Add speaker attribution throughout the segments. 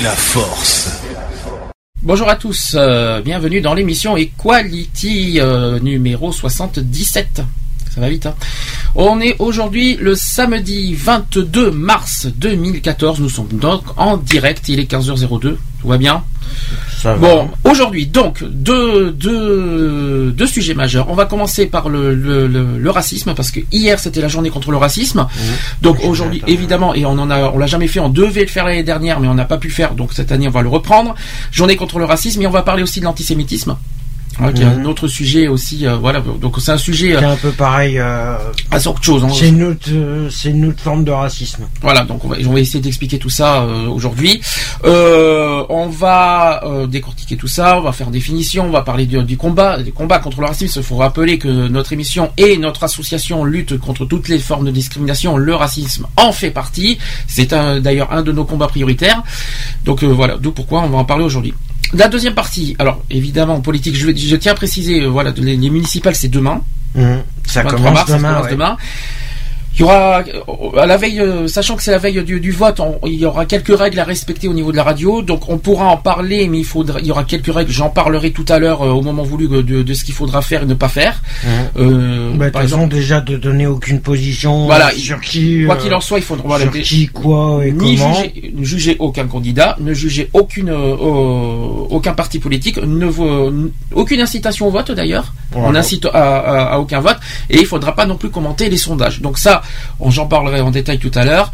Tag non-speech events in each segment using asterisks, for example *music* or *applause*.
Speaker 1: la force.
Speaker 2: Bonjour à tous, euh, bienvenue dans l'émission Equality euh, numéro 77. Ça va vite, hein? On est aujourd'hui le samedi 22 mars 2014. Nous sommes donc en direct. Il est 15h02. Tout va bien? Bon, aujourd'hui, donc, deux, deux, deux sujets majeurs. On va commencer par le, le, le, le racisme, parce que hier, c'était la journée contre le racisme. Donc aujourd'hui, évidemment, et on en a, on l'a jamais fait, on devait le faire l'année dernière, mais on n'a pas pu le faire, donc cette année, on va le reprendre. Journée contre le racisme, et on va parler aussi de l'antisémitisme. Voilà, qui est un autre sujet aussi, euh, voilà. Donc c'est un sujet.
Speaker 3: C'est un peu pareil. Euh,
Speaker 2: à autre chose. hein.
Speaker 3: c'est une autre, euh, c'est une autre forme de racisme.
Speaker 2: Voilà, donc on va, on va essayer d'expliquer tout ça euh, aujourd'hui. Euh, on va euh, décortiquer tout ça, on va faire définition, on va parler du, du combat, du combat contre le racisme. Il faut rappeler que notre émission et notre association lutte contre toutes les formes de discrimination. Le racisme en fait partie. C'est d'ailleurs un de nos combats prioritaires. Donc euh, voilà, d'où pourquoi on va en parler aujourd'hui. La deuxième partie, alors évidemment en politique, je, tiens à préciser, euh, voilà, les, les municipales c'est demain.
Speaker 3: Mhm. Ça
Speaker 2: 23
Speaker 3: commence
Speaker 2: mars, ça commence
Speaker 3: ouais.
Speaker 2: demain. Il y aura, euh, à la veille, euh, sachant que c'est la veille du, du vote, on- il y aura quelques règles à respecter au niveau de la radio. Donc on pourra en parler, mais il faudra, il y aura quelques règles. J'en parlerai tout à l'heure euh, au moment voulu de, de- ce qu'il faudra faire et ne pas faire.
Speaker 3: Mhm.
Speaker 2: Euh,
Speaker 3: Bah, de
Speaker 2: par exemple,
Speaker 3: déjà de donner aucune position
Speaker 2: Voilà,
Speaker 3: euh, sur qui,
Speaker 2: quoi qu'il en soit, il faudra
Speaker 3: sur qui, quoi et
Speaker 2: ni
Speaker 3: comment.
Speaker 2: juger, ne juger aucun candidat, ne juger aucune, aucun parti politique, ne aucune incitation au vote d'ailleurs.
Speaker 3: Voilà.
Speaker 2: On incite à, à- à aucun vote et il faudra pas non plus commenter les sondages. Donc ça, j'en parlerai en détail tout à l'heure.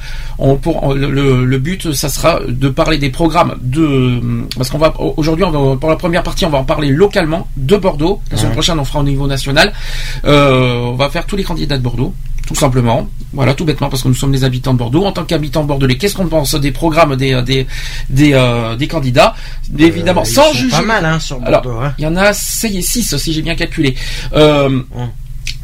Speaker 2: Pour, le, le but, ça sera de parler des programmes de parce qu'on va aujourd'hui, pour la première partie, on va en parler localement de Bordeaux. La semaine
Speaker 3: Ouais.
Speaker 2: prochaine, on fera au niveau national. Euh, on va faire tous les candidats de Bordeaux. Tout simplement, voilà, tout bêtement, parce que nous sommes des habitants de Bordeaux. En tant qu'habitants bordelais, qu'est-ce qu'on pense des programmes des des des, euh, des candidats? Évidemment,
Speaker 3: Euh,
Speaker 2: sans juger.
Speaker 3: Pas mal, hein, sur
Speaker 2: Alors,
Speaker 3: Bordeaux. hein.
Speaker 2: il y en a 6 si j'ai bien calculé. Euh,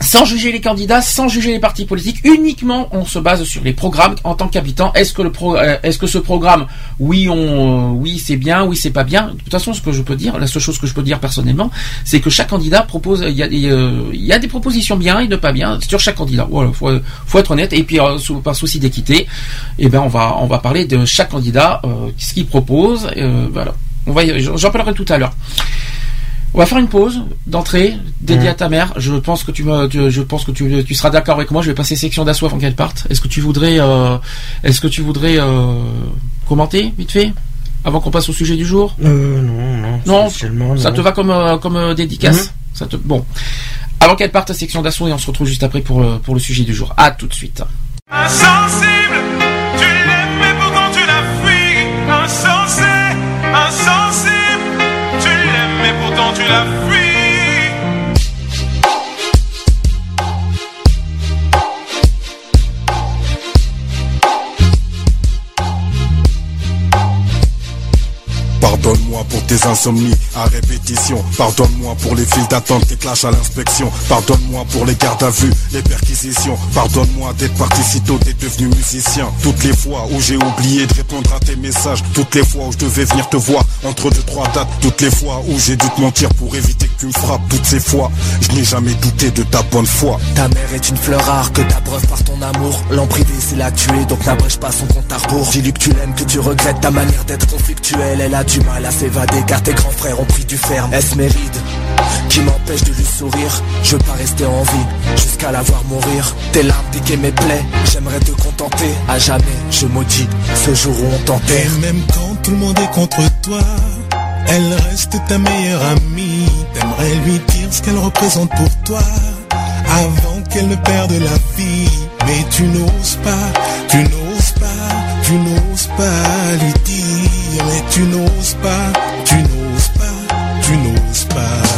Speaker 2: Sans juger les candidats, sans juger les partis politiques, uniquement on se base sur les programmes en tant qu'habitant. Est-ce que euh, est-ce que ce programme, oui on, euh, oui c'est bien, oui c'est pas bien? De toute façon, ce que je peux dire, la seule chose que je peux dire personnellement, c'est que chaque candidat propose, il y a, des, euh, y a des propositions bien et de pas bien sur chaque candidat. Voilà, faut, faut être honnête. Et puis par souci d'équité, eh ben on va, on va parler de chaque candidat, euh, ce qu'il propose. euh, voilà, on va, j'en parlerai tout à l'heure. On va faire une pause d'entrée dédiée
Speaker 3: Mhm.
Speaker 2: à ta mère. Je pense que tu me, tu- je pense que tu, tu seras d'accord avec moi. Je vais passer section d'assaut avant qu'elle parte. Est-ce que tu voudrais, euh, est-ce que tu voudrais euh, commenter vite fait avant qu'on passe au sujet du jour?
Speaker 3: Euh, non, non.
Speaker 2: Non, Ça
Speaker 3: non.
Speaker 2: te va comme euh, comme euh, dédicace
Speaker 3: Mhm.
Speaker 2: Ça te bon. Avant qu'elle parte, section d'assaut et on se retrouve juste après pour pour le sujet du jour. À tout de suite.
Speaker 4: Insensible, mais
Speaker 5: Pardonne-moi pour tes insomnies à répétition. Pardonne-moi pour les files d'attente, tes clashs à l'inspection. Pardonne-moi pour les gardes à vue, les perquisitions. Pardonne-moi d'être parti si tôt, t'es devenu musicien. Toutes les fois où j'ai oublié de répondre à tes messages. Toutes les fois où je devais venir te voir entre deux, trois dates. Toutes les fois où j'ai dû te mentir pour éviter que tu me frappes. Toutes ces fois, je n'ai jamais douté de ta bonne foi.
Speaker 6: Ta mère est une fleur rare que t'abreuves par ton amour. L'emprise c'est la tuer, donc n'abrège pas son compte à rebours. Dis-lui que tu l'aimes, que tu regrettes ta manière d'être conflictuelle. Elle a du mal à s'évader car tes grands frères ont pris du ferme. Est-ce mes rides qui m'empêchent de lui sourire? Je veux pas rester en vie jusqu'à la voir mourir. Tes larmes piquaient mes plaies, j'aimerais te contenter. À jamais, je maudis ce jour où on t'enterre.
Speaker 7: Même quand tout le monde est contre toi, elle reste ta meilleure amie. T'aimerais lui dire ce qu'elle représente pour toi, avant qu'elle ne perde la vie. Mais tu n'oses pas, tu n'oses pas tu n'oses pas lui dire, mais tu n'oses pas, tu n'oses pas, tu n'oses pas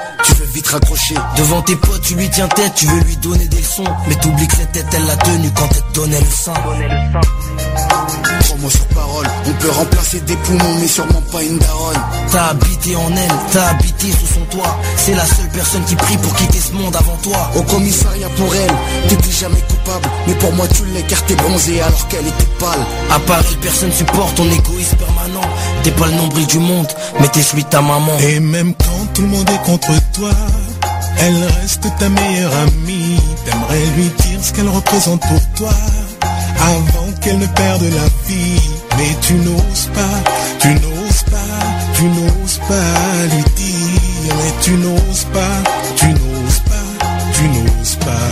Speaker 6: Devant tes potes, tu lui tiens tête, tu veux lui donner des leçons. Mais t'oublies que cette tête, elle l'a tenue quand elle te donnait le sein.
Speaker 8: Prends-moi sur parole, on peut remplacer des poumons, mais sûrement pas une daronne.
Speaker 6: T'as habité en elle, t'as habité sous son toit. C'est la seule personne qui prie pour quitter ce monde avant toi.
Speaker 8: Au commissariat pour elle, t'étais jamais coupable. Mais pour moi, tu l'es car t'es bronzé alors qu'elle était pâle.
Speaker 6: À Paris, personne supporte ton égoïsme permanent. T'es pas le nombril du monde, mais t'es celui de ta maman.
Speaker 7: Et même quand tout le monde est contre toi, elle reste ta meilleure amie. T'aimerais lui dire ce qu'elle représente pour toi, avant qu'elle ne perde la vie. Mais tu n'oses pas, tu n'oses pas, tu n'oses pas lui dire. Mais tu n'oses pas, tu n'oses pas, tu n'oses pas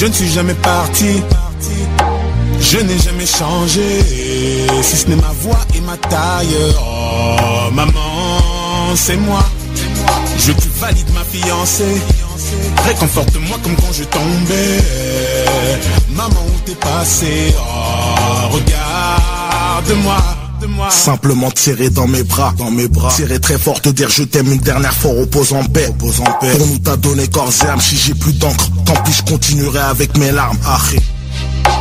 Speaker 7: Je ne suis jamais parti. Je n'ai jamais changé, si ce n'est ma voix et ma taille. Oh, maman, c'est moi. Je te valide ma fiancée. Réconforte-moi comme quand je tombais. Maman, où t'es passé? Oh, regarde-moi.
Speaker 8: Simplement te serrer dans mes bras, dans mes bras. Serrer très fort, te dire je t'aime une dernière fois, repose en paix. Repose en paix. Pour nous t'as donné corps et âme, si j'ai plus d'encre, tant pis je continuerai avec mes larmes. Arrête.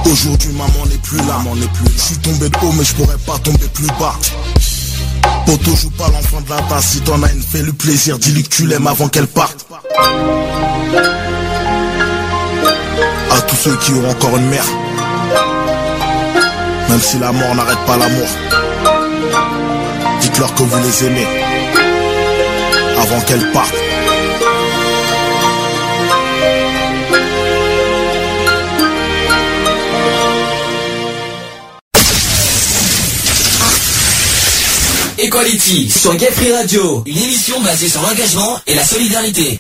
Speaker 8: Aujourd'hui maman n'est plus là, maman n'est plus là. Je suis tombé de haut mais je pourrais pas tomber plus bas. Poto joue pas l'enfant de la tasse, si t'en as une fais le plaisir, dis-lui que tu l'aimes avant qu'elle parte. À tous ceux qui ont encore une mère, même si la mort n'arrête pas l'amour, dites-leur que vous les aimez avant qu'elle parte.
Speaker 9: Equality sur Gay Free Radio, une émission basée sur l'engagement et la solidarité.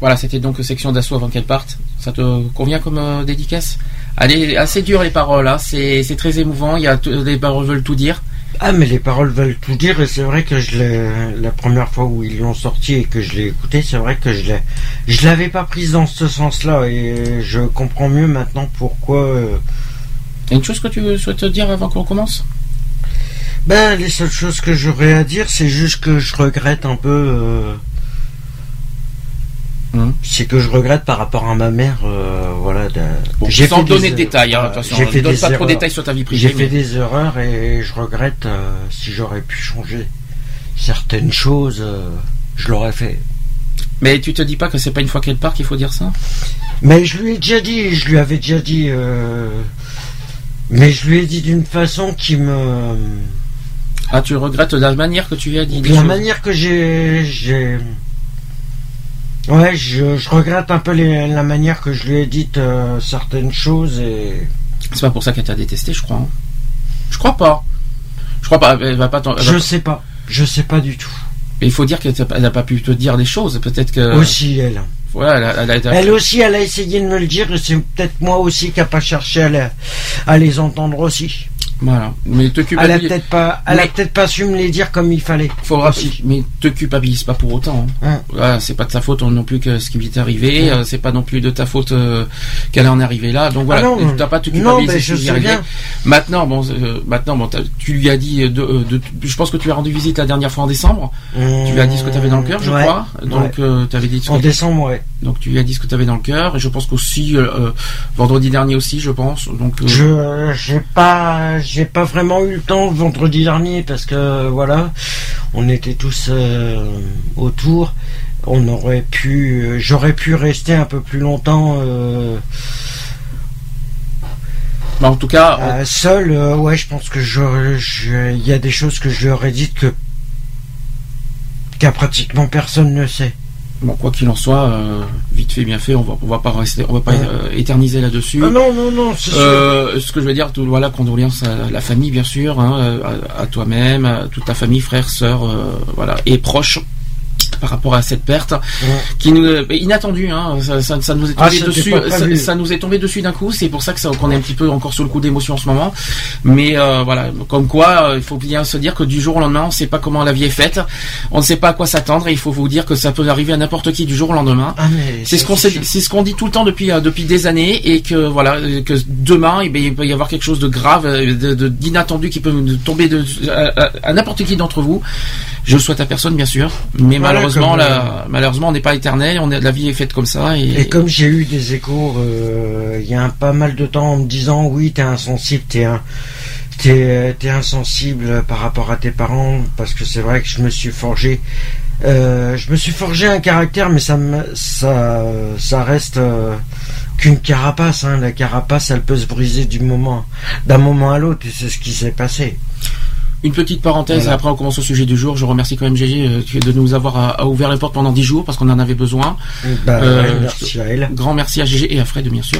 Speaker 2: Voilà, c'était donc section d'assaut avant qu'elle parte. Ça te convient comme euh, dédicace? Allez, assez dur les paroles, hein. c'est c'est très émouvant. Il y a tout- les paroles veulent tout dire.
Speaker 3: Ah mais les paroles veulent tout dire et c'est vrai que je la première fois où ils l'ont sorti et que je l'ai écouté, c'est vrai que je l'ai je l'avais pas prise dans ce sens-là et je comprends mieux maintenant pourquoi euh,
Speaker 2: Il y a une chose que tu souhaites dire avant qu'on commence?
Speaker 3: Ben les seules choses que j'aurais à dire c'est juste que je regrette un peu euh,
Speaker 2: Hum.
Speaker 3: c'est que je regrette par rapport à ma mère euh, voilà de-
Speaker 2: Bon,
Speaker 3: j'ai
Speaker 2: sans
Speaker 3: fait des
Speaker 2: donner de
Speaker 3: erreurs.
Speaker 2: détails, hein, attention,
Speaker 3: j'ai
Speaker 2: ne
Speaker 3: fait
Speaker 2: donne
Speaker 3: des
Speaker 2: pas trop de
Speaker 3: erreurs.
Speaker 2: détails sur ta vie privée,
Speaker 3: J'ai
Speaker 2: mais-
Speaker 3: fait des erreurs et je regrette euh, si j'aurais pu changer certaines choses, euh, je l'aurais fait.
Speaker 2: Mais tu te dis pas que c'est pas une fois qu'elle part qu'il faut dire ça?
Speaker 3: Mais je lui ai déjà dit, je lui avais déjà dit, euh, mais je lui ai dit d'une façon qui me,
Speaker 2: Ah, tu regrettes la manière que tu lui as dit des
Speaker 3: la
Speaker 2: choses.
Speaker 3: manière que j'ai, j'ai, ouais, je, je regrette un peu les- la manière que je lui ai dit euh, certaines choses et
Speaker 2: C'est pas pour ça qu'elle t'a détesté, je crois. hein. Je crois pas. Je crois pas. Elle va pas. t'en- elle va
Speaker 3: je
Speaker 2: pas-
Speaker 3: sais pas, je sais pas du tout.
Speaker 2: Mais il faut dire qu'elle t'a pas- elle a pas pu te dire des choses. Peut-être que.
Speaker 3: Aussi elle.
Speaker 2: Voilà, elle a- elle a été-
Speaker 3: Elle aussi, elle a essayé de me le dire, et c'est peut-être moi aussi qui a pas cherché à, la- à les entendre aussi.
Speaker 2: Voilà. Mais te
Speaker 3: Elle a
Speaker 2: culpabilise.
Speaker 3: peut-être pas, elle a
Speaker 2: Mais-
Speaker 3: peut-être pas su me les dire comme il fallait.
Speaker 2: Faudra mais te culpabilise pas pour autant. hein.
Speaker 3: Hein.
Speaker 2: C'est pas de ta faute non plus que ce qui lui est arrivé.
Speaker 3: Hein.
Speaker 2: euh, c'est pas non plus de ta faute euh, qu'elle en est arrivée là. Donc voilà,
Speaker 3: Ah non,
Speaker 2: tu n'as pas te
Speaker 3: non,
Speaker 2: culpabiliser
Speaker 3: je
Speaker 2: lui
Speaker 3: sais
Speaker 2: arrivé.
Speaker 3: bien.
Speaker 2: Maintenant, bon, euh, maintenant, bon, tu lui as dit, euh, de, euh, de- je pense que tu as rendu visite la dernière fois en décembre. Tu lui as dit ce que tu avais dans le cœur, je
Speaker 3: Ouais.
Speaker 2: crois. Donc,
Speaker 3: Ouais.
Speaker 2: tu avais dit ce
Speaker 3: En
Speaker 2: que-
Speaker 3: décembre, ouais.
Speaker 2: Donc tu lui as dit ce que tu avais dans le cœur et je pense qu'aussi euh, euh, vendredi dernier aussi, je pense. Donc euh,
Speaker 3: Je j'ai pas j'ai pas vraiment eu le temps vendredi dernier parce que voilà on était tous euh, autour. On aurait pu euh, j'aurais pu rester un peu plus longtemps euh,
Speaker 2: bah, en tout cas,
Speaker 3: seul ouais je pense que je je- il y a des choses que j'aurais dites que qu'à pratiquement personne ne sait
Speaker 2: bon quoi qu'il en soit, euh, vite fait, bien fait, on va on va pas rester, on va pas euh, éterniser là-dessus.
Speaker 3: ah non non non c'est sûr.
Speaker 2: Euh, ce que je veux dire, tout, voilà, condoléances à la famille, bien sûr, hein, à, à toi-même, à toute ta famille, frères, sœurs, euh, voilà, et proches par rapport à cette perte qui nous euh, inattendue hein, ça, ça- ça nous est
Speaker 3: Ah,
Speaker 2: tombé dessus ça, ça nous est tombé dessus d'un coup. C'est pour ça que ça- qu'on est un petit peu encore sous le coup d'émotion en ce moment. Mais euh, voilà. Comme quoi euh, il faut bien se dire que du jour au lendemain on ne sait pas comment la vie est faite. On ne sait pas à quoi s'attendre et il faut vous dire que ça peut arriver à n'importe qui du jour au lendemain.
Speaker 3: Ah,
Speaker 2: c'est ce qu'on c'est ce qu'on dit tout le temps depuis depuis des années et que voilà que demain eh bien, il peut y avoir quelque chose de grave euh, de- de- d'inattendu qui peut tomber de, à, à- à n'importe qui d'entre vous je le souhaite à personne bien sûr mais
Speaker 3: Voilà,
Speaker 2: malheureusement
Speaker 3: comme,
Speaker 2: la- malheureusement on n'est pas éternel on est, la vie est faite comme ça et,
Speaker 3: Et comme j'ai eu des échos euh, il y a un, pas mal de temps en me disant oui t'es insensible, t'es un t'es t'es insensible par rapport à tes parents parce que c'est vrai que je me suis forgé euh, je me suis forgé un caractère mais ça me ça ça reste euh, qu'une carapace hein. la carapace elle peut se briser du moment d'un moment à l'autre et c'est ce qui s'est passé
Speaker 2: Une petite parenthèse,
Speaker 3: Voilà.
Speaker 2: et après on commence au sujet du jour. Je remercie quand même GG euh, de nous avoir euh, ouvert les portes pendant 10 jours parce qu'on en avait besoin.
Speaker 3: Bah,
Speaker 2: Euh,
Speaker 3: ouais, merci à elle
Speaker 2: Grand merci à GG et à Fred bien sûr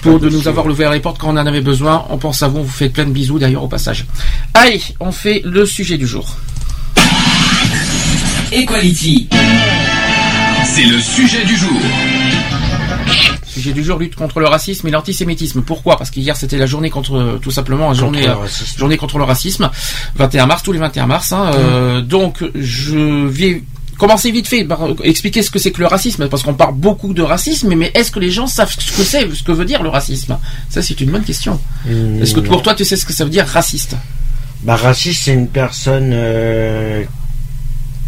Speaker 2: pour de nous avoir ouvert les portes quand on en avait besoin. On pense à vous, on vous fait plein de bisous d'ailleurs au passage. Allez, on fait le sujet du jour.
Speaker 9: Equality.
Speaker 1: C'est le sujet du jour.
Speaker 2: Sujet du jour lutte contre le racisme et l'antisémitisme. Pourquoi? Parce qu'hier c'était la journée contre tout simplement la journée
Speaker 3: le
Speaker 2: euh,
Speaker 3: racisme.
Speaker 2: journée contre le racisme. 21 mars, tous les 21 mars. hein, euh, donc je vais commencer vite fait par expliquer ce que c'est que le racisme parce qu'on parle beaucoup de racisme mais est-ce que les gens savent ce que c'est ce que veut dire le racisme? Ça c'est une bonne question.
Speaker 3: Mmh,
Speaker 2: Est-ce que
Speaker 3: non.
Speaker 2: pour toi tu sais ce que ça veut dire raciste?
Speaker 3: Bah raciste c'est une personne euh,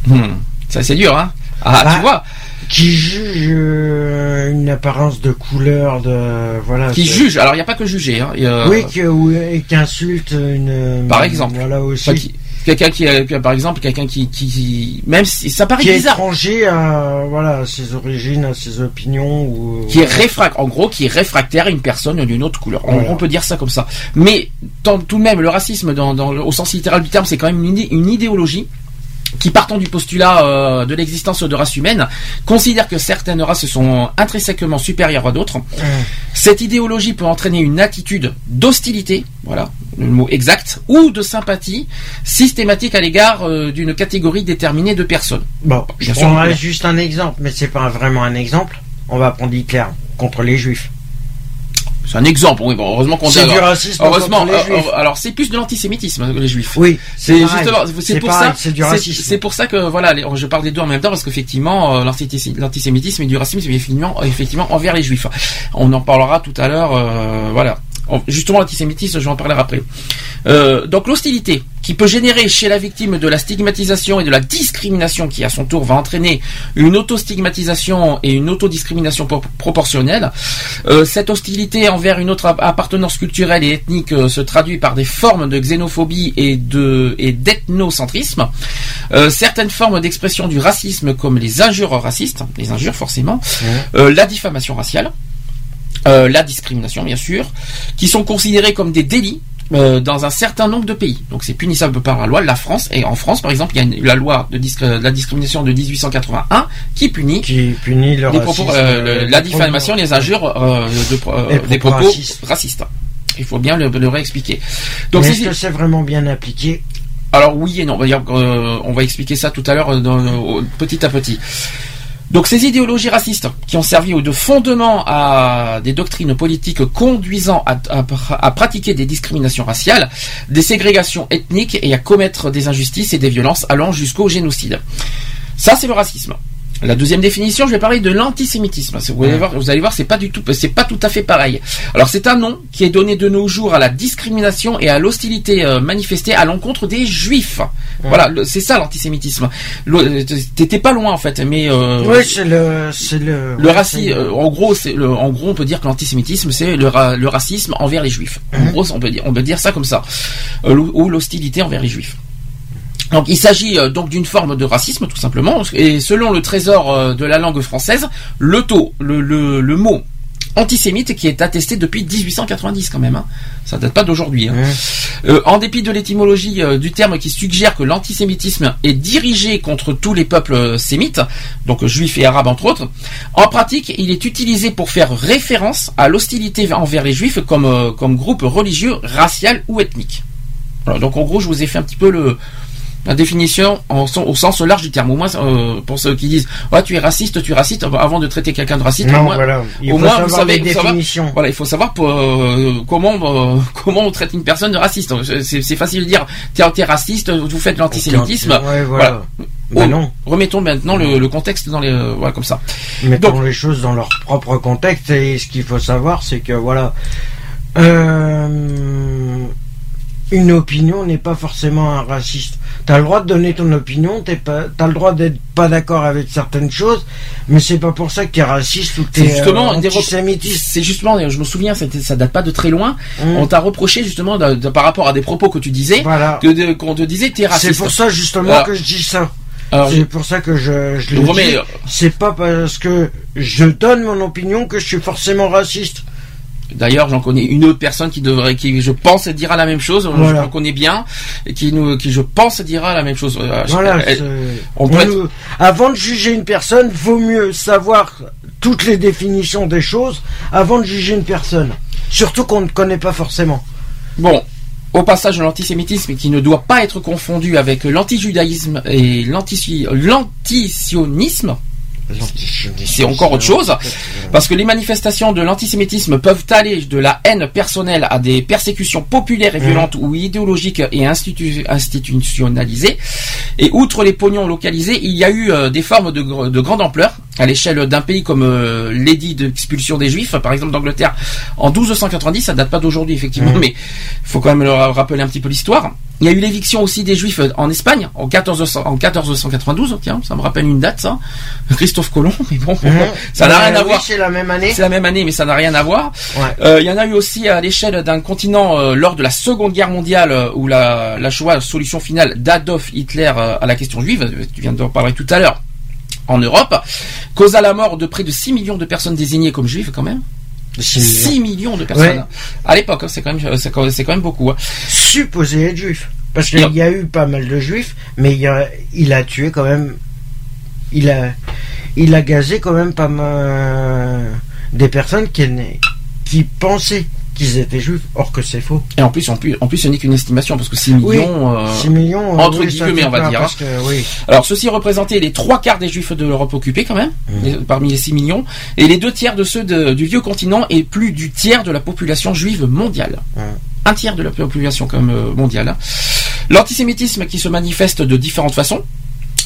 Speaker 2: Hmm, Ça c'est dur hein. Ah
Speaker 3: Bah,
Speaker 2: tu vois
Speaker 3: qui juge euh, une apparence de couleur de voilà
Speaker 2: qui juge. Alors il n'y a pas que juger hein. Y a-
Speaker 3: oui et qui insulte une
Speaker 2: Par exemple.
Speaker 3: voilà aussi
Speaker 2: Enfin, qui- quelqu'un qui, a- qui par exemple quelqu'un qui, qui, qui- même si ça paraît
Speaker 3: qui est
Speaker 2: bizarre
Speaker 3: étranger à voilà à ses origines à ses opinions ou
Speaker 2: qui est réfractaire, en gros, qui est réfractaire à une personne d'une autre couleur.
Speaker 3: Voilà.
Speaker 2: On peut dire ça comme ça. Mais tant- tout de même, le racisme, dans, dans- au sens littéral du terme, c'est quand même une idéologie qui, partant du postulat euh, de l'existence de races humaines, considère que certaines races sont intrinsèquement supérieures à d'autres. Cette idéologie peut entraîner une attitude d'hostilité, voilà le mot exact, ou de sympathie systématique à l'égard euh, d'une catégorie déterminée de personnes.
Speaker 3: bon je
Speaker 2: Bien sûr,
Speaker 3: juste un exemple mais c'est pas vraiment un exemple on va prendre Hitler contre les juifs
Speaker 2: C'est un exemple, oui, bon, heureusement qu'on dit.
Speaker 3: c'est du racisme
Speaker 2: Heureusement,
Speaker 3: les
Speaker 2: euh,
Speaker 3: juifs
Speaker 2: euh, alors c'est plus de l'antisémitisme les juifs.
Speaker 3: oui
Speaker 2: C'est justement, c'est pour
Speaker 3: pareil,
Speaker 2: ça,
Speaker 3: c'est du racisme
Speaker 2: C'est pour ça que voilà, les- je parle des deux en même temps parce qu'effectivement, euh, l'antisémi- l'antisémitisme et du racisme, c'est effectivement, effectivement envers les juifs. On en parlera tout à l'heure, euh, voilà. En- Justement, l'antisémitisme, je vais en parler après. Euh, donc l'hostilité qui peut générer chez la victime de la stigmatisation et de la discrimination qui à son tour va entraîner une autostigmatisation et une autodiscrimination pro- proportionnelle. Euh, cette hostilité envers une autre ap- appartenance culturelle et ethnique euh, se traduit par des formes de xénophobie et de et d'ethnocentrisme. Certaines formes d'expression du racisme comme les injures racistes, les injures forcément, la diffamation raciale, euh, la discrimination bien sûr, qui sont considérés comme des délits euh, dans un certain nombre de pays. Donc c'est punissable par la loi. La France et en France par exemple, il y a une- la loi de, disc- de la discrimination de 1881 qui punit
Speaker 3: qui punit le
Speaker 2: les
Speaker 3: racisme
Speaker 2: propos, euh, le- la diffamation, les injures, de, des
Speaker 3: propos racistes.
Speaker 2: racistes. Il faut bien le, le réexpliquer. Donc
Speaker 3: est-ce que c'est vraiment bien appliqué?
Speaker 2: Alors oui et non. D'ailleurs, euh, on va expliquer ça tout à l'heure petit à petit. Donc ces idéologies racistes qui ont servi de fondement à des doctrines politiques conduisant à, pratiquer des discriminations raciales, des ségrégations ethniques et à commettre des injustices et des violences allant jusqu'au génocide. Ça c'est le racisme. La deuxième définition, je vais parler de l'antisémitisme. Vous allez voir, vous allez voir, c'est pas du tout, c'est pas tout à fait pareil. Alors c'est un nom qui est donné de nos jours à la discrimination et à l'hostilité euh, manifestée à l'encontre des juifs. Voilà, c'est ça l'antisémitisme. Euh, T'étais pas loin en fait, mais euh,
Speaker 3: Oui, c'est le, c'est le.
Speaker 2: le racisme, euh, en gros, c'est le, en gros, on peut dire que l'antisémitisme, c'est le, ra- le racisme envers les juifs. En
Speaker 3: Mhm.
Speaker 2: gros, on peut dire, on peut dire ça comme ça, Euh, ou l'hostilité envers les juifs. Donc, il s'agit euh, donc d'une forme de racisme, tout simplement. Et selon le Trésor euh, de la langue française, le taux, le, le, le mot antisémite qui est attesté depuis 1890 quand même. Hein. Ça date pas d'aujourd'hui. hein. Euh, en dépit de l'étymologie euh, du terme qui suggère que l'antisémitisme est dirigé contre tous les peuples sémites, donc juifs et arabes entre autres, en pratique, il est utilisé pour faire référence à l'hostilité envers les juifs comme, euh, comme groupe religieux, racial ou ethnique. Voilà, donc en gros, je vous ai fait un petit peu le, la définition au sens large du terme. Au moins, euh, pour ceux qui disent, ouais, tu es raciste, tu es raciste, avant de traiter quelqu'un de raciste,
Speaker 3: Non,
Speaker 2: au moins,
Speaker 3: voilà. Il
Speaker 2: au
Speaker 3: faut
Speaker 2: moins vous savez, savoir- voilà, il faut savoir pour, euh, comment euh, *laughs* comment on traite une personne de raciste. C'est facile de dire, t'es t'es raciste, vous faites de l'antisémitisme.
Speaker 3: Ouais, voilà. Bah
Speaker 2: Oh,
Speaker 3: non.
Speaker 2: Remettons maintenant le, le contexte dans les, euh, voilà, comme ça.
Speaker 3: Mettons les choses dans leur propre contexte et ce qu'il faut savoir, c'est que voilà, euh, une opinion n'est pas forcément un raciste. T'as le droit de donner ton opinion, t'es pas, t'as le droit d'être pas d'accord avec certaines choses, mais c'est pas pour ça que t'es raciste ou que t'es
Speaker 2: justement
Speaker 3: euh, antisémitiste.
Speaker 2: C'est justement, je me souviens, ça date pas de très loin.
Speaker 3: Mm.
Speaker 2: On t'a reproché justement de- de- par rapport à des propos que tu disais,
Speaker 3: Voilà.
Speaker 2: que de- qu'on te disait t'es raciste.
Speaker 3: C'est pour ça justement
Speaker 2: Alors-
Speaker 3: que je dis ça. C'est pour ça que je, je le dis. C'est pas parce que je donne mon opinion que je suis forcément raciste.
Speaker 2: D'ailleurs, j'en connais une autre personne qui devrait, qui je pense dira la même chose.
Speaker 3: Voilà.
Speaker 2: Je connais bien et qui nous, qui je pense dira la même chose. Euh, je-
Speaker 3: Voilà.
Speaker 2: elle-
Speaker 3: c'est-
Speaker 2: on peut
Speaker 3: on
Speaker 2: être-
Speaker 3: nous- Avant de juger une personne, vaut mieux savoir toutes les définitions des choses avant de juger une personne. Surtout qu'on ne connaît pas forcément.
Speaker 2: Bon, au passage, l'antisémitisme qui ne doit pas être confondu avec l'antijudaïsme et l'anti- l'antisionisme. C'est encore autre chose, parce que les manifestations de l'antisémitisme peuvent aller de la haine personnelle à des persécutions populaires et violentes ou idéologiques et institu- institutionnalisées. Et outre les pognons localisés, il y a eu euh, des formes de, gr- de grande ampleur à l'échelle d'un pays comme euh, l'édit d'expulsion des Juifs, par exemple d'Angleterre, en 1290. Ça date pas d'aujourd'hui effectivement,
Speaker 3: Mhm.
Speaker 2: mais il faut quand même leur rappeler un petit peu l'histoire. Il y a eu l'éviction aussi des Juifs en Espagne en 1400 en 1492. Tiens, ça me rappelle une date, ça. Christophe Colomb, *laughs* mais bon, ça n'a rien à
Speaker 3: oui,
Speaker 2: voir.
Speaker 3: C'est la même année.
Speaker 2: C'est la même année, mais ça n'a rien à voir.
Speaker 3: Ouais.
Speaker 2: Euh, Il y en a eu aussi à l'échelle d'un continent euh, lors de la Seconde Guerre mondiale, euh, où la, la Shoah, solution finale d'Adolf Hitler à la question juive, tu viens d'en parler tout à l'heure, en Europe, causa la mort de près de 6 millions de personnes désignées comme juives quand même. 6 millions, de personnes.
Speaker 3: Ouais.
Speaker 2: À l'époque, hein, c'est quand même, c'est quand c'est quand même beaucoup. hein.
Speaker 3: Supposé être juif. Parce qu'il y a eu pas mal de juifs, mais il, a- il a tué quand même. Il a, il a gazé quand même pas mal des personnes qui, qui pensaient qu'ils étaient juifs, or que c'est faux.
Speaker 2: Et en plus, en plus, en plus, ce n'est qu'une estimation parce que 6 millions, euh,
Speaker 3: 6 millions, euh,
Speaker 2: entre
Speaker 3: oui,
Speaker 2: guillemets, on va dire. hein.
Speaker 3: que, oui.
Speaker 2: Alors, ceci représentait les trois quarts des juifs de l'Europe occupée, quand même,
Speaker 3: Mmh.
Speaker 2: les- parmi les 6 millions, et les deux tiers de ceux de- du vieux continent et plus du tiers de la population juive mondiale.
Speaker 3: Mmh.
Speaker 2: Un tiers de la population comme euh, mondiale. hein. L'antisémitisme qui se manifeste de différentes façons.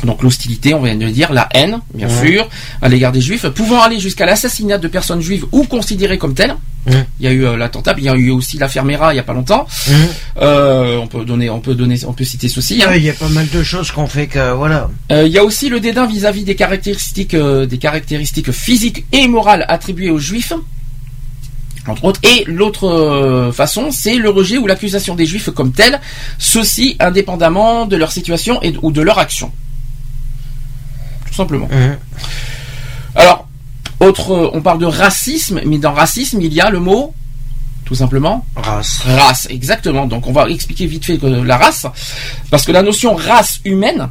Speaker 2: Donc l'hostilité, on vient de le dire, la haine, bien
Speaker 3: Mmh.
Speaker 2: sûr, à l'égard des juifs, pouvant aller jusqu'à l'assassinat de personnes juives ou considérées comme telles.
Speaker 3: Mmh.
Speaker 2: Il y a eu euh, l'attentat, il y a eu aussi l'affaire Mera il y a pas longtemps.
Speaker 3: Mmh.
Speaker 2: Euh, on peut donner, on peut donner, on peut citer ceci. hein.
Speaker 3: Ouais, Il y a pas mal de choses qu'on fait que, voilà.
Speaker 2: Euh, Il y a aussi le dédain vis-à-vis des caractéristiques, des caractéristiques physiques et morales attribuées aux juifs, entre autres. Et l'autre façon, c'est le rejet ou l'accusation des juifs comme tels, ceci indépendamment de leur situation et, ou de leur action. Tout simplement.
Speaker 3: Mmh.
Speaker 2: Alors, autre, euh, on parle de racisme, mais dans racisme, il y a le mot, tout simplement,
Speaker 3: Race.
Speaker 2: Race, exactement. Donc on va expliquer vite fait que la race, parce que la notion race humaine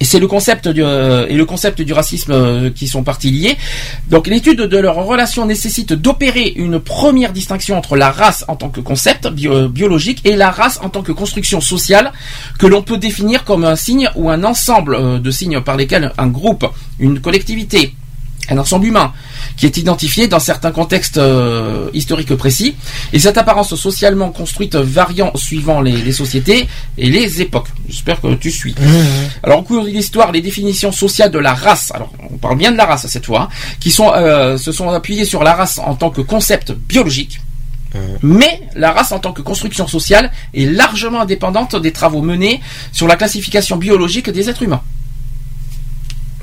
Speaker 2: Et c'est le concept du, euh, et le concept du racisme euh, qui sont partis liés. Donc l'étude de leur relation nécessite d'opérer une première distinction entre la race en tant que concept euh, biologique et la race en tant que construction sociale que l'on peut définir comme un signe ou un ensemble de signes par lesquels un groupe, une collectivité, un ensemble humain qui est identifié dans certains contextes euh, historiques précis et cette apparence socialement construite variant suivant les, les sociétés et les époques. J'espère que tu suis. Alors au cours de l'histoire, les définitions sociales de la race, alors on parle bien de la race cette fois, hein, qui sont euh, se sont appuyées sur la race en tant que concept biologique. Mais la race en tant que construction sociale est largement indépendante des travaux menés sur la classification biologique des êtres humains.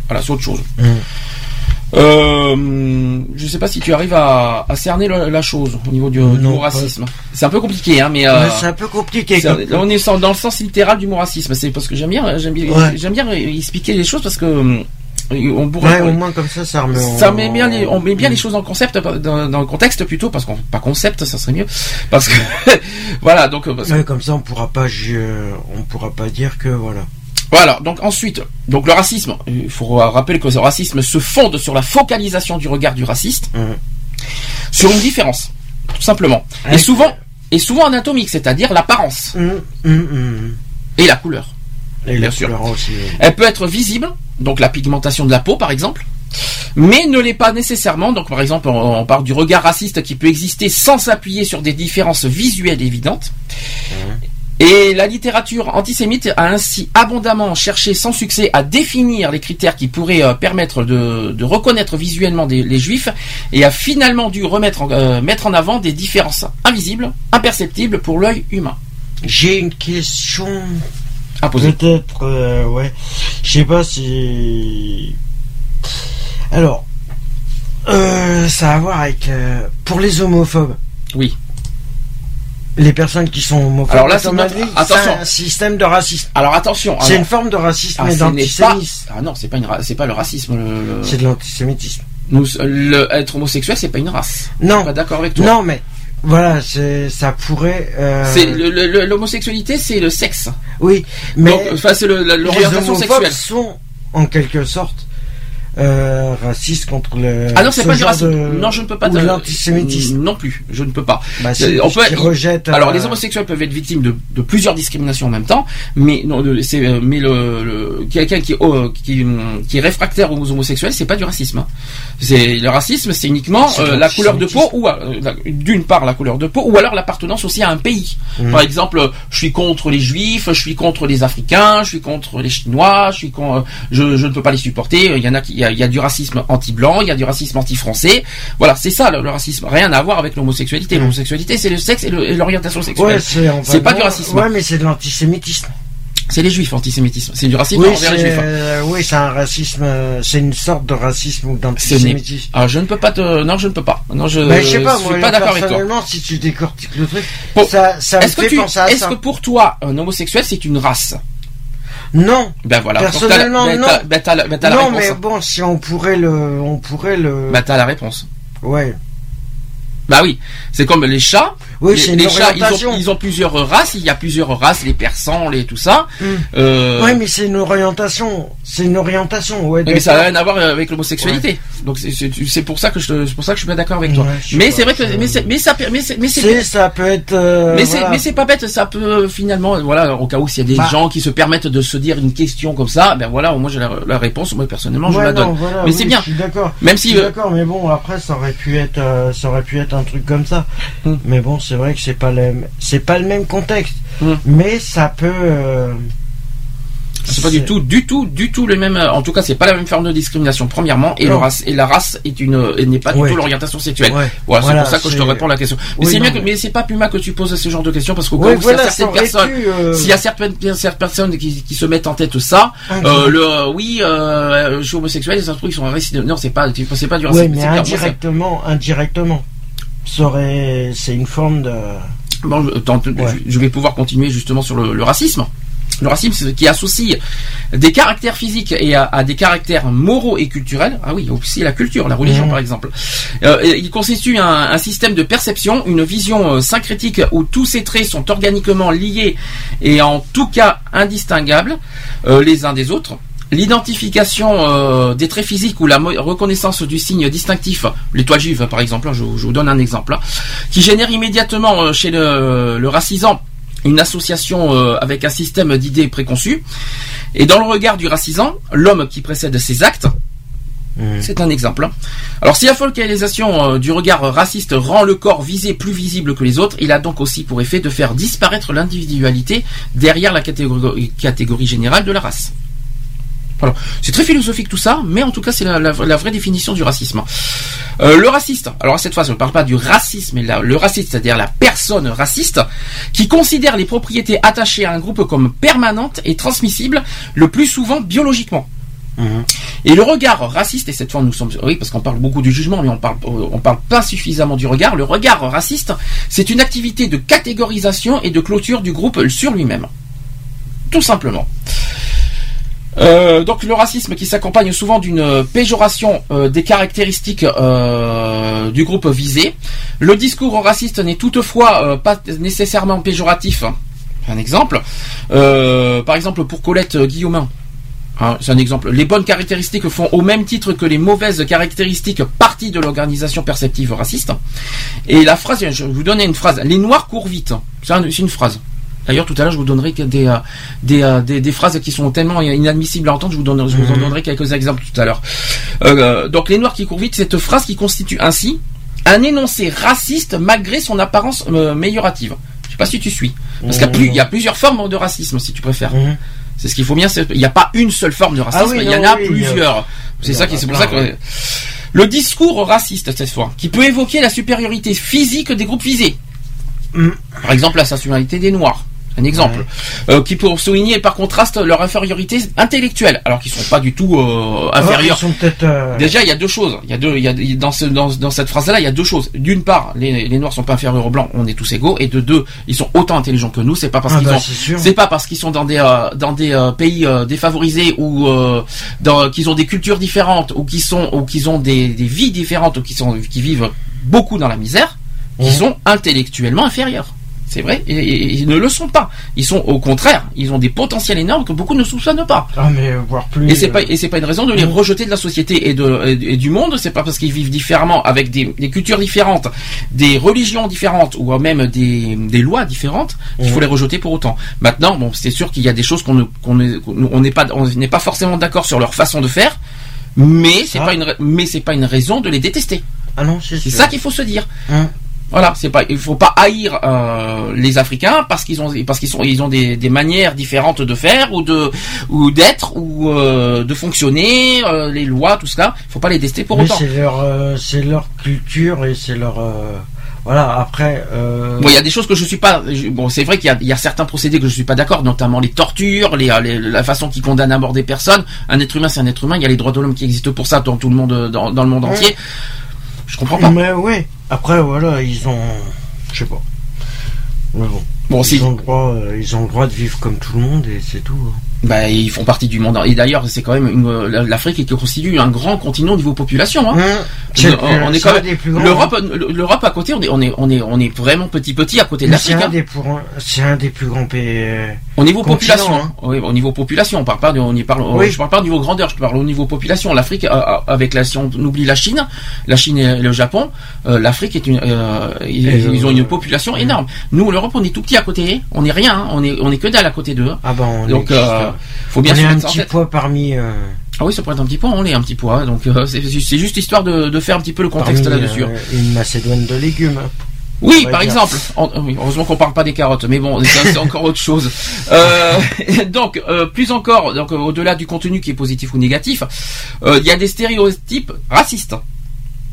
Speaker 2: Voilà, c'est autre chose. Euh, je ne sais pas si tu arrives à, à cerner la, la chose au niveau du, mot racisme. C'est un peu compliqué, hein, mais, euh,
Speaker 3: Mais c'est un peu compliqué.
Speaker 2: on est dans le sens littéral du mot racisme. C'est parce que j'aime bien, j'aime bien,
Speaker 3: Ouais.
Speaker 2: j'aime bien expliquer les choses parce que euh, on pourrait.
Speaker 3: Ouais, au moins comme ça, ça remet.
Speaker 2: Ça met bien les, on met bien les choses en concept, dans, dans le contexte plutôt, parce qu'on pas concept, ça serait mieux, parce que *laughs* voilà, donc euh, que-
Speaker 3: Ouais, comme ça, on pourra pas, on pourra pas dire que voilà.
Speaker 2: Voilà, donc ensuite, donc le racisme, il faut rappeler que le racisme se fonde sur la focalisation du regard du raciste sur une différence, tout simplement. Et souvent, et souvent anatomique, c'est-à-dire l'apparence
Speaker 3: hum, hum.
Speaker 2: et la couleur.
Speaker 3: Et
Speaker 2: Bien
Speaker 3: la
Speaker 2: sûr.
Speaker 3: couleur aussi. ouais.
Speaker 2: Elle peut être visible, donc la pigmentation de la peau par exemple, mais ne l'est pas nécessairement. Donc par exemple, on, on parle du regard raciste qui peut exister sans s'appuyer sur des différences visuelles évidentes. Et la littérature antisémite a ainsi abondamment cherché sans succès à définir les critères qui pourraient euh, permettre de, de reconnaître visuellement des- les juifs et a finalement dû remettre en, euh, mettre en avant des différences invisibles, imperceptibles pour l'œil humain.
Speaker 3: J'ai une question.
Speaker 2: À poser.
Speaker 3: Peut-être, euh, ouais. Je sais pas si. Alors, ça a à voir avec. pour les homophobes.
Speaker 2: Oui.
Speaker 3: Les personnes qui sont homophobes.
Speaker 2: Alors là, c'est
Speaker 3: un système de racisme.
Speaker 2: Alors attention.
Speaker 3: C'est une forme de racisme
Speaker 2: Ah,
Speaker 3: et d'antisémitisme.
Speaker 2: Ah non, c'est pas une ra- c'est pas le racisme. le-
Speaker 3: C'est de l'antisémitisme.
Speaker 2: Nous, le être homosexuel, c'est pas une race.
Speaker 3: Non.
Speaker 2: Pas d'accord avec toi.
Speaker 3: Non, mais voilà, c'est ça pourrait. euh,
Speaker 2: l'homosexualité, c'est le sexe.
Speaker 3: Oui, mais
Speaker 2: Donc, enfin, c'est l'orientation sexuelle.
Speaker 3: sont en quelque sorte euh, racistes contre le.
Speaker 2: Ah non, c'est
Speaker 3: ce
Speaker 2: pas du
Speaker 3: genre
Speaker 2: racisme.
Speaker 3: de-
Speaker 2: Non, je ne peux pas.
Speaker 3: ou l'antisémitisme.
Speaker 2: Non plus, je ne peux pas.
Speaker 3: Bah,
Speaker 2: Euh, on peut.
Speaker 3: rejette,
Speaker 2: Alors,
Speaker 3: euh,
Speaker 2: les homosexuels peuvent être victimes de, de plusieurs discriminations en même temps, mais non, c'est euh, mais le, le- quelqu'un qui, est, euh, qui qui est réfractaire aux homosexuels, c'est pas du racisme. hein. C'est le racisme, c'est uniquement euh, la couleur de peau ou euh, d'une part la couleur de peau ou alors l'appartenance aussi à un pays.
Speaker 3: Mhm.
Speaker 2: Par exemple, je suis contre les juifs, je suis contre les africains, je suis contre les chinois, je suis con- je, je ne peux pas les supporter. Il y en a qui, il y a, il y a du racisme anti-blanc, il y a du racisme anti-français. Voilà, c'est ça le, le racisme. Rien à voir avec l'homosexualité. L'homosexualité, c'est le sexe et l'orientation sexuelle.
Speaker 3: Ouais, c'est
Speaker 2: pas
Speaker 3: fait-
Speaker 2: du racisme.
Speaker 3: Ouais, mais c'est de l'antisémitisme.
Speaker 2: C'est les juifs, antisémitisme. C'est du racisme
Speaker 3: Oui,
Speaker 2: envers les
Speaker 3: c'est
Speaker 2: juifs. hein.
Speaker 3: euh, oui, c'est un racisme, euh, c'est une sorte de racisme ou d'antisémitisme.
Speaker 2: Ah, je ne peux pas te. Non, je ne peux pas. Non, je.
Speaker 3: Mais je sais pas,
Speaker 2: je
Speaker 3: moi,
Speaker 2: suis pas d'accord avec toi.
Speaker 3: personnellement, si tu décortiques le truc,
Speaker 2: Bon,
Speaker 3: ça, ça me
Speaker 2: Est-ce que,
Speaker 3: fait
Speaker 2: tu,
Speaker 3: penser à
Speaker 2: est-ce
Speaker 3: ça.
Speaker 2: que pour toi, un homosexuel, c'est une race?
Speaker 3: Non.
Speaker 2: Ben voilà.
Speaker 3: Personnellement,
Speaker 2: ben,
Speaker 3: non.
Speaker 2: ben, ben, t'as la
Speaker 3: non,
Speaker 2: réponse.
Speaker 3: mais bon, si on pourrait le, on pourrait le.
Speaker 2: Bah t'as la réponse.
Speaker 3: ouais.
Speaker 2: Bah oui, c'est comme les chats.
Speaker 3: Oui,
Speaker 2: les,
Speaker 3: c'est une
Speaker 2: les chats, ils
Speaker 3: orientation.
Speaker 2: ont, ils ont plusieurs races. Il y a plusieurs races, les persans, les tout ça.
Speaker 3: Hmm.
Speaker 2: Euh,
Speaker 3: Ouais, mais c'est une orientation. C'est une orientation. Ouais.
Speaker 2: mais ça n'a rien à voir avec l'homosexualité. Donc c'est- c'est c'est pour ça que je c'est pour ça que je suis pas d'accord avec toi.
Speaker 3: Ouais, je
Speaker 2: mais c'est vrai que
Speaker 3: c'est-
Speaker 2: mais c'est mais ça mais c'est mais
Speaker 3: C'est,
Speaker 2: c'est
Speaker 3: ça peut être. euh,
Speaker 2: mais c'est
Speaker 3: voilà.
Speaker 2: mais c'est pas bête. Ça peut finalement voilà au cas où s'il y a des
Speaker 3: Bah.
Speaker 2: gens qui se permettent de se dire une question comme ça, ben voilà moi j'ai la, la réponse. Moi personnellement je
Speaker 3: Ouais,
Speaker 2: la
Speaker 3: non,
Speaker 2: donne.
Speaker 3: voilà,
Speaker 2: mais
Speaker 3: oui,
Speaker 2: c'est bien.
Speaker 3: Je suis d'accord.
Speaker 2: Même
Speaker 3: Je
Speaker 2: si
Speaker 3: suis
Speaker 2: euh,
Speaker 3: d'accord, mais bon, après, ça aurait pu être, euh, ça aurait pu être un truc comme ça.
Speaker 2: Hmm.
Speaker 3: Mais bon, c'est vrai que c'est pas le, c'est pas le même contexte.
Speaker 2: Hmm.
Speaker 3: Mais ça peut. euh,
Speaker 2: C'est pas du tout, du tout, du tout le même. En tout cas, c'est pas la même forme de discrimination. Premièrement, et, le race, et la race est une, et n'est pas du
Speaker 3: Ouais.
Speaker 2: tout l'orientation sexuelle.
Speaker 3: Ouais.
Speaker 2: Voilà,
Speaker 3: Voilà,
Speaker 2: c'est pour ça que je te réponds à la question. Mais
Speaker 3: Oui,
Speaker 2: c'est bien que,
Speaker 3: mais-
Speaker 2: c'est pas plus mal que tu poses ce genre de questions parce qu'au
Speaker 3: Ouais, voilà,
Speaker 2: s'il y a certaines personnes,
Speaker 3: euh,
Speaker 2: s'il y a certaines, certaines personnes qui, qui se mettent en tête ça,
Speaker 3: Ah,
Speaker 2: euh,
Speaker 3: oui.
Speaker 2: le, euh, oui, euh, je suis homosexuel, ça se trouve ils sont. Non, c'est pas, c'est pas du racisme.
Speaker 3: mais indirectement, indirectement, ça aurait, c'est une forme de.
Speaker 2: Bon, je,
Speaker 3: Ouais.
Speaker 2: vais pouvoir continuer justement sur le, le racisme. Le racisme, c'est ce qui associe des caractères physiques et à, à des caractères moraux et culturels. Ah oui, aussi la culture, la religion par exemple. Euh, il constitue un, un système de perception, une vision euh, syncrétique où tous ces traits sont organiquement liés et en tout cas indistinguables euh, les uns des autres. L'identification euh, des traits physiques ou la reconnaissance du signe distinctif, l'étoile juive par exemple, hein, je, je vous donne un exemple, hein, qui génère immédiatement euh, chez le, le racisant une association euh, avec un système d'idées préconçues. Et dans le regard du racisant, l'homme qui précède ses actes, c'est un exemple. hein. Alors si la focalisation du regard raciste rend le corps visé plus visible que les autres, il a donc aussi pour effet de faire disparaître l'individualité derrière la catégorie, catégorie générale de la race. Voilà. C'est très philosophique tout ça, mais en tout cas c'est la, la- la vraie définition du racisme. Euh, le raciste, alors cette fois je ne parle pas du racisme, mais la- le raciste, c'est-à-dire la personne raciste, qui considère les propriétés attachées à un groupe comme permanentes et transmissibles, le plus souvent biologiquement. Et le regard raciste, et cette fois nous sommes, oui, parce qu'on parle beaucoup du jugement, mais on parle, on parle pas suffisamment du regard. Le regard raciste, c'est une activité de catégorisation et de clôture du groupe sur lui-même. Tout simplement. Euh, donc le racisme qui s'accompagne souvent d'une euh, péjoration euh, des caractéristiques du groupe visé. Le discours raciste n'est toutefois pas nécessairement péjoratif. Un exemple, par exemple pour Colette Guillaumin, Hein, c'est un exemple. Les bonnes caractéristiques font au même titre que les mauvaises caractéristiques partie de l'organisation perceptive raciste. Et la phrase, je vais vous donner une phrase. Les noirs courent vite. C'est une phrase. D'ailleurs, tout à l'heure, je vous donnerai des, euh, des, euh, des, des phrases qui sont tellement inadmissibles à entendre. Je vous, donne, je vous en donnerai quelques exemples tout à l'heure. Euh, donc, les noirs qui courent vite, cette phrase qui constitue ainsi un énoncé raciste malgré son apparence euh, améliorative. Je sais pas si tu suis. Parce qu'il y a y, a plusieurs formes de racisme, si tu préfères. C'est ce qu'il faut bien. Il n'y a pas une seule forme de racisme.
Speaker 3: Ah oui,
Speaker 2: il y en a
Speaker 3: oui,
Speaker 2: plusieurs. C'est ça qui, c'est pour ça que.
Speaker 3: ouais.
Speaker 2: Le discours raciste cette fois, qui peut évoquer la supériorité physique des groupes visés. Par exemple, la sensualité des Noirs. Un exemple. Euh, qui pour souligner par contraste leur infériorité intellectuelle, alors qu'ils sont pas du tout euh, inférieurs.
Speaker 3: ils sont peut-être, euh,
Speaker 2: Déjà, il y a deux choses. Il y a deux, il y a, dans, ce, dans, dans cette phrase-là, il y a deux choses. D'une part, les, les noirs sont pas inférieurs aux blancs, on est tous égaux. Et de deux, ils sont autant intelligents que nous. C'est pas parce
Speaker 3: Ah
Speaker 2: qu'ils
Speaker 3: bah,
Speaker 2: ont,
Speaker 3: c'est
Speaker 2: pas parce qu'ils sont dans des euh, dans des euh, pays euh, défavorisés ou euh, dans- qu'ils ont des cultures différentes ou qu'ils sont ou qu'ils ont des, des vies différentes ou qui sont qui vivent beaucoup dans la misère, qu'ils sont intellectuellement inférieurs. C'est vrai, et, ils ne le sont pas. Ils sont au contraire, ils ont des potentiels énormes que beaucoup ne soupçonnent pas.
Speaker 3: Ah, mais voire plus.
Speaker 2: Et c'est pas
Speaker 3: euh,
Speaker 2: et c'est pas une raison de les rejeter de la société et de et, du monde. C'est pas parce qu'ils vivent différemment, avec des, des cultures différentes, des religions différentes ou même des, des lois différentes, qu'il faut les rejeter pour autant. Maintenant, bon, c'est sûr qu'il y a des choses qu'on ne qu'on ne- qu'on- on n'est pas on n'est pas forcément d'accord sur leur façon de faire, mais c'est pas une mais c'est pas une raison de les détester.
Speaker 3: Ah non, c'est
Speaker 2: ça qu'il faut se dire.
Speaker 3: Hein.
Speaker 2: Voilà, c'est pas, il faut pas haïr euh, les Africains parce qu'ils ont, parce qu'ils sont, ils ont des, des manières différentes de faire ou de, ou d'être ou euh, de fonctionner, euh, les lois, tout cela. Il faut pas les détester pour
Speaker 3: Mais
Speaker 2: autant.
Speaker 3: c'est leur, euh, c'est leur culture et c'est leur. euh, voilà, après. euh,
Speaker 2: Bon, il y a des choses que je suis pas. je- Bon, c'est vrai qu'il y a, il y a certains procédés que je suis pas d'accord, notamment les tortures, les, les- la façon qu'ils condamnent à mort des personnes. Un être humain, c'est un être humain. Il y a les droits de l'homme qui existent pour ça dans tout le monde, dans, dans le monde entier. Je comprends pas.
Speaker 3: Mais ouais. Après, voilà, ils ont. Je sais pas. Mais bon.
Speaker 2: Bon,
Speaker 3: ils,
Speaker 2: si-
Speaker 3: ont le droit, euh, ils ont le droit de vivre comme tout le monde et c'est tout. hein.
Speaker 2: Bah, ils font partie du monde. Et d'ailleurs, c'est quand même une, l'Afrique qui constitue un grand continent au niveau population. Hein.
Speaker 3: C'est
Speaker 2: On- on est quand même- L'Europe,
Speaker 3: hein.
Speaker 2: l'Europe à côté, on est, on est, on est, on est vraiment petit petit à côté de
Speaker 3: c'est
Speaker 2: l'Afrique.
Speaker 3: un,
Speaker 2: hein.
Speaker 3: pour- c'est un des plus grands pays. euh,
Speaker 2: Au niveau population,
Speaker 3: hein.
Speaker 2: oui, au niveau population, on parle pas de, on y parle,
Speaker 3: Oui.
Speaker 2: je parle pas au niveau grandeur, je parle au niveau population. L'Afrique, euh, euh, avec la, si on oublie la Chine, la Chine et le Japon, l'Afrique est une, euh, ils,
Speaker 3: Et
Speaker 2: ils
Speaker 3: le-
Speaker 2: ont une population énorme. Nous, l'Europe, on est tout petit à côté, on est rien, hein. on est, on est que dalle à côté d'eux.
Speaker 3: Ah ben, on
Speaker 2: Donc,
Speaker 3: est
Speaker 2: euh, faut bien
Speaker 3: on
Speaker 2: se
Speaker 3: est un petit poids parmi. euh,
Speaker 2: Ah oui, ça pourrait être un petit poids, on est un petit poids, donc euh, c'est juste histoire de, de faire un petit peu le contexte là-dessus.
Speaker 3: euh, une Macédoine de légumes. hein.
Speaker 2: Oui, par
Speaker 3: dire.
Speaker 2: exemple. En- heureusement qu'on parle pas des carottes, mais bon, c'est encore autre chose. Euh, *laughs* donc, euh, plus encore, donc au-delà du contenu qui est positif ou négatif, euh, il y a des stéréotypes racistes.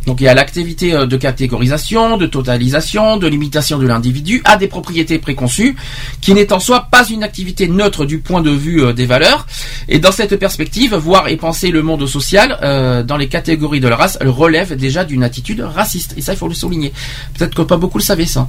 Speaker 2: Donc il y a l'activité euh, de catégorisation, de totalisation, de limitation de l'individu à des propriétés préconçues, qui n'est en soi pas une activité neutre du point de vue euh, des valeurs. Et dans cette perspective, voir et penser le monde social euh, dans les catégories de la race relève déjà d'une attitude raciste. Et ça, il faut le souligner. Peut-être que pas beaucoup le savaient ça.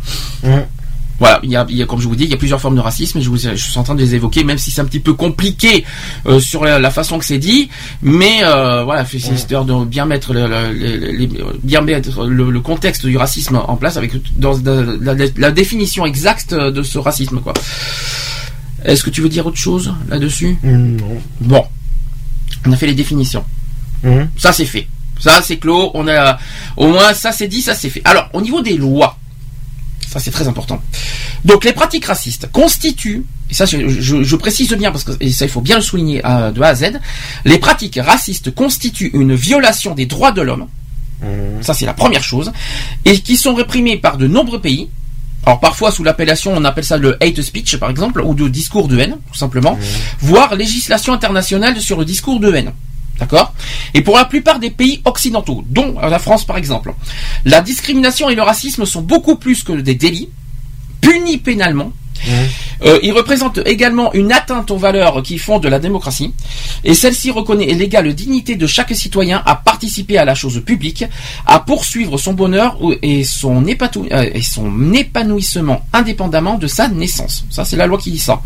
Speaker 2: Voilà, il y, a, il y a, comme je vous dis, il y a plusieurs formes de racisme et je, vous, je suis en train de les évoquer, même si c'est un petit peu compliqué euh, sur la, la façon que c'est dit, mais euh, voilà, c'est histoire de bien mettre, le, le- le- bien mettre le, le contexte du racisme en place avec dans, la, la- la définition exacte de ce racisme, quoi. Est-ce que tu veux dire autre chose là-dessus?
Speaker 3: Non.
Speaker 2: Bon. On a fait les définitions.
Speaker 3: Mhm.
Speaker 2: Ça c'est fait. Ça c'est clos. On a au moins ça c'est dit, ça c'est fait. Alors au niveau des lois, ça c'est très important. Donc les pratiques racistes constituent, et ça je, je- je précise bien parce que et ça il faut bien le souligner euh, de A à Z, les pratiques racistes constituent une violation des droits de l'homme.
Speaker 3: Mhm.
Speaker 2: Ça c'est la première chose, et qui sont réprimées par de nombreux pays. Alors parfois sous l'appellation, on appelle ça le hate speech par exemple, ou de discours de haine, tout simplement, voire législation internationale sur le discours de haine. D'accord Et pour la plupart des pays occidentaux, dont la France par exemple, la discrimination et le racisme sont beaucoup plus que des délits, punis pénalement. Euh, ils représentent également une atteinte aux valeurs qui font de la démocratie, et celle-ci reconnaît l'égale dignité de chaque citoyen à participer à la chose publique, à poursuivre son bonheur euh, et son épanouissement indépendamment de sa naissance. Ça, c'est la loi qui dit ça.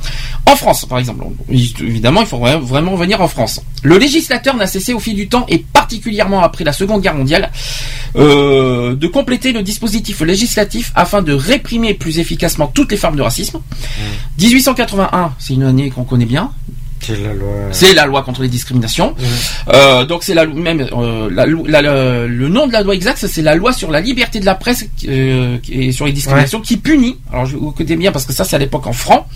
Speaker 2: En France, par exemple, évidemment, il faut vra- vraiment venir en France. Le législateur n'a cessé au fil du temps, et particulièrement après la Seconde Guerre mondiale, euh, de compléter le dispositif législatif afin de réprimer plus efficacement toutes les formes de racisme. 1881, c'est une année qu'on connaît bien.
Speaker 3: C'est la loi.
Speaker 2: C'est la loi contre les discriminations. Euh, donc c'est la même euh, la la- le nom de la loi exacte, c'est la loi sur la liberté de la presse euh, et sur les discriminations qui punit. Alors je vous écoutez bien parce que ça c'est à l'époque en franc,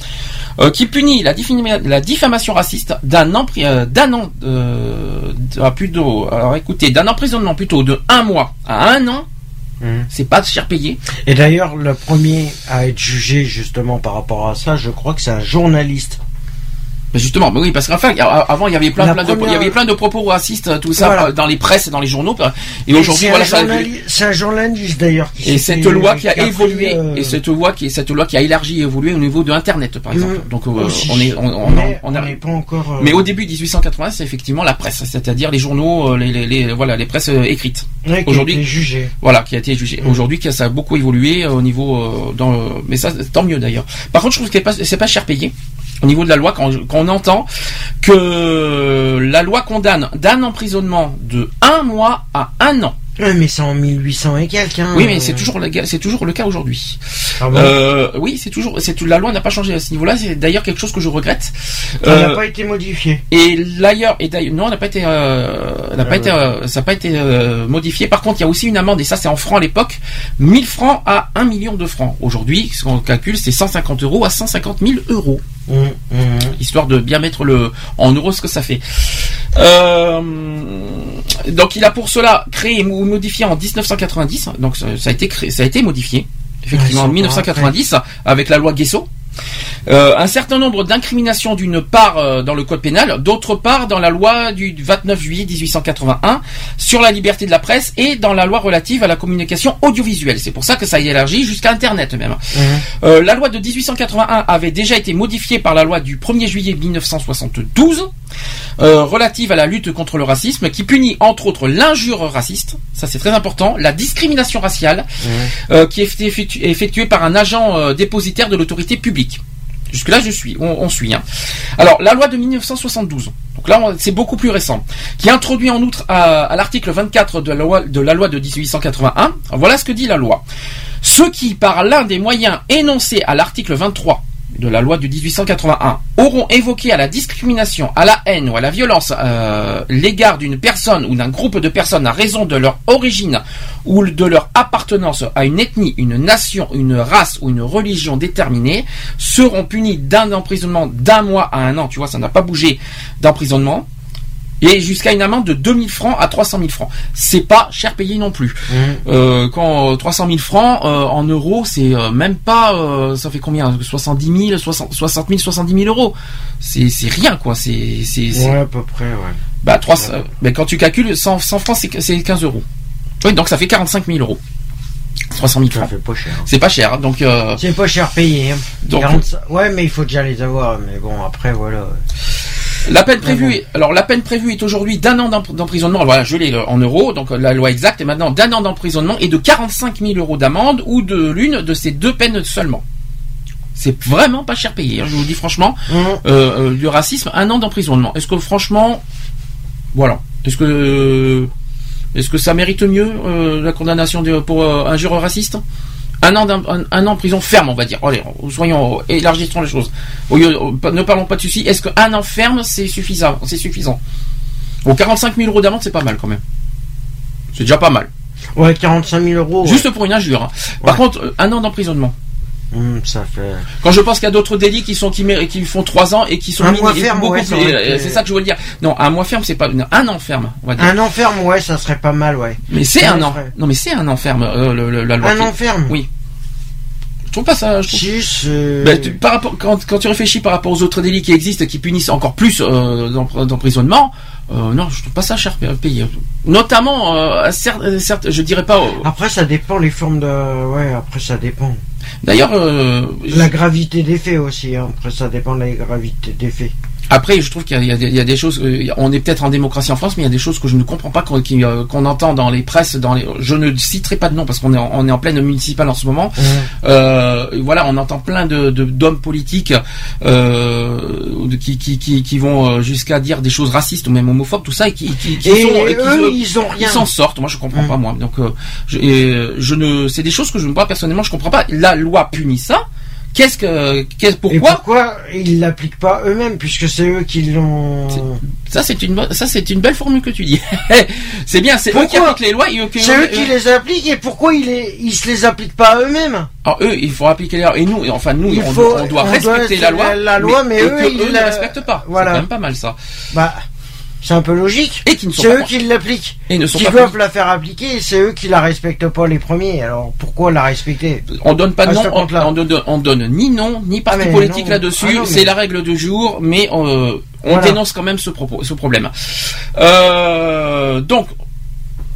Speaker 2: qui punit la, diffama- la diffamation raciste d'un an d'un an plutôt alors écoutez d'un emprisonnement plutôt de un mois à un an.
Speaker 3: Mhm.
Speaker 2: C'est pas cher payé.
Speaker 3: Et d'ailleurs, le premier à être jugé justement par rapport à ça, je crois que c'est un journaliste.
Speaker 2: Mais justement, mais oui, parce qu'enfin, il y a- avant, il y avait plein, de, il y avait plein de propos racistes, tout ça,
Speaker 3: Voilà.
Speaker 2: dans les presses et dans les journaux. Et
Speaker 3: Et
Speaker 2: aujourd'hui,
Speaker 3: c'est
Speaker 2: voilà,
Speaker 3: un
Speaker 2: ça.
Speaker 3: journali- C'est un journaliste d'ailleurs. qui
Speaker 2: Et cette loi qui a évolué,
Speaker 3: euh,
Speaker 2: et cette loi qui, cette loi qui a élargi et évolué au niveau de Internet, par exemple.
Speaker 3: Mm,
Speaker 2: Donc, euh, on est, on, on,
Speaker 3: Mais
Speaker 2: on a-
Speaker 3: on n'est pas encore. euh,
Speaker 2: mais au début 1880, c'est effectivement la presse, c'est-à-dire les journaux, les, les, les- voilà, les presses écrites.
Speaker 3: Ouais, qui a
Speaker 2: Aujourd'hui,
Speaker 3: été jugé.
Speaker 2: voilà, qui a été jugé.
Speaker 3: Mm.
Speaker 2: Aujourd'hui, ça a beaucoup évolué euh, au niveau, euh, dans, euh, mais ça, tant mieux d'ailleurs. Par contre, je trouve que c'est pas, c'est pas cher payé au niveau de la loi quand, quand on entend que la loi condamne d'un emprisonnement de un mois à un an.
Speaker 3: Ouais, mais c'est en 1800 et quelques. Hein,
Speaker 2: Oui, mais c'est toujours le, c'est toujours le cas aujourd'hui.
Speaker 3: Ah bon?
Speaker 2: Euh, oui, c'est toujours, c'est la loi n'a pas changé à ce niveau-là. C'est d'ailleurs quelque chose que je regrette.
Speaker 3: Ça n'a
Speaker 2: Euh,
Speaker 3: pas été modifié.
Speaker 2: et d'ailleurs, et d'ailleurs, non, elle n'a pas été, euh, elle n'a pas
Speaker 3: Ah
Speaker 2: été, euh, ça n'a pas été euh, modifié. Par contre, il y a aussi une amende et ça, c'est en francs à l'époque, 1000 francs à 1 million de francs. Aujourd'hui, ce qu'on calcule, c'est 150 euros à 150 000 euros, Histoire de bien mettre le en euros ce que ça fait. Euh, donc, il a pour cela créé ou modifié en 1990. Donc, ça, ça a été créé, ça a été modifié. Effectivement,
Speaker 3: Ouais,
Speaker 2: en
Speaker 3: c'est
Speaker 2: 1990, avec la loi Guesso. Euh, un certain nombre d'incriminations d'une part euh, dans le code pénal, d'autre part dans la loi du 29 juillet 1881 sur la liberté de la presse et dans la loi relative à la communication audiovisuelle. C'est pour ça que ça a élargi jusqu'à Internet même. Euh, la loi de 1881 avait déjà été modifiée par la loi du 1er juillet 1972 euh, relative à la lutte contre le racisme qui punit entre autres l'injure raciste, ça c'est très important, la discrimination raciale euh, qui est effectu- effectuée par un agent dépositaire de l'autorité publique. Jusque-là, je suis, on, suit. hein. Alors, la loi de 1972, donc là, c'est beaucoup plus récent, qui introduit en outre à, l'article 24 de la, loi, de la loi de 1881, voilà ce que dit la loi. Ceux qui, par l'un des moyens énoncés à l'article 23 de la loi de 1881, auront évoqué à la discrimination, à la haine ou à la violence euh, l'égard d'une personne ou d'un groupe de personnes à raison de leur origine ou de leur appartenance à une ethnie, une nation, une race ou une religion déterminée, seront punis d'un emprisonnement d'un mois à un an, tu vois, ça n'a pas bougé d'emprisonnement, et jusqu'à une amende de 2000 francs à 300 000 francs. C'est pas cher payé non plus. Euh, quand euh, 300 000 francs euh, en euros, c'est euh, même pas, euh, ça fait combien? 70 000, 60, 60 000, 70 000 euros. C'est c'est rien quoi. C'est c'est c'est-
Speaker 3: Ouais, à peu près, ouais.
Speaker 2: bah 300, euh, mais quand tu calcules 100, 100 francs, c'est c'est 15 euros. Oui, donc ça fait 45 000 euros. 300 000
Speaker 3: Ça
Speaker 2: francs.
Speaker 3: fait pas cher.
Speaker 2: C'est pas cher, hein, donc. euh,
Speaker 3: C'est pas cher payé. hein.
Speaker 2: Donc-
Speaker 3: 45 Ouais, mais il faut déjà les avoir. Mais bon, après, voilà.
Speaker 2: La peine prévue, est- alors la peine prévue est aujourd'hui d'un an d'emp- d'emprisonnement. Voilà, je l'ai euh, en euros, donc euh, la loi exacte est maintenant d'un an d'emprisonnement et de 45 000 euros d'amende ou de l'une de ces deux peines seulement. C'est vraiment pas cher payé. hein, je vous le dis franchement,
Speaker 3: Hum.
Speaker 2: euh, euh, du racisme, un an d'emprisonnement. Est-ce que franchement, voilà, est-ce que est-ce que ça mérite mieux euh, la condamnation de- pour injure raciste un an, d'im- un, un an de prison ferme, on va dire. Allez, soyons, élargissons les choses. Au lieu, ne parlons pas de ceci. Est-ce qu'un an ferme, c'est suffisant? C'est suffisant. Bon, 45 000 euros d'amende, c'est pas mal quand même. C'est déjà pas mal.
Speaker 3: Ouais, 45 000 euros.
Speaker 2: Juste pour une injure. hein. Par contre, euh, un an d'emprisonnement.
Speaker 3: Ça fait.
Speaker 2: Quand je pense qu'il y a d'autres délits qui sont qui, qui font 3 ans et qui sont
Speaker 3: Un mois
Speaker 2: et
Speaker 3: ferme,
Speaker 2: beaucoup
Speaker 3: ouais,
Speaker 2: plus- euh, C'est ça que je voulais dire. Non, un mois ferme, c'est pas non, un an ferme, on va dire.
Speaker 3: Un enferme, ouais, ça serait pas mal, ouais.
Speaker 2: Mais c'est un an. Non, mais c'est un an ferme, euh, le- le- la loi.
Speaker 3: Un
Speaker 2: qui-
Speaker 3: enferme
Speaker 2: Oui. Je trouve pas ça. Je trouve...
Speaker 3: C'est.
Speaker 2: Ben, tu- par rapport, quand, quand tu réfléchis par rapport aux autres délits qui existent, qui punissent encore plus euh, d'empr- d'emprisonnement, euh, non, je trouve pas ça cher à payer. Notamment, euh, certes, euh, certes, je dirais pas. euh,
Speaker 3: Après, ça dépend les formes de. Ouais, après, ça dépend.
Speaker 2: D'ailleurs, euh,
Speaker 3: La gravité des faits aussi, hein. après, ça dépend de la gravité des faits.
Speaker 2: Après, je trouve qu'il y, a- il y a des- choses. euh, on est peut-être en démocratie en France, mais il y a des choses que je ne comprends pas qu'on euh, entend dans les presses. Dans les, je ne citerai pas de nom parce qu'on est en, on est en pleine municipale en ce moment. Euh, voilà, on entend plein de d'hommes politiques euh, qui, qui, qui, qui vont euh, jusqu'à dire des choses racistes ou même homophobes, tout ça, et qui, qui, qui
Speaker 3: Et
Speaker 2: sont-
Speaker 3: eux, ils ont rien.
Speaker 2: s'en sortent. Moi, je comprends pas moi. Donc, euh, je, et, je ne. C'est des choses que je moi personnellement, je comprends pas. La loi punit ça. Qu'est-ce que, qu'est-ce
Speaker 3: Et
Speaker 2: pourquoi
Speaker 3: pourquoi ils l'appliquent pas eux-mêmes, puisque c'est eux qui l'ont.
Speaker 2: Ça, c'est une, ça, c'est une belle formule que tu dis. *laughs* c'est bien, c'est eux qui appliquent les lois
Speaker 3: C'est eux qui les appliquent, et pourquoi ils, les... ils se les appliquent pas eux-mêmes
Speaker 2: Alors, eux, il faut appliquer les lois. Et nous, et enfin, nous, on, doit
Speaker 3: on
Speaker 2: respecter
Speaker 3: doit-
Speaker 2: la loi.
Speaker 3: la- la loi, mais eux, ils
Speaker 2: ne
Speaker 3: la-
Speaker 2: respectent pas.
Speaker 3: Voilà.
Speaker 2: C'est quand même pas mal, ça.
Speaker 3: Bah, c'est un peu logique.
Speaker 2: Et qui ne sont
Speaker 3: C'est eux qui l'appliquent.
Speaker 2: Et ne sont
Speaker 3: Qui
Speaker 2: pas
Speaker 3: doivent la faire appliquer, et c'est eux qui la respectent pas les premiers. Alors pourquoi la respecter?
Speaker 2: On donne pas de nom, on, on donne, on donne ni nom, ni parti
Speaker 3: Ah, mais
Speaker 2: politique là-dessus.
Speaker 3: Ah, mais-
Speaker 2: C'est la règle du jour, mais euh, on
Speaker 3: Voilà.
Speaker 2: dénonce quand même ce, propos, ce problème. Euh, donc,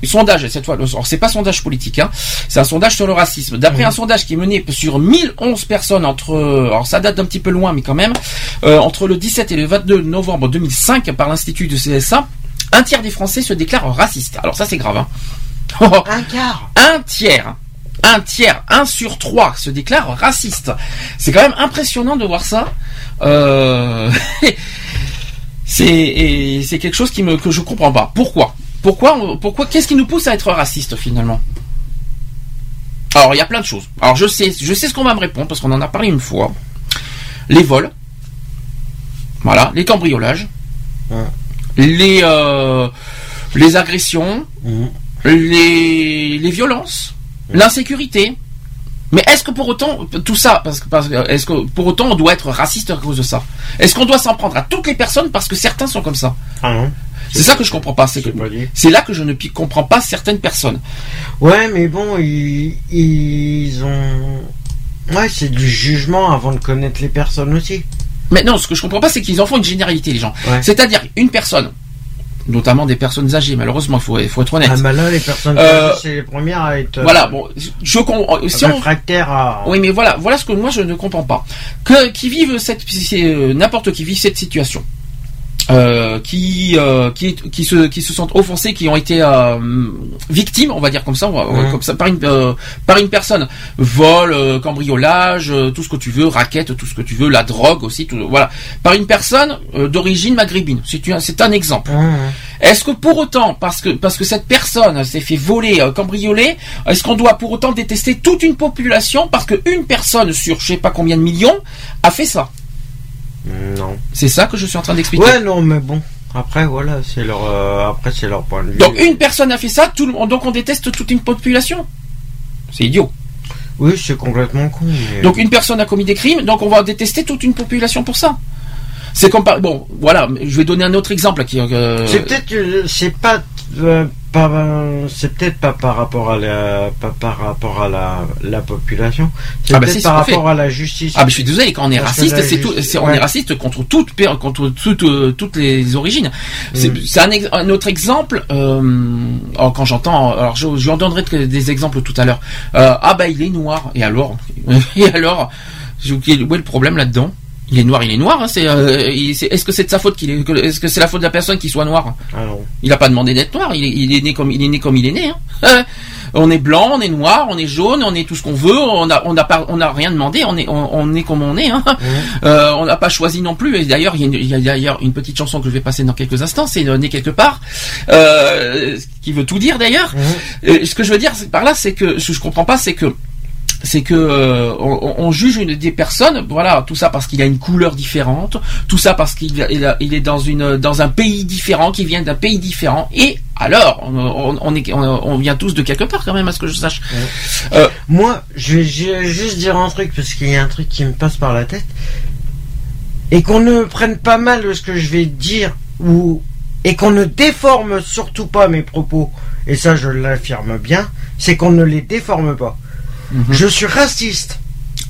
Speaker 2: sondage cette fois. C'est pas sondage politique, hein. C'est un sondage sur le racisme. D'après
Speaker 3: Mhm.
Speaker 2: un sondage qui est mené sur 1011 personnes entre, alors ça date d'un petit peu loin, mais quand même, euh, entre le 17 et le 22 novembre 2005 par l'institut de CSA, un tiers des Français se déclarent racistes. Alors ça c'est grave. Hein. *laughs*
Speaker 3: Un quart.
Speaker 2: Un tiers. Un tiers, un sur trois se déclare raciste. C'est quand même impressionnant de voir ça. Euh, *laughs* c'est quelque chose qui me que je comprends pas. Pourquoi? Pourquoi Pourquoi Qu'est-ce qui nous pousse à être raciste finalement? Alors il y a plein de choses. Alors je sais, je sais ce qu'on va me répondre parce qu'on en a parlé une fois. Les vols, voilà, les cambriolages, les euh, les agressions, les, les violences, l'insécurité. Mais est-ce que pour autant, tout ça, parce que, parce que- est-ce que pour autant on doit être raciste à cause de ça? Est-ce qu'on doit s'en prendre à toutes les personnes parce que certains sont comme ça?
Speaker 3: Ah non.
Speaker 2: C'est ça que je comprends pas. C'est là que je ne comprends pas certaines personnes.
Speaker 3: Ouais, mais bon, ils, ils ont. Ouais, c'est du jugement avant de connaître les personnes aussi.
Speaker 2: Mais non, ce que je comprends pas, c'est qu'ils en font une généralité, les gens.
Speaker 3: Ouais.
Speaker 2: C'est-à-dire une personne, notamment des personnes âgées. Malheureusement, il faut, faut être honnête.
Speaker 3: Ah, bah là, les personnes
Speaker 2: Euh,
Speaker 3: âgées, c'est les premières à être. euh,
Speaker 2: Voilà, bon, je comprends. Si on,
Speaker 3: réfractaires à.
Speaker 2: Oui, mais voilà, voilà ce que moi je ne comprends pas. Que qui vivent cette, euh, n'importe qui vit cette situation. Euh, qui euh, qui qui se qui se sentent offensés, qui ont été euh, victimes, on va dire comme ça,
Speaker 3: Mhm.
Speaker 2: comme ça par une euh, par une personne, vol, euh, cambriolage, euh, tout ce que tu veux, raquette, tout ce que tu veux, la drogue aussi, tout, voilà, par une personne euh, d'origine maghrébine. C'est un c'est un exemple. Est-ce que pour autant, parce que parce que cette personne s'est fait voler, euh, cambrioler, est-ce qu'on doit pour autant détester toute une population parce qu'une personne sur je sais pas combien de millions a fait ça?
Speaker 3: Non.
Speaker 2: C'est ça que je suis en train d'expliquer.
Speaker 3: Ouais, non, mais bon. Après, voilà, c'est leur. euh, après, c'est leur point de vue.
Speaker 2: Donc une personne a fait ça, tout le monde, donc on déteste toute une population. C'est idiot.
Speaker 3: Oui, c'est complètement con. mais-
Speaker 2: Donc une personne a commis des crimes, donc on va détester toute une population pour ça. C'est comme par... bon, voilà, je vais donner un autre exemple qui. euh,
Speaker 3: C'est peut-être que c'est pas euh, euh, c'est peut-être pas par rapport à la pas par rapport à la, la population. C'est
Speaker 2: Ah bah
Speaker 3: peut-être par rapport
Speaker 2: fait.
Speaker 3: à la justice.
Speaker 2: Ah, mais je suis désolé, quand on est
Speaker 3: Parce
Speaker 2: raciste, c'est tout, on est raciste contre toute, contre toute, euh, toutes les origines. C'est
Speaker 3: Mm.
Speaker 2: un, autre exemple, euh, alors quand j'entends, alors je, je donnerai des exemples tout à l'heure. Euh, ah bah il est noir, et alors? *laughs* Et alors? J'ai oublié, Où est le problème là-dedans? Il est noir, il est noir. hein, c'est, euh, il- c'est- est-ce que c'est de sa faute qu'il est, que- est-ce que c'est la faute de la personne qu'il soit noir?
Speaker 3: Ah non.
Speaker 2: Il n'a pas demandé d'être noir. Il est, il est né comme il est né comme il est né. hein. *laughs* on est blanc, on est noir, on est jaune, on est tout ce qu'on veut. On a, on a pas, on a rien demandé. On est, on, on est comme on est. hein. *laughs* Euh, on n'a pas choisi non plus. Et d'ailleurs, il y a, une- il y a d'ailleurs une petite chanson que je vais passer dans quelques instants. C'est né quelque part, euh, ce qui veut tout dire d'ailleurs. Euh, ce que je veux dire par là, c'est que ce que je comprends pas, c'est que c'est que euh, on, on juge une des personnes, voilà, tout ça parce qu'il a une couleur différente, tout ça parce qu'il il a- il est dans une dans un pays différent, qui vient d'un pays différent, et alors on, on- on est on, on vient tous de quelque part quand même, à ce que je sache. Euh,
Speaker 3: Moi, je vais ju- juste dire un truc parce qu'il y a un truc qui me passe par la tête et qu'on ne prenne pas mal ce que je vais dire ou et qu'on ne déforme surtout pas mes propos et ça je l'affirme bien, c'est qu'on ne les déforme pas. Je suis raciste.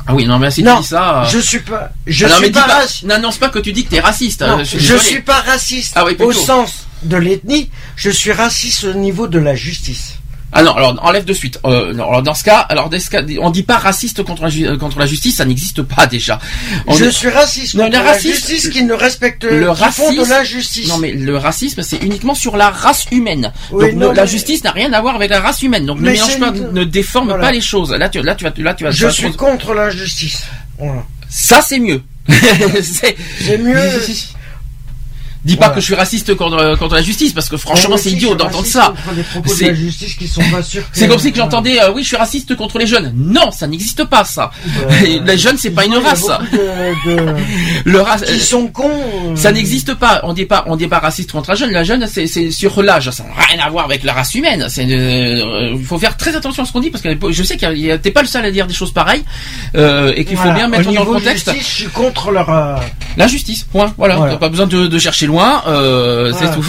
Speaker 2: Ah oui, non mais si
Speaker 3: Non,
Speaker 2: tu dis ça. euh,
Speaker 3: je suis pas je
Speaker 2: ah non,
Speaker 3: suis pas,
Speaker 2: pas,
Speaker 3: raciste.
Speaker 2: n'annonce pas que tu dis que t'es raciste.
Speaker 3: Non,
Speaker 2: euh,
Speaker 3: je,
Speaker 2: désolé.
Speaker 3: suis pas raciste
Speaker 2: Ah oui,
Speaker 3: au sens de l'ethnie, je suis raciste au niveau de la justice.
Speaker 2: Ah non, alors enlève de suite. Euh, non, alors dans ce cas, alors dans ce cas, on dit pas raciste contre la, euh, contre la justice, ça n'existe pas déjà. On
Speaker 3: je
Speaker 2: est-
Speaker 3: suis raciste
Speaker 2: Non,
Speaker 3: contre
Speaker 2: le
Speaker 3: la
Speaker 2: racisme-
Speaker 3: justice qui ne respecte
Speaker 2: le
Speaker 3: qui font de
Speaker 2: racisme-
Speaker 3: la justice.
Speaker 2: Non mais le racisme c'est uniquement sur la race humaine.
Speaker 3: Oui,
Speaker 2: Donc
Speaker 3: non,
Speaker 2: ne- la justice n'a rien à voir avec la race humaine. Donc ne mélange pas,
Speaker 3: une-
Speaker 2: ne déforme
Speaker 3: Voilà.
Speaker 2: pas les choses. Là tu là tu vas là tu vas.
Speaker 3: Je suis contre l'injustice. Voilà.
Speaker 2: Ça c'est mieux. *laughs* c'est
Speaker 3: C'est mieux. *laughs*
Speaker 2: Dis pas que je suis raciste contre, contre la justice parce que franchement
Speaker 3: Moi
Speaker 2: c'est idiot d'entendre ça. C'est- comme si que j'entendais euh, oui je suis raciste contre les jeunes. Non ça n'existe pas ça. les jeunes c'est pas une race.
Speaker 3: De, de- *laughs*
Speaker 2: Le race
Speaker 3: qui sont cons. euh,
Speaker 2: Ça n'existe pas. On dit pas, on dit pas raciste contre la jeune. La jeune, c'est, sur l'âge. Ça n'a rien à voir avec la race humaine. C'est, euh, il faut faire très attention à ce qu'on dit parce que je sais a- t'es pas le seul à dire des choses pareilles euh, et qu'il faut bien mettre dans le contexte.
Speaker 3: Justice, je suis contre leur. euh,
Speaker 2: La justice. Point. Voilà.
Speaker 3: Voilà.
Speaker 2: T'as pas besoin de, de chercher loin. Euh,
Speaker 3: Voilà.
Speaker 2: C'est tout.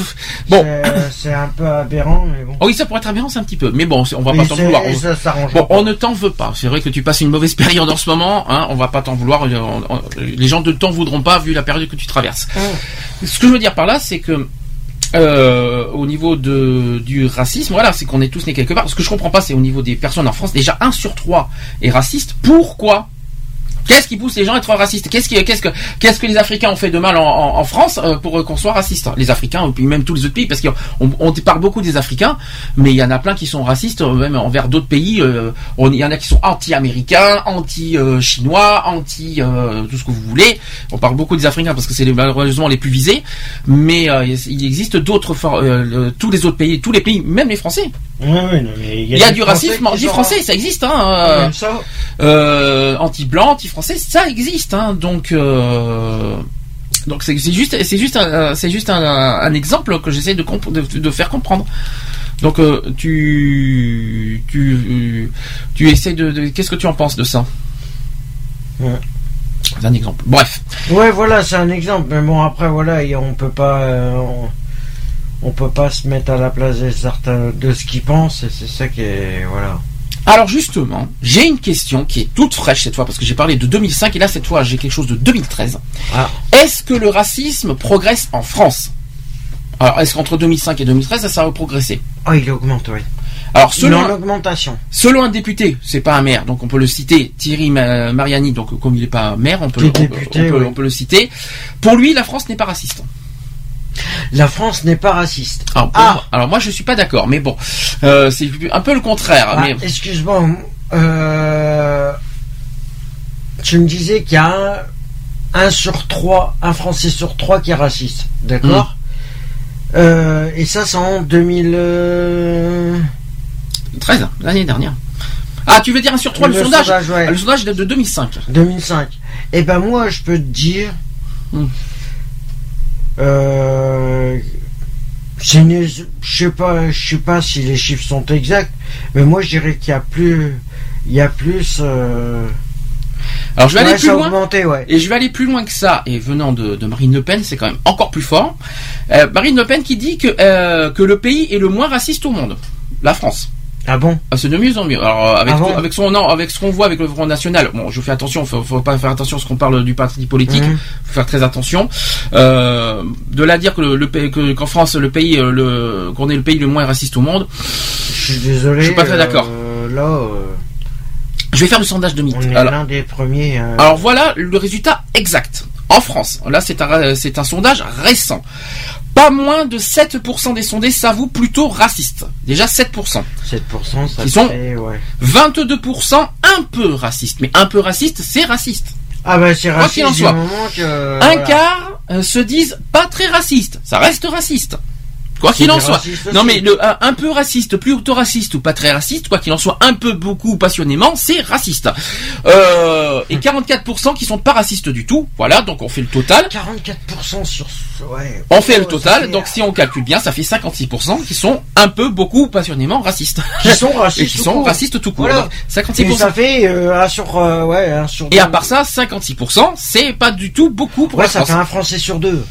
Speaker 2: Bon.
Speaker 3: c'est- C'est un peu aberrant, mais bon.
Speaker 2: Oh oui, ça pourrait être aberrant, c'est un petit peu. Mais bon, on va pas t'en vouloir. On-
Speaker 3: ça
Speaker 2: Bon,
Speaker 3: pas.
Speaker 2: on ne t'en veut pas. C'est vrai que tu passes une mauvaise *laughs* période en ce moment. Hein, on va pas t'en vouloir. euh, on- on- les gens ne t'en voudront pas vu la période que tu traverses. Ce que je veux dire par là, c'est que euh, au niveau de, du racisme, voilà, c'est qu'on est tous nés quelque part. Ce que je comprends pas, c'est au niveau des personnes en France, déjà 1 sur 3 est raciste. Pourquoi Qu'est-ce qui pousse les gens à être racistes Qu'est-ce que, les Africains ont fait de mal en, France euh, pour qu'on soit raciste Les Africains, et puis même tous les autres pays, parce qu'on on parle beaucoup des Africains, mais il y en a plein qui sont racistes, euh, même envers d'autres pays. euh, Il y en a qui sont anti-américains, anti-chinois, anti euh, tout ce que vous voulez. On parle beaucoup des Africains parce que c'est malheureusement les plus visés, mais euh, il existe d'autres, euh, tous les autres pays, tous les pays, même les Français.
Speaker 3: Ouais, ouais, non, mais
Speaker 2: Il y a du racisme anti-français, ça existe, hein.
Speaker 3: Ah,
Speaker 2: euh, euh, anti-blanc, anti-français, ça existe, hein. Donc, euh, donc c'est juste, c'est juste, un, c'est juste un, un exemple que j'essaie de, comp- de, de faire comprendre. Donc, euh, tu, tu, tu essaies de, de- qu'est-ce que tu en penses de ça?
Speaker 3: Ouais.
Speaker 2: C'est un exemple. Bref.
Speaker 3: Ouais, voilà, c'est un exemple. Mais bon, après, voilà, on peut pas, on, on peut pas se mettre à la place de certains de ce qu'ils pensent. Et c'est ça qui est, voilà.
Speaker 2: Alors justement, j'ai une question qui est toute fraîche cette fois parce que j'ai parlé de 2005 et là cette fois j'ai quelque chose de 2013.
Speaker 3: Ah.
Speaker 2: Est-ce que le racisme progresse en France? Alors est-ce qu'entre 2005 et 2013 ça, ça a progressé
Speaker 3: Ah, il augmente, oui.
Speaker 2: Alors selon
Speaker 3: en augmentation.
Speaker 2: selon un député, c'est pas un maire, donc on peut le citer, Thierry Ma- Mariani, donc comme il n'est pas maire, on peut,
Speaker 3: Qui
Speaker 2: le-
Speaker 3: est
Speaker 2: on peut-
Speaker 3: député,
Speaker 2: on peut-
Speaker 3: oui.
Speaker 2: on peut le citer. Pour lui, la France n'est pas raciste.
Speaker 3: La France n'est pas raciste.
Speaker 2: Alors, pour moi- alors moi je suis pas d'accord, mais bon, euh, c'est un peu le contraire.
Speaker 3: Ah,
Speaker 2: mais...
Speaker 3: Excuse-moi. Euh, tu me disais qu'il y a un, un sur trois, un Français sur trois qui est raciste. D'accord
Speaker 2: Mm.
Speaker 3: Euh, Et ça, c'est en 2000. euh,
Speaker 2: 13, l'année dernière. Ah, tu veux dire un sur 3 le,
Speaker 3: Le
Speaker 2: sondage,
Speaker 3: sondage, ouais.
Speaker 2: Ah, Le sondage date de 2005.
Speaker 3: 2005. Eh ben moi, je peux te dire.
Speaker 2: Hmm.
Speaker 3: Euh, une- je sais pas, je sais pas si les chiffres sont exacts, mais moi je dirais qu'il y a plus, il y a plus. euh,
Speaker 2: Alors je vais
Speaker 3: ouais,
Speaker 2: aller plus loin.
Speaker 3: augmenté, ouais.
Speaker 2: Et je vais aller plus loin que ça. Et venant de, de Marine Le Pen, c'est quand même encore plus fort. Euh, Marine Le Pen qui dit que, euh, que le pays est le moins raciste au monde. La France.
Speaker 3: Ah bon
Speaker 2: Ah, c'est de mieux en mieux. Alors euh, avec,
Speaker 3: Ah bon
Speaker 2: avec son non, avec ce qu'on voit avec le Front National. Bon, je fais attention. Faut, faut pas faire attention à ce qu'on parle du parti politique.
Speaker 3: Mhm.
Speaker 2: Faut faire très attention. Euh, de là à dire que le, qu'en France le pays, euh, le qu'on est le pays le moins raciste au monde.
Speaker 3: Je suis désolé.
Speaker 2: Je suis pas très d'accord.
Speaker 3: là, euh,
Speaker 2: Je vais faire le sondage de mythe.
Speaker 3: on est
Speaker 2: Alors,
Speaker 3: l'un des premiers.
Speaker 2: Alors voilà le résultat exact. En France, là c'est un, c'est un sondage récent. Pas moins de 7% des sondés s'avouent plutôt racistes. Déjà 7%.
Speaker 3: 7%, ça
Speaker 2: Qui sont-
Speaker 3: fait, ouais.
Speaker 2: 22% un peu racistes. Mais un peu raciste, c'est raciste.
Speaker 3: Ah bah c'est
Speaker 2: Quoi
Speaker 3: raciste
Speaker 2: qu'il en soit.
Speaker 3: que.
Speaker 2: un
Speaker 3: voilà.
Speaker 2: quart euh, se disent pas très racistes. Ça reste raciste. Quoi qu'il en soit. Non mais le, un, peu raciste, plutôt raciste ou pas très raciste, quoi qu'il en soit, un peu, beaucoup, passionnément, c'est raciste. Euh, et 44% qui sont pas racistes du tout. Voilà, donc on fait le total.
Speaker 3: 44% sur ouais.
Speaker 2: On fait le total, donc si on calcule bien, ça fait 56% qui sont un peu, beaucoup, passionnément racistes. *laughs*
Speaker 3: Qui sont racistes
Speaker 2: Et qui sont racistes tout court.
Speaker 3: Voilà.
Speaker 2: Donc,
Speaker 3: Et
Speaker 2: 56%.
Speaker 3: ça fait euh, un sur euh, ouais un sur.
Speaker 2: Et à part ça, 56%, c'est pas du tout beaucoup pour
Speaker 3: ouais,
Speaker 2: la
Speaker 3: ça
Speaker 2: France.
Speaker 3: fait un Français sur deux.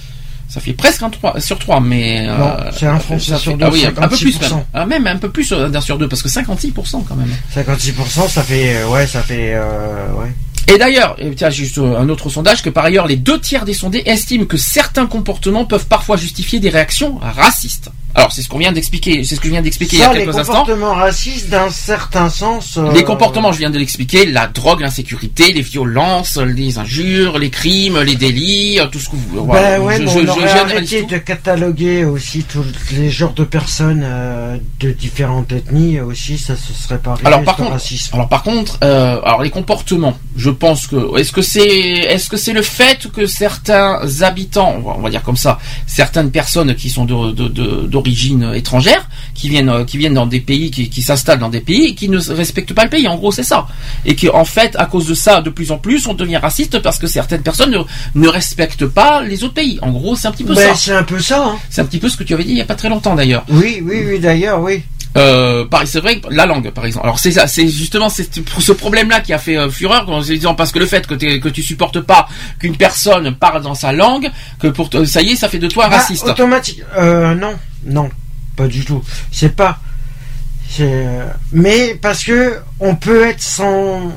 Speaker 2: Ça fait presque un 3 sur 3, mais... euh,
Speaker 3: Non, c'est un Français
Speaker 2: ça
Speaker 3: sur
Speaker 2: fait-
Speaker 3: deux,
Speaker 2: Ah oui, un peu plus
Speaker 3: 56%.
Speaker 2: même. Ah, même un peu plus euh, d'un sur deux, parce que 56% quand même.
Speaker 3: 56%, ça fait euh, ouais, ça fait euh, ouais.
Speaker 2: Et d'ailleurs, tiens, juste euh, un autre sondage, que par ailleurs, les deux tiers des sondés estiment que certains comportements peuvent parfois justifier des réactions racistes. Alors, c'est ce qu'on vient d'expliquer, c'est ce que je viens d'expliquer il y a
Speaker 3: les
Speaker 2: quelques instants.
Speaker 3: comportements racistes, d'un certain sens. euh,
Speaker 2: Les comportements, je viens de l'expliquer, la drogue, l'insécurité, les violences, les injures, les crimes, les délits, euh, tout ce que vous...
Speaker 3: Ben
Speaker 2: voilà,
Speaker 3: ouais,
Speaker 2: je-
Speaker 3: mais
Speaker 2: je-
Speaker 3: on aurait arrêté de cataloguer aussi tous les genres de personnes euh, de différentes ethnies aussi, ça se serait pas
Speaker 2: Alors par contre, alors par contre, euh, alors les comportements, je pense que est-ce que c'est est-ce que c'est le fait que certains habitants, on va, on va dire comme ça, certaines personnes qui sont de- de- de- d'origine étrangère, qui viennent euh, qui viennent dans des pays qui, qui s'installent dans des pays et qui ne respectent pas le pays, en gros c'est ça, et que en fait à cause de ça de plus en plus on devient raciste parce que certaines personnes ne, ne respectent pas les autres pays. En gros c'est un petit peu
Speaker 3: Ben,
Speaker 2: ça.
Speaker 3: c'est un peu ça. Hein.
Speaker 2: C'est un petit peu ce que tu avais dit il y a pas très longtemps d'ailleurs.
Speaker 3: Oui, oui, oui, d'ailleurs, oui.
Speaker 2: Euh, pareil, c'est vrai, que la langue, par exemple. Alors c'est ça, c'est justement c'est pour ce problème-là qui a fait euh, fureur, en disant parce que le fait que, t'es- que tu supportes pas qu'une personne parle dans sa langue, que pour ça y est, ça fait de toi un
Speaker 3: Bah,
Speaker 2: raciste.
Speaker 3: automatique. Euh, non, non, pas du tout. C'est pas. Mais parce que on peut être sans.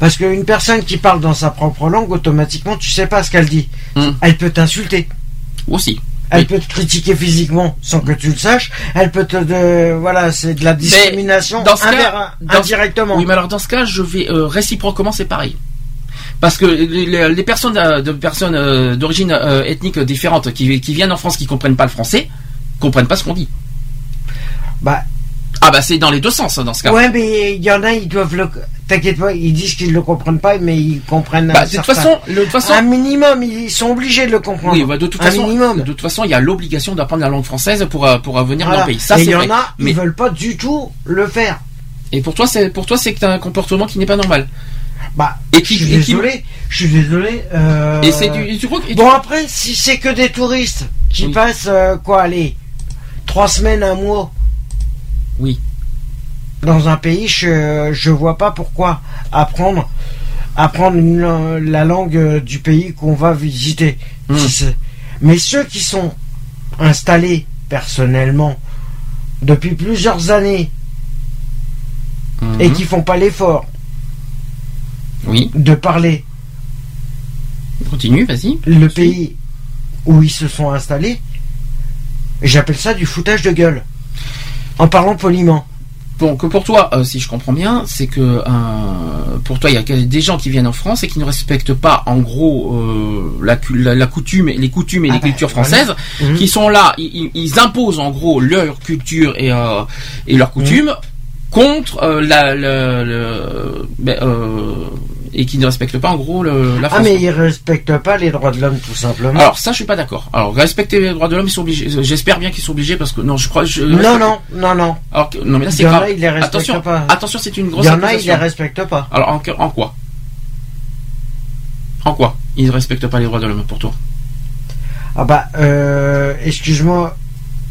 Speaker 3: Parce qu'une personne qui parle dans sa propre langue, automatiquement, tu sais pas ce qu'elle dit.
Speaker 2: Hmm.
Speaker 3: Elle peut t'insulter.
Speaker 2: Aussi.
Speaker 3: Elle peut te critiquer physiquement sans que tu le saches. Elle peut te. de- Voilà, c'est de la discrimination
Speaker 2: dans ce cas- dans-
Speaker 3: indirectement.
Speaker 2: Oui, mais alors dans ce cas, je vais euh, réciproquement, c'est pareil. Parce que les, personnes euh, de personnes euh, d'origine euh, ethnique différente qui, qui viennent en France qui comprennent pas le français, comprennent pas ce qu'on dit.
Speaker 3: Bah.
Speaker 2: Ah bah c'est dans les deux sens hein, dans ce cas.
Speaker 3: Ouais, mais il y en a, ils doivent le. T'inquiète pas, ils disent qu'ils le comprennent pas, mais ils comprennent.
Speaker 2: Bah, de toute façon, le- de toute façon-
Speaker 3: un minimum, ils sont obligés de le comprendre.
Speaker 2: Oui, bah, de toute
Speaker 3: un
Speaker 2: façon,
Speaker 3: minimum.
Speaker 2: de toute façon, il y a l'obligation d'apprendre la langue française pour euh, pour venir
Speaker 3: Voilà.
Speaker 2: dans le pays. Ça
Speaker 3: Et
Speaker 2: c'est
Speaker 3: il y
Speaker 2: vrai.
Speaker 3: en a,
Speaker 2: Mais
Speaker 3: ils veulent pas du tout le faire.
Speaker 2: et pour toi, c'est pour toi, c'est que t'as un comportement qui n'est pas normal.
Speaker 3: Bah,
Speaker 2: Et
Speaker 3: je
Speaker 2: qui-
Speaker 3: suis
Speaker 2: et qui-
Speaker 3: désolé, je suis désolé. euh,
Speaker 2: Et c'est du, et tu crois que- et tu-
Speaker 3: Bon après, si c'est que des touristes qui
Speaker 2: Oui.
Speaker 3: passent euh, quoi, allez, trois semaines, un mois.
Speaker 2: Oui.
Speaker 3: Dans un pays, je je vois pas pourquoi apprendre apprendre une la langue euh, du pays qu'on va visiter.
Speaker 2: Hmm.
Speaker 3: Mais ceux qui sont installés personnellement depuis plusieurs années et
Speaker 2: Mhm.
Speaker 3: qui font pas l'effort
Speaker 2: Oui.
Speaker 3: de parler
Speaker 2: Continue, vas-y.
Speaker 3: le pays où ils se sont installés, j'appelle ça du foutage de gueule. En parlant poliment.
Speaker 2: Bon, que pour toi, euh, si je comprends bien, c'est que euh, pour toi, il y a des gens qui viennent en France et qui ne respectent pas, en gros, euh, la, cu- la, la coutume, les coutumes et
Speaker 3: Ah
Speaker 2: les
Speaker 3: bah,
Speaker 2: cultures
Speaker 3: voilà.
Speaker 2: françaises,
Speaker 3: Mhm.
Speaker 2: qui sont là, ils, imposent en gros leur culture et et leurs coutumes contre la, ben, et qui ne respectent pas en gros le, la
Speaker 3: Ah
Speaker 2: France.
Speaker 3: mais ils respectent pas les droits de l'homme tout simplement.
Speaker 2: Alors ça, je suis pas d'accord. Alors respecter les droits de l'homme, ils sont obligés. J'espère bien qu'ils sont obligés parce que non, je crois. Je,
Speaker 3: non non non non.
Speaker 2: Alors non mais là
Speaker 3: Il
Speaker 2: c'est grave.
Speaker 3: a, ils les respectent
Speaker 2: attention,
Speaker 3: pas.
Speaker 2: attention, c'est une
Speaker 3: Il
Speaker 2: grosse
Speaker 3: y en a ils les respectent pas.
Speaker 2: Alors en, en quoi? En quoi ils ne respectent pas les droits de l'homme pour toi?
Speaker 3: Ah bah euh, excuse-moi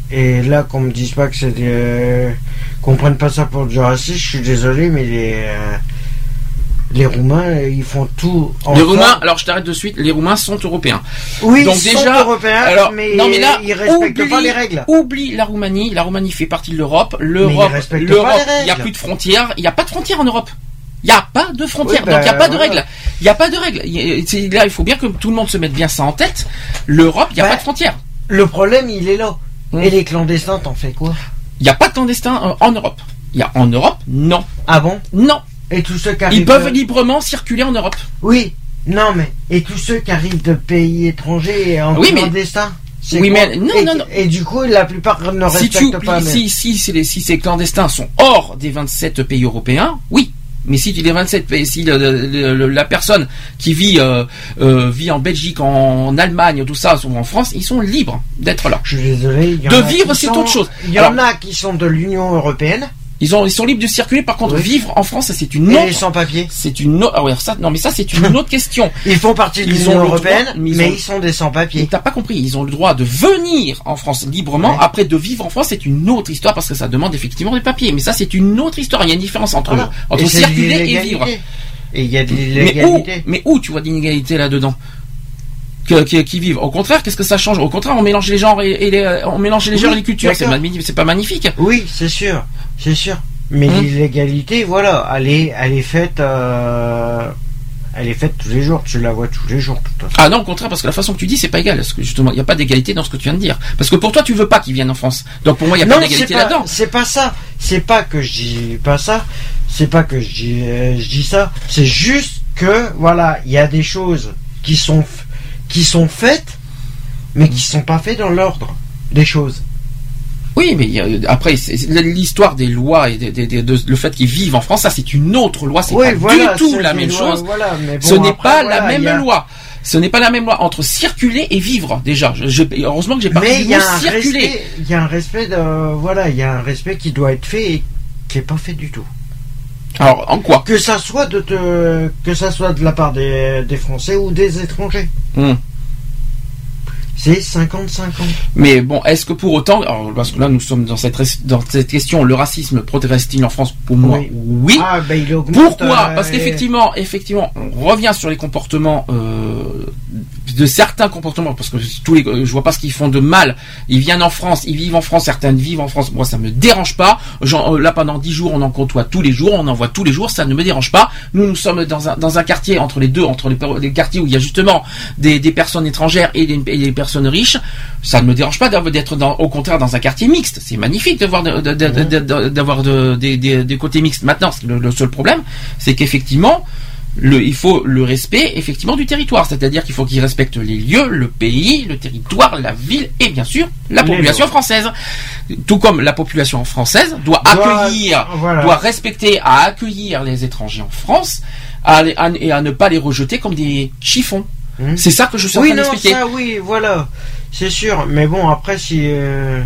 Speaker 3: et là qu'on me dise pas que c'est des euh, qu'on prenne pas ça pour du racisme, je suis désolé mais les euh, les Roumains euh, ils font tout. en
Speaker 2: Les Roumains, alors je t'arrête de suite. Les Roumains sont européens.
Speaker 3: Oui,
Speaker 2: Donc
Speaker 3: ils sont
Speaker 2: déjà,
Speaker 3: européens,
Speaker 2: alors,
Speaker 3: mais,
Speaker 2: non mais là,
Speaker 3: ils respectent
Speaker 2: oublie,
Speaker 3: pas les règles.
Speaker 2: Oublie la Roumanie. La Roumanie fait partie de l'Europe. L'Europe, l'Europe, il n'y a plus de frontières. Il n'y a pas de frontières en Europe. Il n'y a pas de frontières.
Speaker 3: Oui,
Speaker 2: donc il n'y a
Speaker 3: bah,
Speaker 2: pas de
Speaker 3: voilà.
Speaker 2: règles. Il n'y a pas de règles. A- Là, il faut bien que tout le monde se mette bien ça en tête. L'Europe, il n'y a
Speaker 3: Bah,
Speaker 2: pas de frontières.
Speaker 3: Le problème il est là.
Speaker 2: Hmm.
Speaker 3: Et les clandestins t'en fais quoi?
Speaker 2: Il n'y a pas de clandestins euh, en Europe. Il y a en Europe, non.
Speaker 3: Ah bon?
Speaker 2: Non.
Speaker 3: Et tous ceux qui arrivent
Speaker 2: Ils peuvent
Speaker 3: de-
Speaker 2: librement circuler en Europe.
Speaker 3: Oui, non mais et tous ceux qui arrivent de pays étrangers en
Speaker 2: Oui, mais-
Speaker 3: clandestin. c'est
Speaker 2: Oui, mais- non,
Speaker 3: et,
Speaker 2: non, non.
Speaker 3: Et du coup, la plupart ne
Speaker 2: si
Speaker 3: respectent pas. mais-
Speaker 2: si, si, si les, si ces clandestins sont hors des 27 pays européens, oui. Mais si tu les 27, et si le- le- le- la personne qui vit euh, euh, vit en Belgique, en, Allemagne, tout ça, ou en France, ils sont libres d'être là.
Speaker 3: Je suis désolé. y
Speaker 2: De vivre, c'est autre chose.
Speaker 3: Il y
Speaker 2: Alors-
Speaker 3: en a qui sont de l'Union européenne.
Speaker 2: Ils, ont, ils sont libres de circuler. Par contre,
Speaker 3: Oui.
Speaker 2: vivre en France, c'est une
Speaker 3: Et
Speaker 2: autre.
Speaker 3: les sans-papiers.
Speaker 2: C'est une autre. Ah ouais, ça, non, mais ça, c'est une *laughs* autre question.
Speaker 3: Ils font partie de l'Union européenne,
Speaker 2: droit,
Speaker 3: mais,
Speaker 2: mais ils ont-
Speaker 3: ils sont des
Speaker 2: Mais
Speaker 3: sans-papiers.
Speaker 2: t'as pas compris, ils ont le droit de venir en France librement.
Speaker 3: Ouais.
Speaker 2: Après, de vivre en France, c'est une autre histoire parce que ça demande effectivement des papiers. Mais ça, c'est une autre histoire. Il y a une différence entre,
Speaker 3: Voilà.
Speaker 2: entre
Speaker 3: Et
Speaker 2: circuler et vivre.
Speaker 3: Et il y a de
Speaker 2: Mais où, mais où tu vois d'inégalité là-dedans? Que, qui, qui vivent. Au contraire, qu'est-ce que ça change? Au contraire, on mélange les genres et, et les, on mélange les genres et les cultures. C'est pas magnifique.
Speaker 3: Oui, c'est sûr, c'est sûr. Mais
Speaker 2: Hum.
Speaker 3: l'illégalité, voilà, elle est, elle est faite, euh, elle est faite tous les jours. Tu la vois tous les jours, façon.
Speaker 2: Ah non, au contraire, parce que la façon que tu dis, c'est pas égal. Parce que justement, il n'y a pas d'égalité dans ce que tu viens de dire. Parce que pour toi, tu veux pas qu'ils viennent en France. Donc pour moi, il n'y a pas
Speaker 3: Non,
Speaker 2: d'égalité
Speaker 3: c'est pas-
Speaker 2: là-dedans.
Speaker 3: C'est pas ça. C'est pas que je dis pas ça. C'est pas que je dis, euh, je dis ça. C'est juste que voilà, il y a des choses qui sont qui sont faites, mais qui sont pas faites dans l'ordre des choses.
Speaker 2: Oui, mais a- après, l'histoire des lois et des- des- des- de, le fait qu'ils vivent en France, ça c'est une autre loi, c'est
Speaker 3: Oui,
Speaker 2: pas
Speaker 3: voilà,
Speaker 2: du tout la même chose.
Speaker 3: Voilà, mais bon,
Speaker 2: Ce n'est pas
Speaker 3: voilà,
Speaker 2: la même
Speaker 3: a-
Speaker 2: loi. Ce n'est pas la même loi entre circuler et vivre déjà. Je- je- heureusement que j'ai pas
Speaker 3: Mais il y a
Speaker 2: mot
Speaker 3: un
Speaker 2: circuler.
Speaker 3: il y a un respect de, voilà, il y a un respect qui doit être fait et qui est pas fait du tout.
Speaker 2: Alors en quoi?
Speaker 3: Que ça soit de te, que ça soit de la part des Français ou des étrangers.
Speaker 2: Hmm.
Speaker 3: C'est 50-50.
Speaker 2: Mais bon, est-ce que pour autant, alors, parce que là nous sommes dans cette dans cette question, le racisme progresse-t-il en France Pour moi,
Speaker 3: Oui.
Speaker 2: oui.
Speaker 3: Ah, ben il augmente.
Speaker 2: Pourquoi
Speaker 3: euh,
Speaker 2: Parce qu'effectivement, effectivement, on revient sur les comportements euh, de certains comportements, parce que tous les, je vois pas ce qu'ils font de mal. Ils viennent en France, ils vivent en France, certains vivent en France. Moi, ça me dérange pas. Genre, euh, là, pendant dix jours, on en côtoie tous les jours, on en voit tous les jours, ça ne me dérange pas. Nous, nous sommes dans un, dans un quartier entre les deux, entre les, les quartiers où il y a justement des, des personnes étrangères et des, et des personnes riches. Ça ne me dérange pas d'être au contraire dans un quartier mixte. C'est magnifique de- de- de- d'avoir de- des, des, des côtés mixtes. Maintenant, le, le seul problème, c'est qu'effectivement, le, il faut le respect effectivement du territoire, c'est-à-dire qu'il faut qu'il respecte les lieux, le pays, le territoire, la ville et bien sûr la population française. Tout comme la population française doit,
Speaker 3: Doit-
Speaker 2: accueillir,
Speaker 3: voilà.
Speaker 2: doit respecter, à accueillir les étrangers en France à les- à- et à ne pas les rejeter comme des chiffons.
Speaker 3: Hmm.
Speaker 2: C'est ça que je suis en
Speaker 3: Oui,
Speaker 2: train
Speaker 3: non,
Speaker 2: d'expliquer.
Speaker 3: ça, oui, voilà, c'est sûr. Mais bon, après, si euh,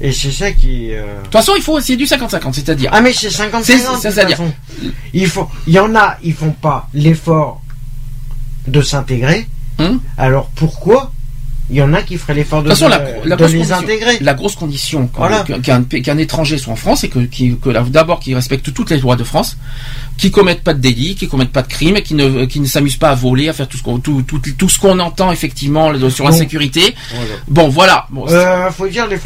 Speaker 3: et c'est ça qui. euh,
Speaker 2: De toute façon, il faut c'est du 50-50, c'est-à-dire.
Speaker 3: Ah, mais c'est 50
Speaker 2: C'est-
Speaker 3: 50
Speaker 2: c'est-
Speaker 3: de toute
Speaker 2: c'est-à-dire-
Speaker 3: façon. Il faut, il y en a, ils font pas l'effort de s'intégrer.
Speaker 2: Hum.
Speaker 3: Alors pourquoi il y en a qui feraient l'effort de,
Speaker 2: De toute façon, la,
Speaker 3: de
Speaker 2: la grosse
Speaker 3: les
Speaker 2: condition-
Speaker 3: intégrer?
Speaker 2: la grosse condition
Speaker 3: Voilà.
Speaker 2: qu'un qu'un étranger soit en France, c'est que, que la- d'abord qu'il respecte toutes les lois de France, qu'il commette pas de délits, qu'il commette pas de crimes, qu'il ne, qu'il ne s'amuse pas à voler, à faire tout ce qu'on tout, tout, tout ce qu'on entend effectivement sur
Speaker 3: Bon.
Speaker 2: l'insécurité.
Speaker 3: Voilà.
Speaker 2: Bon, voilà. Bon,
Speaker 3: Euh, faut dire, les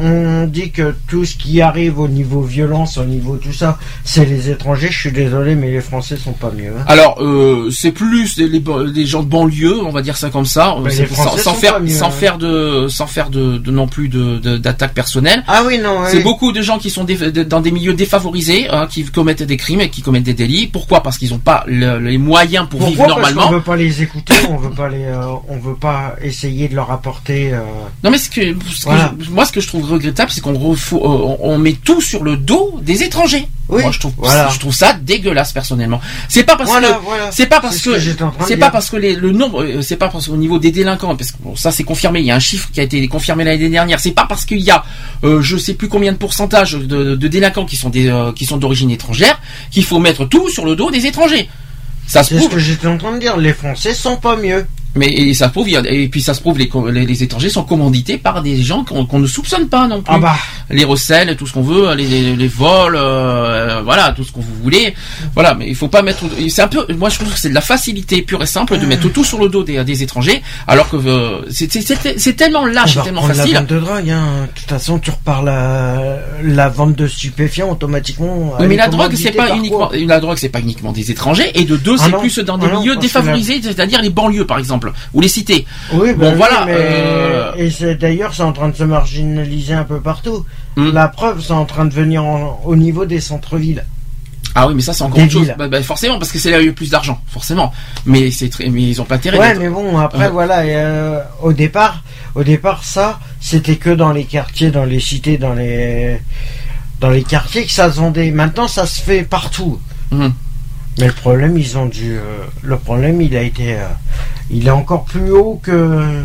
Speaker 3: on dit que tout ce qui arrive au niveau violence, au niveau tout ça, c'est les étrangers. Je suis désolé, mais les Français sont pas mieux. hein.
Speaker 2: Alors, euh, c'est plus des, les gens de banlieue, on va dire ça comme ça,
Speaker 3: les
Speaker 2: sans, faire,
Speaker 3: mieux,
Speaker 2: sans
Speaker 3: hein.
Speaker 2: faire de, sans faire de, de non plus de d'attaques personnelles.
Speaker 3: Ah oui, non.
Speaker 2: C'est beaucoup de gens qui sont de- dans des milieux défavorisés, hein, qui commettent des crimes et qui commettent des délits. Pourquoi? Parce qu'ils n'ont pas le- les moyens pour vivre
Speaker 3: Parce
Speaker 2: normalement.
Speaker 3: qu'on veut pas les écouter, on veut pas les, euh, on veut pas essayer de leur apporter. euh,
Speaker 2: Non mais ce que, ce que
Speaker 3: Voilà.
Speaker 2: je- moi ce que je trouve regrettable, c'est qu'on euh, on, on met tout sur le dos des étrangers.
Speaker 3: Oui,
Speaker 2: Moi je trouve,
Speaker 3: voilà.
Speaker 2: je trouve ça dégueulasse personnellement. C'est pas parce
Speaker 3: Voilà,
Speaker 2: que
Speaker 3: voilà.
Speaker 2: c'est pas parce
Speaker 3: que
Speaker 2: c'est pas parce que les- le nombre, euh, c'est pas parce qu'au niveau des délinquants, parce que bon, ça c'est confirmé. Il y a un chiffre qui a été confirmé l'année dernière. C'est pas parce qu'il y a, euh, je sais plus combien de pourcentage de, de délinquants qui sont des, euh, qui sont d'origine étrangère, qu'il faut mettre tout sur le dos des étrangers. Ça se
Speaker 3: C'est ce que j'étais en train de dire. Les Français sont pas mieux.
Speaker 2: Mais et ça se prouve, et puis ça se prouve, les, les, les étrangers sont commandités par des gens qu'on qu'on ne soupçonne pas non plus.
Speaker 3: Ah bah.
Speaker 2: Les recels, tout ce qu'on veut, les, les, les vols, euh, voilà, tout ce qu'on vous voulez. Voilà, mais il faut pas mettre. C'est un peu, moi je trouve que c'est de la facilité pure et simple de mettre tout sur le dos des, des étrangers, alors que euh, c'est- tellement lâche, c'est tellement
Speaker 3: reprendre la
Speaker 2: facile.
Speaker 3: vente de drogue. Hein. De toute façon, tu repars la, la vente de stupéfiants automatiquement.
Speaker 2: Oui, mais la drogue, c'est pas uniquement la drogue, c'est pas uniquement des étrangers, et de deux,
Speaker 3: Ah
Speaker 2: c'est plus dans des
Speaker 3: Ah
Speaker 2: milieux défavorisés, c'est-à-dire les banlieues par exemple, ou les cités.
Speaker 3: Oui,
Speaker 2: Bon,
Speaker 3: bah
Speaker 2: voilà,
Speaker 3: mais-
Speaker 2: euh,
Speaker 3: Et c'est d'ailleurs, c'est en train de se marginaliser un peu partout.
Speaker 2: Hmm.
Speaker 3: La preuve, c'est en train de venir en- au niveau des centres-villes.
Speaker 2: Ah oui, mais ça c'est encore
Speaker 3: Des
Speaker 2: autre chose. Bah, bah, forcément, parce que c'est là où il y a eu plus d'argent, forcément. Mais c'est très, mais ils ont pas intérêt.
Speaker 3: Ouais, mais bon, après,
Speaker 2: Euh.
Speaker 3: voilà, et, euh, au départ, au départ, ça, c'était que dans les quartiers, dans les cités, dans les, dans les quartiers que ça se vendait. Maintenant, ça se fait partout.
Speaker 2: Mhm.
Speaker 3: Mais le problème, ils ont dû. euh, le problème, il a été. euh, il est encore plus haut que.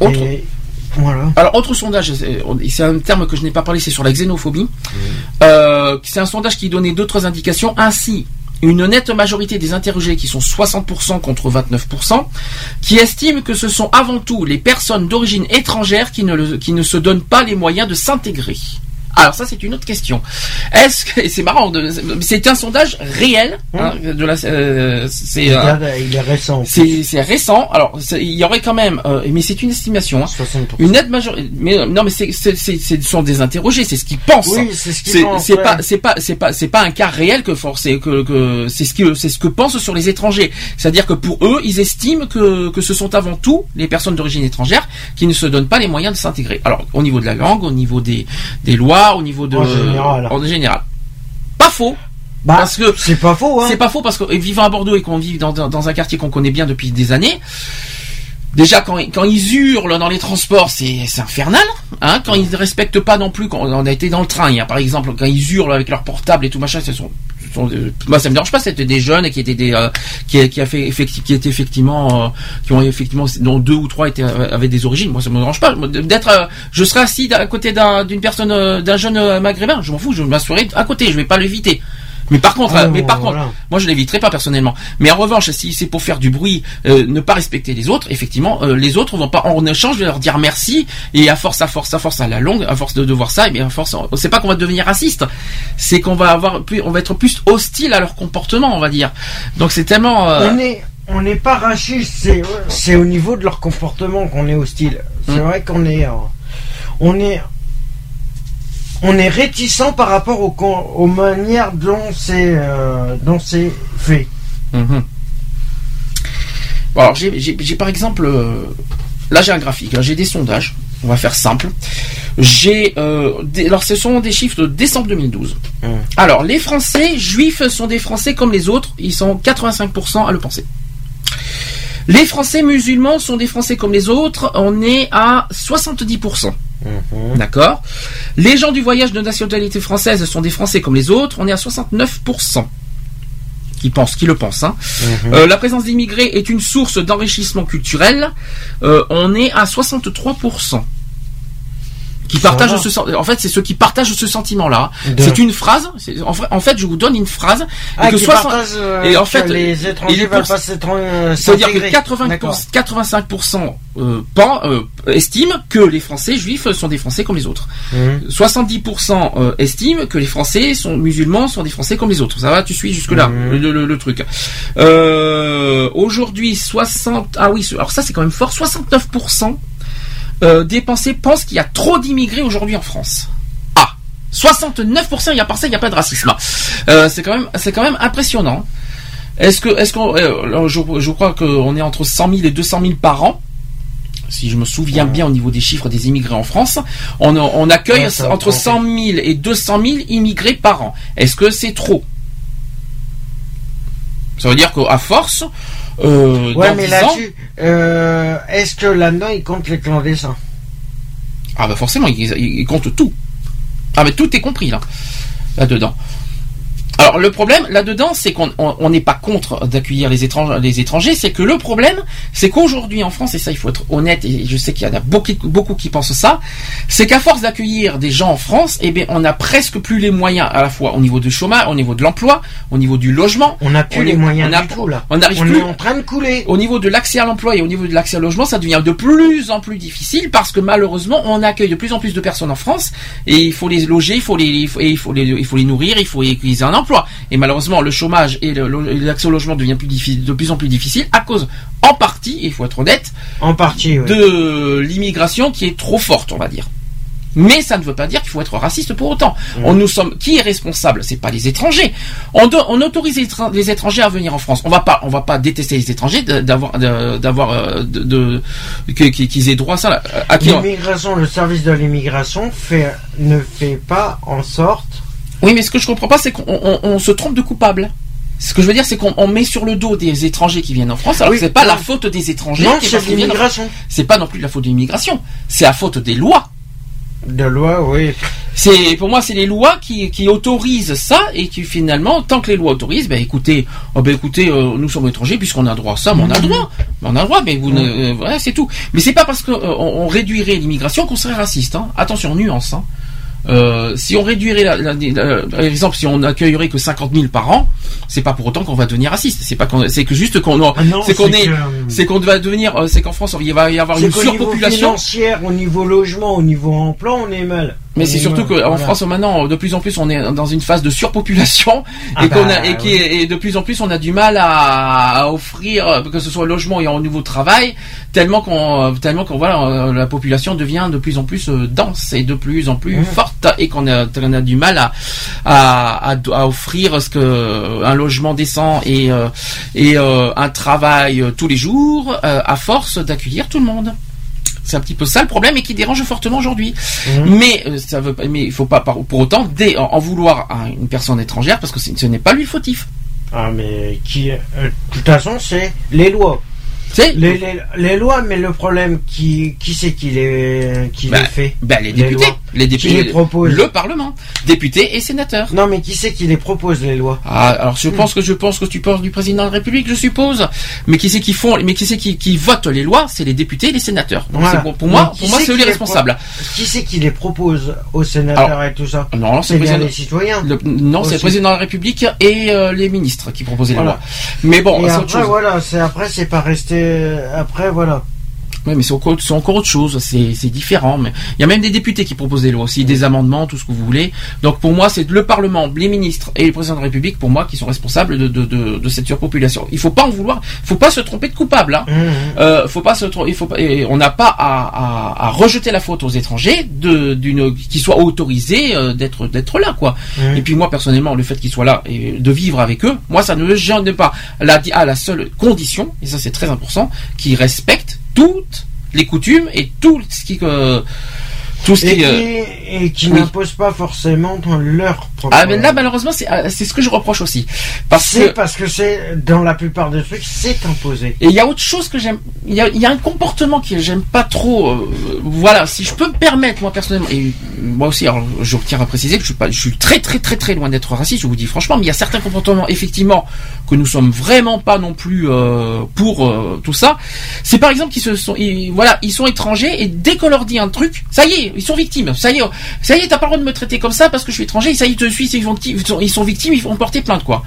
Speaker 2: Autre-
Speaker 3: Et voilà.
Speaker 2: Alors, autre sondage, c'est c'est un terme que je n'ai pas parlé, c'est sur la xénophobie. Euh, c'est un sondage qui donnait d'autres indications. Ainsi, une nette majorité des interrogés, qui sont 60% contre 29%, qui estiment que ce sont avant tout les personnes d'origine étrangère qui ne, le- qui ne se donnent pas les moyens de s'intégrer. Alors ça c'est une autre question. Est-ce que c'est marrant, c'est un sondage réel. hein, de la, euh, c'est
Speaker 3: Il,
Speaker 2: euh,
Speaker 3: est récent.
Speaker 2: c'est récent. Alors, il y aurait quand même, euh, mais c'est une estimation. hein.
Speaker 3: 60%.
Speaker 2: Une nette majorité. Mais euh, non, mais c'est ce sont des interrogés. C'est ce qu'ils pensent.
Speaker 3: Oui, c'est ce qu'ils pensent,
Speaker 2: c'est
Speaker 3: ouais.
Speaker 2: pas c'est pas c'est pas c'est pas un cas réel que forcé que que c'est ce que c'est ce que pensent sur les étrangers. C'est-à-dire que pour eux, ils estiment que que ce sont avant tout les personnes d'origine étrangère qui ne se donnent pas les moyens de s'intégrer. Alors, au niveau de la langue, au niveau des des lois, au niveau de
Speaker 3: En général.
Speaker 2: en général. Pas faux.
Speaker 3: Bah,
Speaker 2: parce que
Speaker 3: c'est pas faux, hein.
Speaker 2: c'est pas faux parce que vivant à Bordeaux et qu'on vit dans, dans, dans un quartier qu'on connaît bien depuis des années, déjà quand, ils hurlent dans les transports, c'est infernal. Hein, quand ils ne respectent pas non plus, quand on a été dans le train, par exemple quand ils hurlent avec leur portable et tout machin, euh, moi ça me dérange pas, c'était des jeunes qui étaient des euh, qui, a qui étaient effectivement euh, qui ont effectivement dont deux ou trois avaient des origines. Moi ça me dérange pas d'être je serais assis à côté d'un- d'une personne d'un jeune maghrébin, je m'en fous, je m'assurerai à côté, je vais pas l'éviter. Mais par contre,
Speaker 3: Ah,
Speaker 2: mais par
Speaker 3: voilà.
Speaker 2: contre, moi je l'éviterai pas personnellement. Mais en revanche, si c'est pour faire du bruit, euh, ne pas respecter les autres, effectivement, euh, les autres vont pas en échange je vais leur dire merci et à force, à force, à force, à la longue, à force de, de voir ça, et bien à force, c'est pas qu'on va devenir raciste, c'est qu'on va avoir, plus, on va être plus hostile à leur comportement, on va dire. Donc c'est tellement. euh,
Speaker 3: On est, on n'est pas raciste, c'est, c'est au niveau de leur comportement qu'on est hostile. C'est
Speaker 2: Mm.
Speaker 3: vrai qu'on est, euh, on est, on est réticent par rapport aux, manières dont c'est, euh, fait.
Speaker 2: Mhm. Bon, alors j'ai- par exemple, euh, là j'ai un graphique, là, j'ai des sondages. On va faire simple. J'ai, euh, alors ce sont des chiffres de décembre 2012. Alors les Français juifs sont des Français comme les autres. Ils sont 85% à le penser. Les Français musulmans sont des Français comme les autres. On est à 70%. D'accord. Les gens du voyage de nationalité française sont des Français comme les autres. On est à 69%. Qui pensent, qui le pensent. hein. Euh, la présence d'immigrés est une source d'enrichissement culturel. Euh, on est à 63%. Qui partagent ce en fait c'est ceux qui partagent ce sentiment là
Speaker 3: De-
Speaker 2: c'est une phrase c'est- en, fait je vous donne une phrase
Speaker 3: Ah,
Speaker 2: et que
Speaker 3: qui
Speaker 2: 60
Speaker 3: partagent, euh,
Speaker 2: et en fait
Speaker 3: les étrangers veulent pas s'étran- euh,
Speaker 2: veut dire que
Speaker 3: s'intégrer.
Speaker 2: 80
Speaker 3: D'accord.
Speaker 2: 85% euh, pen- euh, estiment que les Français juifs sont des Français comme les autres.
Speaker 3: Mhm.
Speaker 2: 70% euh, estiment que les Français sont musulmans sont des Français comme les autres. Ça va, tu suis jusque là
Speaker 3: Mhm.
Speaker 2: le, le- le truc. Euh, Aujourd'hui 60 ah oui alors ça c'est quand même fort 69% euh, des pensent qu'il y a trop d'immigrés aujourd'hui en France. Ah 69% il y a par ça il n'y a pas de racisme. Euh, c'est quand même c'est quand même impressionnant. Est-ce que, est-ce qu'on, euh, je, je crois qu'on est entre 100 000 et 200 000 par an. Si je me souviens bien au niveau des chiffres des immigrés en France, on, on accueille
Speaker 3: Ouais, ça va
Speaker 2: entre 100 000 et 200 000 immigrés par an. Est-ce que c'est trop? Ça veut dire qu'à force, euh,
Speaker 3: Ouais, mais
Speaker 2: 10 ans,
Speaker 3: là-dessus, euh, est-ce que là-dedans ils comptent les clandestins
Speaker 2: ah bah forcément, ils, ils comptent tout. Ah mais tout est compris là, là-dedans. Alors le problème là-dedans, c'est qu'on on- on n'est pas contre d'accueillir les étrangers, les étrangers, c'est que le problème, c'est qu'aujourd'hui en France, et ça il faut être honnête, et je sais qu'il y en a beaucoup, beaucoup qui pensent ça, c'est qu'à force d'accueillir des gens en France, eh bien on n'a presque plus les moyens à la fois au niveau du chômage, au niveau de l'emploi, au niveau du logement.
Speaker 3: On n'a plus
Speaker 2: On
Speaker 3: les moyens
Speaker 2: on a-
Speaker 3: du tout là.
Speaker 2: On n'arrive
Speaker 3: On
Speaker 2: plus
Speaker 3: est en train de couler.
Speaker 2: au niveau de l'accès à l'emploi et au niveau de l'accès au logement, ça devient de plus en plus difficile parce que malheureusement, on accueille de plus en plus de personnes en France et il faut les loger, il faut les, il faut, et il faut les, il faut les nourrir, il faut qu'ils aient Et malheureusement, le chômage et l'accès au logement devient plus difficile, de plus en plus difficile à cause, en partie, il faut être honnête,
Speaker 3: En partie, oui.
Speaker 2: de l'immigration qui est trop forte, on va dire. Mais ça ne veut pas dire qu'il faut être raciste pour autant. On nous sommes qui est responsable? C'est pas les étrangers. On, do- on autorise les, étran- les étrangers à venir en France. On va pas, on va pas détester les étrangers d'avoir, de- d'avoir, euh, de, de- que- qu'ils aient droit à ça. on-
Speaker 3: L'immigration, le service de l'immigration fait, ne fait pas en sorte.
Speaker 2: Oui, mais ce que je comprends pas, c'est qu'on on- on se trompe de coupable. Ce que je veux dire, c'est qu'on on met sur le dos des étrangers qui viennent en France, alors
Speaker 3: Oui,
Speaker 2: c'est pas la faute des étrangers.
Speaker 3: Non, c'est
Speaker 2: en-
Speaker 3: l'immigration.
Speaker 2: C'est pas non plus la faute de l'immigration. C'est la faute des lois.
Speaker 3: De loi, oui.
Speaker 2: C'est pour moi c'est les lois qui, qui autorisent ça et qui finalement tant que les lois autorisent, ben écoutez, oh, ben écoutez, euh, nous sommes étrangers puisqu'on a droit à ça, mais on a droit, Mais on a droit, mais vous ne, euh, voilà c'est tout. Mais c'est pas parce qu'on on réduirait l'immigration qu'on serait raciste. Hein. Attention nuance. Hein. Euh, si on réduirait, la, la- la- par exemple, si on accueillerait que 50 000 par an, c'est pas pour autant qu'on va devenir raciste. C'est pas qu'on, c'est que juste qu'on,
Speaker 3: Ah
Speaker 2: c'est qu'on est,
Speaker 3: que-
Speaker 2: c'est qu'on va devenir, euh, c'est qu'en France il va y avoir une
Speaker 3: qu'au niveau
Speaker 2: surpopulation.
Speaker 3: financier, au niveau logement, au niveau emploi, on est mal.
Speaker 2: Mais
Speaker 3: On
Speaker 2: c'est
Speaker 3: est
Speaker 2: surtout qu'en
Speaker 3: voilà.
Speaker 2: France maintenant, de plus en plus, on est dans une phase de surpopulation
Speaker 3: Ah
Speaker 2: et qu'on
Speaker 3: bah,
Speaker 2: a et, qui
Speaker 3: oui.
Speaker 2: et de plus en plus, on a du mal à, à offrir, que ce soit au logement et au niveau travail, tellement qu'on tellement qu'on voilà, euh, la population devient de plus en plus euh, dense et de plus en plus
Speaker 3: Mmh.
Speaker 2: forte et qu'on a qu'on a du mal à à, à, à offrir ce que un logement décent et euh, et un travail tous les jours à force d'accueillir tout le monde. C'est un petit peu ça le problème et qui dérange fortement aujourd'hui.
Speaker 3: Mhm.
Speaker 2: Mais euh, ça veut pas, mais il faut pas pour autant dé- en, en vouloir à une personne étrangère parce que ce n'est pas lui le fautif.
Speaker 3: Ah mais qui, euh, de toute façon, c'est les lois. Les, les, les lois, mais le problème, qui, qui c'est qui les, qui
Speaker 2: Bah,
Speaker 3: les fait
Speaker 2: bah, les députés,
Speaker 3: lois
Speaker 2: les députés,
Speaker 3: les propose
Speaker 2: le Parlement, députés et sénateurs.
Speaker 3: Non, mais qui c'est qui les propose les lois?
Speaker 2: Ah, alors je pense que je pense que tu parles du président de la République, je suppose. Mais qui c'est qui font, mais qui c'est qui, qui vote les lois, c'est les députés et les sénateurs. Donc
Speaker 3: Voilà.
Speaker 2: pour, pour moi, pour moi
Speaker 3: c'est
Speaker 2: eux les
Speaker 3: les
Speaker 2: responsables.
Speaker 3: Qui c'est qui les propose aux sénateurs
Speaker 2: Alors,
Speaker 3: et tout ça?
Speaker 2: Non, c'est président-
Speaker 3: les citoyens.
Speaker 2: le- non, c'est le président de la République et euh, les ministres qui proposaient
Speaker 3: Voilà.
Speaker 2: les lois. Mais bon,
Speaker 3: et
Speaker 2: c'est autre
Speaker 3: après,
Speaker 2: chose.
Speaker 3: voilà, c'est après, c'est pas resté. Après, voilà.
Speaker 2: Oui, mais c'est encore, encore autre chose, c'est c'est différent. Mais il y a même des députés qui proposent des lois aussi, des amendements, tout ce que vous voulez. Donc pour moi, c'est le Parlement, les ministres et le président de la République, pour moi, qui sont responsables de, de, de, de cette surpopulation. Il faut pas en vouloir, faut pas se tromper de coupable. Hein.
Speaker 3: Mmh.
Speaker 2: Euh, faut pas se il faut pas, et on n'a pas à, à, à rejeter la faute aux étrangers de d'une qui soient autorisés euh, d'être d'être là quoi.
Speaker 3: Mmh.
Speaker 2: Et puis moi personnellement, le fait qu'ils soient là et de vivre avec eux, moi ça ne me gêne pas. La, à la seule condition, et ça c'est très important, qu'ils respectent toutes les coutumes et tout ce qui euh, tout ce
Speaker 3: Et
Speaker 2: qui,
Speaker 3: qui,
Speaker 2: euh,
Speaker 3: et qui
Speaker 2: oui.
Speaker 3: n'impose pas forcément leur propre.
Speaker 2: ah mais là malheureusement c'est euh, c'est ce que je reproche aussi parce
Speaker 3: c'est
Speaker 2: que
Speaker 3: parce que c'est dans la plupart des trucs, c'est imposé.
Speaker 2: Et il y a autre chose que j'aime. Il y a, il y a un comportement que j'aime pas trop. euh, voilà, si je peux me permettre, moi personnellement, et moi aussi, alors je tiens à préciser que je suis pas, je suis très très très très loin d'être raciste. Je vous dis franchement, mais il y a certains comportements effectivement que nous sommes vraiment pas non plus euh, pour euh, tout ça. C'est par exemple qu'ils se sont, ils- voilà, ils sont étrangers et dès qu'on leur dit un truc, ça y est, ils sont victimes. Ça y est, ça y est, t'as pas le droit de me traiter comme ça parce que je suis étranger. Ça y est, ils te suivent, ils, vont- ils sont, ils sont victimes, ils vont porter plainte quoi.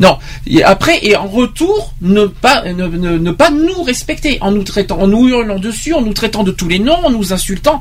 Speaker 2: Non. Et après, et en retour, ne pas, ne, ne- ne pas nous respecter, en nous traitant, en nous hurlant dessus, en nous traitant de tous les noms, en nous insultant.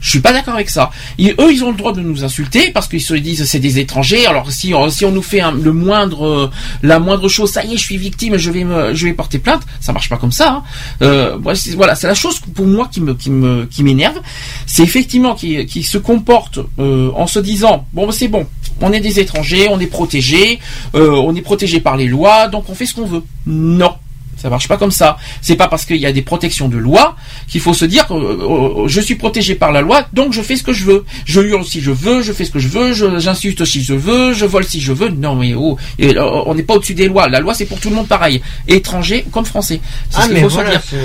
Speaker 2: Je suis pas d'accord avec ça. Et eux, ils ont le droit de nous insulter parce qu'ils se disent c'est des étrangers. Alors si on, si on nous fait un- le moindre, euh, la moindre chose, ça y est, je suis victime, je vais me, je vais porter plainte. Ça marche pas comme ça. hein. Euh, voilà, c'est la chose pour moi qui me, qui me, qui m'énerve. C'est effectivement qui, se comporte euh, en se disant bon, bah, c'est bon, on est des étrangers, on est protégés, euh, on est protégé par les lois, donc on fait ce qu'on veut. Non. Ça marche pas comme ça. C'est pas parce qu'il y a des protections de loi qu'il faut se dire que euh, euh, je suis protégé par la loi, donc je fais ce que je veux. Je hurle si je veux, je fais ce que je veux, j'insulte si je veux, je vole si je veux. Non mais oh, et, euh, on n'est pas au-dessus des lois. La loi c'est pour tout le monde pareil, étrangers comme français. C'est
Speaker 3: Ah
Speaker 2: ce qu'il
Speaker 3: mais
Speaker 2: faut
Speaker 3: voilà,
Speaker 2: se dire.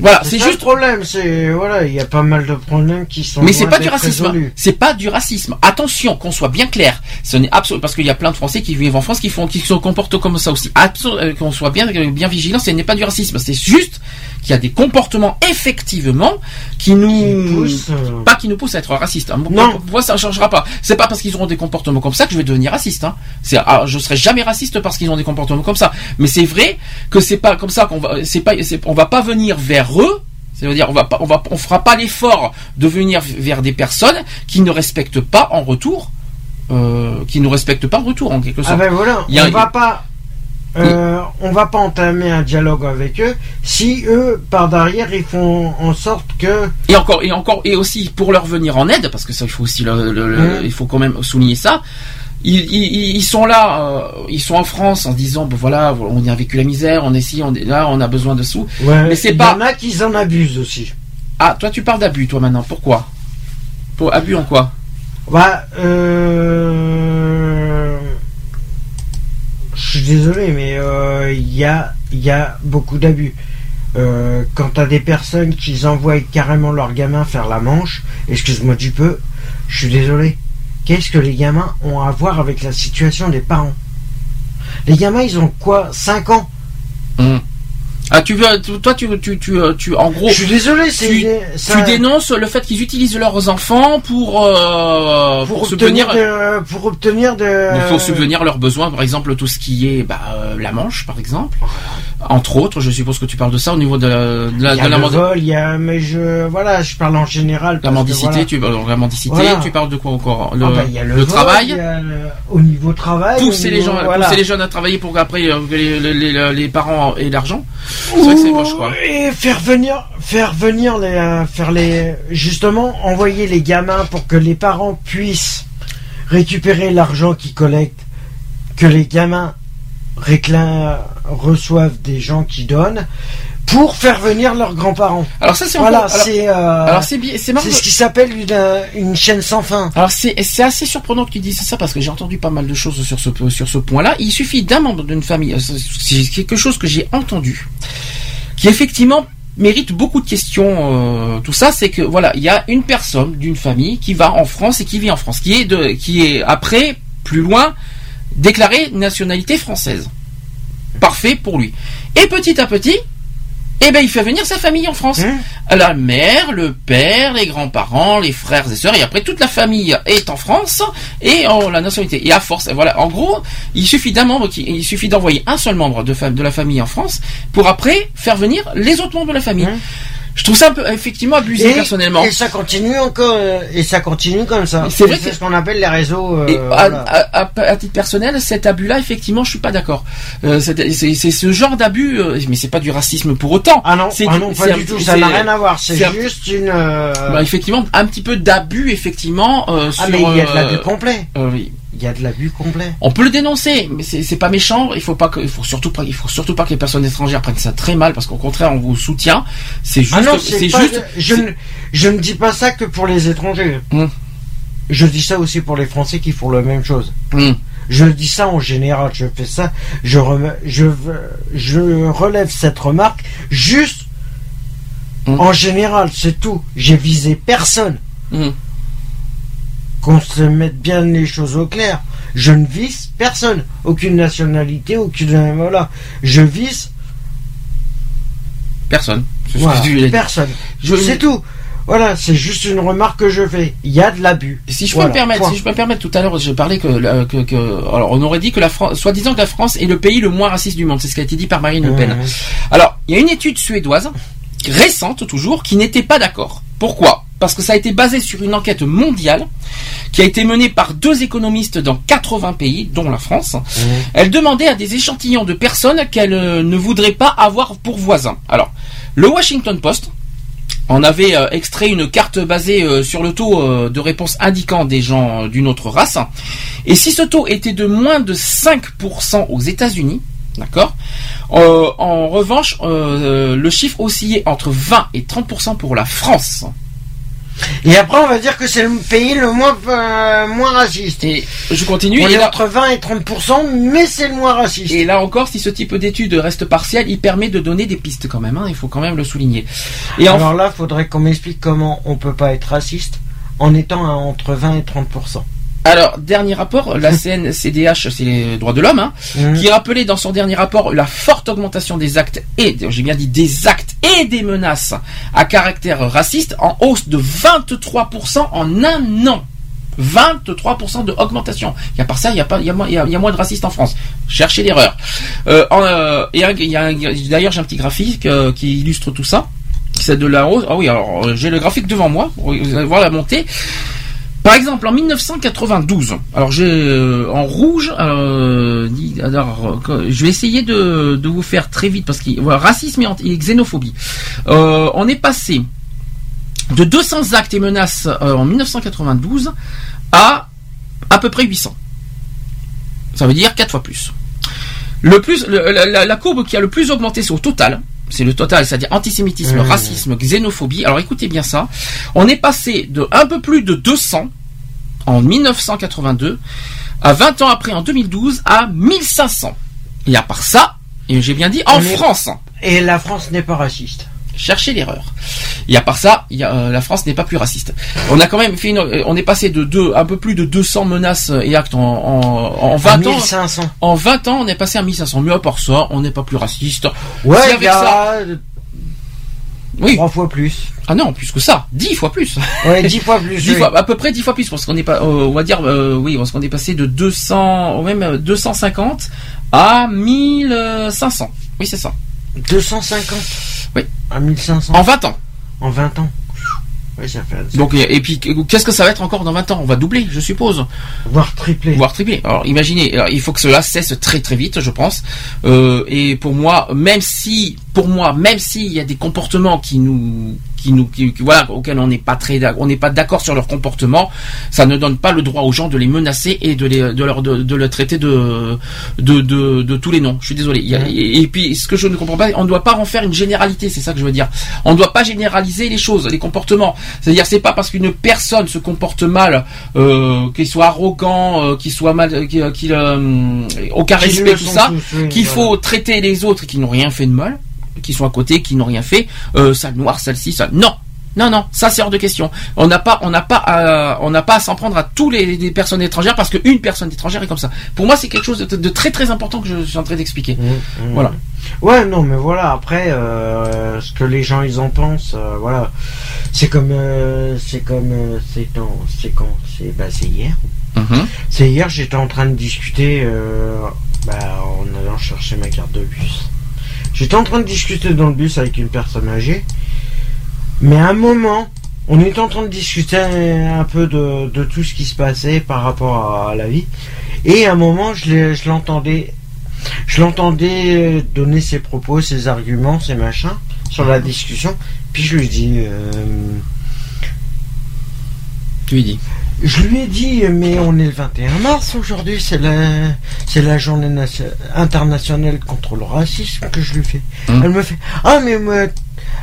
Speaker 2: Voilà,
Speaker 3: c'est
Speaker 2: juste
Speaker 3: le problème. C'est voilà, il y a pas mal de problèmes qui sont.
Speaker 2: Mais c'est pas du racisme.
Speaker 3: résolus.
Speaker 2: C'est pas du racisme. Attention, qu'on soit bien clair. Ce n'est absolument parce qu'il y a plein de Français qui vivent en France qui font, qui se comportent comme ça aussi. Euh, qu'on soit bien, bien vigilant. Ce n'est pas du racisme. C'est juste qu'il y a des comportements effectivement qui nous
Speaker 3: poussent, euh,
Speaker 2: pas qui nous poussent à être racistes. hein.
Speaker 3: Non.
Speaker 2: Moi, ça ne changera pas. C'est pas parce qu'ils auront des comportements comme ça que je vais devenir raciste. Hein. C'est, ah, je serai jamais raciste parce qu'ils ont des comportements comme ça. Mais c'est vrai que c'est pas comme ça qu'on va, c'est pas, on va pas venir vers eux. C'est-à-dire, on va pas, on va, on fera pas l'effort de venir vers des personnes qui ne respectent pas en retour, euh, qui ne respectent pas en retour en quelque sorte.
Speaker 3: Ah ben voilà,
Speaker 2: Il y a-
Speaker 3: on va pas. Euh, on va pas entamer un dialogue avec eux si eux par derrière ils font en sorte que
Speaker 2: Et encore, et encore, et aussi pour leur venir en aide, parce que ça, il faut aussi, le, le- le-
Speaker 3: Mhm.
Speaker 2: il faut quand même souligner ça. Ils, ils, ils sont là, euh, ils sont en France en se disant, bon voilà, on a vécu la misère, on est ici, on est là, on a besoin de sous.
Speaker 3: Ouais,
Speaker 2: Mais c'est
Speaker 3: il y
Speaker 2: pas.
Speaker 3: en a qui en abusent aussi.
Speaker 2: Ah, toi tu parles d'abus, toi maintenant. Pourquoi? Pour abus en quoi?
Speaker 3: Bah, euh... je suis désolé, mais euh, il y a beaucoup d'abus. euh, quand t'as des personnes qui envoient carrément leurs gamins faire la manche, excuse-moi du peu, je suis désolé. Qu'est-ce que les gamins ont à voir avec la situation des parents? Les gamins, ils ont quoi? 5 ans?
Speaker 2: Hum. Ah, tu veux, toi, tu, tu, tu, euh, tu, en gros,
Speaker 3: Je suis désolé, c'est
Speaker 2: tu,
Speaker 3: ça-
Speaker 2: tu dénonces le fait qu'ils utilisent leurs enfants pour, euh,
Speaker 3: pour,
Speaker 2: pour
Speaker 3: obtenir de, pour obtenir de
Speaker 2: pour subvenir leurs besoins, par exemple tout ce qui est bah, euh, la Manche, par exemple, entre autres. Je suppose que tu parles de ça au niveau de la, de la,
Speaker 3: Il y a
Speaker 2: de la
Speaker 3: le
Speaker 2: mandi-
Speaker 3: vol, il y a, mais je, voilà, je parle en général.
Speaker 2: la mendicité.
Speaker 3: voilà.
Speaker 2: Tu, la mendicité.
Speaker 3: Voilà.
Speaker 2: Tu parles de quoi encore Le,
Speaker 3: Ah bah, il y a le,
Speaker 2: le
Speaker 3: vol,
Speaker 2: travail.
Speaker 3: il y a le- au niveau travail.
Speaker 2: Pousser
Speaker 3: au
Speaker 2: les gens, pousser les jeunes à travailler pour qu'après euh, les, les, les- les parents aient l'argent.
Speaker 3: Et faire venir, faire venir les, euh, faire les, justement, envoyer les gamins pour que les parents puissent récupérer l'argent qu'ils collectent, que les gamins reçoivent des gens qui donnent, pour faire venir leurs grands-parents.
Speaker 2: Alors ça c'est
Speaker 3: Voilà,
Speaker 2: encore- alors-
Speaker 3: c'est, euh,
Speaker 2: alors c'est c'est
Speaker 3: c'est ce qui s'appelle une, euh, une chaîne sans fin.
Speaker 2: Alors c'est c'est assez surprenant que tu dises ça parce que j'ai entendu pas mal de choses sur ce sur ce point-là. Il suffit d'un membre d'une famille, euh, c'est quelque chose que j'ai entendu, qui effectivement mérite beaucoup de questions. euh, tout ça, c'est que voilà, il y a une personne d'une famille qui va en France et qui vit en France, qui est de qui est après plus loin déclaré nationalité française. Parfait pour lui. Et petit à petit, eh ben il fait venir sa famille en France. La mère, le père, les grands-parents, les frères et sœurs, et après toute la famille est en France et en la nationalité. Et à force, voilà, en gros, il suffit d'un membre, qui, il suffit d'envoyer un seul membre de, la famille en France pour après faire venir les autres membres de la famille. Je trouve ça un peu effectivement abusé
Speaker 3: Et-
Speaker 2: personnellement.
Speaker 3: Et ça continue encore, euh, et ça continue comme ça.
Speaker 2: C'est vrai que-
Speaker 3: ce qu'on appelle les réseaux. euh,
Speaker 2: Et à,
Speaker 3: voilà.
Speaker 2: à- à- à titre personnel, cet abus-là, effectivement, je suis pas d'accord. Euh, c'est ce genre d'abus, euh, mais c'est pas du racisme pour autant.
Speaker 3: Ah non,
Speaker 2: C'est
Speaker 3: ah non, pas du tout. Ça n'a rien à voir. C'est juste une. euh,
Speaker 2: Bah, effectivement, un petit peu d'abus, effectivement. euh,
Speaker 3: ah
Speaker 2: sur,
Speaker 3: mais il y a de l'abus complet.
Speaker 2: euh, oui.
Speaker 3: Il y a de l'abus complet.
Speaker 2: On peut le dénoncer, mais c'est pas méchant. Il faut pas que, il faut surtout pas, il faut surtout pas que les personnes étrangères prennent ça très mal, parce qu'au contraire, on vous soutient. C'est juste,
Speaker 3: ah
Speaker 2: c'est juste.
Speaker 3: Je, ne, je ne dis pas ça que pour les étrangers.
Speaker 2: Hum.
Speaker 3: Je dis ça aussi pour les Français qui font la même chose.
Speaker 2: Hum.
Speaker 3: Je dis ça en général. Je fais ça. Je je je relève cette remarque juste
Speaker 2: Hum.
Speaker 3: en général. C'est tout. J'ai visé personne. Qu'on se mette bien les choses au clair. Je ne vise personne, aucune nationalité, aucune voilà. Je vise
Speaker 2: Personne. C'est ce
Speaker 3: voilà,
Speaker 2: que tu voulais dire.
Speaker 3: personne.
Speaker 2: Je-
Speaker 3: C'est tout. Voilà, c'est juste une remarque que je fais. Il y a de l'abus.
Speaker 2: Si je peux me permettre,
Speaker 3: point.
Speaker 2: si je peux me permettre, tout à l'heure, j'ai parlé que, euh, que, que- alors on aurait dit que la France, soi-disant que la France est le pays le moins raciste du monde. C'est ce qui a été dit par Marine Le Pen. Alors, il y a une étude suédoise, récente toujours, qui n'était pas d'accord. Pourquoi? Parce que ça a été basé sur une enquête mondiale qui a été menée par deux économistes dans 80 pays, dont la France. Elle demandait à des échantillons de personnes qu'elle euh, ne voudrait pas avoir pour voisins. Alors, le Washington Post en avait euh, extrait une carte basée euh, sur le taux euh, de réponse indiquant des gens d'une autre race. Et si ce taux était de moins de 5% aux États-Unis, d'accord En revanche, le chiffre oscillait entre 20 et 30% pour la France.
Speaker 3: Et après, on va dire que c'est le pays le moins, euh, moins raciste.
Speaker 2: Et je continue.
Speaker 3: On
Speaker 2: et
Speaker 3: est
Speaker 2: là-
Speaker 3: entre 20 et 30%, mais c'est le moins raciste.
Speaker 2: Et là encore, si ce type d'étude reste partiel, il permet de donner des pistes quand même. hein, il faut quand même le souligner. Et en-
Speaker 3: Alors là, faudrait qu'on m'explique comment on peut pas être raciste en étant à entre 20 et 30%.
Speaker 2: Alors, dernier rapport, la *laughs* CNCDH, c'est les droits de l'homme, hein,
Speaker 3: Mhm.
Speaker 2: qui rappelait dans son dernier rapport la forte augmentation des actes et, j'ai bien dit des actes et des menaces à caractère raciste en hausse de 23% en un an. 23% de augmentation. Il y a par ça, il y a pas, il y a, moins- il y a- il y a moins de racistes en France. Cherchez l'erreur. Euh, euh, et d'ailleurs, j'ai un petit graphique euh, qui illustre tout ça. C'est de la hausse. Ah oui, alors j'ai le graphique devant moi. Vous allez voir la montée. Par exemple, en 1992, alors j'ai euh, en rouge, euh, alors, euh, je vais essayer de, de vous faire très vite parce que voilà, racisme et, xénophobie. Euh, on est passé de 200 actes et menaces euh, en 1992 à à peu près 800. Ça veut dire 4 fois plus. Le plus, le- la- la courbe qui a le plus augmenté, c'est au total. C'est le total, c'est-à-dire antisémitisme,
Speaker 3: Mmh.
Speaker 2: racisme, xénophobie. Alors écoutez bien ça. On est passé de un peu plus de 200 en 1982 à 20 ans après en 2012 à 1500. Et à part ça, et j'ai bien dit en France.
Speaker 3: Et la France n'est pas raciste.
Speaker 2: Cherchez l'erreur. Et à part ça, il y a, euh, la France n'est pas plus raciste. On a quand même fait une, euh, on est passé de deux, un peu plus de 200 menaces et actes en, en, en 20 ans.
Speaker 3: 1500.
Speaker 2: En 20 ans, on est passé à 1500. Mais à part ça, on n'est pas plus raciste.
Speaker 3: Ouais,
Speaker 2: Si avec
Speaker 3: y a
Speaker 2: ça- Oui.
Speaker 3: trois fois plus.
Speaker 2: Ah non, plus que ça, 10 fois plus.
Speaker 3: Ouais, 10 fois plus. *laughs*
Speaker 2: 10
Speaker 3: oui.
Speaker 2: fois, à peu près 10 fois plus, parce qu'on est pas, euh, on va dire, euh, oui, parce qu'on est passé de 200, ou même euh, 250 à 1500. Oui, c'est ça.
Speaker 3: 250
Speaker 2: Oui.
Speaker 3: À 1500
Speaker 2: En 20 ans.
Speaker 3: En 20 ans. Oui, ça fait.
Speaker 2: Donc, et, et puis, qu'est-ce que ça va être encore dans 20 ans? On va doubler, je suppose.
Speaker 3: Voire tripler.
Speaker 2: Voire tripler. Alors, imaginez, alors, il faut que cela cesse très très vite, je pense. Euh, et pour moi, même si, pour moi, même s'il y a des comportements qui nous, qui nous, qui, qui- voilà, auxquels on n'est pas très, on n'est pas d'accord sur leur comportement, ça ne donne pas le droit aux gens de les menacer et de les, de leur, de, de le traiter de, de, de, de tous les noms. Je suis désolé. A- et, et puis, ce que je ne comprends pas, on ne doit pas en faire une généralité. C'est ça que je veux dire. On ne doit pas généraliser les choses, les comportements. C'est-à-dire, c'est pas parce qu'une personne se comporte mal, euh, qu'il soit arrogant, euh, qu'il soit mal, qu'il, qu'il, euh, aucun respect, tout ça, qu'il faut traiter les autres qui n'ont rien fait de mal, qui sont à côté, qui n'ont rien fait, euh, sale noir, sale ci, sale. Non, non, non, ça c'est hors de question. On n'a pas, on n'a pas, à, on n'a pas à s'en prendre à tous les, les personnes étrangères parce qu'une personne étrangère est comme ça. Pour moi, c'est quelque chose de, de très très important que je suis en train d'expliquer.
Speaker 3: Mmh,
Speaker 2: Voilà.
Speaker 3: Ouais, non, mais voilà, après, euh, ce que les gens ils en pensent, euh, voilà. C'est comme, euh, c'est comme, euh, c'est quand, c'est quand, c'est, bah, c'est hier.
Speaker 2: Mhm.
Speaker 3: C'est hier, j'étais en train de discuter, euh, bah, en allant chercher ma carte de bus. J'étais en train de discuter dans le bus avec une personne âgée, mais à un moment, on était en train de discuter un peu de, de tout ce qui se passait par rapport à la vie, et à un moment, je l'entendais je l'entendais donner ses propos, ses arguments, ses machins sur la discussion. Puis je lui dis, euh,
Speaker 2: Tu lui dis.
Speaker 3: Je lui ai dit, mais on est le 21 mars aujourd'hui, c'est la, c'est la journée nation- internationale contre le racisme que je lui fais.
Speaker 2: Hum.
Speaker 3: Elle me fait, ah mais moi,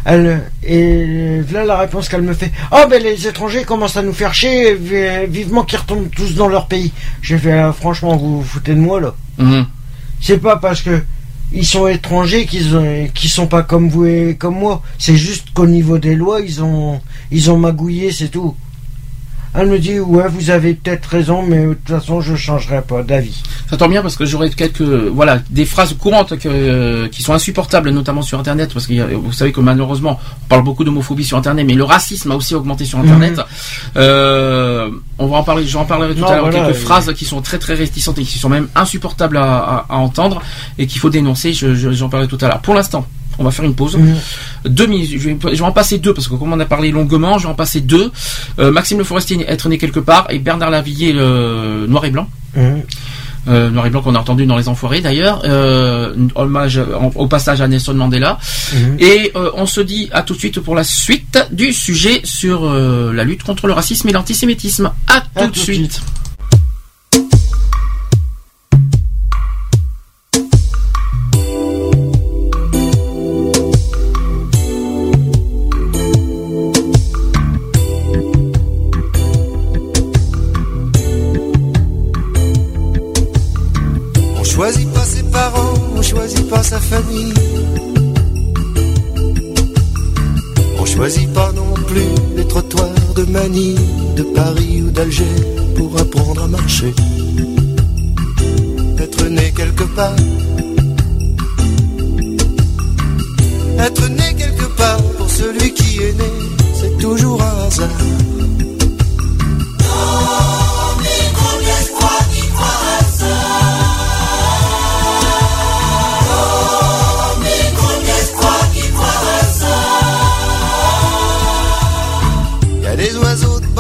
Speaker 3: elle, et voilà la réponse qu'elle me fait, ah ben les étrangers commencent à nous faire chier, vi- vivement qu'ils retournent tous dans leur pays. J'ai fait, ah, franchement, vous vous foutez de moi là.
Speaker 2: Mhm.
Speaker 3: C'est pas parce que ils sont étrangers qu'ils ont, qu'ils sont pas comme vous et comme moi. C'est juste qu'au niveau des lois, ils ont, ils ont magouillé, c'est tout. Elle me dit ouais, vous avez peut-être raison, mais de toute façon, je changerai pas d'avis.
Speaker 2: Ça tombe bien parce que j'aurais quelques voilà des phrases courantes que, euh, qui sont insupportables notamment sur internet parce que vous savez que malheureusement on parle beaucoup d'homophobie sur internet mais le racisme a aussi augmenté sur internet.
Speaker 3: Mhm.
Speaker 2: Euh, on va en parler, j'en parlerai tout
Speaker 3: Non,
Speaker 2: à l'heure
Speaker 3: voilà,
Speaker 2: quelques
Speaker 3: euh,
Speaker 2: phrases qui sont très très réticentes et qui sont même insupportables à, à- à entendre et qu'il faut dénoncer. Je- je- J'en parlerai tout à l'heure. Pour l'instant. On va faire une pause.
Speaker 3: Mhm.
Speaker 2: Deux minutes. Je vais, je vais en passer deux parce que comme on a parlé longuement, je vais en passer deux. Euh, Maxime Le Forestier, être né quelque part, et Bernard Lavillier, le Noir et Blanc.
Speaker 3: Mhm.
Speaker 2: Euh, noir et blanc qu'on a entendu dans les Enfoirés d'ailleurs, euh, hommage en- au passage à Nelson Mandela.
Speaker 3: Mhm.
Speaker 2: Et euh, on se dit à tout de suite pour la suite du sujet sur la lutte contre le racisme et l'antisémitisme. À tout,
Speaker 3: À
Speaker 2: de
Speaker 3: tout de
Speaker 2: suite.
Speaker 10: On choisit pas sa famille. On choisit pas non plus les trottoirs de Manille, de Paris ou d'Alger pour apprendre à marcher. Être né quelque part. Être né quelque part pour celui qui est né, c'est toujours un hasard.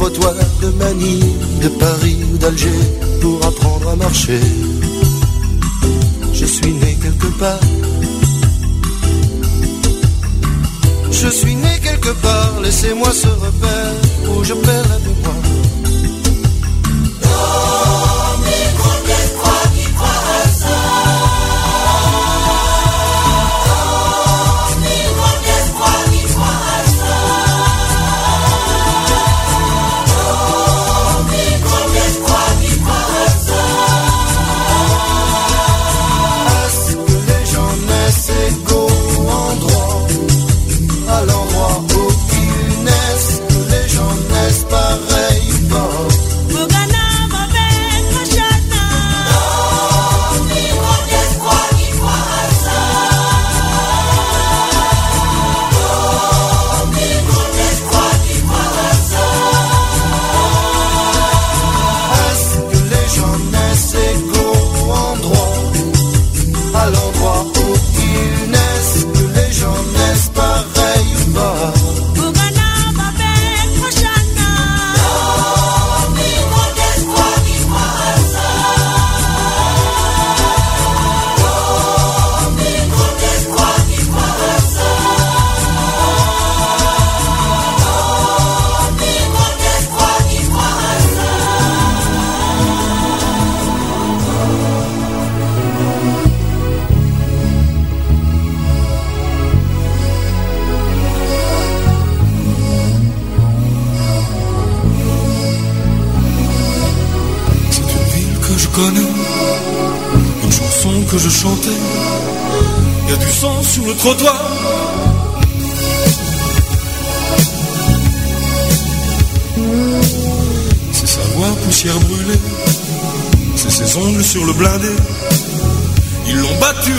Speaker 10: Trottoirs de Manille, de Paris ou d'Alger pour apprendre à marcher. Je suis né quelque part. Je suis né quelque part, laissez-moi ce repère où je perds la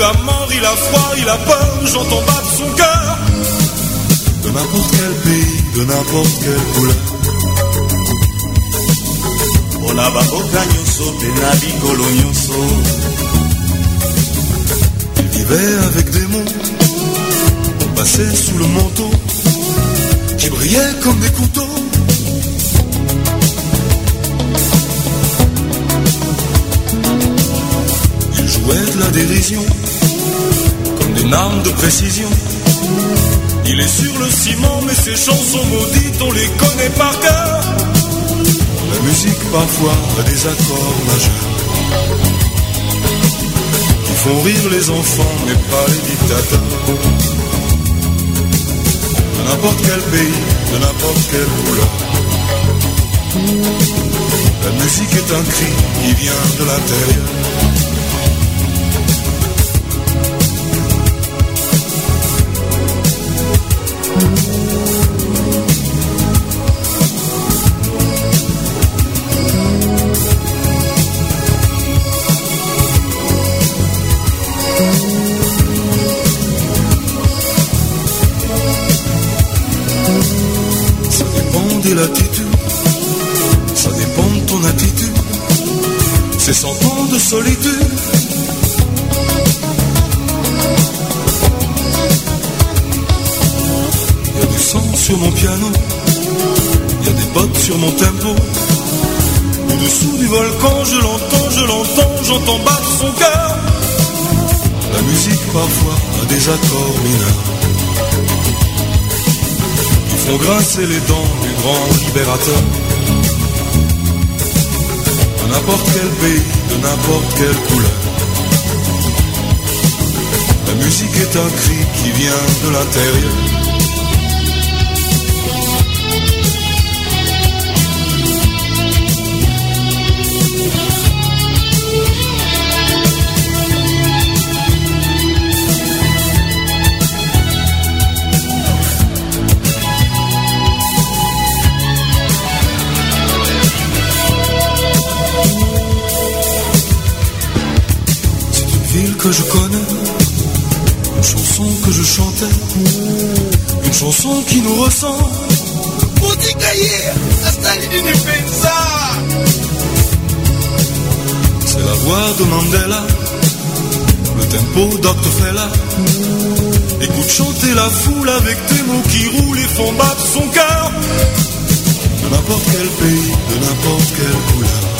Speaker 11: battu à mort, il a froid, il a peur, j'entends battre son cœur. De n'importe quel pays, de n'importe quelle couleur.
Speaker 12: Ona baboka nyonso mpe na bikolo nyonso
Speaker 11: Il vivait avec des mots, on passait sous le manteau, qui brillait comme des couteaux. Il jouait de la dérision, des armes de précision. Il est sur le ciment, mais ses chansons maudites, on les connaît par cœur. La musique parfois a des accords majeurs qui font rire les enfants mais pas les dictateurs. De n'importe quel pays, de n'importe quelle couleur. La musique est un cri qui vient de l'intérieur. De l'attitude, ça dépend de ton attitude. C'est cent ans de solitude. Y a du sang sur mon piano, y a des bottes sur mon tempo. Au-dessous du volcan, je l'entends, je l'entends, j'entends battre son cœur. La musique parfois a des accords mineurs qui font grincer les dents grand libérateur. De n'importe quel pays, de n'importe quelle couleur. La musique est un cri qui vient de l'intérieur. Que je connais, une chanson que je chantais, une chanson qui nous ressemble. C'est la voix de Mandela, le tempo Dr. Fela, Écoute chanter la foule avec tes mots qui roulent et font battre son cœur. De n'importe quel pays, de n'importe quelle couleur.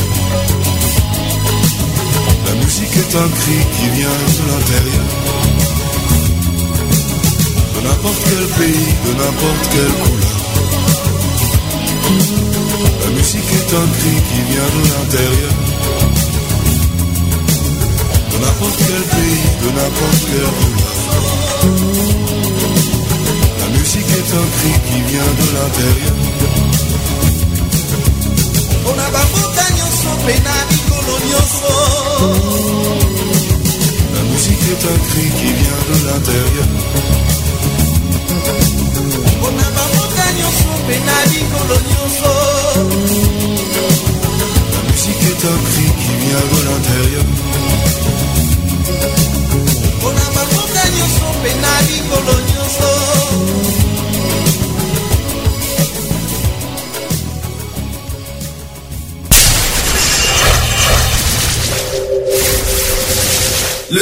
Speaker 11: La musique est un cri qui vient de l'intérieur. De n'importe quel pays, de n'importe quelle couleur. La musique est un cri qui vient de l'intérieur. De n'importe quel pays, de n'importe quelle couleur. La musique est un cri qui vient de l'intérieur.
Speaker 10: mpona bamboka nyonso mpe na mikolo nyonso
Speaker 11: La musique est un cri qui vient de l'intérieur.
Speaker 10: mpona bamboka nyonso mpe na mikolo nyonso
Speaker 11: La musique est un cri qui vient de l'intérieur.
Speaker 10: mpona bamboka nyonso mpe na mikolo nyonso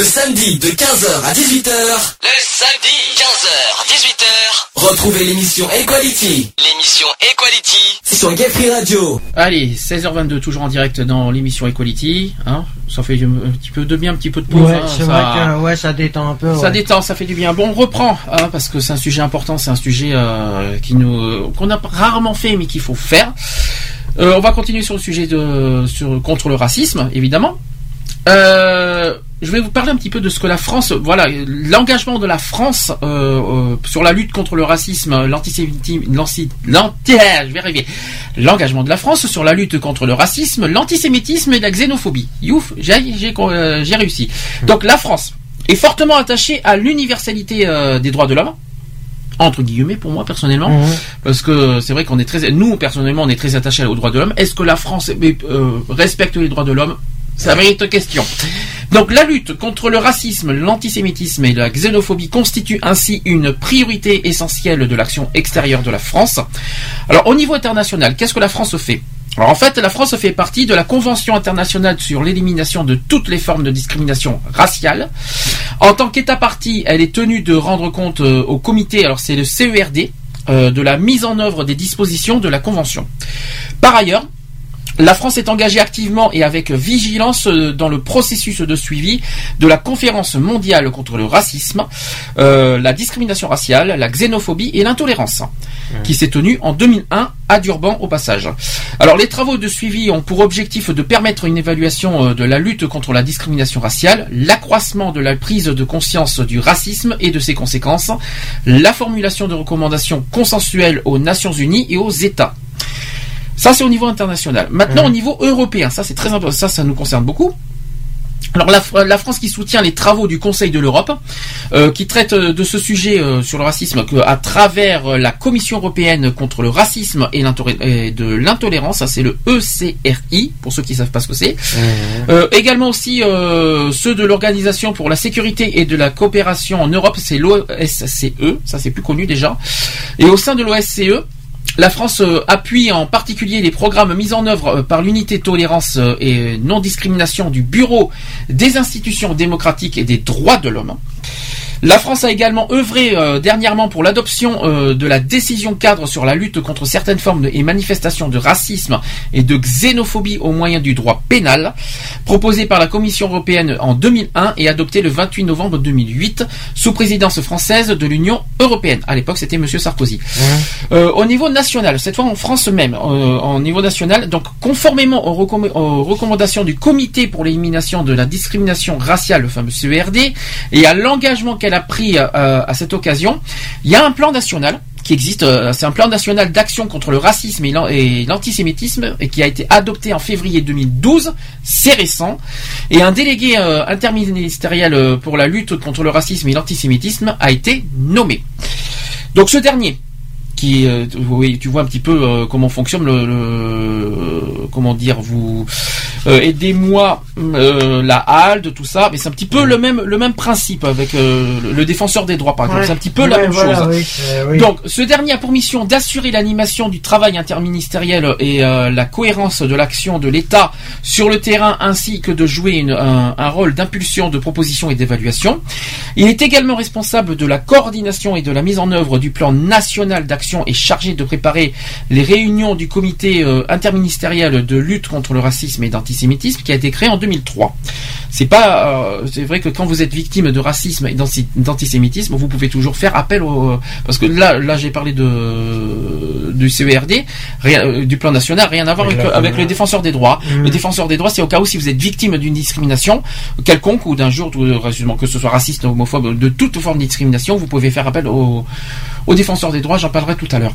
Speaker 9: Le samedi de 15h à 18h,
Speaker 13: Le samedi, 15h, 18h,
Speaker 9: retrouvez l'émission Equality.
Speaker 13: l'émission Equality.
Speaker 9: C'est sur Gay Free Radio.
Speaker 2: Allez, 16h22, toujours en direct dans l'émission Equality. Hein ça fait un petit peu de bien, un petit peu de pause.
Speaker 3: Ouais,
Speaker 2: hein,
Speaker 3: c'est
Speaker 2: ça-
Speaker 3: vrai que ouais, ça détend un peu.
Speaker 2: Ça
Speaker 3: ouais.
Speaker 2: détend, ça fait du bien. Bon, on reprend, hein, parce que c'est un sujet important, c'est un sujet euh, qui nous qu'on a rarement fait, mais qu'il faut faire. Euh, on va continuer sur le sujet de sur contre le racisme, évidemment. Euh, je vais vous parler un petit peu de ce que la France, voilà, l'engagement de la France euh, euh, sur la lutte contre le racisme, l'antisémitisme, l'anti, l'anti- *laughs* je vais arriver, l'engagement de la France sur la lutte contre le racisme, l'antisémitisme et la xénophobie. Youf, j'ai euh, réussi. Donc la France est fortement attachée à l'universalité des droits de l'homme entre guillemets pour moi personnellement
Speaker 3: Mhm.
Speaker 2: parce que c'est vrai qu'on est très nous personnellement on est très attachés aux droits de l'homme est-ce que la France respecte les droits de l'homme? Ça mérite question. Donc la lutte contre le racisme, l'antisémitisme et la xénophobie constitue ainsi une priorité essentielle de l'action extérieure de la France. Alors au niveau international, qu'est-ce que la France fait? Alors en fait, la France fait partie de la Convention internationale sur l'élimination de toutes les formes de discrimination raciale. En tant qu'État partie, elle est tenue de rendre compte euh, au comité, alors c'est le CERD, euh, de la mise en œuvre des dispositions de la Convention. Par ailleurs, la France est engagée activement et avec vigilance euh, dans le processus de suivi de la conférence mondiale contre le racisme, euh, la discrimination raciale, la xénophobie et l'intolérance, qui s'est tenue en 2001 à Durban au passage. Alors les travaux de suivi ont pour objectif de permettre une évaluation euh, de la lutte contre la discrimination raciale, l'accroissement de la prise de conscience du racisme et de ses conséquences, la formulation de recommandations consensuelles aux Nations Unies et aux États. Ça, c'est au niveau international. Maintenant, au niveau européen, ça, c'est très important. Ça, ça nous concerne beaucoup. Alors la, Fr- la France qui soutient les travaux du Conseil de l'Europe, euh, qui traite euh, de ce sujet euh, sur le racisme que, à travers euh, la Commission européenne contre le racisme et, de l'intolérance, ça c'est le ECRI pour ceux qui savent pas ce que c'est. Euh, également aussi euh, ceux de l'Organisation pour la sécurité et de la coopération en Europe, c'est l'OSCE, ça c'est plus connu déjà. Et au sein de l'OSCE, la France euh, appuie en particulier les programmes mis en œuvre euh, par l'unité tolérance euh, et non-discrimination du Bureau des institutions démocratiques et des droits de l'homme. La France a également œuvré euh, dernièrement pour l'adoption euh, de la décision cadre sur la lutte contre certaines formes de- et manifestations de racisme et de xénophobie au moyen du droit pénal, proposée par la Commission européenne en 2001 et adoptée le 28 novembre 2008 sous présidence française de l'Union européenne. À l'époque, c'était Monsieur Sarkozy. Euh, au niveau national, cette fois en France même, au niveau national, donc conformément aux, recomm- aux recommandations du Comité pour l'élimination de la discrimination raciale, le fameux CERD, et à l'engagement qu'elle a pris euh, à cette occasion, il y a un plan national qui existe, euh, c'est un plan national d'action contre le racisme et l'an- et l'antisémitisme et qui a été adopté en février 2012, c'est récent, et un délégué euh, interministériel pour la lutte contre le racisme et l'antisémitisme a été nommé. Donc ce dernier, qui, oui, tu vois un petit peu comment fonctionne le, le- comment dire, vous, euh, aidez-moi euh, la HALD, tout ça, mais c'est un petit peu le même le même principe avec euh, le défenseur des droits par exemple,
Speaker 3: Ouais.
Speaker 2: c'est un petit peu la même
Speaker 3: voilà,
Speaker 2: chose.
Speaker 3: oui, c'est- oui.
Speaker 2: Donc ce dernier a pour mission d'assurer l'animation du travail interministériel et euh, la cohérence de l'action de l'État sur le terrain ainsi que de jouer une- un, un rôle d'impulsion, de proposition et d'évaluation. Il est également responsable de la coordination et de la mise en œuvre du plan national d'action et chargé de préparer les réunions du comité euh, interministériel de lutte contre le racisme et d'antisémitisme qui a été créé en 2003. C'est pas, euh, c'est vrai que quand vous êtes victime de racisme et d'anti- d'antisémitisme, vous pouvez toujours faire appel au, parce que là, là, j'ai parlé de du CERD, rien- euh, du plan national, rien à voir avec, le défenseur des droits.
Speaker 3: Mhm.
Speaker 2: Le défenseur des droits, c'est au cas où si vous êtes victime d'une discrimination quelconque ou d'un jour, que ce soit raciste, homophobe, de toute forme de discrimination, vous pouvez faire appel au, au défenseur des droits. J'en parlerai tout à l'heure.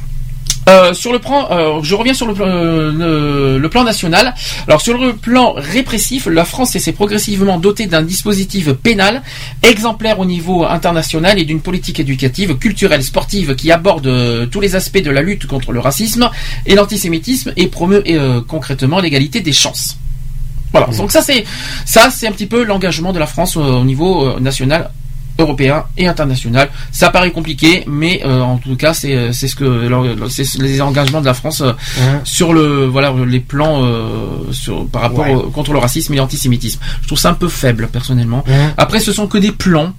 Speaker 2: Euh, sur le plan, euh, je reviens sur le, plan- euh, le, le plan national. Alors sur le plan répressif, la France s'est progressivement dotée d'un dispositif pénal exemplaire au niveau international et d'une politique éducative, culturelle, sportive qui aborde euh, tous les aspects de la lutte contre le racisme et l'antisémitisme et promeut concrètement l'égalité des chances. Voilà. Donc ça c'est ça c'est un petit peu l'engagement de la France au niveau national européen et international. Ça paraît compliqué, mais euh, en tout cas, c'est euh, ce que c'est les engagements de la France euh,
Speaker 3: Hein.
Speaker 2: sur le voilà les plans euh, sur, par rapport
Speaker 3: Ouais.
Speaker 2: au- contre le racisme et l'antisémitisme. Je trouve ça un peu faible personnellement.
Speaker 3: Hein.
Speaker 2: Après, ce sont que des plans.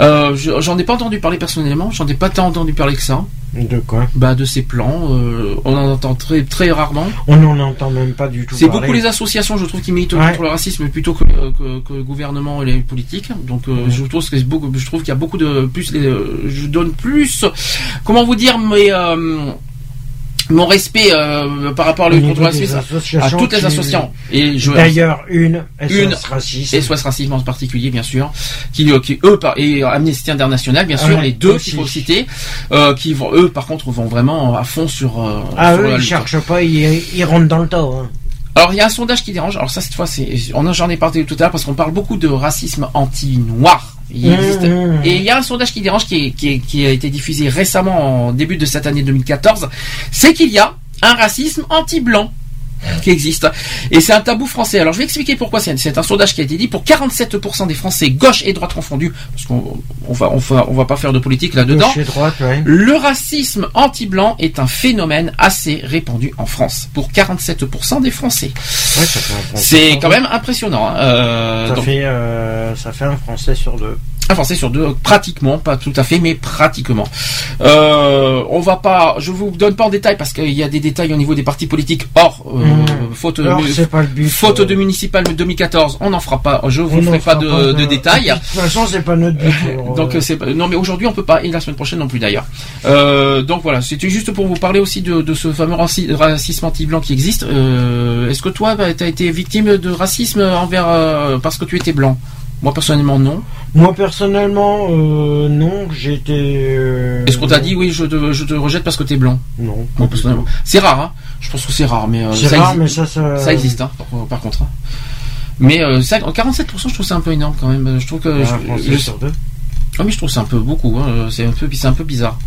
Speaker 2: Je- J'en ai pas entendu parler personnellement. J'en ai pas tant entendu parler que ça.
Speaker 3: De quoi
Speaker 2: Bah de ces plans. euh, on en entend très très rarement.
Speaker 3: On n'en entend même pas du tout
Speaker 2: C'est beaucoup les associations, je trouve, qui militent
Speaker 3: Ouais.
Speaker 2: contre le racisme plutôt que, que, que le gouvernement et les politiques. Donc, euh, je trouve que c'est beaucoup, je trouve qu'il y a beaucoup de plus. euh, je donne plus. Comment vous dire, mais euh, mon respect euh, par rapport à le
Speaker 3: niveau
Speaker 2: contre
Speaker 3: des
Speaker 2: racisme à toutes les associations. Et je
Speaker 3: D'ailleurs, une,
Speaker 2: une
Speaker 3: SOS Racisme.
Speaker 2: et SOS Racisme en particulier bien sûr qui, euh, qui eux par, et Amnesty International bien sûr les deux qu'il faut citer euh, qui vont eux par contre vont vraiment à fond sur euh,
Speaker 3: Ah,
Speaker 2: sur
Speaker 3: eux,
Speaker 2: la
Speaker 3: ils
Speaker 2: lutte.
Speaker 3: cherchent pas, ils, ils rentrent dans le tas. hein.
Speaker 2: Alors il y a un sondage qui dérange. Alors ça cette fois c'est on en- j'en ai parlé tout à l'heure parce qu'on parle beaucoup de racisme anti-noir. Il
Speaker 3: Mmh,
Speaker 2: existe.
Speaker 3: mmh.
Speaker 2: Et il y a un sondage qui dérange qui, est- qui, est- qui a été diffusé récemment en début de cette année 2014. C'est qu'il y a un racisme anti-blanc qui existe. Et c'est un tabou français. Alors je vais expliquer pourquoi c'est c'est un sondage qui a été dit pour 47% des Français gauche et droite confondus, parce qu'on on va, on va, on va pas faire de politique là-dedans.
Speaker 3: Droite, ouais.
Speaker 2: Le racisme anti-blanc est un phénomène assez répandu en France pour 47% des Français.
Speaker 3: Ouais, ça fait un Français
Speaker 2: C'est quand même impressionnant. hein. Euh,
Speaker 3: Ça
Speaker 2: donc,
Speaker 3: fait, euh, ça fait un Français sur deux.
Speaker 2: Un Français sur deux, pratiquement, pas tout à fait, mais pratiquement. Euh, on va pas, je vous donne pas en détail parce qu'il y a des détails au niveau des partis politiques. Or, euh,
Speaker 3: Mmh.
Speaker 2: faute,
Speaker 3: Alors,
Speaker 2: de-
Speaker 3: pas le but,
Speaker 2: faute
Speaker 3: euh.
Speaker 2: de municipal 2014, on n'en fera pas. Je vous ferai pas
Speaker 3: fera
Speaker 2: de,
Speaker 3: pas
Speaker 2: de
Speaker 3: de-
Speaker 2: détails.
Speaker 3: De toute façon, c'est pas notre but. *laughs*
Speaker 2: Donc
Speaker 3: euh,
Speaker 2: euh, c'est pas- non mais aujourd'hui on peut pas et la semaine prochaine non plus d'ailleurs. Euh, donc voilà, c'était juste pour vous parler aussi de, de ce fameux raci- racisme anti-blanc qui existe. Euh, Est-ce que toi bah, t'as été victime de racisme envers euh, parce que tu étais blanc? Moi personnellement non.
Speaker 3: Moi personnellement, euh, non, été. euh,
Speaker 2: Est-ce qu'on t'a dit oui je te, je te rejette parce que t'es blanc?
Speaker 3: Non.
Speaker 2: Moi personnellement, c'est rare. Hein je pense que c'est rare, mais euh,
Speaker 3: C'est
Speaker 2: ça
Speaker 3: rare,
Speaker 2: exi-
Speaker 3: mais ça, ça-
Speaker 2: ça existe hein, par, par contre. hein. Mais euh, ça, 47%, je trouve c'est un peu énorme quand même. Je trouve que
Speaker 3: Un
Speaker 2: je- je-
Speaker 3: sur deux.
Speaker 2: Ah mais je trouve c'est un peu beaucoup, hein. c'est un peu c'est un peu bizarre.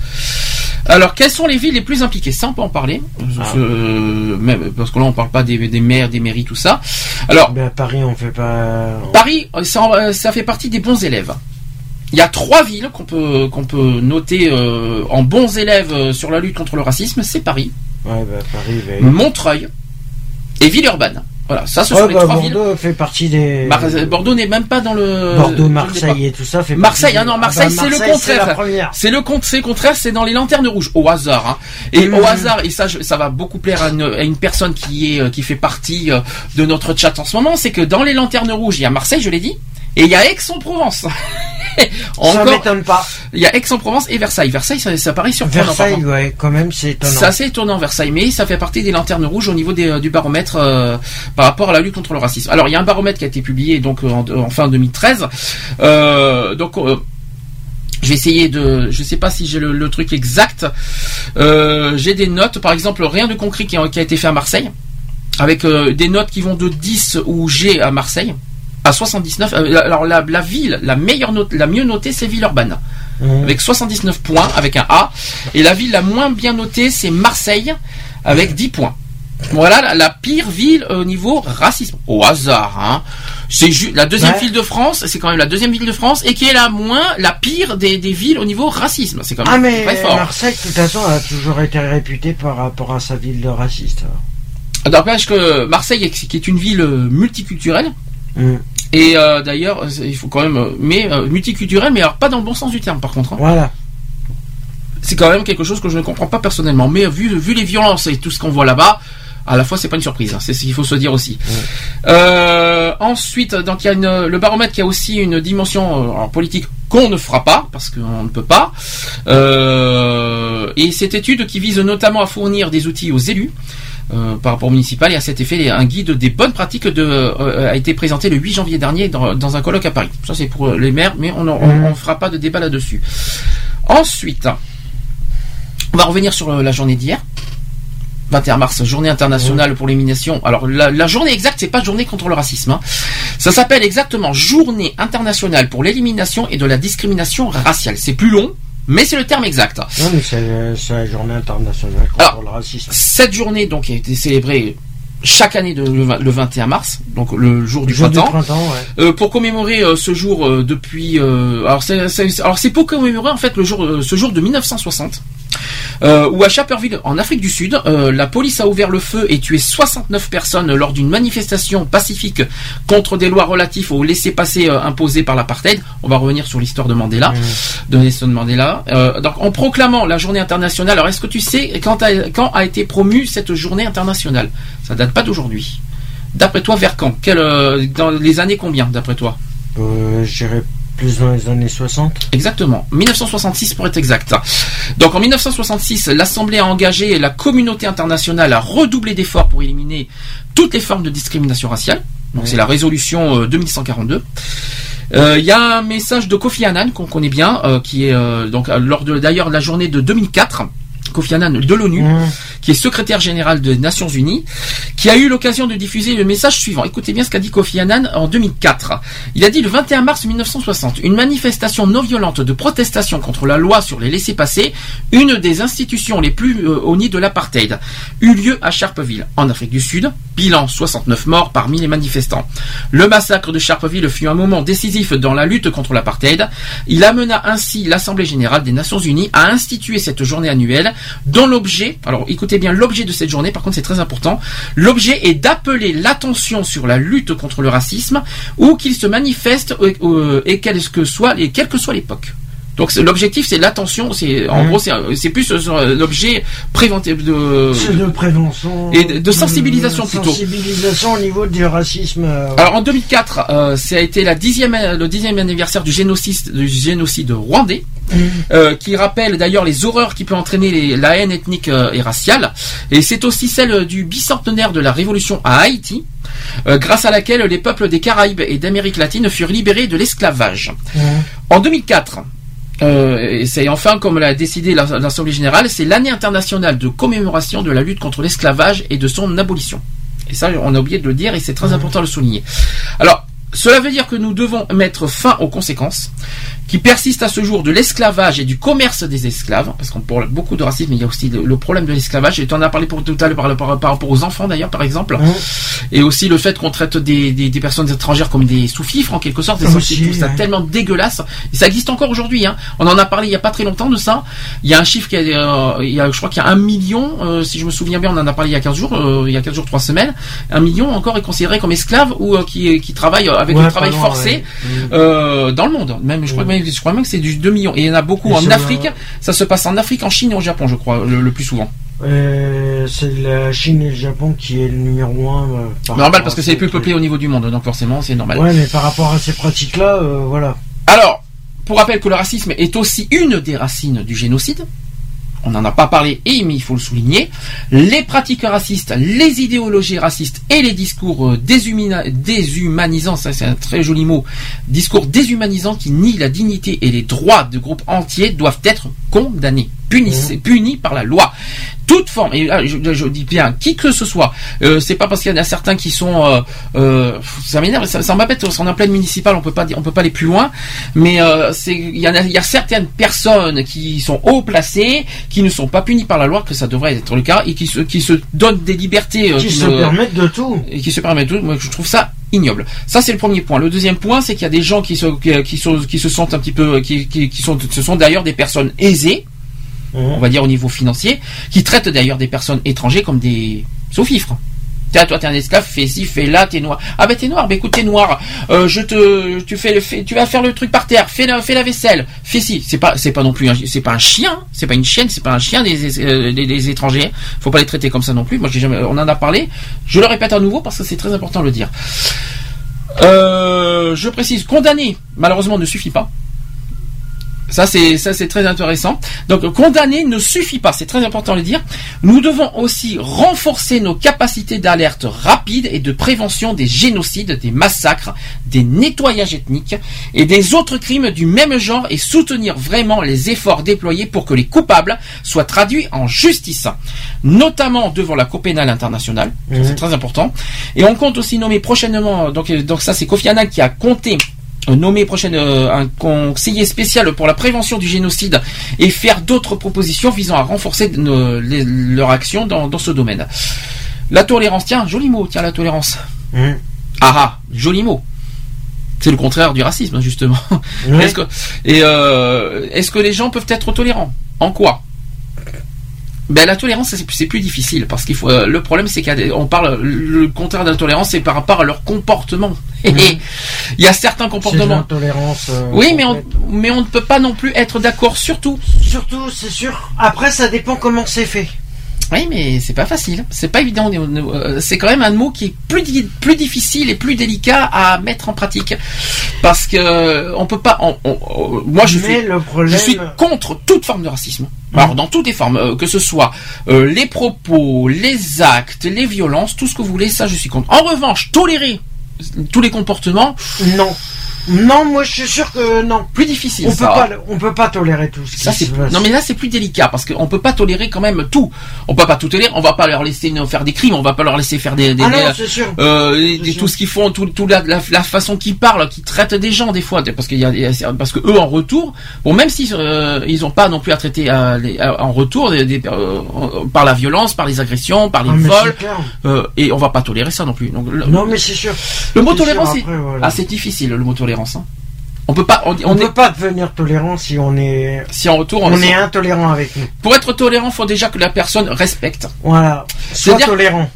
Speaker 2: Alors quelles sont les villes les plus impliquées? Ça on peut en parler,
Speaker 3: Ah.
Speaker 2: Euh, même parce que là on parle pas des, des maires, des mairies, tout ça. Alors
Speaker 3: Ben, Paris, on fait pas.
Speaker 2: Paris, ça, ça fait partie des bons élèves. Il y a trois villes qu'on peut qu'on peut noter euh, en bons élèves euh, sur la lutte contre le racisme, c'est Paris,
Speaker 3: Ouais, ben, Paris. ben-
Speaker 2: Montreuil et Villeurbanne. Voilà, ça ce
Speaker 3: Ouais,
Speaker 2: sont les
Speaker 3: bah,
Speaker 2: trois villes.
Speaker 3: Bordeaux fait partie des.
Speaker 2: Mar- Bordeaux n'est même pas dans le
Speaker 3: Bordeaux, Marseille et tout ça fait partie
Speaker 2: Marseille,
Speaker 3: des-
Speaker 2: ah non,
Speaker 3: Ah
Speaker 2: Marseille,
Speaker 3: bah,
Speaker 2: c'est le contraire. C'est le compte, c'est le contraire, c'est dans les lanternes rouges, au hasard. Hein. Et au hasard, et ça, ça va beaucoup plaire à une, à une personne qui est, euh, qui fait partie euh, de notre chat en ce moment, c'est que dans les lanternes rouges, il y a Marseille, je l'ai dit, et il y a Aix-en-Provence. *laughs* *laughs*
Speaker 3: Ça m'étonne pas.
Speaker 2: Il y a Aix-en-Provence et Versailles. Versailles, ça, ça paraît surprenant.
Speaker 3: Versailles, ouais, quand même, c'est étonnant.
Speaker 2: C'est assez étonnant Versailles, mais ça fait partie des lanternes rouges au niveau des, euh, du baromètre euh, par rapport à la lutte contre le racisme. Alors il y a un baromètre qui a été publié donc en, en fin 2013. Euh, donc euh, je vais essayer de, je sais pas si j'ai le, le truc exact. J'ai des notes, par exemple rien de concret qui a, qui a été fait à Marseille, avec euh, des notes qui vont de 10 ou G à Marseille à 79. Euh, alors la, la ville, la meilleure note, la mieux notée, c'est Villeurbanne
Speaker 3: Mhm.
Speaker 2: avec 79 points avec un A. Et la ville la moins bien notée, c'est Marseille avec 10 points. Voilà la, la pire ville au niveau racisme. Au hasard, hein. C'est la deuxième
Speaker 3: Ouais.
Speaker 2: ville de France, c'est quand même la deuxième ville de France et qui est la moins, la pire des, des villes au niveau racisme. C'est quand même
Speaker 3: Ah mais
Speaker 2: très fort.
Speaker 3: Marseille, de toute façon, a toujours été réputée par rapport à sa ville de raciste.
Speaker 2: N'empêche que Marseille, qui est une ville multiculturelle,
Speaker 3: Mm.
Speaker 2: Et euh, d'ailleurs, euh, il faut quand même, euh, mais euh, multiculturelle, mais alors pas dans le bon sens du terme, par contre. hein.
Speaker 3: Voilà.
Speaker 2: C'est quand même quelque chose que je ne comprends pas personnellement. Mais vu, vu les violences et tout ce qu'on voit là-bas, à la fois c'est pas une surprise. hein. C'est ce qu'il faut se dire aussi. Euh, ensuite, donc il y a une, le baromètre qui a aussi une dimension euh, politique qu'on ne fera pas parce qu'on ne peut pas. Euh, et cette étude qui vise notamment à fournir des outils aux élus. Euh, par rapport au municipal et à cet effet un guide des bonnes pratiques de, euh, a été présenté le 8 janvier dernier dans, dans un colloque à Paris. Ça c'est pour les maires, mais on ne fera pas de débat là-dessus. Ensuite, on va revenir sur euh, la journée d'hier. 21 mars, journée internationale pour l'élimination. Alors la, la journée exacte, c'est pas journée contre le racisme. hein. Ça s'appelle exactement journée internationale pour l'élimination et de la discrimination raciale. C'est plus long, mais c'est le terme exact.
Speaker 3: Non mais c'est c'est la journée internationale contre
Speaker 2: Alors,
Speaker 3: le racisme.
Speaker 2: Cette journée donc a été célébrée chaque année de, le, vingt- le 21 mars, donc le jour du
Speaker 3: Jour du
Speaker 2: printemps.
Speaker 3: ouais.
Speaker 2: Euh, pour commémorer euh, ce jour euh, depuis alors c'est c'est- alors c'est pour commémorer en fait le jour ce jour de 1960 euh, où à Chaperville en Afrique du Sud la police a ouvert le feu et tué 69 personnes lors d'une manifestation pacifique contre des lois relatives au laissez-passer imposé par l'apartheid on va revenir sur l'histoire de Mandela de Nelson Mandela donc en proclamant la journée internationale alors est-ce que tu sais quand a, quand a été promue cette journée internationale? Ça date pas d'aujourd'hui D'après toi, vers quand? Euh, Dans les années combien, d'après toi?
Speaker 3: Euh, je dirais plus dans les années 60.
Speaker 2: Exactement. 1966 pour être exact. Donc en 1966, l'Assemblée a engagé la communauté internationale à redoubler d'efforts pour éliminer toutes les formes de discrimination raciale. Donc
Speaker 3: Ouais.
Speaker 2: c'est la résolution euh, 2142. Euh, Il y a un message de Kofi Annan qu'on connaît bien, euh, qui est euh, donc euh, lors de d'ailleurs la journée de 2004. Kofi Annan de l'ONU, qui est secrétaire général des Nations Unies, qui a eu l'occasion de diffuser le message suivant. Écoutez bien ce qu'a dit Kofi Annan en 2004. Il a dit le 21 mars 1960, une manifestation non violente de protestation contre la loi sur les laissés-passer, une des institutions les plus euh, au nid de l'apartheid, eut lieu à Sharpeville, en Afrique du Sud. Bilan 69 morts parmi les manifestants. Le massacre de Sharpeville fut un moment décisif dans la lutte contre l'apartheid. Il amena ainsi l'Assemblée générale des Nations Unies à instituer cette journée annuelle dont l'objet, alors écoutez bien l'objet de cette journée, par contre c'est très important, l'objet est d'appeler l'attention sur la lutte contre le racisme où qu'il se manifeste euh, euh, et quelle que soit l'époque. Donc l'objectif c'est l'attention, c'est en
Speaker 3: Mhm.
Speaker 2: gros c'est plus euh, sur, euh, l'objet préventif de,
Speaker 3: de prévention.
Speaker 2: et de- de sensibilisation plutôt.
Speaker 3: Sensibilisation au niveau du racisme. euh,
Speaker 2: Alors en 2004, euh, ça a été la dixième, le dixième anniversaire du génocide, du génocide rwandais, euh, qui rappelle d'ailleurs les horreurs qui peut entraîner les- la haine ethnique et raciale. Et c'est aussi celle du bicentenaire de la révolution à Haïti, euh, grâce à laquelle les peuples des Caraïbes et d'Amérique latine furent libérés de l'esclavage. En 2004, euh, et c'est enfin comme l'a décidé l'As- l'Assemblée générale, c'est l'année internationale de commémoration de la lutte contre l'esclavage et de son abolition. Et ça, on a oublié de le dire et c'est très important de le souligner. Alors, cela veut dire que nous devons mettre fin aux conséquences qui persistent à ce jour de l'esclavage et du commerce des esclaves, parce qu'on parle beaucoup de racisme, mais il y a aussi le, le problème de l'esclavage, et tu en as parlé pour tout à l'heure par, par- par rapport aux enfants d'ailleurs, par exemple, et aussi le fait qu'on traite des, des- des personnes étrangères comme des sous-fifres en quelque sorte, et ça, tout ça tellement dégueulasse, et ça existe encore aujourd'hui, hein. on en a parlé il y a pas très longtemps de ça, il y a un chiffre qui est, euh, il y a, je crois qu'il y a un million, euh, si je me souviens bien, on en a parlé il y a 15 jours, euh, il y a 15 jours, 3 semaines, un million encore est considéré comme esclave ou euh, qui, qui travaille avec
Speaker 3: Ouais,
Speaker 2: le travail forcé
Speaker 3: ouais.
Speaker 2: Euh, dans le monde. Même je crois, je crois même que c'est du 2 millions. Et il y en a beaucoup
Speaker 3: Et
Speaker 2: en Afrique. Ça se passe en Afrique, en Chine et au Japon, je crois, le, le plus souvent.
Speaker 3: euh, c'est la Chine et le Japon qui est le numéro un. euh,
Speaker 2: Normal parce que c'est les plus peuplés au niveau du monde, donc forcément c'est normal.
Speaker 3: Ouais, mais par rapport à ces pratiques-là, euh, voilà.
Speaker 2: Alors, pour rappel que le racisme est aussi une des racines du génocide. On n'en a pas parlé, et mais il faut le souligner. Les pratiques racistes, les idéologies racistes et les discours euh, déshumanisants, ça c'est un très joli mot, discours déshumanisants qui nient la dignité et les droits de groupes entiers doivent être condamnés. puni, puni par la loi. Toute forme, et là, je, je dis bien qui que ce soit, euh, c'est pas parce qu'il y en a certains qui sont, euh, euh, ça m'énerve, ça, ça m'embête, on est en pleine municipale, on peut pas, dire- on peut pas aller plus loin, mais euh, c'est, il y en a, il y a certaines personnes qui sont haut placées, qui ne sont pas punies par la loi, que ça devrait être le cas, et qui se, qui se donnent des libertés, euh,
Speaker 3: Qui se
Speaker 2: ne-
Speaker 3: permettent de tout.
Speaker 2: et qui se permettent tout. Moi, je trouve ça ignoble. Ça, c'est le premier point. Le deuxième point, c'est qu'il y a des gens qui se, qui, qui sont, qui se sentent un petit peu, qui, qui, qui sont, ce sont d'ailleurs des personnes aisées, on va dire au niveau financier, qui traitent d'ailleurs des personnes étrangères comme des sous-fifres. Tiens, toi, t'es un esclave, fais ci, fais là, t'es noir. Ah ben t'es noir, ben écoute, t'es noir. Euh, je te, tu fais, fais, tu vas faire le truc par terre. Fais la, fais la vaisselle. Fais ci. C'est pas, c'est pas non plus, un, c'est pas un chien. C'est pas une chienne, c'est pas un chien des, euh, des, des étrangers. Faut pas les traiter comme ça non plus. Moi, j'ai jamais, on en a parlé. Je le répète à nouveau parce que c'est très important de le dire. Euh, je précise, condamner, malheureusement, ne suffit pas. Ça c'est ça c'est très intéressant. Donc condamner ne suffit pas, c'est très important de le dire. Nous devons aussi renforcer nos capacités d'alerte rapide et de prévention des génocides, des massacres, des nettoyages ethniques et des autres crimes du même genre et soutenir vraiment les efforts déployés pour que les coupables soient traduits en justice, notamment devant la Cour pénale internationale. C'est très important. Et on compte aussi nommer prochainement donc donc ça c'est Kofi Annan qui a compté nommer prochaine euh, un conseiller spécial pour la prévention du génocide et faire d'autres propositions visant à renforcer nos- les- leur action dans, dans ce domaine. La tolérance, tiens, joli mot, tiens la tolérance. Ah ah, joli mot. C'est le contraire du racisme justement.
Speaker 3: Ouais. *laughs*
Speaker 2: Est-ce que et euh, est-ce que les gens peuvent être tolérants? En quoi? Ben la tolérance c'est plus difficile parce qu'il faut euh, le problème c'est qu'on parle le contraire de la tolérance c'est par rapport à leur comportement. *laughs* Il y a certains comportements
Speaker 3: l'intolérance. euh,
Speaker 2: oui, mais on, mais on ne peut pas non plus être d'accord sur tout.
Speaker 3: Surtout, c'est sûr. Après, ça dépend comment c'est fait.
Speaker 2: Oui, mais c'est pas facile. C'est pas évident. Euh, C'est quand même un mot qui est plus, di- plus difficile et plus délicat à mettre en pratique. Parce que euh, on peut pas. on- on- on- moi, je suis,
Speaker 3: le problème-
Speaker 2: je suis contre toute forme de racisme. Alors, dans toutes les formes, euh, que ce soit euh, les propos, les actes, les violences, tout ce que vous voulez, ça, je suis contre. En revanche, tolérer tous les comportements.
Speaker 3: Non. Non, moi je suis sûr que non.
Speaker 2: Plus difficile.
Speaker 3: On peut
Speaker 2: ça.
Speaker 3: pas, le- on peut pas tolérer tout ce qui
Speaker 2: Ça,
Speaker 3: se
Speaker 2: c'est
Speaker 3: passe.
Speaker 2: non mais là c'est plus délicat parce qu'on peut pas tolérer quand même tout. On peut pas tout tolérer. On va pas leur laisser faire des crimes. On va pas leur laisser faire des, des,
Speaker 3: Ah non,
Speaker 2: des-
Speaker 3: c'est sûr.
Speaker 2: euh, des-
Speaker 3: sûr.
Speaker 2: tout ce qu'ils font, tout, tout la, la, la façon qu'ils parlent, qu'ils traitent des gens des fois, parce qu'il y a, parce que eux en retour, bon même si euh, ils ont pas non plus à traiter en retour des, euh, par la violence, par les agressions, par les
Speaker 3: Ah,
Speaker 2: vols, euh, et on va pas tolérer ça non plus. Donc, le,
Speaker 3: Non, mais c'est sûr.
Speaker 2: le mot tolérance,
Speaker 3: voilà.
Speaker 2: ah, c'est difficile le mot tolérance. Hein. On peut pas, on,
Speaker 3: On
Speaker 2: on
Speaker 3: ne
Speaker 2: est
Speaker 3: peut pas devenir tolérant si on est,
Speaker 2: si en retour
Speaker 3: on,
Speaker 2: on,
Speaker 3: est intolérant avec nous.
Speaker 2: Pour être tolérant, faut déjà que la personne respecte.
Speaker 3: Voilà. Sois tolérant.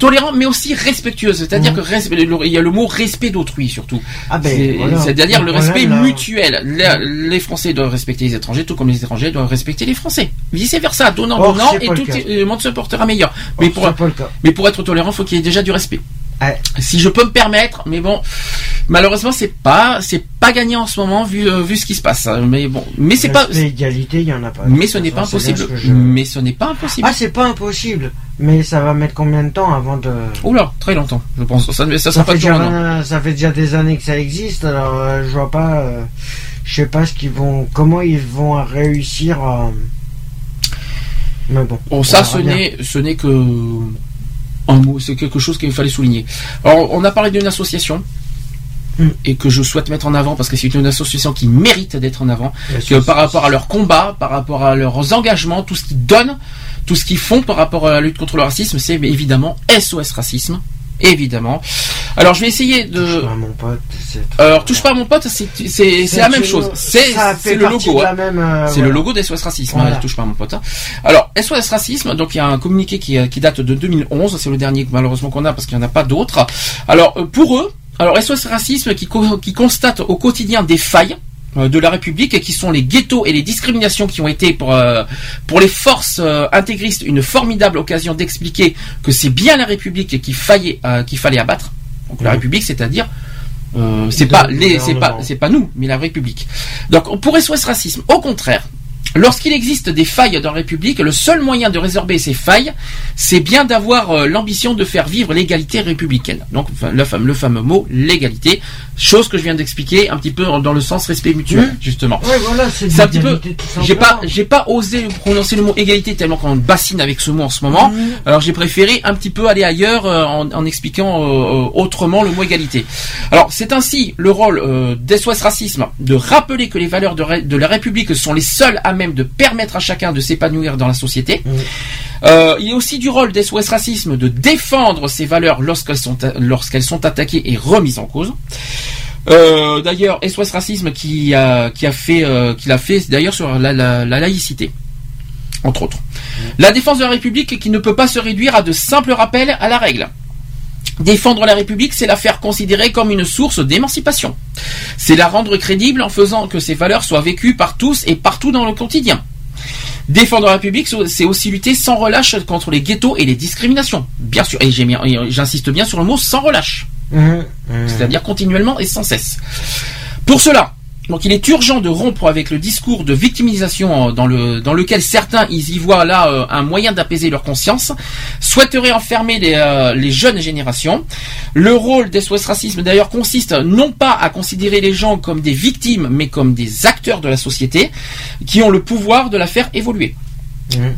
Speaker 2: Tolérant, mais aussi respectueux. C'est-à-dire
Speaker 3: Mhm.
Speaker 2: que le- il y a le mot respect d'autrui surtout.
Speaker 3: Ah ben, voilà.
Speaker 2: C'est-à-dire le respect mutuel. Les, les Français doivent respecter les étrangers, tout comme les étrangers doivent respecter les Français. Vice versa, donnant,
Speaker 3: Or,
Speaker 2: donnant, et tout le monde se portera meilleur. Mais pour, mais pour être tolérant, faut qu'il y ait déjà du respect. Si je peux me permettre, mais bon, malheureusement, c'est pas, c'est pas gagné en ce moment vu, euh, vu ce qui se passe. Mais bon, mais c'est pas,
Speaker 3: L'égalité, il y en a pas.
Speaker 2: mais ce n'est pas impossible.
Speaker 3: je-
Speaker 2: Mais ce n'est pas impossible.
Speaker 3: Ah, c'est pas impossible. Mais ça va mettre combien de temps avant de.
Speaker 2: Oula, très longtemps, je pense. Ça, ça,
Speaker 3: Ça
Speaker 2: sera pas
Speaker 3: fait,
Speaker 2: toujours
Speaker 3: déjà,
Speaker 2: un
Speaker 3: ça fait déjà des années que ça existe, alors euh, je vois pas. euh, je sais pas ce qu'ils vont. Comment ils vont réussir à. Mais bon.
Speaker 2: Bon,
Speaker 3: on
Speaker 2: ça, n'est, ce n'est que un mot, c'est quelque chose qu'il fallait souligner. Alors, on a parlé d'une association.
Speaker 3: Hmm.
Speaker 2: Et que je souhaite mettre en avant parce que c'est une association qui mérite d'être en avant. Que par rapport à leur combat, par rapport à leurs engagements, tout ce qu'ils donnent, tout ce qu'ils font par rapport à la lutte contre le racisme, c'est évidemment SOS Racisme. Évidemment. Alors je vais essayer de.
Speaker 3: Touche pas à mon pote, c'est-
Speaker 2: Alors touche pas à mon pote, c'est la même chose. C'est
Speaker 3: ça
Speaker 2: c'est
Speaker 3: fait
Speaker 2: le logo. hein.
Speaker 3: la même, euh,
Speaker 2: C'est
Speaker 3: voilà.
Speaker 2: le logo d'SOS Racisme,
Speaker 3: Voilà.
Speaker 2: hein, touche pas à mon pote. hein. Alors, SOS Racisme, donc il y a un communiqué qui, qui date de 2011, c'est le dernier malheureusement qu'on a parce qu'il n'y en a pas d'autres. Alors, euh, pour eux, alors SOS Racisme qui, co- qui constate au quotidien des failles euh, de la République qui sont les ghettos et les discriminations qui ont été pour euh, pour les forces euh, intégristes une formidable occasion d'expliquer que c'est bien la République qu'il fallait euh, qu'il fallait abattre. Donc la
Speaker 3: Mhm.
Speaker 2: République, c'est-à-dire euh, c'est pas les c'est pas c'est pas nous mais la République. Donc pour SOS racisme, au contraire, Lorsqu'il existe des failles dans la République, le seul moyen de résorber ces failles, c'est bien d'avoir euh, l'ambition de faire vivre l'égalité républicaine. Donc le, fameux, le fameux mot l'égalité, chose que je viens d'expliquer un petit peu dans le sens respect mutuel,
Speaker 3: Oui.
Speaker 2: justement.
Speaker 3: Ouais, voilà, c'est
Speaker 2: un petit peu. J'ai pas, j'ai pas osé prononcer le mot égalité tellement qu'on bassine avec ce mot en ce moment. Alors j'ai préféré un petit peu aller ailleurs euh, en, en expliquant euh, autrement le mot égalité. Alors c'est ainsi le rôle d'SOS Racisme de rappeler que les valeurs de, de la République sont les seules à même de permettre à chacun de s'épanouir dans la société. Euh, il y a aussi du rôle d'SOS Racisme de défendre ces valeurs lorsqu'elles sont, lorsqu'elles sont attaquées et remises en cause. Euh, d'ailleurs, SOS Racisme qui a, qui a fait, euh, qui l'a fait d'ailleurs sur la, la- la laïcité, entre autres. La défense de la République qui ne peut pas se réduire à de simples rappels à la règle. Défendre la République, c'est la faire considérer comme une source d'émancipation. C'est la rendre crédible en faisant que ces valeurs soient vécues par tous et partout dans le quotidien. Défendre la République, c'est aussi lutter sans relâche contre les ghettos et les discriminations. Bien sûr, et j'insiste bien sur le mot sans relâche.
Speaker 3: Mhm, mhm.
Speaker 2: C'est-à-dire continuellement et sans cesse. Pour cela, donc il est urgent de rompre avec le discours de victimisation euh, dans, le, dans lequel certains ils y voient là euh, un moyen d'apaiser leur conscience, souhaiteraient enfermer les, euh, jeunes générations. Le rôle d'SOS Racisme d'ailleurs consiste non pas à considérer les gens comme des victimes, mais comme des acteurs de la société qui ont le pouvoir de la faire évoluer.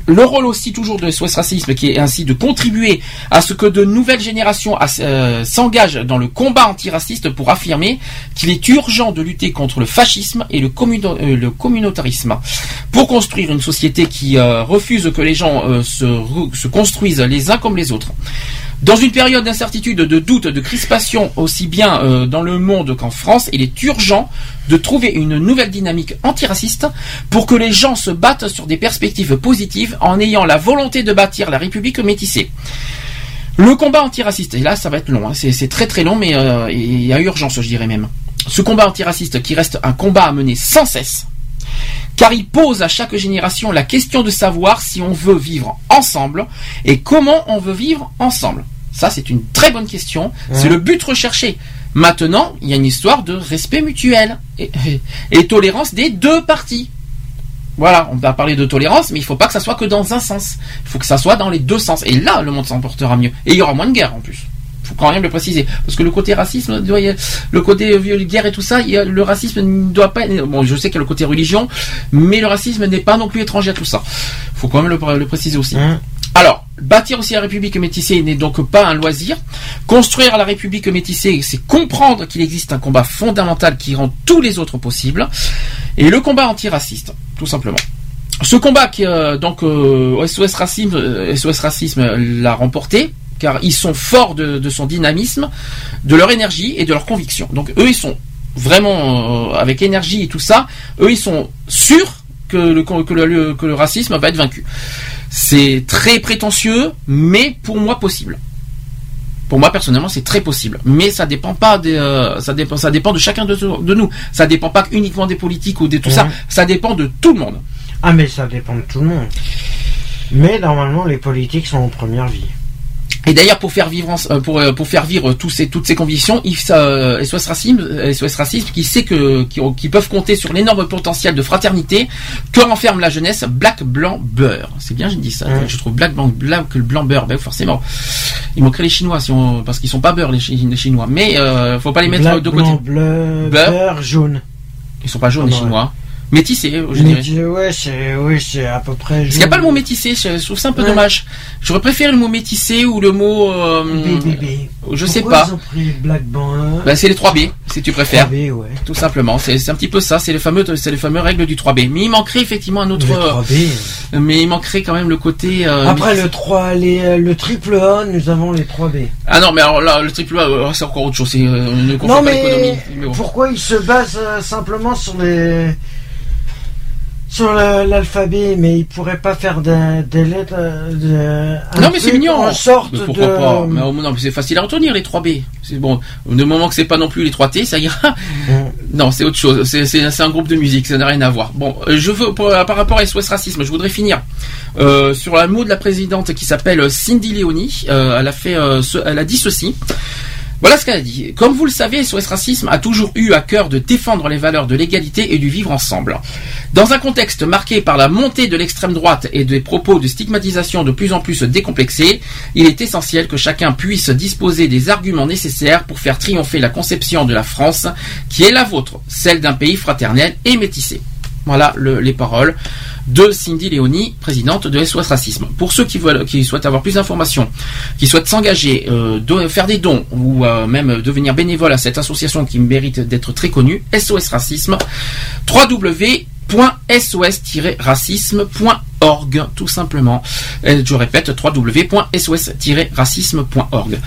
Speaker 2: Le rôle aussi toujours de SOS Racisme qui est ainsi de contribuer à ce que de nouvelles générations euh, s'engagent dans le combat antiraciste pour affirmer qu'il est urgent de lutter contre le fascisme et le, euh, communautarisme pour construire une société qui euh, refuse que les gens se construisent les uns comme les autres. Dans une période d'incertitude, de doute, de crispation, aussi bien euh, dans le monde qu'en France, il est urgent de trouver une nouvelle dynamique antiraciste pour que les gens se battent sur des perspectives positives en ayant la volonté de bâtir la République métissée. Le combat antiraciste, et là ça va être long, hein, c'est très très long, mais euh, il y a urgence, je dirais même. Ce combat antiraciste qui reste un combat à mener sans cesse, car il pose à chaque génération la question de savoir si on veut vivre ensemble et comment on veut vivre ensemble. Ça, c'est une très bonne question. C'est le but recherché. Maintenant, il y a une histoire de respect mutuel et, et tolérance des deux parties. Voilà, on va parler de tolérance, mais il faut pas que ça soit que dans un sens. Il faut que ça soit dans les deux sens. Et là, le monde s'en portera mieux. Et il y aura moins de guerre en plus. Il faut quand même le préciser. Parce que le côté racisme, doit y- le côté guerre et tout ça, il y a- le racisme ne doit pas. Bon, je sais qu'il y a le côté religion, mais le racisme n'est pas non plus étranger à tout ça. Il faut quand même le, le préciser aussi. Alors, bâtir aussi la République métissée n'est donc pas un loisir. Construire la République métissée, c'est comprendre qu'il existe un combat fondamental qui rend tous les autres possibles. Et le combat antiraciste, tout simplement. Ce combat qui, euh, donc, euh, SOS Racisme, euh, SOS Racisme l'a remporté, car ils sont forts de, de son dynamisme, de leur énergie et de leur conviction. Donc eux, ils sont vraiment euh, avec énergie et tout ça. Eux, ils sont sûrs que le, que le, que le racisme va être vaincu. C'est très prétentieux, mais pour moi possible. Pour moi personnellement, c'est très possible, mais ça dépend pas des, euh, ça dépend, ça dépend de chacun de, de nous. Ça dépend pas uniquement des politiques ou de tout ça. Ça dépend de tout le monde.
Speaker 3: Ah, mais ça dépend de tout le monde. Mais normalement, les politiques sont en première vie.
Speaker 2: Et d'ailleurs, pour faire vivre, euh, pour, euh, pour faire vivre tous ces, toutes ces convictions, il, euh, SOS Racisme, SOS Racisme, qui sait que, qui, qui peuvent compter sur l'énorme potentiel de fraternité que renferme la jeunesse black, blanc, beurre. C'est bien, j'ai dit ça. Je trouve black, blanc, blanc, que le blanc beurre. Ben, forcément. Il manquerait les Chinois, si on, parce qu'ils sont pas beurre, les, Chi- les Chinois. Mais, euh, faut pas les mettre
Speaker 3: Black,
Speaker 2: de
Speaker 3: blanc,
Speaker 2: côté.
Speaker 3: bleu,
Speaker 2: Beurre.
Speaker 3: beurre, jaune.
Speaker 2: Ils sont pas jaunes, les
Speaker 3: Ouais.
Speaker 2: Chinois. Métissés, je dirais.
Speaker 3: Mais, ouais, c'est oui, c'est à peu près.
Speaker 2: Parce qu'il n'y a pas le mot métissé, je trouve ça un peu
Speaker 3: Ouais.
Speaker 2: dommage. J'aurais préféré le mot métissé ou le mot. euh,
Speaker 3: BBB.
Speaker 2: je sais
Speaker 3: Pourquoi
Speaker 2: pas.
Speaker 3: Ils ont pris Black
Speaker 2: Bah, c'est les 3B, si tu préfères.
Speaker 3: 3B, ouais.
Speaker 2: Tout simplement. C'est un petit peu ça. C'est les fameux, c'est fameuses règles du 3B. Mais il manquerait effectivement un autre.
Speaker 3: Le
Speaker 2: euh,
Speaker 3: 3B.
Speaker 2: mais il manquerait quand même le côté. euh,
Speaker 3: Après
Speaker 2: mais-
Speaker 3: le 3, les, euh, le triple A, nous avons les 3B.
Speaker 2: Ah non, mais alors là, le triple A, euh, c'est encore autre chose. C'est euh,
Speaker 3: Non mais.
Speaker 2: Mais bon.
Speaker 3: pourquoi ils se basent euh, simplement sur les sur la- l'alphabet, mais ils pourraient pas faire des, des lettres. euh, de- un
Speaker 2: Non mais c'est mignon.
Speaker 3: En sorte
Speaker 2: Mais pourquoi
Speaker 3: de.
Speaker 2: pas Mais, non, mais c'est facile à retenir les 3B. C'est bon. Du moment que c'est pas non plus les 3T, ça ira. Non, c'est autre chose. C'est- un groupe de musique, ça n'a rien à voir. Bon, euh, je veux pour- par rapport à SOS Racisme, je voudrais finir euh, sur un mot de la présidente qui s'appelle Cindy Leoni. Euh, elle a fait, euh, ce- elle a dit ceci. Voilà ce qu'elle a dit. Comme vous le savez, SOS Racisme a toujours eu à cœur de défendre les valeurs de l'égalité et du vivre ensemble. Dans un contexte marqué par la montée de l'extrême droite et des propos de stigmatisation de plus en plus décomplexés, il est essentiel que chacun puisse disposer des arguments nécessaires pour faire triompher la conception de la France qui est la vôtre, celle d'un pays fraternel et métissé. Voilà le- les paroles de Cindy Léoni, présidente de SOS Racisme. Pour ceux qui veulent, qui souhaitent avoir plus d'informations, qui souhaitent s'engager, euh, faire des dons ou euh, même devenir bénévole à cette association qui mérite d'être très connue, SOS Racisme, www.sos-racisme.org, tout simplement. Je répète, www.sos-racisme.org.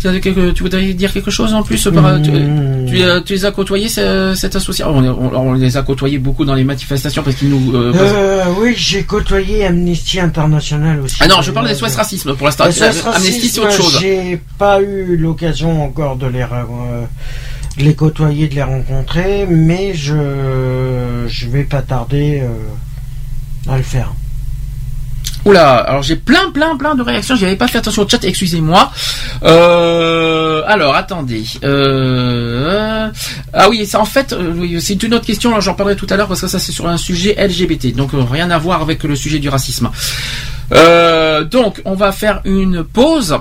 Speaker 2: Tu, as quelque- tu voudrais dire quelque chose en plus par- tu, tu, euh, tu les as côtoyés ce- cette association? On, on- on les a côtoyés beaucoup dans les manifestations parce qu'ils nous euh,
Speaker 3: Euh, oui, j'ai côtoyé Amnesty International aussi.
Speaker 2: ah non je parle des SOS racisme pour l'instant
Speaker 3: SOS
Speaker 2: Amnesty c'est autre chose
Speaker 3: J'ai pas eu l'occasion encore de les, euh, de les côtoyer, de les rencontrer, mais je je vais pas tarder euh, à le faire.
Speaker 2: Oula, alors j'ai plein, plein, plein de réactions. J'y avais pas fait attention au chat, excusez-moi. Euh, alors, attendez. Euh, ah oui, ça en fait, euh, oui, c'est une autre question. J'en parlerai tout à l'heure parce que ça c'est sur un sujet LGBT, donc rien à voir avec le sujet du racisme. Euh, donc, on va faire une pause.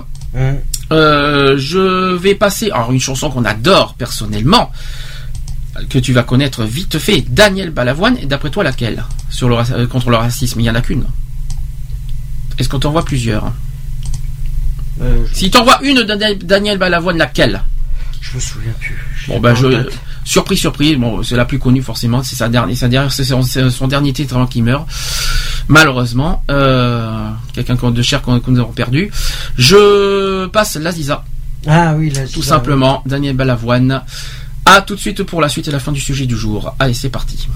Speaker 2: Euh, je vais passer alors une chanson qu'on adore personnellement que tu vas connaître vite fait, Daniel Balavoine. Et d'après toi, laquelle? Sur le contre le racisme Il y en a qu'une. Est-ce qu'on t'envoie plusieurs Si t'envoies une de Daniel- Balavoine, laquelle?
Speaker 3: Je me souviens plus.
Speaker 2: Bon ben
Speaker 3: pas en
Speaker 2: je
Speaker 3: tête.
Speaker 2: surpris surpris bon c'est la plus connue forcément c'est sa dernière sa dernière c'est son, dernier titre avant qu'il meure. Malheureusement euh, quelqu'un de cher qu'on que nous avons perdu. Je passe l'Aziza.
Speaker 3: Ah oui, là,
Speaker 2: tout simplement Daniel Balavoine. À tout de suite pour la suite et la fin du sujet du jour. Allez c'est parti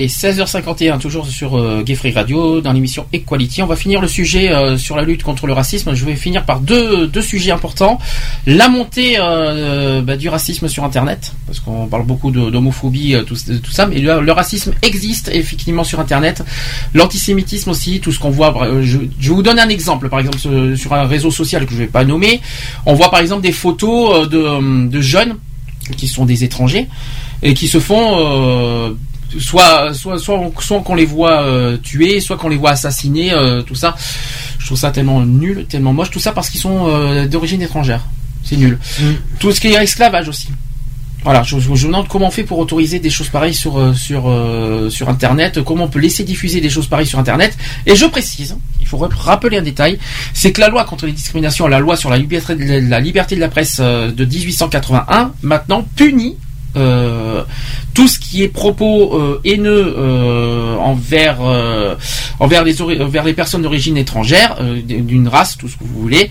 Speaker 2: Allez, 16h51, toujours sur euh, Radio, dans l'émission Equality. On va finir le sujet euh, sur la lutte contre le racisme. Je vais finir par deux, deux sujets importants. La montée euh, bah, du racisme sur Internet, parce qu'on parle beaucoup d'homophobie, euh, tout, ça, mais le, racisme existe effectivement sur Internet. L'antisémitisme aussi, tout ce qu'on voit. euh, Je, vous donne un exemple, par exemple sur- un réseau social que je vais pas nommer. On voit par exemple des photos de, de jeunes qui sont des étrangers et qui se font soit soit soit, soit qu'on les voit euh, tués, soit qu'on les voit assassinés, euh, tout ça. Je trouve ça tellement nul, tellement moche, tout ça parce qu'ils sont euh, d'origine étrangère. C'est nul. Tout ce qui est esclavage aussi. Voilà, je, je me demande comment on fait pour autoriser des choses pareilles sur euh, sur sur Internet, comment on peut laisser diffuser des choses pareilles sur Internet. Et je précise, il faut rap- rappeler un détail, c'est que la loi contre les discriminations, la loi sur la liberté de la, la liberté de la presse de 1881, maintenant punit euh, qui est propos euh, haineux euh, envers euh, envers les envers les personnes d'origine étrangère, d'une race, tout ce que vous voulez,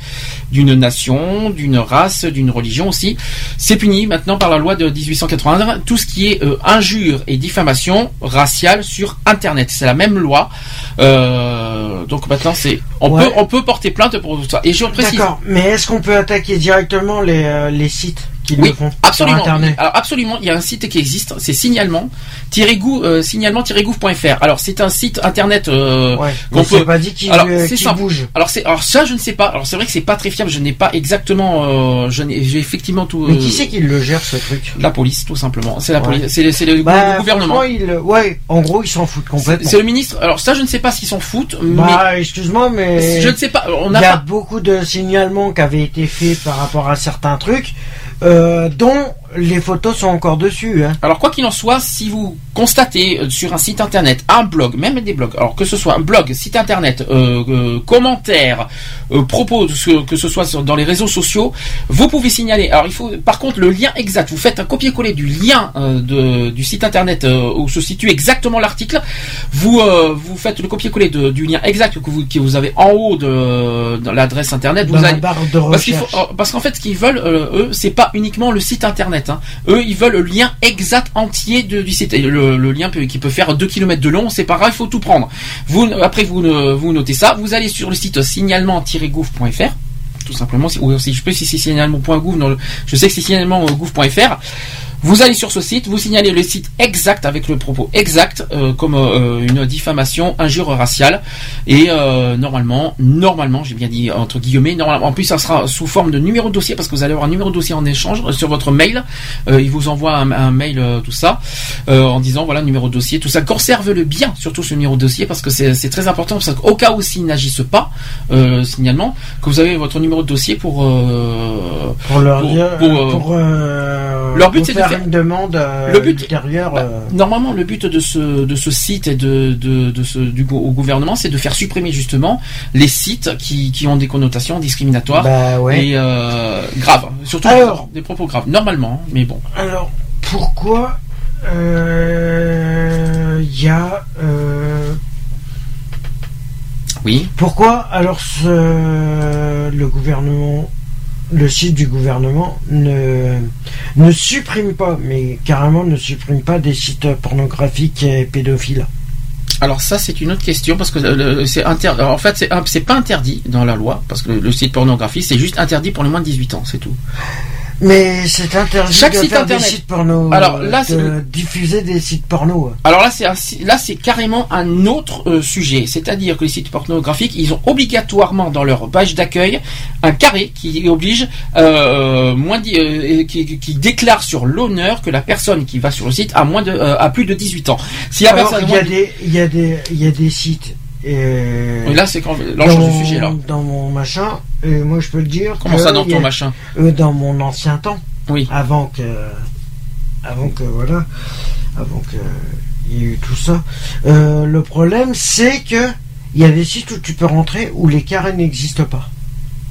Speaker 2: d'une nation, d'une race, d'une religion aussi, c'est puni maintenant par la loi de 1881 tout ce qui est injure et diffamation raciale sur Internet. C'est la même loi. Donc maintenant c'est on
Speaker 3: Ouais.
Speaker 2: peut on peut porter plainte pour tout ça. Et je précise.
Speaker 3: D'accord, mais est-ce qu'on peut attaquer directement les, les sites?
Speaker 2: Oui,
Speaker 3: le font
Speaker 2: absolument.
Speaker 3: sur Internet
Speaker 2: Alors absolument, il y a un site qui existe, c'est signalement euh, signalement-gouv.fr. Alors c'est un site internet euh,
Speaker 3: Ouais,
Speaker 2: qu'on
Speaker 3: mais
Speaker 2: peut
Speaker 3: pas dit qu'il-
Speaker 2: alors,
Speaker 3: euh, bouge.
Speaker 2: Alors c'est alors ça je ne sais pas. Alors c'est vrai que c'est pas très fiable, je n'ai pas exactement euh, je n'ai j'ai effectivement tout
Speaker 3: Mais
Speaker 2: euh,
Speaker 3: qui c'est qui le gère ce truc?
Speaker 2: la police tout simplement. C'est la
Speaker 3: Ouais.
Speaker 2: police, c'est le,
Speaker 3: Bah,
Speaker 2: gouvernement.
Speaker 3: il- ouais, en gros, ils s'en foutent complètement.
Speaker 2: C'est le ministre. Alors ça je ne sais pas s'ils s'en foutent
Speaker 3: Bah, excuse-moi, mais
Speaker 2: mais je ne sais pas. On
Speaker 3: il
Speaker 2: n'a
Speaker 3: y a
Speaker 2: pas
Speaker 3: beaucoup de signalements qui avaient été faits par rapport à certains trucs, euh, dont les photos sont encore dessus. Hein.
Speaker 2: Alors quoi qu'il en soit, si vous constatez euh, sur un site internet, un blog, même des blogs, alors que ce soit un blog, site internet, euh, euh, commentaires, euh, propos, que ce soit sur- dans les réseaux sociaux, vous pouvez signaler. Alors il faut, par contre, le lien exact. Vous faites un copier-coller du lien de, du site internet où se situe exactement l'article. Vous vous faites le copier-coller du lien exact que vous, que vous avez en haut de, de l'adresse internet.
Speaker 3: Dans
Speaker 2: vous
Speaker 3: la
Speaker 2: allez-
Speaker 3: barre de
Speaker 2: parce
Speaker 3: recherche.
Speaker 2: qu'en fait, ce qu'ils veulent, eux, c'est pas uniquement le site internet. Hein. Eux, ils veulent le lien exact entier de- du site. Le, lien qui peut faire 2 km de long, c'est pas grave, il faut tout prendre. Vous, après, vous, vous notez ça, vous allez sur le site signalement-gouv.fr tout simplement, si- ou si je peux, si c'est signalement.gouv, je sais que c'est signalement.gouv.fr. Vous allez sur ce site, vous signalez le site exact avec le propos exact, euh, comme euh, une diffamation, injure raciale, et euh, normalement, normalement, j'ai bien dit entre guillemets, normalement, en plus ça sera sous forme de numéro de dossier parce que vous allez avoir un numéro de dossier en échange euh, sur votre mail. Euh, il vous envoie un, un mail, euh, tout ça, euh, en disant voilà numéro de dossier, tout ça. Conserve-le bien, surtout ce numéro de dossier parce que c'est très important parce qu'au cas où s'ils n'agissent pas, euh, signalement, que vous avez votre numéro de dossier pour euh,
Speaker 3: Pour leur
Speaker 2: pour- pour,
Speaker 3: pour,
Speaker 2: leur but, c'est de
Speaker 3: faire une demande euh,
Speaker 2: Le but-
Speaker 3: ultérieure.
Speaker 2: Bah,
Speaker 3: euh,
Speaker 2: Normalement, le but de ce, de ce site et de, de, de ce, du au gouvernement, c'est de faire supprimer justement les sites qui, qui ont des connotations discriminatoires
Speaker 3: Bah ouais.
Speaker 2: et euh, graves, surtout
Speaker 3: Alors-
Speaker 2: des propos graves. Normalement, hein, mais bon.
Speaker 3: Alors, pourquoi euh, il y a euh,
Speaker 2: Oui.
Speaker 3: Pourquoi alors ce, le gouvernement, le site du gouvernement ne, supprime pas, mais carrément ne supprime pas des sites pornographiques et pédophiles
Speaker 2: Alors ça, c'est une autre question parce que c'est inter... alors, en fait, c'est pas interdit dans la loi parce que le, le site pornographie, c'est juste interdit pour les moins de 18 ans, c'est tout.
Speaker 3: Mais c'est interdit
Speaker 2: Chaque
Speaker 3: de
Speaker 2: site
Speaker 3: faire
Speaker 2: internet.
Speaker 3: des sites porno.
Speaker 2: Alors, là, c'est
Speaker 3: de
Speaker 2: le-
Speaker 3: diffuser des sites porno.
Speaker 2: Alors là, c'est là, c'est carrément un autre euh, sujet. C'est-à-dire que les sites pornographiques, ils ont obligatoirement dans leur page d'accueil un carré qui oblige euh, moins euh, qui, qui déclare sur l'honneur que la personne qui va sur le site a moins de euh, a plus de 18 ans. Si la
Speaker 3: Alors,
Speaker 2: personne
Speaker 3: il y a
Speaker 2: moins de-
Speaker 3: des, il y a des, il y a des sites.
Speaker 2: Oui, là, c'est quand- l'enjeu du sujet, là.
Speaker 3: Dans mon machin, et moi je peux le dire.
Speaker 2: Comment
Speaker 3: que
Speaker 2: ça, dans
Speaker 3: y a-
Speaker 2: ton machin
Speaker 3: euh, Dans mon ancien temps.
Speaker 2: Oui.
Speaker 3: Avant que, avant que voilà, avant que il y ait eu tout ça. Euh, le problème, c'est que il y a des sites où tu peux rentrer où les carrés n'existent pas.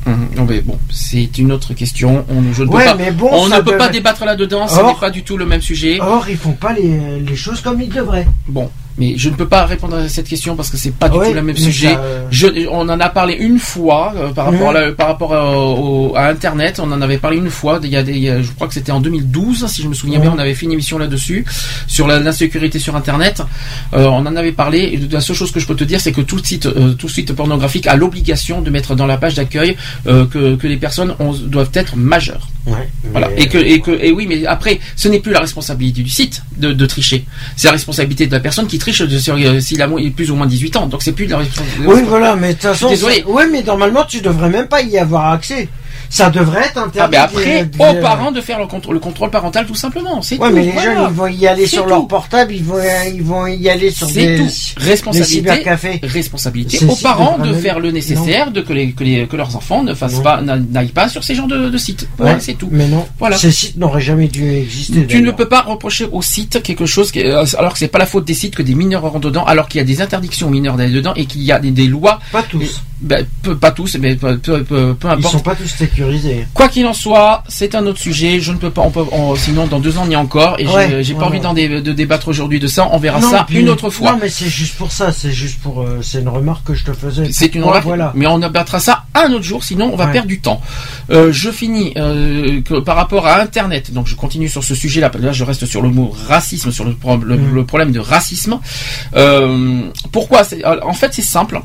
Speaker 2: Mhm. Non, mais bon, c'est une autre question. On, je ne pas,
Speaker 3: bon,
Speaker 2: on peut pas débattre là-dedans. Ce n'est pas du tout le même sujet.
Speaker 3: Or, ils font pas les, les choses comme ils devraient.
Speaker 2: Bon, Mais je ne peux pas répondre à cette question parce que c'est pas du
Speaker 3: Ouais,
Speaker 2: tout le même sujet.
Speaker 3: ça, euh,
Speaker 2: Je, on en a parlé une fois euh, par rapport,
Speaker 3: Mhm.
Speaker 2: à, la- par rapport à, au- à Internet. On en avait parlé une fois. Il y a des, il y a- je crois que c'était en 2012, si je me souviens bien.
Speaker 3: Mhm.
Speaker 2: On avait fait une émission là-dessus sur la- l'insécurité sur Internet. Euh, on en avait parlé. Et la seule chose que je peux te dire, c'est que tout site, euh, tout site pornographique a l'obligation de mettre dans la page d'accueil que, que les personnes ont- doivent être majeures.
Speaker 3: Ouais,
Speaker 2: Voilà. Et que, et que, et oui, mais après, ce n'est plus la responsabilité du site de, de tricher. C'est la responsabilité de la personne qui triche euh, s'il a plus ou moins 18 ans. Donc c'est plus de la.
Speaker 3: Oui, voilà, mais de toute façon.
Speaker 2: Désolé.
Speaker 3: Ouais, mais normalement, tu devrais même pas y avoir accès. Ça devrait être interdit.
Speaker 2: Ah, mais après,
Speaker 3: de- de-
Speaker 2: aux parents de faire le contrôle, le contrôle parental tout simplement. C'est
Speaker 3: Ouais,
Speaker 2: tout.
Speaker 3: mais les
Speaker 2: voilà.
Speaker 3: jeunes, ils vont y aller sur
Speaker 2: tout.
Speaker 3: leur portable, ils vont, ils vont y aller sur
Speaker 2: C'est
Speaker 3: des,
Speaker 2: tout.
Speaker 3: des
Speaker 2: Responsabilité,
Speaker 3: cybercafés.
Speaker 2: responsabilité aux parents de faire le nécessaire, de que, les, que, les- que leurs enfants ne fassent
Speaker 3: Non.
Speaker 2: pas, n'a- n'aillent pas sur ces genres de, sites. Voilà,
Speaker 3: Ouais,
Speaker 2: c'est tout.
Speaker 3: Mais non,
Speaker 2: Voilà.
Speaker 3: ces sites n'auraient jamais dû exister.
Speaker 2: Tu ne peux pas reprocher au site quelque chose qui, euh, alors que c'est pas la faute des sites que des mineurs rentrent dedans, alors qu'il y a des interdictions aux mineurs d'aller dedans et qu'il y a des, des lois.
Speaker 3: Pas tous.
Speaker 2: Ben, peu- pas tous, mais peu, peu, peu- peu
Speaker 3: Ils
Speaker 2: importe.
Speaker 3: sont pas tous sécurisés.
Speaker 2: Quoi qu'il en soit, c'est un autre sujet. Je ne peux pas. On peut, on- sinon, dans deux ans, on y est encore. Et j'ai-
Speaker 3: Ouais,
Speaker 2: j'ai pas envie
Speaker 3: ouais.
Speaker 2: d'en dé- de débattre aujourd'hui de ça. On verra
Speaker 3: Non,
Speaker 2: ça
Speaker 3: puis-
Speaker 2: une autre fois.
Speaker 3: Non, mais c'est juste pour ça. C'est juste pour. euh, c'est une remarque que je te faisais.
Speaker 2: C'est une remarque,
Speaker 3: Voilà.
Speaker 2: mais on abattra ça un autre jour, sinon on va perdre du temps. Euh, je finis euh, que par rapport à Internet, donc je continue sur ce sujet-là. Là, je reste sur le mot racisme, sur le, pro- le-
Speaker 3: Mm.
Speaker 2: le problème de racisme. Pourquoi? En fait, c'est simple.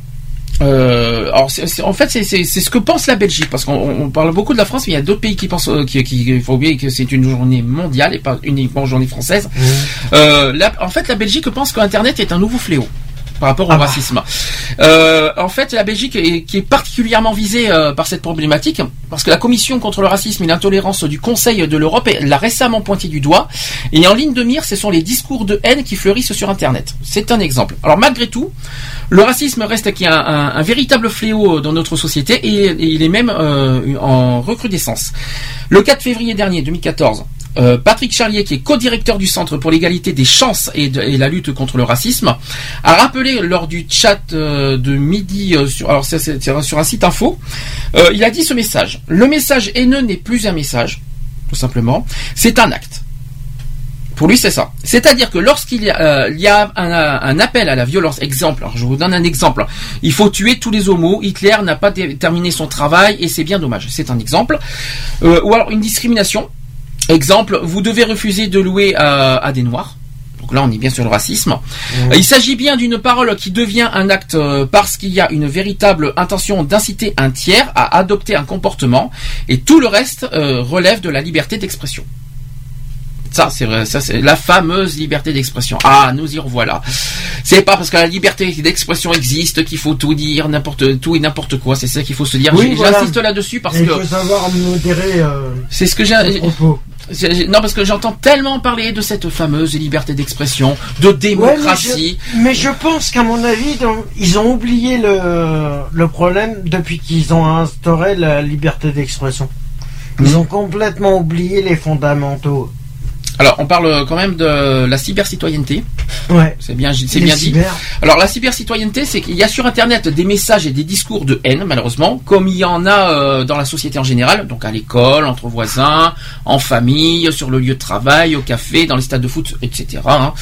Speaker 2: Euh, alors en fait c'est ce que pense la Belgique parce qu'on on parle beaucoup de la France mais il y a d'autres pays qui pensent euh, qui, qui faut oublier que c'est une journée mondiale et pas uniquement une journée française. Euh, la- en fait la Belgique pense que Internet est un nouveau fléau par rapport au
Speaker 3: Ah bah.
Speaker 2: racisme. Euh, en fait, la Belgique est, qui est particulièrement visée euh, par cette problématique parce que la Commission contre le racisme et l'intolérance du Conseil de l'Europe l'a récemment pointé du doigt et en ligne de mire, ce sont les discours de haine qui fleurissent sur Internet. C'est un exemple. Alors malgré tout, le racisme reste qui un, un- un véritable fléau dans notre société et, et il est même euh, en recrudescence. Le 4 février dernier, 2014, euh, Patrick Charlier, qui est co-directeur du Centre pour l'égalité des chances et, la lutte contre le racisme, a rappelé lors du chat euh, de midi euh, sur, un site info, il a dit ce message. Le message haineux n'est plus un message, tout simplement, c'est un acte. Pour lui, c'est ça. C'est-à-dire que lorsqu'il y a, un, appel à la violence, exemple, je vous donne un exemple, il faut tuer tous les homos, Hitler n'a pas terminé son travail et c'est bien dommage, c'est un exemple. Ou alors une discrimination, exemple, vous devez refuser de louer à, à des noirs. Donc là, on est bien sur le racisme. Euh, Il s'agit bien d'une parole qui devient un acte euh, parce qu'il y a une véritable intention d'inciter un tiers à adopter un comportement et tout le reste euh, relève de la liberté d'expression. Ça, c'est vrai, ça, c'est la fameuse liberté d'expression. Ah, nous y revoilà. C'est pas parce que la liberté d'expression existe qu'il faut tout dire, n'importe, tout et n'importe quoi. C'est ça qu'il faut se dire.
Speaker 3: Oui, voilà.
Speaker 2: J'insiste là-dessus parce
Speaker 3: Et
Speaker 2: que
Speaker 3: Il faut savoir modérer. euh,
Speaker 2: c'est ce que j'ai. Non, parce que j'entends tellement parler de cette fameuse liberté d'expression, de démocratie.
Speaker 3: Ouais, mais, je, mais je pense qu'à mon avis, ils ont oublié le, le problème depuis qu'ils ont instauré la liberté d'expression. Ils ont complètement oublié les fondamentaux.
Speaker 2: Alors, on parle quand même de la cybercitoyenneté.
Speaker 3: Ouais.
Speaker 2: C'est bien, c'est bien dit. Alors, la cybercitoyenneté, c'est qu'il y a sur Internet des messages et des discours de haine, malheureusement, comme il y en a euh, dans la société en général, donc à l'école, entre voisins, en famille, sur le lieu de travail, au café, dans les stades de foot, etc. hein.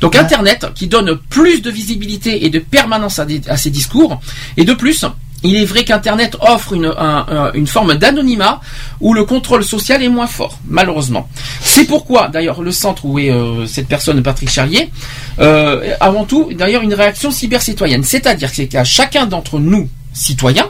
Speaker 2: Donc, Internet, qui donne plus de visibilité et de permanence à, des- à ces discours, et de plus, il est vrai qu'Internet offre une, un- un- une forme d'anonymat où le contrôle social est moins fort, malheureusement. C'est pourquoi, d'ailleurs, le centre où est euh, cette personne, Patrick Charlier, euh, avant tout, d'ailleurs, une réaction cyber-citoyenne. C'est-à-dire que c'est qu'à chacun d'entre nous, citoyens,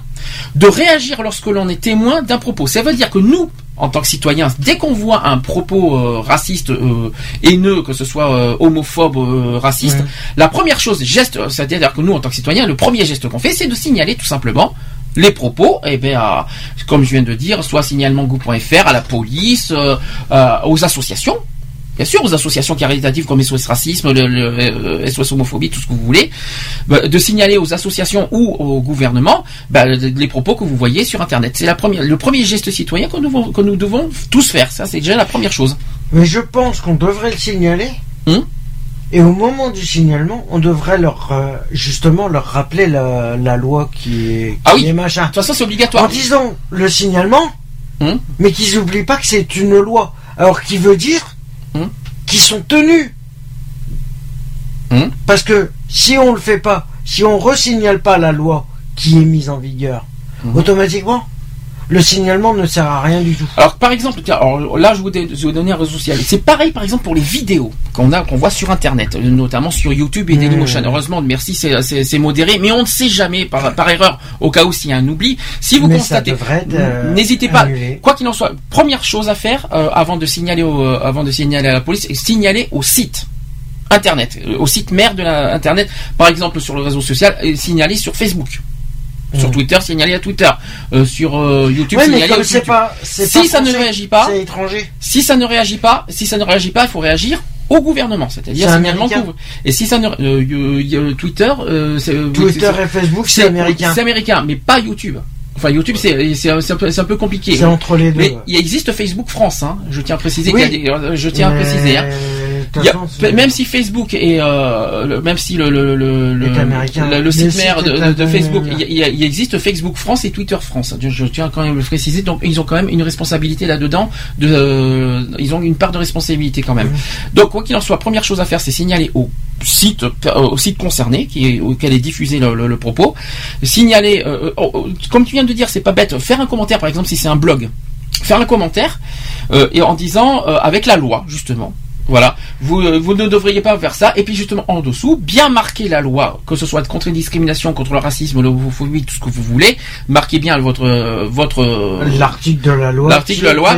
Speaker 2: de réagir lorsque l'on est témoin d'un propos. Ça veut dire que nous, en tant que citoyens, dès qu'on voit un propos euh, raciste, euh, haineux, que ce soit euh, homophobe, raciste, la première chose, geste, c'est-à-dire que nous, en tant que citoyens, le premier geste qu'on fait, c'est de signaler tout simplement les propos, eh bien, à- comme je viens de dire, soit signalement-gouv.fr, à la police, aux associations, bien sûr, aux associations caritatives comme SOS Racisme, le, le, euh, SOS Homophobie, tout ce que vous voulez, bah, de signaler aux associations ou au gouvernement bah, les propos que vous voyez sur Internet. C'est la première, le premier geste citoyen que nous, devons- que nous devons tous faire. Ça, c'est déjà la première chose.
Speaker 3: Mais je pense qu'on devrait le signaler.
Speaker 2: Hum
Speaker 3: et au moment du signalement, on devrait leur euh, justement leur rappeler la, la loi qui est,
Speaker 2: Ah
Speaker 3: qui
Speaker 2: oui.
Speaker 3: est machin.
Speaker 2: De toute façon, c'est obligatoire.
Speaker 3: En disant le signalement,
Speaker 2: Hum
Speaker 3: mais qu'ils oublient pas que c'est une loi. Alors qui veut dire Sont tenus
Speaker 2: Hum.
Speaker 3: Parce que si on le fait pas, si on resignale pas la loi qui est mise en vigueur,
Speaker 2: Hum.
Speaker 3: automatiquement, le signalement ne sert à rien du tout.
Speaker 2: Alors par exemple, tiens, alors, là je vous, je vous donner un réseau social. C'est pareil par exemple pour les vidéos qu'on a, qu'on voit sur Internet, notamment sur YouTube et Dailymotion. Heureusement, merci, c'est- modéré, mais on ne sait jamais par, par erreur, au cas où s'il y a un oubli. Si vous
Speaker 3: Mais
Speaker 2: constatez,
Speaker 3: euh,
Speaker 2: n'hésitez pas.
Speaker 3: annulé.
Speaker 2: Quoi qu'il en soit, première chose à faire euh, avant de signaler au, euh, avant de signaler à la police, signaler au site. Internet, euh, au site mère de la Internet, par exemple sur le réseau social, et signaler sur Facebook. Sur
Speaker 3: Mm.
Speaker 2: Twitter, signaler à Twitter. Euh, sur euh, YouTube,
Speaker 3: Ouais,
Speaker 2: signaler à YouTube.
Speaker 3: pas-
Speaker 2: si
Speaker 3: pas
Speaker 2: ça ne réagit pas,
Speaker 3: c'est étranger.
Speaker 2: Si ça ne réagit pas, si ça ne réagit pas, il faut réagir au gouvernement, c'est-à-dire
Speaker 3: C'est
Speaker 2: signalement. Et si ça ne, euh, y- Twitter, euh, c'est- euh,
Speaker 3: Twitter et Facebook, c'est américain.
Speaker 2: C'est américain, mais pas YouTube. Enfin, YouTube, c'est un, un peu, compliqué.
Speaker 3: C'est entre les deux,
Speaker 2: Mais il existe Facebook France, hein. Je tiens à préciser
Speaker 3: Oui.
Speaker 2: qu'il y a des, euh, je tiens à préciser. Hein. Y a- même si Facebook est, euh, le- même si le site mère de. Facebook, il, existe Facebook France et Twitter France. Je, je tiens quand même à le préciser. Donc ils ont quand même une responsabilité là-dedans. De, euh, ils ont une part de responsabilité quand même. Donc quoi qu'il en soit, première chose à faire, c'est signaler au site euh, au site concerné qui est, auquel est diffusé le, le- le propos. Signaler, euh, euh, oh, comme tu viens de dire, c'est pas bête. Faire un commentaire, par exemple, si c'est un blog, faire un commentaire euh, et en disant euh, avec la loi justement. Voilà, vous, euh, vous ne devriez pas faire ça. Et puis justement en dessous, bien marquer la loi, que ce soit contre les discriminations, contre le racisme, l'homophobie, tout ce que vous voulez. Marquez bien votre euh, votre euh,
Speaker 3: L'article de la loi.
Speaker 2: L'article de la loi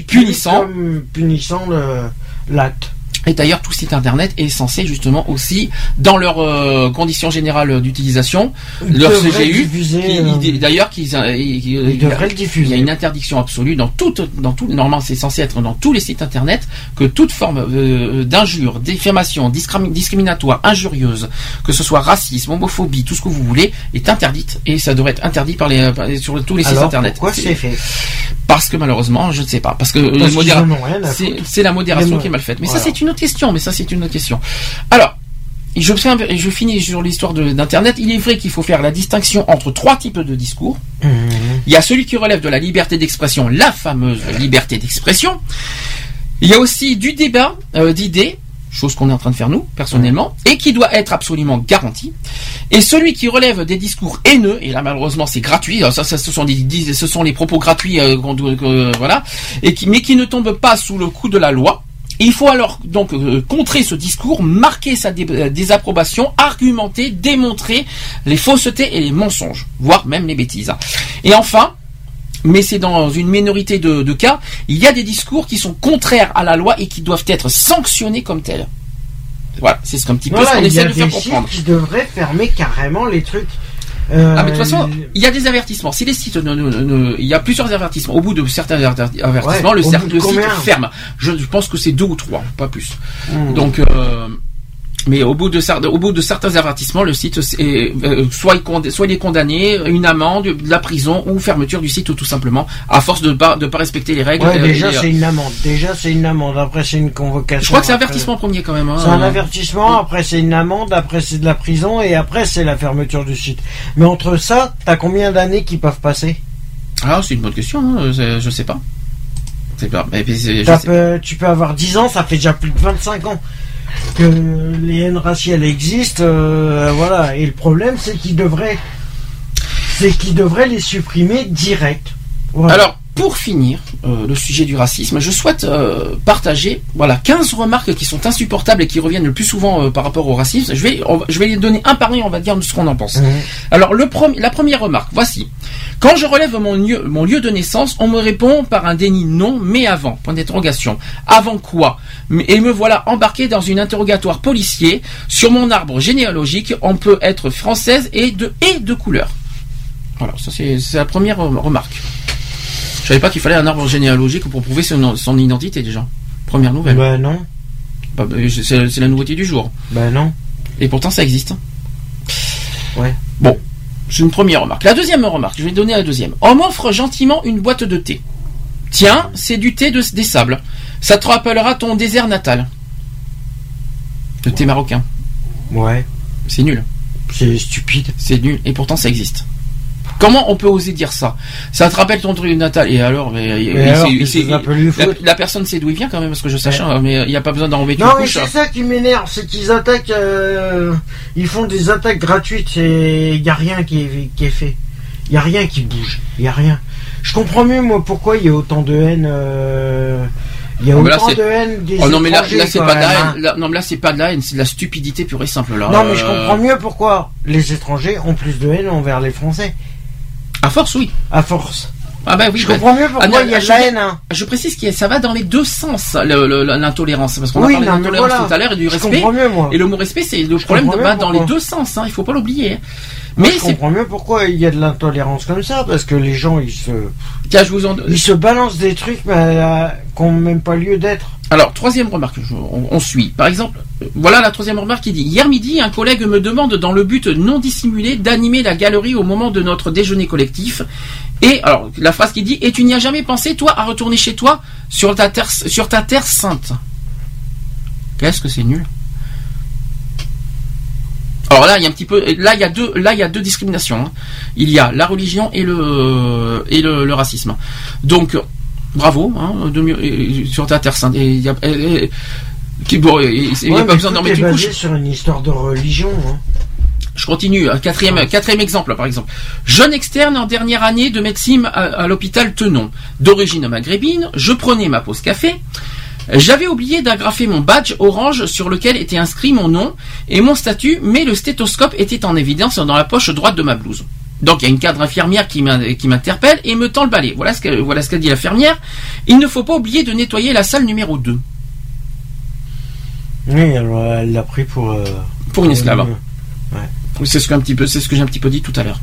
Speaker 2: punissant.
Speaker 3: comme punissant le- l'acte.
Speaker 2: Et d'ailleurs, tout site internet est censé justement aussi, dans leurs euh, conditions générales d'utilisation, leur CGU,
Speaker 3: euh,
Speaker 2: il- d'ailleurs, qu'ils, euh,
Speaker 3: devraient le diffuser.
Speaker 2: Il y a une interdiction absolue dans tout, dans tout, normalement, c'est censé être dans tous les sites internet que toute forme euh, d'injure, diffamation, discrimi- discriminatoire, injurieuse, que ce soit racisme, homophobie, tout ce que vous voulez, est interdite et ça devrait être interdit par les, par sur tous les sites internet.
Speaker 3: pourquoi c'est fait?
Speaker 2: Parce que malheureusement, je ne sais pas, parce que c'est la modération qui est mal faite. Mais ça, c'est une autre question. Mais ça, c'est une autre question. Alors. Je, fais un- je finis sur l'histoire d'Internet. Il est vrai qu'il faut faire la distinction entre trois types de discours.
Speaker 3: Mhm.
Speaker 2: Il y a celui qui relève de la liberté d'expression, la fameuse liberté d'expression. Il y a aussi du débat euh, d'idées, chose qu'on est en train de faire nous, personnellement, et qui doit être absolument garanti. Et celui qui relève des discours haineux, et là malheureusement c'est gratuit, ça, ça, ce, sont des, dis- ce sont les propos gratuits, euh, voilà, et qui, mais qui ne tombent pas sous le coup de la loi. Il faut alors donc euh, contrer ce discours, marquer sa dé- euh, désapprobation, argumenter, démontrer les faussetés et les mensonges, voire même les bêtises. Et enfin, mais c'est dans une minorité de, de cas, il y a des discours qui sont contraires à la loi et qui doivent être sanctionnés comme tels. Voilà, c'est ce qu'un petit peu
Speaker 3: Voilà,
Speaker 2: ce qu'on essaie de faire comprendre.
Speaker 3: qui devraient fermer carrément les trucs. Euh,
Speaker 2: Ah mais de toute façon, il y a des avertissements. Si les sites, ne- ne- ne- il y a plusieurs avertissements. Au bout de certains averti- avertissements,
Speaker 3: Ouais,
Speaker 2: le,
Speaker 3: au
Speaker 2: cer-
Speaker 3: bout de
Speaker 2: le site ferme. Je, je pense que c'est deux ou trois, pas plus.
Speaker 3: Hmm.
Speaker 2: Donc, euh, mais au bout de cer- au bout de certains avertissements, le site est, euh, soit, il soit il est condamné, une amende, de la prison ou fermeture du site tout simplement, à force de pas de pas respecter les règles.
Speaker 3: Ouais,
Speaker 2: euh,
Speaker 3: déjà
Speaker 2: euh,
Speaker 3: c'est une amende. Déjà c'est une amende. Après c'est une convocation.
Speaker 2: je crois que c'est
Speaker 3: Après-
Speaker 2: avertissement premier quand même. hein.
Speaker 3: C'est un avertissement, après c'est une amende, après c'est de la prison et après c'est la fermeture du site. Mais entre ça, t'as combien d'années qui peuvent passer?
Speaker 2: Ah, c'est une bonne question. hein, je- sais pas. Mais je sais-
Speaker 3: Tu peux avoir 10 ans, ça fait déjà plus de 25 ans que les haines raciales existent. euh, voilà. Et le problème c'est qu'ils devraient, c'est qu'ils devraient les supprimer direct. Voilà.
Speaker 2: Alors, pour finir euh, le sujet du racisme, je souhaite euh, partager voilà 15 remarques qui sont insupportables et qui reviennent le plus souvent euh, par rapport au racisme. Je vais on je vais les donner un par un, on va dire ce qu'on en pense. Alors le premier- la première remarque, voici. Quand je relève mon lieu, mon lieu de naissance, on me répond par un déni non, mais avant. Point d'interrogation. Avant quoi? Et me voilà embarqué dans une interrogatoire policier. Sur mon arbre généalogique, on peut être française et de et de couleur. Voilà, ça c'est la première remarque. Je savais pas qu'il fallait un arbre généalogique pour prouver son, son identité déjà. Première nouvelle.
Speaker 3: Ben non.
Speaker 2: Bah, bah, c'est la nouveauté du jour.
Speaker 3: Ben non.
Speaker 2: Et pourtant ça existe.
Speaker 3: Ouais.
Speaker 2: Bon, c'est une première remarque. La deuxième remarque, je vais donner la deuxième. On m'offre gentiment une boîte de thé. Tiens, c'est du thé de, des sables. Ça te rappellera ton désert natal. Le thé marocain.
Speaker 3: Ouais.
Speaker 2: C'est nul.
Speaker 3: C'est stupide.
Speaker 2: C'est nul. Et pourtant ça existe. Comment on peut oser dire ça? Ça te rappelle ton truc natal et alors mais,
Speaker 3: alors,
Speaker 2: la, personne sait d'où il vient quand même parce que je sache,
Speaker 3: Ouais.
Speaker 2: hein, mais il n'y a pas besoin d'enlever
Speaker 3: Non,
Speaker 2: une
Speaker 3: mais c'est ça qui m'énerve, c'est qu'ils attaquent, euh, ils font des attaques gratuites et il y a rien qui est, qui est fait. Il y a rien qui bouge. Il y a rien. Je comprends mieux moi pourquoi il y a autant de haine. euh, Il y a
Speaker 2: Oh, là,
Speaker 3: autant de haine des
Speaker 2: Oh non mais là, c'est pas de la haine.
Speaker 3: hein.
Speaker 2: Là- non mais là c'est pas de la haine, c'est de la stupidité pure et simple là.
Speaker 3: Non mais je
Speaker 2: Euh,
Speaker 3: comprends mieux pourquoi les étrangers ont plus de haine envers les Français.
Speaker 2: À force oui.
Speaker 3: À force.
Speaker 2: Ah bah oui.
Speaker 3: Je
Speaker 2: bah-
Speaker 3: comprends mieux pourquoi
Speaker 2: Ah,
Speaker 3: il y a de
Speaker 2: je-
Speaker 3: la haine. hein.
Speaker 2: Je précise que ça va dans les deux sens l'intolérance parce qu'on
Speaker 3: Oui,
Speaker 2: a parlé d'intolérance
Speaker 3: voilà.
Speaker 2: tout à l'heure et du
Speaker 3: Je
Speaker 2: respect.
Speaker 3: comprends mieux, moi.
Speaker 2: Et le mot respect c'est le problème va dans les deux sens. Hein, il faut pas l'oublier.
Speaker 3: Moi,
Speaker 2: Mais
Speaker 3: je
Speaker 2: c'est
Speaker 3: comprends mieux pourquoi il y a de l'intolérance comme ça parce que les gens ils se
Speaker 2: Tiens, je vous en
Speaker 3: ils se balancent des trucs euh, qui n'ont même pas lieu d'être.
Speaker 2: Alors, troisième remarque, on, suit. Par exemple, euh, voilà la troisième remarque qui dit Hier midi, un collègue me demande, dans le but non dissimulé, d'animer la galerie au moment de notre déjeuner collectif. Et, alors, la phrase qui dit Et tu n'y as jamais pensé, toi, à retourner chez toi sur ta terre, sur ta terre sainte Qu'est-ce que c'est nul? Alors là, il y a un petit peu, là il y a deux, là y a deux discriminations. hein. Il y a la religion et le et le racisme. Donc bravo, hein, de sur ta terre sainte. Il a, bon, n'y a pas besoin d'en mettre une couche.
Speaker 3: sur une histoire de religion. hein.
Speaker 2: Je continue. Quatrième, quatrième exemple, par exemple. Jeune externe en dernière année de médecine à, à l'hôpital Tenon. D'origine maghrébine, je prenais ma pause café. J'avais oublié d'agrafer mon badge orange sur lequel était inscrit mon nom et mon statut, mais le stéthoscope était en évidence dans la poche droite de ma blouse. Donc il y a une cadre infirmière qui m'in- qui m'interpelle et me tend le balai. Voilà ce qu'elle voilà qu'a dit l'infirmière. Il ne faut pas oublier de nettoyer la salle numéro 2.
Speaker 3: Oui, elle elle l'a pris pour. euh,
Speaker 2: Pour une esclave.
Speaker 3: Ouais.
Speaker 2: C'est ce que un petit peu, c'est ce que j'ai un petit peu dit tout à l'heure.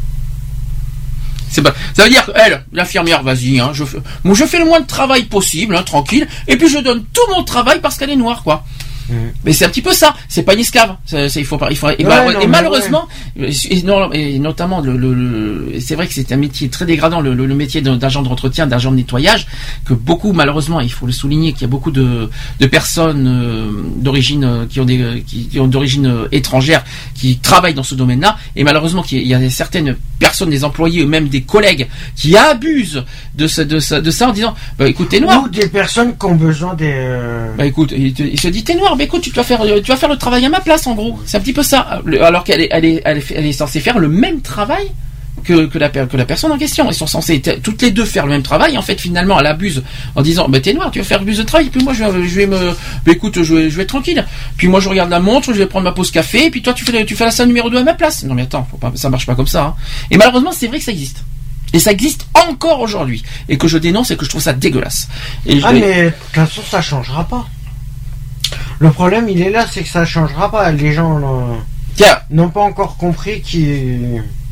Speaker 2: C'est pas, ça veut dire que elle, l'infirmière, vas-y, hein, je fais, moi je fais le moins de travail possible, hein, tranquille, et puis je donne tout mon travail parce qu'elle est noire, quoi. Mais c'est un petit peu ça. C'est pas une esclave. C'est- c'est- il faut pas. Il faut, et,
Speaker 3: Ouais,
Speaker 2: bah,
Speaker 3: non,
Speaker 2: et
Speaker 3: mais
Speaker 2: malheureusement, et, non, et notamment le, le- le- c'est vrai que c'est un métier très dégradant, le, le- le métier de- d'agent d'entretien, d'agent de nettoyage, que beaucoup, malheureusement, il faut le souligner, qu'il y a beaucoup de, de personnes euh, d'origine euh, qui ont des, qui, qui ont d'origine euh, étrangère, qui travaillent dans ce domaine-là, et malheureusement qu'il y a- il y a certaines personnes, des employés, ou même des collègues, qui abusent de, ce, de, ça, de ça en disant, bah écoute, t'es noir.
Speaker 3: Ou des personnes qui ont besoin des. euh,
Speaker 2: Bah écoute, il, te- il se dit t'es noir, bah écoute, tu vas faire, tu vas faire le travail à ma place en gros. C'est un petit peu ça. Alors qu'elle est, elle est, elle est, elle est censée faire le même travail que, que, la, per- que la personne en question. Ils sont censés toutes les deux faire le même travail. En fait, finalement, elle abuse en disant bah t'es noir, tu vas faire plus de travail. Puis moi, je vais, je vais me, bah écoute, je vais, je vais être tranquille. Puis moi, je regarde la montre, je vais prendre ma pause café. Et puis toi, tu fais, tu fais la salle numéro 2 à ma place. Non mais attends, faut pas, ça marche pas comme ça. hein. Et malheureusement, c'est vrai que ça existe. Et ça existe encore aujourd'hui. Et que je dénonce et que je trouve ça dégueulasse. Et
Speaker 3: Ah, mais de toute façon, ça changera pas. Le problème, il est là, c'est que ça changera pas. Les gens euh, n'ont pas encore compris qui.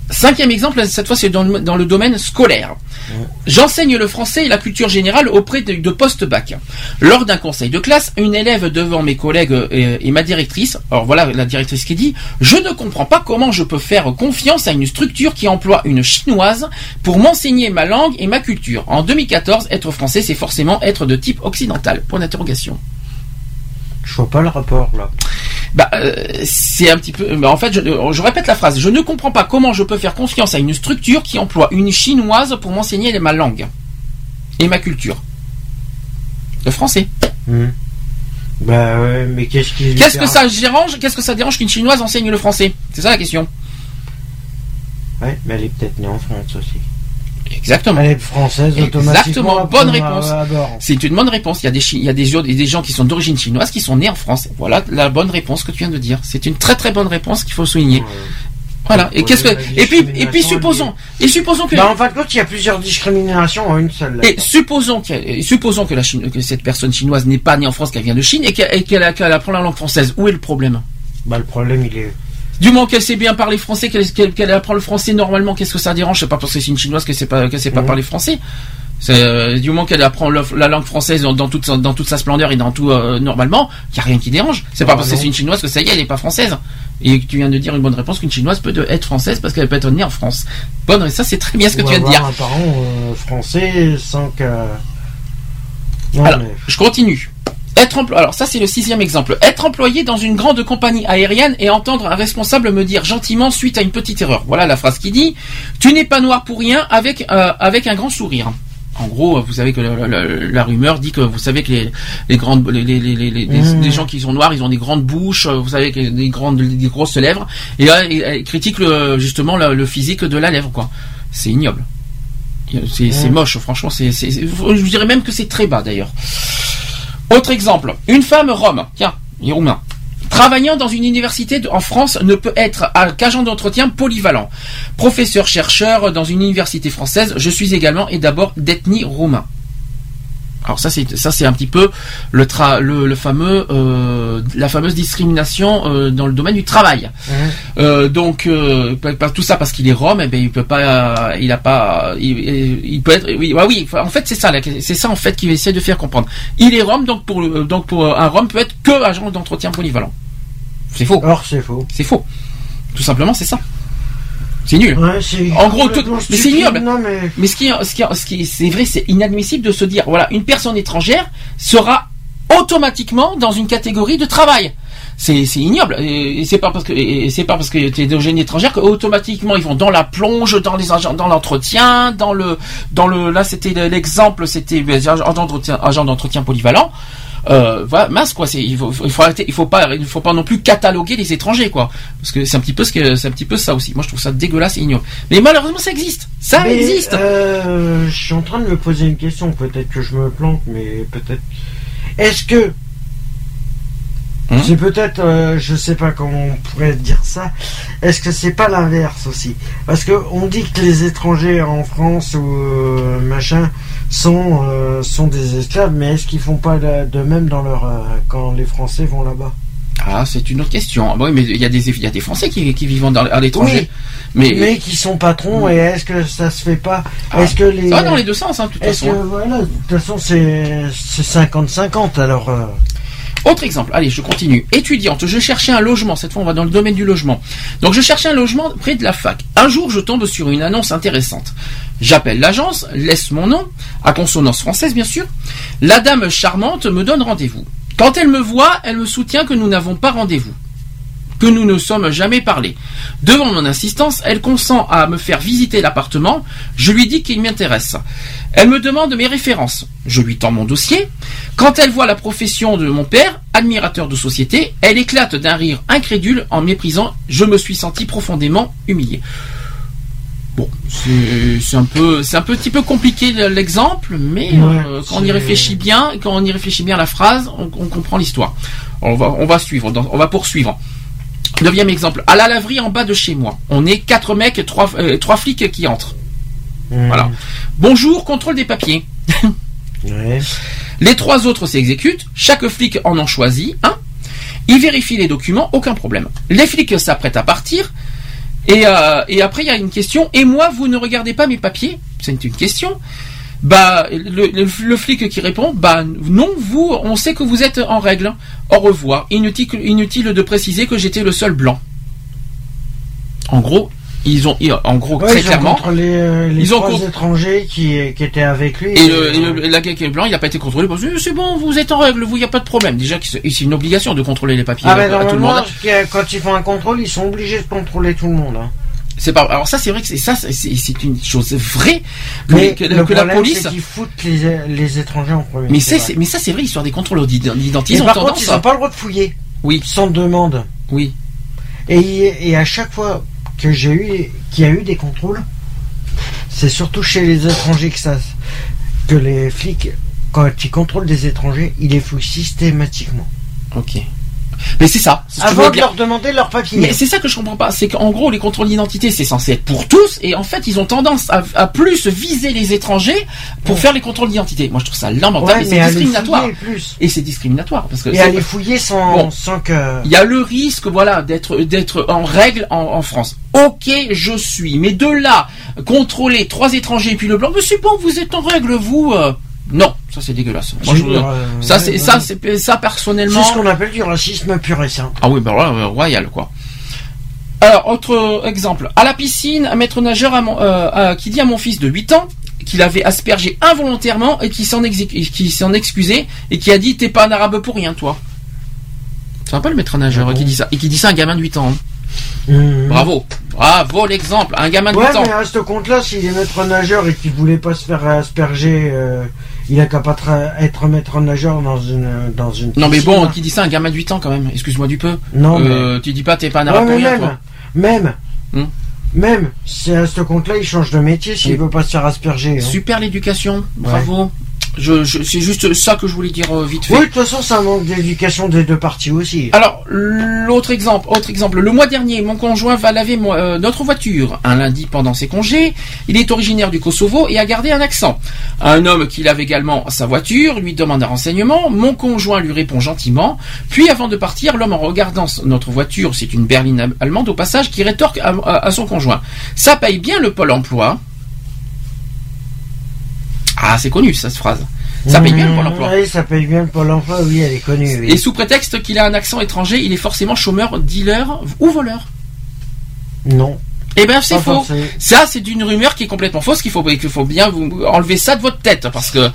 Speaker 2: Cinquième exemple, cette fois c'est dans, le- dans le domaine scolaire. J'enseigne le français et la culture générale auprès de, de post-bac. Lors d'un conseil de classe, une élève devant mes collègues euh, et, et ma directrice, alors voilà la directrice qui dit, je ne comprends pas comment je peux faire confiance à une structure qui emploie une chinoise pour m'enseigner ma langue et ma culture. En 2014, être français, c'est forcément être de type occidental. Point d'interrogation.
Speaker 3: Je vois pas le rapport là.
Speaker 2: Bah, euh, c'est un petit peu. bah, en fait, je, je répète la phrase. Je ne comprends pas comment je peux faire confiance à une structure qui emploie une chinoise pour m'enseigner ma langue et ma culture. Le français.
Speaker 3: Hmm. Bah ouais, mais qu'est-ce qui.
Speaker 2: Qu'est-ce que ça dérange Qu'est-ce que ça dérange qu'une chinoise enseigne le français? C'est ça la question.
Speaker 3: Ouais, mais elle est peut-être née en France aussi.
Speaker 2: Exactement.
Speaker 3: Elle est française automatiquement.
Speaker 2: Exactement, bonne réponse. C'est une bonne réponse. Il y a des, il y a des, gens- des gens qui sont d'origine chinoise qui sont nés en France. Voilà la bonne réponse que tu viens de dire. C'est une très très bonne réponse qu'il faut souligner. Voilà. Et qu'est-ce que et puis et puis supposons et supposons que
Speaker 3: Bah, en fin de compte, il y a plusieurs discriminations en une seule.
Speaker 2: Et supposons, et supposons que, la Chine- que cette personne chinoise n'est pas née en France, qu'elle vient de Chine et qu'elle apprend la langue française. Où est le problème?
Speaker 3: Bah, le problème, il est.
Speaker 2: Du moment qu'elle sait bien parler français, qu'elle qu'elle- qu'elle apprend le français normalement, qu'est-ce que ça dérange? C'est pas parce que c'est une chinoise qu'elle sait pas, qu'elle sait pas parler français. C'est, euh, du moment qu'elle apprend le- la langue française dans, dans toute, sa- dans toute sa splendeur et dans tout euh, normalement, il y a rien qui dérange. C'est pas parce que c'est une chinoise que ça y est, elle est pas française. Et tu viens de dire une bonne réponse qu'une chinoise peut être française parce qu'elle peut être née en France. Bonne, ça c'est très bien ce que tu viens de dire.
Speaker 3: un parent euh, français sans que. Non,
Speaker 2: Alors,
Speaker 3: mais-
Speaker 2: je continue. Être alors ça c'est le sixième exemple. Être employé dans une grande compagnie aérienne et entendre un responsable me dire gentiment suite à une petite erreur. Voilà la phrase qui dit "Tu n'es pas noir pour rien" avec euh, avec un grand sourire. En gros, vous savez que la, la- la rumeur dit que vous savez que les, les grandes les, les, les, les,
Speaker 3: Mmh.
Speaker 2: les gens qui sont noirs, ils ont des grandes bouches, euh, vous savez que des grandes des grosses lèvres et là ils, ils critiquent le- justement le, le physique de la lèvre quoi. C'est ignoble. C'est
Speaker 3: Mmh.
Speaker 2: moche, franchement, c'est- je dirais même que c'est très bas d'ailleurs. Autre exemple, une femme rome, tiens, les roumains, travaillant dans une université en France ne peut être qu'agent d'entretien polyvalent. Professeur chercheur dans une université française, je suis également et d'abord d'ethnie roumain. Alors ça c'est ça c'est un petit peu le tra- le, le fameux euh, la fameuse discrimination euh, dans le domaine du travail. Euh, donc tout ça parce qu'il est rome, eh ben il peut pas, il a pas, il, il peut être, oui, ouais, oui. En fait, c'est ça, c'est ça en fait qu'il essaie de faire comprendre. Il est rome, donc pour donc pour un rome peut être que agent d'entretien polyvalent. C'est faux.
Speaker 3: Or c'est faux.
Speaker 2: C'est faux. Tout simplement, c'est ça. C'est nul.
Speaker 3: Ouais,
Speaker 2: en gros, tout, mais c'est ignoble.
Speaker 3: non, mais-
Speaker 2: Mais ce qui, ce qui, ce qui, c'est vrai, c'est inadmissible de se dire, voilà, une personne étrangère sera automatiquement dans une catégorie de travail. C'est, ignoble. Et c'est pas parce que, c'est pas parce que tu es d'origine étrangère que automatiquement ils vont dans la plonge, dans les agents, dans l'entretien, dans le, dans le, là c'était l'exemple, c'était les agents d'entretien, agents d'entretien polyvalent. Euh, voilà, mince quoi, c'est, il faut, il faut arrêter, il faut pas, il faut pas non plus cataloguer les étrangers quoi, parce que c'est un petit peu ce que, c'est un petit peu ça aussi. Moi je trouve ça dégueulasse et ignoble. Mais malheureusement ça existe, ça
Speaker 3: Mais,
Speaker 2: existe.
Speaker 3: euh, je suis en train de me poser une question. Peut-être que je me plante, mais peut-être. Est-ce que
Speaker 2: Hein
Speaker 3: c'est peut-être, euh, je sais pas comment on pourrait dire ça. Est-ce que c'est pas l'inverse aussi? Parce que on dit que les étrangers en France ou euh, machin sont euh, sont des esclaves, mais est-ce qu'ils font pas de même dans leur euh, quand les Français vont là-bas?
Speaker 2: Ah, c'est une autre question. Ah, oui, mais il y a des, il y a des Français qui, qui vivent dans- à l'étranger.
Speaker 3: Oui,
Speaker 2: mais,
Speaker 3: mais qui sont patrons et est-ce que ça se fait pas?
Speaker 2: Ah,
Speaker 3: Est-ce que les
Speaker 2: ça va dans les deux sens, hein, de toute façon.
Speaker 3: que voilà, de toute façon c'est c'est 50-50 alors. euh,
Speaker 2: Autre exemple, allez, je continue. Étudiante, je cherchais un logement. Cette fois, on va dans le domaine du logement. Donc, je cherchais un logement près de la fac. Un jour, je tombe sur une annonce intéressante. J'appelle l'agence, laisse mon nom, à consonance française, bien sûr. La dame charmante me donne rendez-vous. Quand elle me voit, elle me soutient que nous n'avons pas rendez-vous. Que nous ne sommes jamais parlé. Devant mon insistance, elle consent à me faire visiter l'appartement. Je lui dis qu'il m'intéresse. Elle me demande mes références. Je lui tends mon dossier. Quand elle voit la profession de mon père, admirateur de société, elle éclate d'un rire incrédule en méprisant. Je me suis senti profondément humilié. Bon, c'est un peu, c'est un petit peu compliqué l'exemple, mais euh, quand on y réfléchit bien, quand on y réfléchit bien à la phrase, on, on comprend l'histoire. On va, on va suivre, dans- on va poursuivre. Neuvième exemple. À la laverie en bas de chez moi, on est quatre mecs, trois, euh, trois flics qui entrent. Voilà. Bonjour, contrôle des papiers. *laughs* Les trois autres s'exécutent. Chaque flic en en choisit un. Il vérifie les documents, aucun problème. Les flics s'apprêtent à partir. Et, euh, et après, il y a une question. Et moi, vous ne regardez pas mes papiers? C'est une question. Bah, le, le- le flic qui répond, bah non, vous, on sait que vous êtes en règle. Au revoir. Inutile, inutile de préciser que j'étais le seul blanc. En gros, ils ont, en gros,
Speaker 3: ouais,
Speaker 2: très
Speaker 3: ils
Speaker 2: clairement,
Speaker 3: euh, les
Speaker 2: ils ont
Speaker 3: trois
Speaker 2: con-
Speaker 3: étrangers qui, qui étaient avec lui.
Speaker 2: et le, et le- la gars qui est blanc, il n'a pas été contrôlé. parce que C'est bon, vous êtes en règle, vous, il n'y a pas de problème. Déjà, c'est une obligation de contrôler les papiers
Speaker 3: Ah
Speaker 2: à,
Speaker 3: mais
Speaker 2: à tout le monde.
Speaker 3: quand ils font un contrôle, ils sont obligés de contrôler tout le monde. hein.
Speaker 2: C'est pas. Alors ça, c'est vrai que c'est ça, c'est- une chose vraie que,
Speaker 3: Mais
Speaker 2: que-
Speaker 3: le
Speaker 2: que la police.
Speaker 3: qu'ils foutent les, les étrangers en premier.
Speaker 2: Mais c'est, ça, c'est vrai, l'histoire des contrôles d'identité. Ils ont
Speaker 3: par
Speaker 2: tendance.
Speaker 3: contre, ils n'ont pas le droit de fouiller.
Speaker 2: Oui.
Speaker 3: Sans demande.
Speaker 2: Oui.
Speaker 3: Et, et à chaque fois que j'ai eu, qu'il y a eu des contrôles, c'est surtout chez les étrangers que ça, que les flics, quand ils contrôlent des étrangers, ils les fouillent systématiquement.
Speaker 2: Ok. Mais c'est ça.
Speaker 3: Avant de leur demander leur papier.
Speaker 2: Mais c'est ça que je comprends pas, c'est qu'en gros les contrôles d'identité c'est censé être pour tous et en fait ils ont tendance à, à plus viser les étrangers pour faire les contrôles d'identité. Moi je trouve ça lamentable
Speaker 3: Ouais,
Speaker 2: et c'est discriminatoire. Et c'est discriminatoire parce que
Speaker 3: Et à les fouiller sans,
Speaker 2: Bon.
Speaker 3: sans que.
Speaker 2: Il y a le risque, voilà, d'être d'être en règle en, en France. Ok, je suis, mais de là contrôler trois étrangers et puis le blanc, mais c'est bon, vous êtes en règle, vous. euh, non, ça c'est dégueulasse. Moi, je-
Speaker 3: euh,
Speaker 2: ça
Speaker 3: ouais,
Speaker 2: c'est
Speaker 3: ouais.
Speaker 2: ça c'est ça personnellement.
Speaker 3: C'est ce qu'on appelle du racisme pur et simple.
Speaker 2: Ah oui, ben voilà, euh, royal quoi. Alors, autre exemple. À la piscine, un maître nageur à mon- euh, à- qui dit à mon fils de 8 ans, qu'il avait aspergé involontairement et qui s'en exé- qui s'en excusait et qui a dit t'es pas un arabe pour rien toi. C'est peu le maître nageur qui dit ça et qui dit ça à un gamin de 8 ans. hein.
Speaker 3: Mhm.
Speaker 2: Bravo, bravo l'exemple, un gamin de
Speaker 3: Ouais,
Speaker 2: 8 ans.
Speaker 3: mais à ce compte-là, s'il est maître nageur et qu'il voulait pas se faire asperger, euh, il a qu'à pas être maître nageur dans une dans une.
Speaker 2: Non mais bon, qui dit ça un gamin de 8 ans quand même, excuse-moi du peu.
Speaker 3: Non,
Speaker 2: Euh, tu dis pas t'es pas un arabe
Speaker 3: mais
Speaker 2: pour rien
Speaker 3: même,
Speaker 2: toi.
Speaker 3: même,
Speaker 2: Hmm.
Speaker 3: même, c'est à ce compte-là, il change de métier s'il
Speaker 2: Oui.
Speaker 3: veut pas se faire asperger. hein.
Speaker 2: Super l'éducation, bravo. Je, je- c'est juste ça que je voulais dire euh, vite fait.
Speaker 3: Oui, de toute façon, c'est un manque d'éducation des deux parties aussi.
Speaker 2: Alors, l'autre exemple, autre exemple. Le mois dernier, mon conjoint va laver euh, notre voiture. Un lundi pendant ses congés, il est originaire du Kosovo et a gardé un accent. Un homme qui lave également sa voiture lui demande un renseignement. Mon conjoint lui répond gentiment. Puis, avant de partir, l'homme en regardant notre voiture, c'est une berline allemande au passage, qui rétorque à, à- à son conjoint. Ça paye bien le pôle emploi. Ah, c'est connu cette phrase. Ça paye bien le pôle
Speaker 3: Mmh,
Speaker 2: emploi.
Speaker 3: Oui, ça paye bien le pôle emploi, oui, elle est connue. oui.
Speaker 2: Et sous prétexte qu'il a un accent étranger, il est forcément chômeur, dealer ou voleur.
Speaker 3: Non.
Speaker 2: Eh ben c'est faux. Ça c'est une rumeur qui est complètement fausse qu'il faut qu'il faut bien vous enlever ça de votre tête parce que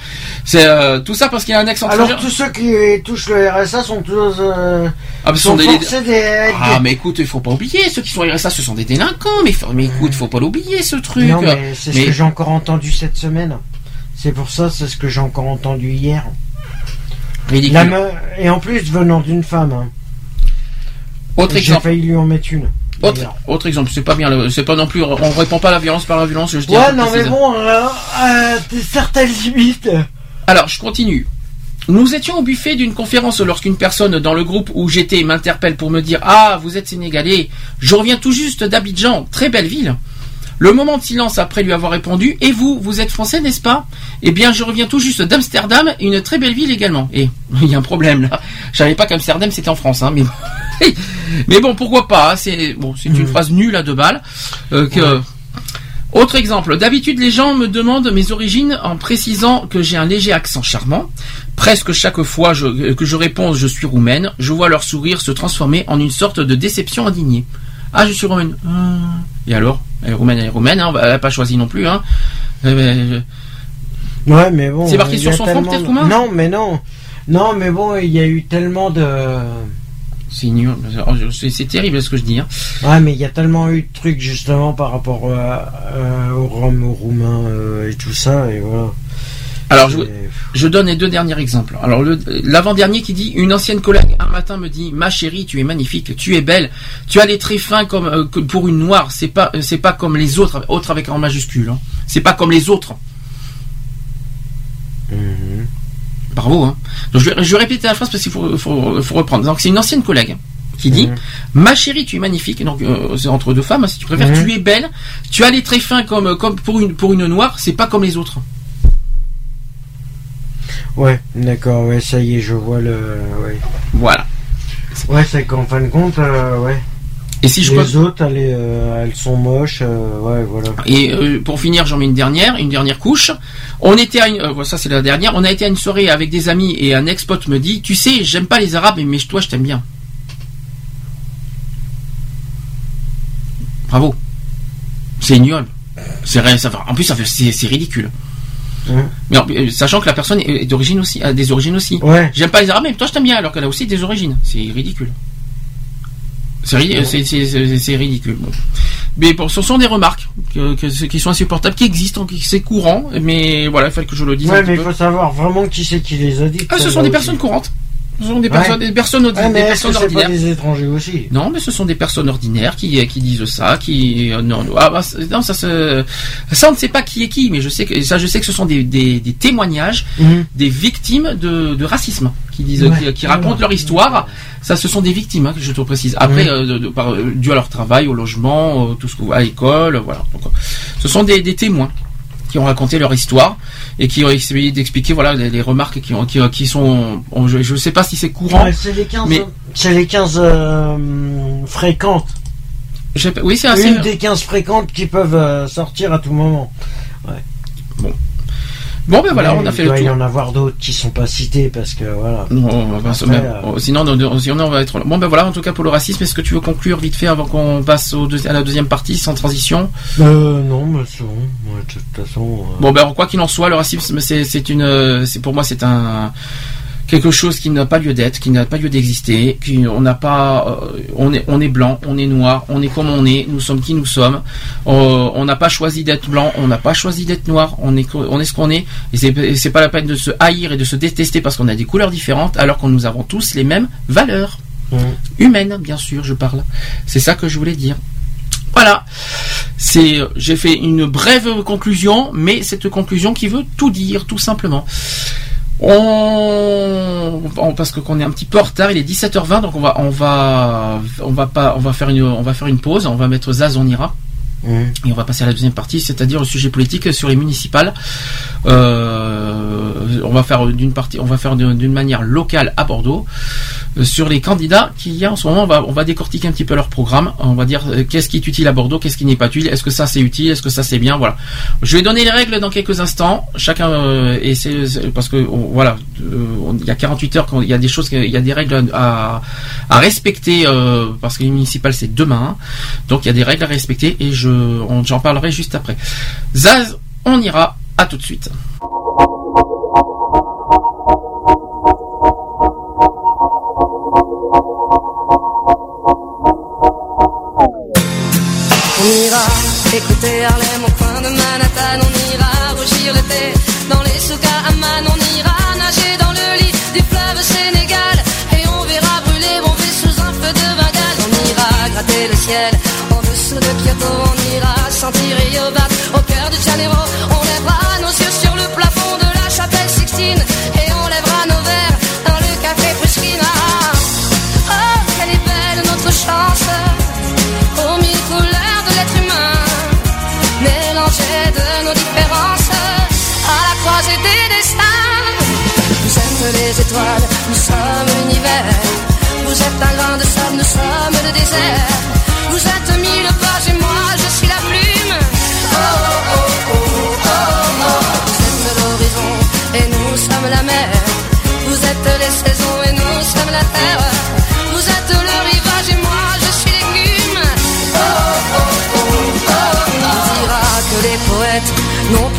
Speaker 2: c'est euh, tout ça parce qu'il a un accent
Speaker 3: Alors
Speaker 2: étranger.
Speaker 3: tous ceux qui touchent le RSA sont tous euh,
Speaker 2: Ah,
Speaker 3: sont
Speaker 2: sont des- Ah mais écoute, il faut pas oublier ceux qui sont RSA, ce sont des délinquants. Mais, mais écoute, faut pas l'oublier ce truc.
Speaker 3: Non, mais c'est ce
Speaker 2: Mais-
Speaker 3: que j'ai encore entendu cette semaine. C'est pour ça, c'est ce que j'ai encore entendu hier.
Speaker 2: Ridicule.
Speaker 3: La me- Et en plus, venant d'une femme. hein.
Speaker 2: Autre
Speaker 3: J'ai
Speaker 2: exemple.
Speaker 3: failli lui en mettre une.
Speaker 2: Autre, autre exemple, c'est pas bien, c'est pas non plus, on répond pas à la violence par la violence, je dis
Speaker 3: Ouais, non, mais bon, euh, euh, certaines limites.
Speaker 2: Alors, je continue. Nous étions au buffet d'une conférence lorsqu'une personne dans le groupe où j'étais m'interpelle pour me dire Ah, vous êtes sénégalais, je reviens tout juste d'Abidjan, très belle ville. Le moment de silence après lui avoir répondu Et vous, vous êtes français, n'est-ce pas? Eh bien, je reviens tout juste d'Amsterdam, une très belle ville également. Et *laughs* il y a un problème là. Je savais pas qu'Amsterdam c'était en France, hein, mais bon. *laughs* mais bon, pourquoi pas hein, C'est bon, c'est une phrase nulle à deux balles. euh, que, autre exemple, d'habitude les gens me demandent mes origines en précisant que j'ai un léger accent charmant. Presque chaque fois je- que je réponds je suis roumaine, je vois leur sourire se transformer en une sorte de déception indignée. Ah, je suis roumaine. Hum. Et alors? Elle est roumaine, elle est roumaine, hein, elle n'a pas choisi non plus. Hein. Euh, ben, je-
Speaker 3: Ouais, mais bon.
Speaker 2: C'est marqué sur son front, peut-être, roumain
Speaker 3: Non, mais non. Non, mais bon, il y a eu tellement de.
Speaker 2: C'est. Oh, C'est terrible ce que je dis. Hein.
Speaker 3: Ouais, mais il y a tellement eu de trucs justement par rapport euh, euh, aux Roms, aux Roumains euh, et tout ça, et voilà.
Speaker 2: Alors, je, je donne les deux derniers exemples. Alors, l'avant-dernier qui dit Une ancienne collègue un matin me dit Ma chérie, tu es magnifique, tu es belle, tu as les traits fins comme euh, que pour une noire. C'est pas, euh, c'est pas comme les autres, autres avec en majuscule. hein. C'est pas comme les autres. Bravo. Hein. Donc, je, vais- je vais répéter la phrase parce qu'il faut, faut, faut reprendre. Donc, c'est une ancienne collègue qui dit Ma chérie, tu es magnifique. Donc, euh, c'est entre deux femmes, hein, si tu préfères.
Speaker 3: Mhm.
Speaker 2: Tu es belle, tu as les traits fins comme, comme pour une, pour une noire. C'est pas comme les autres.
Speaker 3: Ouais, d'accord, ouais, ça y est, je vois le. Ouais,
Speaker 2: Voilà.
Speaker 3: ouais c'est qu'en fin de compte, euh, ouais.
Speaker 2: Et si je
Speaker 3: Les
Speaker 2: peux-
Speaker 3: autres, elles, euh, elles sont moches, euh, ouais, voilà.
Speaker 2: Et euh, pour finir, j'en mets une dernière, une dernière couche. On était à une, ça c'est la dernière. On a été à une soirée avec des amis et un ex-pote me dit, tu sais, j'aime pas les Arabes, mais toi je t'aime bien. Bravo. C'est ignoble. C'est rien, ça va- En plus, ça fait- c'est ridicule. Mais euh, sachant que la personne est d'origine aussi, a des origines aussi.
Speaker 3: Ouais.
Speaker 2: J'aime pas les Arabes, mais toi je t'aime bien, alors qu'elle a aussi des origines. C'est ridicule. C'est ri- c'est- c'est- c'est- c'est ridicule. Bon. Mais bon, ce sont des remarques que, que- qui sont insupportables, qui existent, qui- c'est courant, mais voilà, il fallait que je le dise.
Speaker 3: Ouais, mais il faut savoir vraiment qui c'est qui les a dit.
Speaker 2: Ah, ce sont des personnes courantes. Ce sont des
Speaker 3: Ouais.
Speaker 2: personnes, des personnes,
Speaker 3: Ouais,
Speaker 2: des personnes
Speaker 3: pas
Speaker 2: ordinaires.
Speaker 3: des étrangers aussi
Speaker 2: Non, mais ce sont des personnes ordinaires qui, qui disent ça, qui euh, non, non, ah, bah, non, ça se, ça on ne sait pas qui est qui, mais je sais que ça, je sais que ce sont des, des, des témoignages
Speaker 3: Mhm.
Speaker 2: des victimes de, de racisme qui disent,
Speaker 3: Ouais.
Speaker 2: qui, qui racontent leur histoire. Ça, ce sont des victimes, hein, que je te précise. Après,
Speaker 3: Mhm.
Speaker 2: euh, de- de- par, euh, dû à leur travail, au logement, euh, tout ce que, à l'école, voilà. Donc, euh, ce sont des, des témoins qui ont raconté leur histoire et qui ont essayé d'expliquer voilà les, les remarques qui ont qui, qui sont on- je ne sais pas si c'est courant
Speaker 3: Ouais, c'est les 15,
Speaker 2: mais
Speaker 3: c'est les 15 euh, fréquentes.
Speaker 2: Oui c'est assez
Speaker 3: Une des 15 fréquentes qui peuvent euh, sortir à tout moment. Ouais.
Speaker 2: Bon ben voilà,
Speaker 3: Ouais,
Speaker 2: on a fait
Speaker 3: il
Speaker 2: le
Speaker 3: doit y
Speaker 2: tour.
Speaker 3: en avoir d'autres qui sont pas cités parce que voilà.
Speaker 2: Non, on va se-
Speaker 3: Après,
Speaker 2: même-
Speaker 3: euh,
Speaker 2: oh, sinon, on- sinon on va être. Bon ben voilà, en tout cas pour le racisme, est-ce que tu veux conclure vite fait avant qu'on passe au deuxi- à la deuxième partie sans transition
Speaker 3: Euh, non, mais c'est bon. Ouais, de toute façon. euh,
Speaker 2: Bon ben quoi qu'il en soit, le racisme c'est c'est une euh, c'est pour moi c'est un quelque chose qui n'a pas lieu d'être, qui n'a pas lieu d'exister, qui on n'a pas euh, on est on est blanc, on est noir, on est comme on est, nous sommes qui nous sommes. Euh, on n'a pas choisi d'être blanc, on n'a pas choisi d'être noir, on est on est ce qu'on est et c'est c'est pas la peine de se haïr et de se détester parce qu'on a des couleurs différentes alors que nous avons tous les mêmes valeurs humaines bien sûr, je parle. C'est ça que je voulais dire. Voilà. C'est, j'ai fait une brève conclusion, mais cette conclusion qui veut tout dire, tout simplement. On, parce que qu'on est un petit peu en retard, il est 17h20, donc on va, on va, on va pas, on va faire une, on va faire une pause, on va mettre Zaz, on ira. Et on va passer à la deuxième partie, c'est-à-dire le sujet politique sur les municipales. Euh, on va faire d'une manière locale à Bordeaux euh, sur les candidats qu'il y a en ce moment. On va, décortiquer un petit peu leur programme. On va dire euh, qu'est-ce qui est utile à Bordeaux, qu'est-ce qui n'est pas utile. Est-ce que ça c'est utile, est-ce que ça c'est bien. Voilà. Je vais donner les règles dans quelques instants. Chacun et c'est parce que voilà, il y a 48 heures, il y a des choses, il y a des règles à, à respecter parce que les municipales c'est demain. Donc il y a des règles à respecter et je, j'en parlerai juste après. Zaz, on ira. À tout de suite.
Speaker 14: On ira écouter Harlem au coin de Manhattan, on ira rougir l'été dans les souks à Amman, on ira nager dans le lit du fleuve Sénégal et on verra brûler Bombay sous un feu de Bengale. On ira gratter le ciel dessous de Kyoto, on ira sentir Yobat au cœur de Janeiro. On lèvera nos yeux sur le plafond de la chapelle Sixtine et on lèvera nos verres dans le café Pushkina. Oh, quelle est belle notre chance aux mille couleurs de l'être humain, mélangées de nos différences à la croisée des destins. Vous êtes les étoiles, nous sommes l'univers. Vous êtes un grain de sable, nous sommes le désert.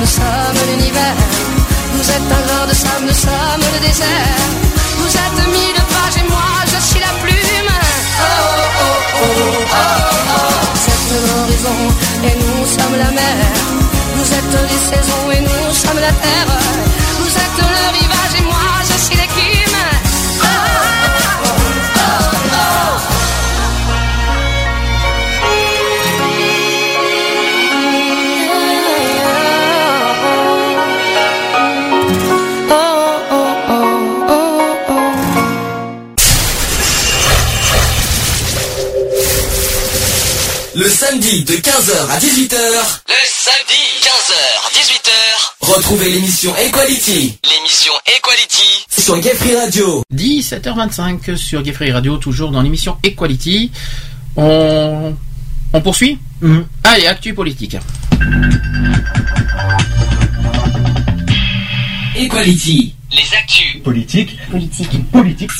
Speaker 14: nous sommes l'univers. Vous êtes un grain de sable, nous sommes le désert. Sommes la mer. Vous êtes les saisons et nous sommes la terre.
Speaker 9: Samedi de 15h à 18h,
Speaker 13: Le samedi, 15h, 18h,
Speaker 9: retrouvez l'émission Equality
Speaker 13: l'émission Equality.
Speaker 9: sur Gay Free Radio.
Speaker 2: 17h25 sur Gay Free Radio, toujours dans l'émission Equality. On, on poursuit Allez, actu politique.
Speaker 9: Equality,
Speaker 13: les actus.
Speaker 1: Politique.
Speaker 15: Politique.
Speaker 1: Politique.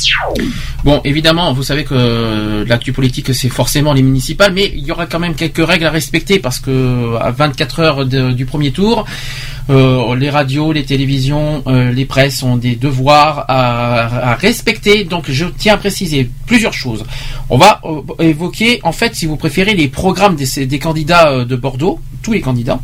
Speaker 2: Bon, évidemment, vous savez que euh, l'actu politique, c'est forcément les municipales, mais il y aura quand même quelques règles à respecter parce que à 24 heures de- du premier tour, euh, les radios, les télévisions, euh, les presses ont des devoirs à, à respecter. Donc, je tiens à préciser plusieurs choses. On va euh, évoquer, en fait, si vous préférez, les programmes des, des candidats de Bordeaux, tous les candidats.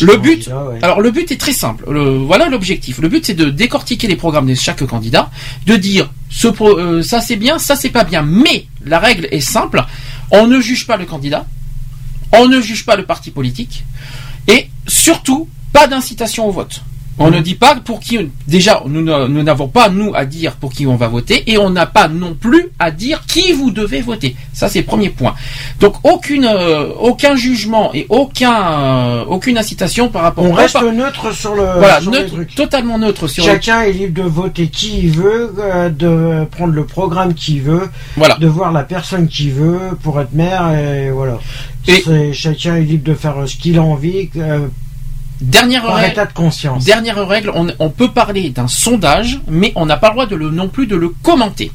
Speaker 2: Le but,
Speaker 3: candidats, ouais.
Speaker 2: alors le but est très simple. Le- voilà l'objectif. Le but c'est de décortiquer les programmes de chaque candidat, de dire euh, ça c'est bien, ça c'est pas bien. Mais la règle est simple. On ne juge pas le candidat, on ne juge pas le parti politique, et surtout pas d'incitation au vote. On ne dit pas pour qui. Déjà, nous n'avons pas nous à dire pour qui on va voter, et on n'a pas non plus à dire qui vous devez voter. Ça, c'est le premier point. Donc, aucune, euh, aucun jugement et aucun, euh, aucune incitation par rapport.
Speaker 3: On reste
Speaker 2: par-
Speaker 3: neutre sur le.
Speaker 2: Voilà,
Speaker 3: sur les
Speaker 2: neutre,
Speaker 3: trucs.
Speaker 2: totalement neutre sur.
Speaker 3: Chacun est libre de voter qui il veut, euh, de prendre le programme qu'il veut,
Speaker 2: Voilà.
Speaker 3: de voir la personne qu'il veut pour être maire, et voilà. C'est- Chacun est libre de faire ce qu'il a envie,
Speaker 2: Dernière
Speaker 3: par
Speaker 2: règle,
Speaker 3: état de conscience.
Speaker 2: Dernière règle, on, on peut parler d'un sondage, mais on n'a pas le droit de le, non plus de le commenter.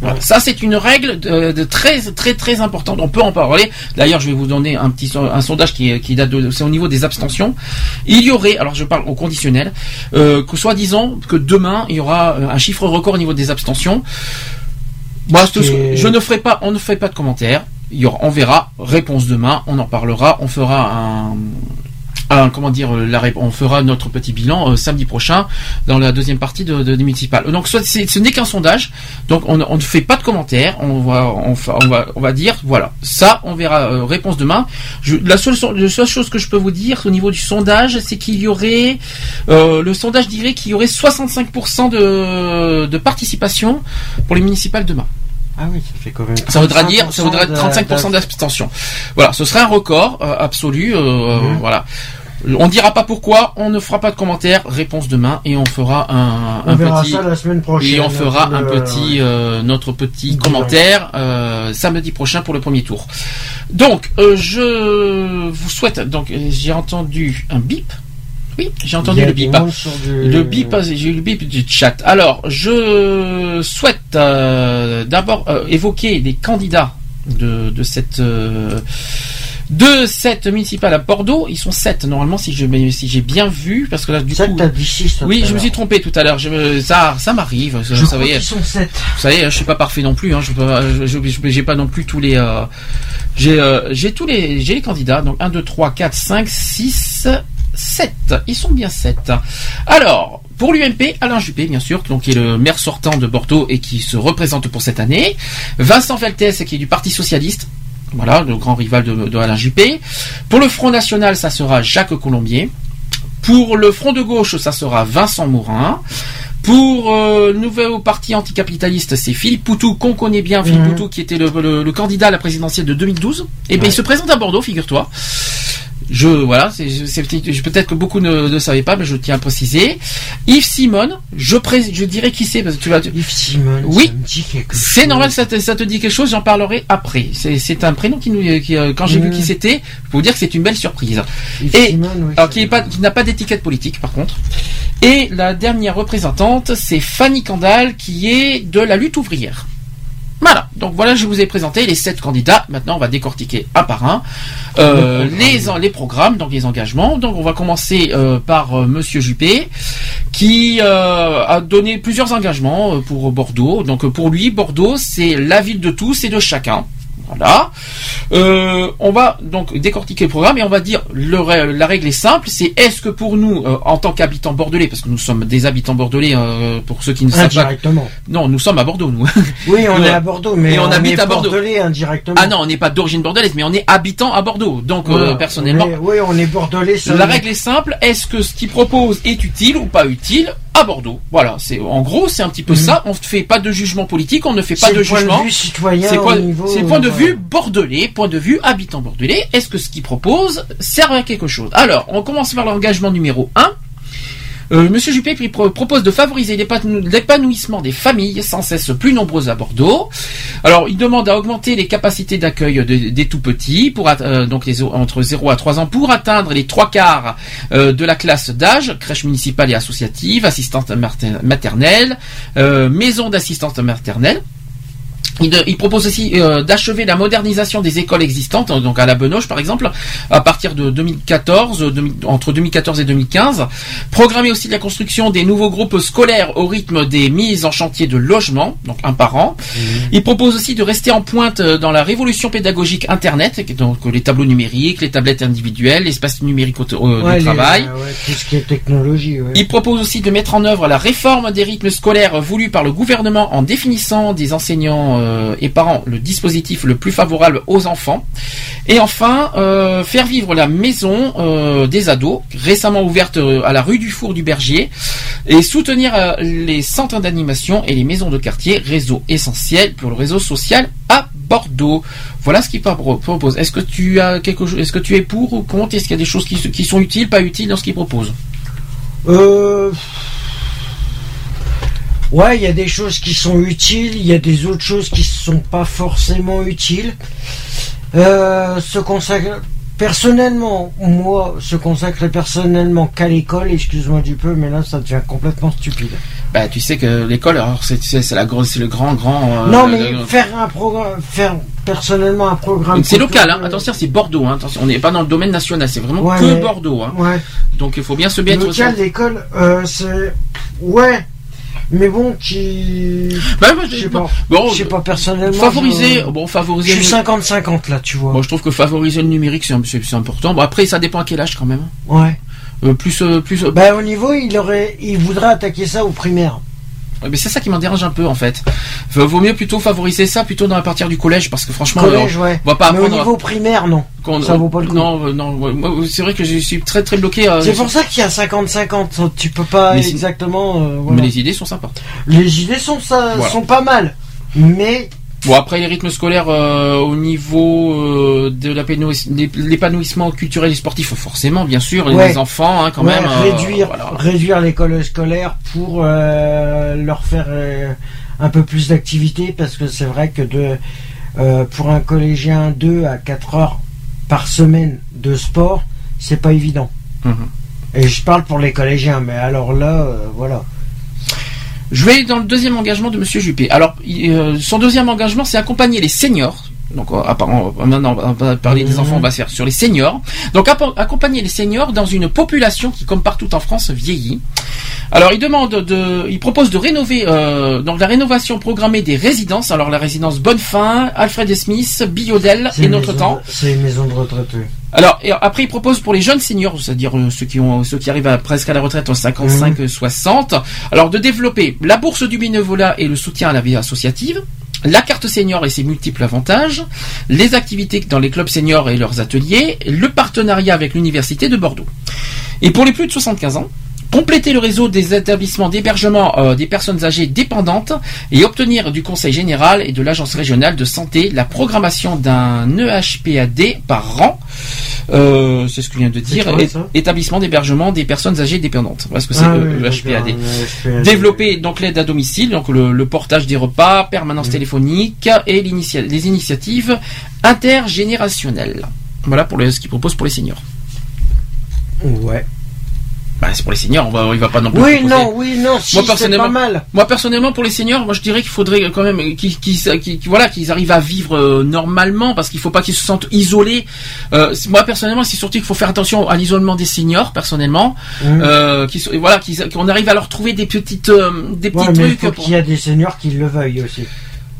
Speaker 2: Voilà. Ça, c'est une règle de, de très très très importante. On peut en parler. D'ailleurs, je vais vous donner un petit un sondage qui, qui date de c'est au niveau des abstentions. Il y aurait, alors je parle au conditionnel, euh, que soi-disant que demain il y aura euh, un chiffre record au niveau des abstentions. Moi, je, te-
Speaker 3: Et-
Speaker 2: je ne ferai pas, on ne pas de commentaires. Il y aura, on verra. Réponse demain. On en parlera. On fera un, un- comment dire, euh, la, on fera notre petit bilan euh, samedi prochain dans la deuxième partie de, de, des municipales. Donc, soit, c'est- ce n'est qu'un sondage. Donc, on, on ne fait pas de commentaires. On va, on, fa- on va, on va dire, voilà, ça, on verra. euh, réponse demain. Je, la seule, so- la seule chose que je peux vous dire au niveau du sondage, c'est qu'il y aurait, euh, le sondage dirait qu'il y aurait 65% de, de participation pour les municipales demain.
Speaker 3: Ah oui, ça fait quand même.
Speaker 2: Ça voudra dire, ça voudrait
Speaker 3: 35%
Speaker 2: 35% d'abstention. Voilà, ce serait un record euh, absolu. euh,
Speaker 3: Mhm.
Speaker 2: Voilà. On dira pas pourquoi, on ne fera pas de commentaires. Réponse demain et on fera un,
Speaker 3: On
Speaker 2: un
Speaker 3: verra
Speaker 2: petit
Speaker 3: ça la semaine prochaine.
Speaker 2: et on fera un
Speaker 3: Le-
Speaker 2: petit euh, notre petit commentaire euh, samedi prochain pour le premier tour. Donc euh, je vous souhaite donc euh, j'ai entendu un bip. Oui, j'ai entendu le bip.
Speaker 3: du-
Speaker 2: Le bip, j'ai eu le bip du chat. Alors, je souhaite euh, d'abord euh, évoquer les candidats de, de cette euh, de cette municipale à Bordeaux. Ils sont sept normalement si je si j'ai bien vu parce que là du coup.
Speaker 3: t'as dit six, tout
Speaker 2: Oui,
Speaker 3: à
Speaker 2: je me suis trompé tout à l'heure. Ça ça m'arrive. Ça,
Speaker 3: crois qu'ils sont sept.
Speaker 2: Vous savez, je suis pas parfait non plus. Hein. Je j'ai pas non plus tous les. euh, j'ai euh, j'ai tous les j'ai les candidats. Donc 1, 2, 3, 4, 5, 6, 7. Ils sont bien 7. Alors. Pour l'UMP, Alain Juppé, bien sûr, donc qui est le maire sortant de Bordeaux et qui se représente pour cette année. Vincent Veltès, qui est du Parti Socialiste. Voilà, le grand rival de, de Alain Juppé. Pour le Front National, ça sera Jacques Colombier. Pour le Front de gauche, ça sera Vincent Mourin. Pour euh, le nouveau parti anticapitaliste, c'est Philippe Poutou, qu'on connaît bien, Philippe
Speaker 3: Mhm.
Speaker 2: Poutou, qui était le, le- le candidat à la présidentielle de 2012. Et bien, il se présente à Bordeaux, figure-toi. Je voilà, c'est peut-être que beaucoup ne, ne savaient pas, mais je tiens à préciser. Yves Simon, je pré- je dirais qui c'est parce que tu vas.
Speaker 3: Yves Simon.
Speaker 2: Oui, c'est normal, ça te, ça te dit quelque chose, j'en parlerai après. C'est un prénom qui nous, qui, euh, quand j'ai vu qui c'était, pour vous dire que c'est une belle surprise.
Speaker 3: Yves
Speaker 2: Et
Speaker 3: oui,
Speaker 2: alors qui
Speaker 3: me
Speaker 2: pas, qui n'a pas d'étiquette politique par contre. Et la dernière représentante, c'est Fanny Candal, qui est de la lutte ouvrière. Voilà, donc voilà, je vous ai présenté les sept candidats. Maintenant, on va décortiquer un par un euh,
Speaker 3: Le programme.
Speaker 2: les, programmes, donc les engagements. Donc, on va commencer euh, par euh, Monsieur Juppé, qui euh, a donné plusieurs engagements euh, pour Bordeaux. Donc, pour lui, Bordeaux, c'est la ville de tous et de chacun. Voilà. Euh, on va donc décortiquer le programme et on va dire le, la règle est simple, c'est est-ce que pour nous, euh, en tant qu'habitants bordelais, parce que nous sommes des habitants bordelais, euh, pour ceux qui ne savent pas, non, nous sommes à Bordeaux, nous. *laughs*
Speaker 3: Oui, on *laughs* est à Bordeaux, mais
Speaker 2: on, habite
Speaker 3: est
Speaker 2: à Bordeaux.
Speaker 3: bordelais indirectement.
Speaker 2: Ah non, on n'est pas d'origine bordelaise, mais on est habitant à Bordeaux. Donc personnellement,
Speaker 3: oui, on est bordelais. ça-
Speaker 2: la règle est simple. Est-ce que ce qu'il propose est utile ou pas utile? À Bordeaux Voilà, c'est en gros c'est un petit peu ça. On ne fait pas de jugement politique, on ne fait pas.
Speaker 3: C'est
Speaker 2: de
Speaker 3: le point de
Speaker 2: jugement.
Speaker 3: vue citoyen
Speaker 2: C'est C'est point de
Speaker 3: euh,
Speaker 2: vue bordelais, point de vue habitant bordelais. Est-ce que ce qu'il propose sert à quelque chose? Alors, on commence par l'engagement numéro 1. Euh, Monsieur Juppé propose de favoriser l'épanou- l'épanouissement des familles sans cesse plus nombreuses à Bordeaux. Alors, il demande à augmenter les capacités d'accueil de- des tout petits euh, donc entre 0 à 3 ans pour atteindre les trois quarts euh, de la classe d'âge, crèche municipale et associative, assistante mater- maternelle, euh, maison d'assistante maternelle. Il, propose aussi euh, d'achever la modernisation des écoles existantes, euh, donc à la Benoche par exemple, à partir de 2014, euh, entre 2014 et 2015. Programmer aussi la construction des nouveaux groupes scolaires au rythme des mises en chantier de logements, donc un par an. Il propose aussi de rester en pointe euh, dans la révolution pédagogique Internet, donc euh, les tableaux numériques, les tablettes individuelles, l'espace numérique au, au-
Speaker 3: Ouais,
Speaker 2: de
Speaker 3: les-
Speaker 2: travail.
Speaker 3: euh, ouais, tout ce qui est technologie. Ouais.
Speaker 2: Il propose aussi de mettre en œuvre la réforme des rythmes scolaires voulue par le gouvernement en définissant des enseignants euh, et parents le dispositif le plus favorable aux enfants. Et enfin, euh, faire vivre la maison euh, des ados, récemment ouverte à la rue du Four du Berger, et soutenir les centres d'animation et les maisons de quartier, réseau essentiel pour le réseau social à Bordeaux. Voilà ce qu'il pro- propose. Est-ce que tu as quelque chose, est-ce que tu es pour ou contre? Est-ce qu'il y a des choses qui, qui sont utiles, pas utiles dans ce qu'il propose?
Speaker 3: Euh... Ouais, il y a des choses qui sont utiles, il y a des autres choses qui sont pas forcément utiles. Euh, se consacrer personnellement, moi, se consacrer personnellement qu'à l'école, excuse-moi du peu, mais là ça devient complètement stupide.
Speaker 2: Bah, tu sais que l'école, alors c'est la grosse, c'est le grand, grand. euh,
Speaker 3: non, mais
Speaker 2: le-
Speaker 3: faire un programme, faire personnellement un programme.
Speaker 2: c'est local, hein. attention, c'est Bordeaux. Hein. Attention, on n'est pas dans le domaine national, c'est vraiment
Speaker 3: Ouais,
Speaker 2: que
Speaker 3: mais-
Speaker 2: Bordeaux. Hein.
Speaker 3: Ouais.
Speaker 2: Donc il faut bien se mettre.
Speaker 3: Local, l'école, euh, c'est ouais, mais bon, qui.
Speaker 2: Bah, moi,
Speaker 3: je sais pas.
Speaker 2: Bon,
Speaker 3: je sais pas personnellement.
Speaker 2: Favoriser,
Speaker 3: je-
Speaker 2: bon, favoriser.
Speaker 3: Je suis
Speaker 2: le-
Speaker 3: 50-50 là, tu vois.
Speaker 2: Bon, je trouve que favoriser le numérique, c'est important. Bon, après, ça dépend à quel âge quand même.
Speaker 3: Ouais.
Speaker 2: Euh, plus, euh, plus. euh,
Speaker 3: Bah au niveau, il aurait, il voudrait attaquer ça au primaire.
Speaker 2: Mais c'est ça qui m'en dérange un peu en fait. Vaut mieux plutôt favoriser ça plutôt dans la partie du collège parce que franchement,
Speaker 3: Collège,
Speaker 2: on,
Speaker 3: ouais.
Speaker 2: on va pas
Speaker 3: Mais au
Speaker 2: apprendre.
Speaker 3: niveau primaire, non. ça vaut pas le coup.
Speaker 2: Non, euh, non. c'est vrai que je suis très très bloqué. euh,
Speaker 3: C'est pour ça qu'il y a 50-50. Tu peux pas
Speaker 2: Mais
Speaker 3: exactement. euh, voilà.
Speaker 2: Mais les idées sont sympas.
Speaker 3: Les idées sont ça,
Speaker 2: Voilà.
Speaker 3: sont pas mal, mais
Speaker 2: Bon après les rythmes scolaires euh, au niveau euh, de l'épanouiss- l'ép- l'épanouissement culturel et sportif forcément bien sûr
Speaker 3: Ouais.
Speaker 2: les enfants hein, quand
Speaker 3: Ouais,
Speaker 2: même euh,
Speaker 3: réduire,
Speaker 2: voilà.
Speaker 3: réduire l'école scolaire pour euh, leur faire un peu plus d'activité parce que c'est vrai que de pour un collégien 2 à 4 heures par semaine de sport, c'est pas évident.
Speaker 2: Mhm.
Speaker 3: Et je parle pour les collégiens, mais alors là, euh, voilà.
Speaker 2: Je vais dans le deuxième engagement de Monsieur Juppé. Alors, euh, son deuxième engagement, c'est accompagner les seniors. Donc, euh, apparemment, euh, maintenant, on va parler des
Speaker 3: Mhm.
Speaker 2: enfants, on va se faire sur les seniors. Donc, accompagner les seniors dans une population qui, comme partout en France, vieillit. Alors, il demande de, il propose de rénover, euh, donc la rénovation programmée des résidences. Alors, la résidence Bonnefin, Alfred Smith, Biodel et Notre
Speaker 3: maison
Speaker 2: Temps.
Speaker 3: C'est une maison de retraite. oui.
Speaker 2: Alors et après il propose pour les jeunes seniors, c'est-à-dire ceux qui ont ceux qui arrivent à, presque à la retraite en 55-60, alors de développer la bourse du bénévolat et le soutien à la vie associative, la carte senior et ses multiples avantages, les activités dans les clubs seniors et leurs ateliers, le partenariat avec l'université de Bordeaux. Et pour les plus de 75 ans, compléter le réseau des établissements d'hébergement euh, des personnes âgées dépendantes et obtenir du Conseil général et de l'Agence régionale de santé la programmation d'un E EHPAD par an. Euh, c'est ce que je viens de dire.
Speaker 3: quoi,
Speaker 2: établissement d'hébergement des personnes âgées dépendantes. Parce que c'est
Speaker 3: Ah
Speaker 2: le
Speaker 3: oui,
Speaker 2: EHPAD.
Speaker 3: d'accord, un EHPAD.
Speaker 2: Développer donc l'aide à domicile, donc le, le portage des repas, permanence téléphonique et les initiatives intergénérationnelles. Voilà pour les- ce qu'ils proposent pour les seniors.
Speaker 3: Ouais.
Speaker 2: Bah, c'est pour les seniors, on va, il va pas non plus.
Speaker 3: Oui, non, oui, non, si,
Speaker 2: moi personnellement,
Speaker 3: pas mal.
Speaker 2: moi personnellement pour les seniors, moi je dirais qu'il faudrait quand même qu'ils, voilà, qu'ils arrivent à vivre euh, normalement, parce qu'il faut pas qu'ils se sentent isolés. Euh, moi personnellement, c'est surtout qu'il faut faire attention à l'isolement des seniors, personnellement,
Speaker 3: Mhm.
Speaker 2: euh, voilà, qu'on arrive à leur trouver des petites, euh, des petits
Speaker 3: Ouais, mais il
Speaker 2: trucs.
Speaker 3: faut
Speaker 2: pour-
Speaker 3: qu'il y a des seniors qui le veuillent aussi.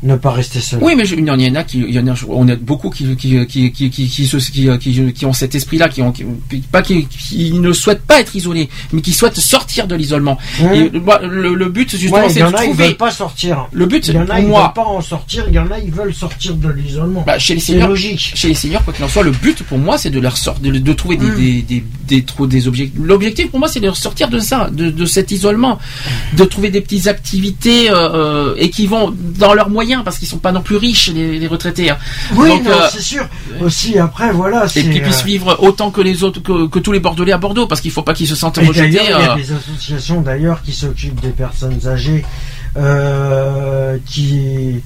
Speaker 3: Ne pas rester seul.
Speaker 2: Oui, mais je- il y en a qui, il y en a, on a beaucoup qui, qui, qui, qui, qui, ont cet esprit-là, qui ont, qui, pas qui, qui ne souhaitent pas être isolés, mais qui souhaitent sortir de l'isolement.
Speaker 3: Mmh.
Speaker 2: Et le, le but justement,
Speaker 3: Ouais, il
Speaker 2: c'est
Speaker 3: y
Speaker 2: de
Speaker 3: en a, ils
Speaker 2: trouver.
Speaker 3: veulent pas sortir.
Speaker 2: Le but,
Speaker 3: Il y en a,
Speaker 2: pour
Speaker 3: ils
Speaker 2: moi,
Speaker 3: veulent pas en sortir. Il y en a, ils veulent sortir de l'isolement.
Speaker 2: Bah, chez les
Speaker 3: C'est
Speaker 2: seniors,
Speaker 3: logique.
Speaker 2: chez les seniors, quoi qu'il en soit, le but pour moi, c'est de leur sortir, de, de trouver des,
Speaker 3: Mm.
Speaker 2: des, des, des, trop- des objectifs. L'objectif pour moi, c'est de leur sortir de ça, de, de cet isolement, de trouver des petites activités euh, euh, et qui vont dans leurs moyens moyens parce qu'ils sont pas non plus riches les, les retraités. hein.
Speaker 3: Oui,
Speaker 2: euh,
Speaker 3: c'est sûr. Aussi, après, voilà.
Speaker 2: et
Speaker 3: c'est,
Speaker 2: qu'ils puissent
Speaker 3: euh,
Speaker 2: vivre autant que les autres, que, que tous les Bordelais à Bordeaux, parce qu'il faut pas qu'ils se sentent
Speaker 3: Et
Speaker 2: rejetés.
Speaker 3: il y a
Speaker 2: euh,
Speaker 3: des associations d'ailleurs qui s'occupent des personnes âgées, qui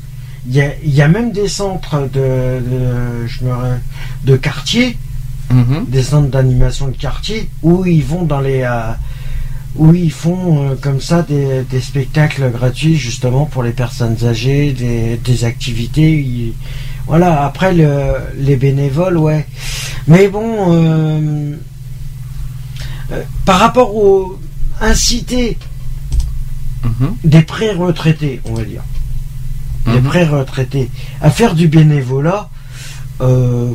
Speaker 3: il y a, il y a même des centres de, de, je me de quartier,
Speaker 2: Mhm.
Speaker 3: des centres d'animation de quartier où ils vont dans les euh, où ils font euh, comme ça des, des spectacles gratuits justement pour les personnes âgées, des, des activités. ils- voilà. Après le, les bénévoles, ouais. Mais bon. euh, euh, par rapport au inciter
Speaker 2: Mhm.
Speaker 3: des pré-retraités, on va dire, des
Speaker 2: Mhm.
Speaker 3: pré-retraités à faire du bénévolat, euh,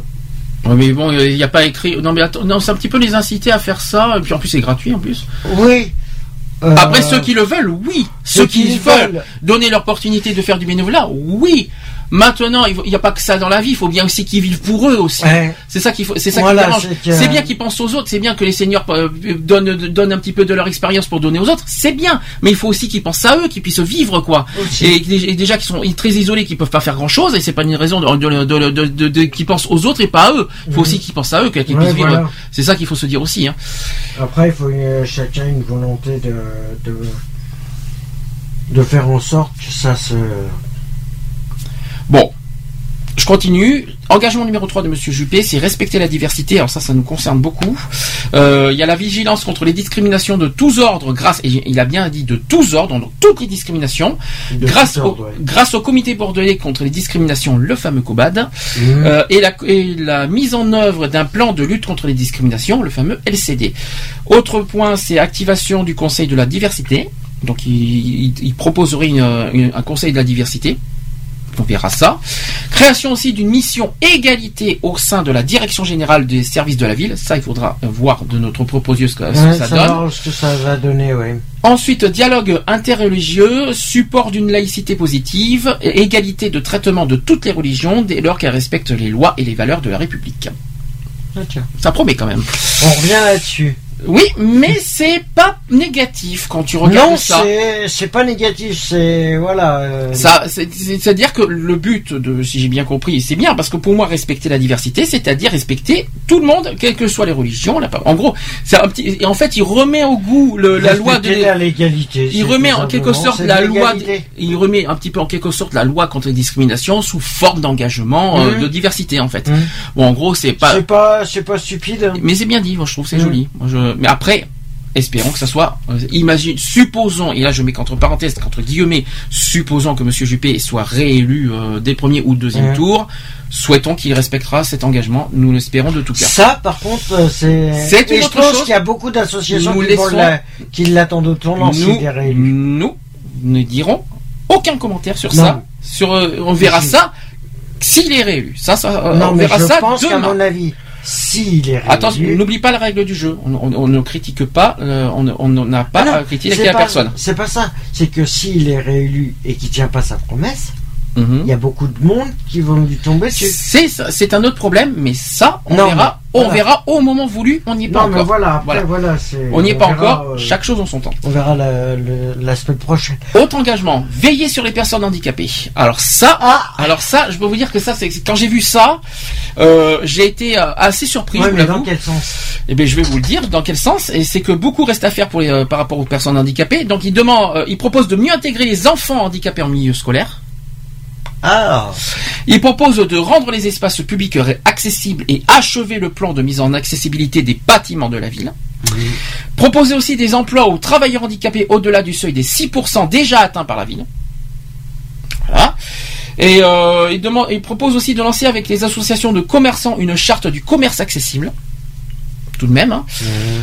Speaker 2: mais bon, il n'y a pas écrit. Non, mais attends, non, c'est un petit peu les inciter à faire ça. Et puis en plus, c'est gratuit en plus.
Speaker 3: oui. euh,
Speaker 2: Après, ceux qui le veulent, oui. Ceux,
Speaker 3: ceux
Speaker 2: qui,
Speaker 3: qui
Speaker 2: veulent,
Speaker 3: veulent.
Speaker 2: donner l'opportunité de faire du bénévolat, oui. Maintenant, il n'y a pas que ça dans la vie. Il faut bien aussi qu'ils vivent pour eux aussi.
Speaker 3: Ouais.
Speaker 2: C'est ça qu'il faut. C'est ça
Speaker 3: Voilà,
Speaker 2: qui
Speaker 3: c'est
Speaker 2: bien qu'ils pensent aux autres. C'est bien que les seigneurs euh, donnent, donnent un petit peu de leur expérience pour donner aux autres. C'est bien. Mais il faut aussi qu'ils pensent à eux, qu'ils puissent vivre quoi. Et, et déjà qu'ils sont très isolés, qu'ils peuvent pas faire grand chose. Et c'est pas une raison de, de, de, de- qu'ils pensent aux autres et pas à eux. Il faut
Speaker 3: Mhm.
Speaker 2: aussi qu'ils pensent à eux, qu'ils
Speaker 3: Ouais,
Speaker 2: puissent vivre.
Speaker 3: voilà.
Speaker 2: C'est ça qu'il faut se dire aussi. Hein.
Speaker 3: Après, il faut euh, chacun une volonté de, de de faire en sorte que ça se
Speaker 2: Bon, je continue. Engagement numéro 3 de Monsieur Juppé, c'est respecter la diversité. Alors ça, ça nous concerne beaucoup. Euh, Il y a la vigilance contre les discriminations de tous ordres, grâce, et il a bien dit de tous ordres, donc toutes les discriminations,
Speaker 3: de
Speaker 2: grâce, au,
Speaker 3: ouais.
Speaker 2: grâce au comité bordelais contre les discriminations, le fameux COBAD,
Speaker 3: Mhm.
Speaker 2: euh, et, la, et la mise en œuvre d'un plan de lutte contre les discriminations, le fameux LCD. Autre point, c'est activation du Conseil de la diversité. Donc il, il- il proposerait une- une- un Conseil de la diversité. On verra ça. Création aussi d'une mission égalité au sein de la direction générale des services de la ville. Ça, il faudra voir de notre proposio ce que, ce que
Speaker 3: Ouais,
Speaker 2: ça
Speaker 3: ça
Speaker 2: donne.
Speaker 3: va, ce que ça va donner, ouais.
Speaker 2: Ensuite, dialogue interreligieux, support d'une laïcité positive, et égalité de traitement de toutes les religions dès lors qu'elles respectent les lois et les valeurs de la République.
Speaker 3: Ah.
Speaker 2: Ça promet quand même.
Speaker 3: On revient là-dessus.
Speaker 2: Oui, mais c'est pas négatif quand tu regardes
Speaker 3: Non,
Speaker 2: ça.
Speaker 3: c'est c'est pas négatif, c'est voilà. euh,
Speaker 2: Ça, c'est- c'est- c'est-à-dire que le but de, si j'ai bien compris, c'est bien parce que pour moi respecter la diversité, c'est-à-dire respecter tout le monde, quelles que soient les religions. En gros, c'est un petit. Et en fait, il remet au goût le- la loi de.
Speaker 3: la légalité.
Speaker 2: Il remet en quelque sorte la loi. de-. Il remet un petit peu en quelque sorte la loi contre les discriminations sous forme d'engagement euh,
Speaker 3: Mhm.
Speaker 2: de diversité en fait.
Speaker 3: Mhm.
Speaker 2: Bon, en gros, c'est pas.
Speaker 3: C'est pas c'est pas stupide.
Speaker 2: Mais c'est bien dit, moi je trouve c'est
Speaker 3: Mhm.
Speaker 2: joli. Moi, je- Mais après, espérons que ça soit. euh, imagine, supposons, et là je mets entre parenthèses, entre guillemets, supposons que Monsieur Juppé soit réélu euh, dès le premier ou deuxième tour. Souhaitons qu'il respectera cet engagement. Nous l'espérons de tout cœur.
Speaker 3: Ça, par contre, euh, c'est.
Speaker 2: Une
Speaker 3: je
Speaker 2: autre
Speaker 3: pense
Speaker 2: chose.
Speaker 3: qu'il y a beaucoup d'associations qui,
Speaker 2: laissons-
Speaker 3: la- qui l'attendent au tournant
Speaker 2: nous,
Speaker 3: réélu.
Speaker 2: nous ne dirons aucun commentaire sur
Speaker 3: Non.
Speaker 2: ça. Sur, euh, on verra ça s'il est réélu. Ça, ça euh,
Speaker 3: non,
Speaker 2: on
Speaker 3: mais
Speaker 2: verra
Speaker 3: je
Speaker 2: ça
Speaker 3: pense qu'à mon avis, s'il est réélu.
Speaker 2: Attention, n'oublie pas la règle du jeu. On, on- on ne critique pas, euh, on n'a pas
Speaker 3: Ah non,
Speaker 2: à critiquer
Speaker 3: c'est
Speaker 2: la personne.
Speaker 3: C'est pas ça. C'est que s'il est réélu et qu'il tient pas sa promesse,
Speaker 2: Mhm.
Speaker 3: il y a beaucoup de monde qui vont lui tomber dessus.
Speaker 2: C'est un autre problème, mais ça, on
Speaker 3: Non,
Speaker 2: verra,
Speaker 3: mais
Speaker 2: on verra au moment voulu. On n'y est pas
Speaker 3: mais
Speaker 2: encore.
Speaker 3: voilà, après, voilà, c'est-
Speaker 2: on n'y est
Speaker 3: on
Speaker 2: pas
Speaker 3: verra,
Speaker 2: encore.
Speaker 3: euh,
Speaker 2: Chaque chose en son temps.
Speaker 3: On verra la, la semaine prochaine.
Speaker 2: Autre engagement, veiller sur les personnes handicapées. Alors ça, alors ça, je peux vous dire que ça, c'est quand j'ai vu ça, euh, j'ai été euh, assez surpris.
Speaker 3: Ouais, mais dans quel sens?
Speaker 2: Eh bien, je vais vous le dire dans quel sens. Et c'est que beaucoup reste à faire pour les, euh, par rapport aux personnes handicapées. Donc, il demande, euh, il propose de mieux intégrer les enfants handicapés en milieu scolaire.
Speaker 3: Ah.
Speaker 2: Il propose de rendre les espaces publics accessibles et achever le plan de mise en accessibilité des bâtiments de la ville. Proposer aussi des emplois aux travailleurs handicapés au-delà du seuil des 6% déjà atteints par la ville. Voilà. Et euh, il, demande, il propose aussi de lancer avec les associations de commerçants une charte du commerce accessible. Tout de même, hein.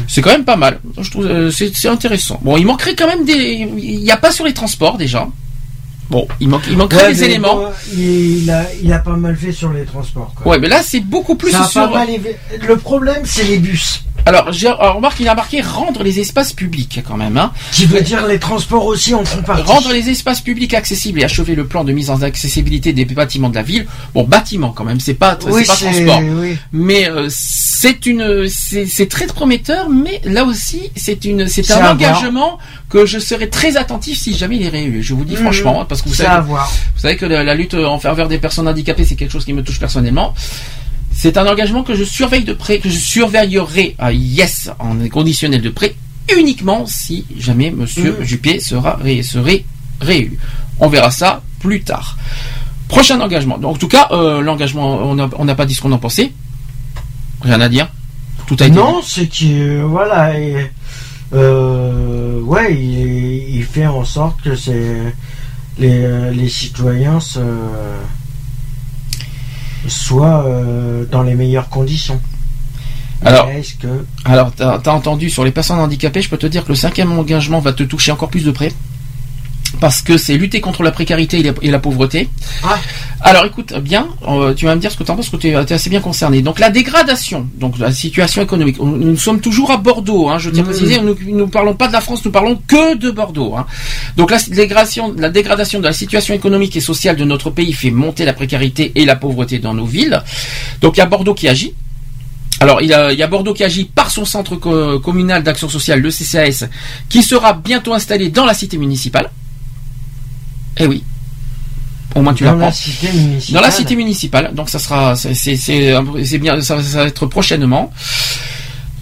Speaker 2: c'est quand même pas mal. Je trouve euh, c'est intéressant. Bon, il manquerait quand même des. Il n'y a pas sur les transports déjà. Bon, il manque, il manquerait
Speaker 3: Ouais,
Speaker 2: des éléments.
Speaker 3: bon, il, a, il a pas mal fait sur les transports. quoi.
Speaker 2: Ouais, mais là c'est beaucoup plus
Speaker 3: Ça a
Speaker 2: sur.
Speaker 3: pas mal Le problème, c'est les bus.
Speaker 2: Alors, j'ai remarque, il a marqué rendre les espaces publics quand même. Hein.
Speaker 3: Qui veut dire les transports aussi en font partie.
Speaker 2: Rendre les espaces publics accessibles et achever le plan de mise en accessibilité des bâtiments de la ville. Bon, bâtiment quand même, c'est pas,
Speaker 3: Oui,
Speaker 2: c'est pas transport.
Speaker 3: oui.
Speaker 2: Mais euh, c'est une, c'est très prometteur. Mais là aussi, c'est une, c'est un engagement que je serai très attentif si jamais il est réélu. Je vous dis
Speaker 3: Mhm.
Speaker 2: franchement, hein, parce que vous savez, vous savez que la, la lutte en faveur des personnes handicapées, c'est quelque chose qui me touche personnellement. C'est un engagement que je surveille de près, que je surveillerai à yes en conditionnel de près, uniquement si jamais Monsieur
Speaker 3: Mhm.
Speaker 2: Juppé sera ré- serait réélu. On verra ça plus tard. Prochain engagement. Donc, en tout cas, euh, l'engagement, on n'a pas dit ce qu'on en pensait. Rien à dire. Tout a été
Speaker 3: Non, c'est que voilà, et, euh, ouais, il, il fait en sorte que c'est les, les citoyens se, soient euh, dans les meilleures conditions.
Speaker 2: Alors-
Speaker 3: que
Speaker 2: Alors, t'as as entendu sur les personnes handicapées, je peux te dire que le cinquième engagement va te toucher encore plus de près. Parce que c'est lutter contre la précarité et la, et la pauvreté.
Speaker 3: Ah.
Speaker 2: Alors écoute bien, euh, tu vas me dire ce que tu en penses, parce que tu es, assez bien concerné. Donc la dégradation, donc la situation économique. Nous, nous sommes toujours à Bordeaux, hein, je tiens à
Speaker 3: Mhm.
Speaker 2: préciser, nous ne parlons pas de la France, nous parlons que de Bordeaux. hein. Donc la dégradation, la dégradation de la situation économique et sociale de notre pays fait monter la précarité et la pauvreté dans nos villes. Donc il y a Bordeaux qui agit. Alors, il y, a, il y a Bordeaux qui agit par son centre co- communal d'action sociale, le CCAS, qui sera bientôt installé dans la cité municipale. Eh oui. Au moins tu
Speaker 3: dans la cité municipale
Speaker 2: Dans la cité municipale. Donc ça sera, c'est bien, ça, ça va être prochainement.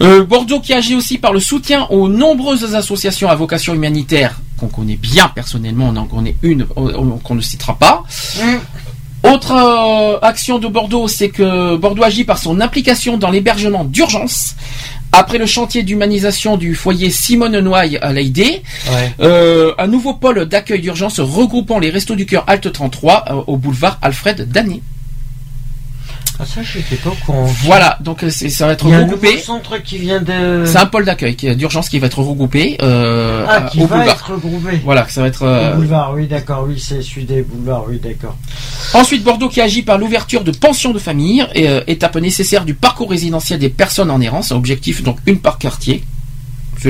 Speaker 2: Euh, Bordeaux qui agit aussi par le soutien aux nombreuses associations à vocation humanitaire qu'on connaît bien personnellement, on en connaît une qu'on ne citera pas. Autre euh, action de Bordeaux, c'est que Bordeaux agit par son implication dans l'hébergement d'urgence. Après le chantier d'humanisation du foyer Simone Noailles à l'Aïdé,
Speaker 3: Ouais.
Speaker 2: euh, un nouveau pôle d'accueil d'urgence regroupant les Restos du Cœur Alt 33 euh, au boulevard Alfred Dané.
Speaker 3: Ah, ça, je n'étais pas au courant.
Speaker 2: Voilà, donc euh, ça va être
Speaker 3: Il y a un
Speaker 2: regroupé.
Speaker 3: nouveau centre qui vient de.
Speaker 2: C'est un pôle d'accueil d'urgence qui va être regroupé euh,
Speaker 3: Ah, qui
Speaker 2: au
Speaker 3: va
Speaker 2: boulevard.
Speaker 3: être regroupé.
Speaker 2: Voilà, ça va être.
Speaker 3: Au
Speaker 2: euh,
Speaker 3: boulevard, oui, d'accord, oui, c'est celui des boulevards, oui, d'accord.
Speaker 2: Ensuite, Bordeaux qui agit par l'ouverture de pensions de famille, et, euh, étape nécessaire du parcours résidentiel des personnes en errance. Objectif donc une par quartier.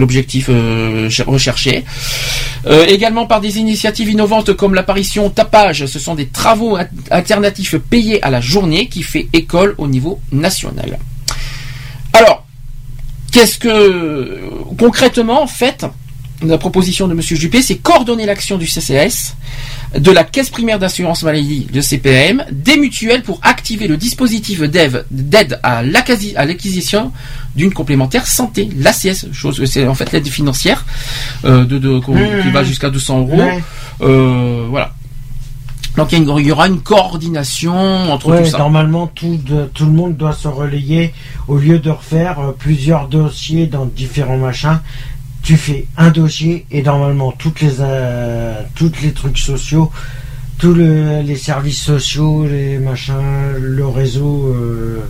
Speaker 2: L'objectif euh, cher- recherché. Euh, également par des initiatives innovantes comme l'apparition tapage. Ce sont des travaux alternatifs payés à la journée qui fait école au niveau national. Alors, qu'est-ce que concrètement en fait la proposition de M. Juppé, c'est coordonner l'action du CCS, de la caisse primaire d'assurance maladie, de CPM, des mutuelles pour activer le dispositif d'aide à l'acquisition d'une complémentaire santé, l'ACS, chose, c'est en fait l'aide financière euh, de,
Speaker 3: Mmh.
Speaker 2: qui va jusqu'à 200 euros.
Speaker 3: Ouais.
Speaker 2: Euh, voilà. Donc il y, il aura une coordination entre
Speaker 3: Ouais,
Speaker 2: tout ça.
Speaker 3: normalement, tout, de- tout le monde doit se relayer. Au lieu de refaire euh, plusieurs dossiers dans différents machins, tu fais un dossier et normalement, toutes les, euh, toutes les trucs sociaux, tous le- les services sociaux, les machins, le réseau euh,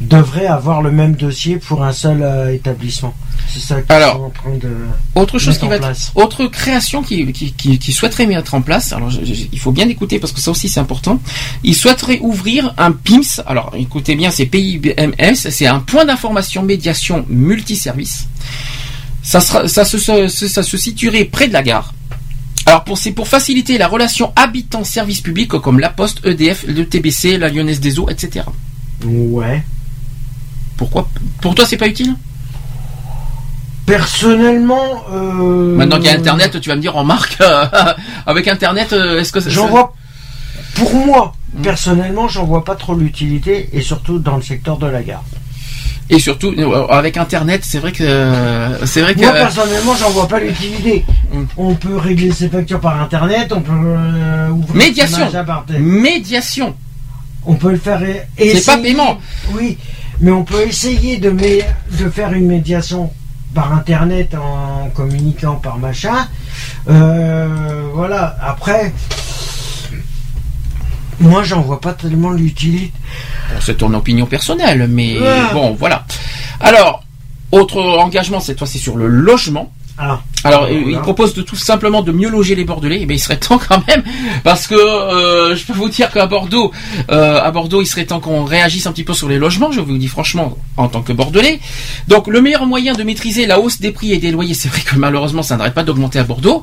Speaker 3: devrait avoir le même dossier pour un seul euh, établissement. C'est ça qu'ils
Speaker 2: Alors,
Speaker 3: sont en train de.
Speaker 2: Autre chose qui va être,
Speaker 3: place.
Speaker 2: autre création qui, qui, qui, qui souhaiterait mettre en place. Alors, je- je- il faut bien écouter parce que ça aussi c'est important. Il souhaiterait ouvrir un PIMS. Alors, écoutez bien, c'est PIMS. C'est un point d'information médiation multiservice. Ça sera, ça se, se- ça se situerait près de la gare. Alors, pour, c'est pour faciliter la relation habitant-service public comme la Poste, EDF, le TBC, la Lyonnaise des Eaux, etc.
Speaker 3: Ouais.
Speaker 2: Pourquoi Pour toi, c'est pas utile?
Speaker 3: Personnellement, euh,
Speaker 2: Maintenant qu'il y a Internet, tu vas me dire en marque, euh, *laughs* avec Internet, euh, est-ce que ça-
Speaker 3: J'en
Speaker 2: ça-
Speaker 3: vois, pour moi, personnellement, j'en vois pas trop l'utilité, et surtout dans le secteur de la gare.
Speaker 2: Et surtout, euh, avec Internet, c'est vrai que euh, c'est vrai que
Speaker 3: Moi, personnellement, j'en vois pas l'utilité.
Speaker 2: Mm.
Speaker 3: On peut régler ses factures par Internet, on peut euh, ouvrir
Speaker 2: Médiation. médiation.
Speaker 3: On peut le faire.
Speaker 2: C'est pas paiement.
Speaker 3: Oui, mais on peut essayer de, mé- de faire une médiation par Internet en communiquant par machin. Euh, voilà. Après, moi, j'en vois pas tellement l'utilité.
Speaker 2: Bon, c'est ton opinion personnelle, mais bon, voilà. Alors, autre engagement, cette fois, c'est sur le logement.
Speaker 3: Ah.
Speaker 2: Alors,
Speaker 3: Voilà.
Speaker 2: il propose de tout simplement de mieux loger les Bordelais. Mais il serait *laughs* temps quand même, parce que euh, je peux vous dire qu'à Bordeaux, euh, à Bordeaux, il serait temps qu'on réagisse un petit peu sur les logements. Je vous dis franchement, en tant que Bordelais. Donc, le meilleur moyen de maîtriser la hausse des prix et des loyers, *laughs* c'est vrai que malheureusement, ça n'arrête pas d'augmenter à Bordeaux.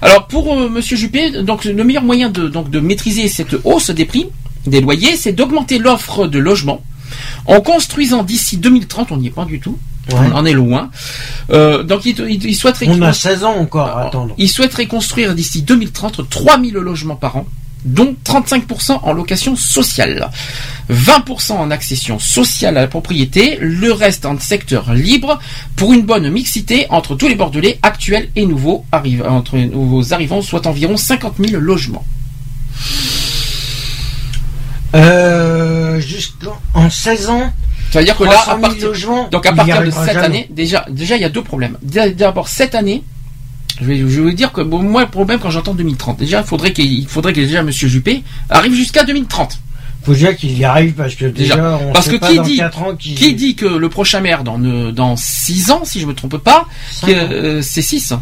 Speaker 2: Alors, pour euh, Monsieur Juppé, donc le meilleur moyen de donc de maîtriser cette hausse des prix des loyers, c'est d'augmenter l'offre de logements en construisant d'ici 2030, on n'y est pas du tout.
Speaker 3: Ouais.
Speaker 2: On en est loin. Euh, donc il, il, il souhaiterait
Speaker 3: On a 16 ans encore à attendre.
Speaker 2: il construire d'ici 2030 3000 logements par an, dont 35% en location sociale, 20% en accession sociale à la propriété, le reste en secteur libre, pour une bonne mixité entre tous les Bordelais actuels et nouveaux, entre les nouveaux arrivants, soit environ 50 000 logements.
Speaker 3: Euh, jusqu'en en 16 ans.
Speaker 2: Ça veut dire que là,
Speaker 3: 300
Speaker 2: à
Speaker 3: 000
Speaker 2: partir, donc à partir de cette
Speaker 3: jamais.
Speaker 2: année, déjà, déjà il y a deux problèmes. D'a- D'abord cette année, je vais, je vais dire que bon, moi le problème quand j'entends 2030, déjà il faudrait qu'il il faudrait que déjà Monsieur Juppé arrive jusqu'à 2030.
Speaker 3: Faut déjà qu'il y arrive parce que déjà,
Speaker 2: Déjà,
Speaker 3: on
Speaker 2: parce
Speaker 3: sait
Speaker 2: que
Speaker 3: pas
Speaker 2: qui
Speaker 3: dans
Speaker 2: dit
Speaker 3: 4 ans qui,
Speaker 2: qui dit que le prochain maire dans dans 6 ans, si je me trompe pas, euh, c'est 6.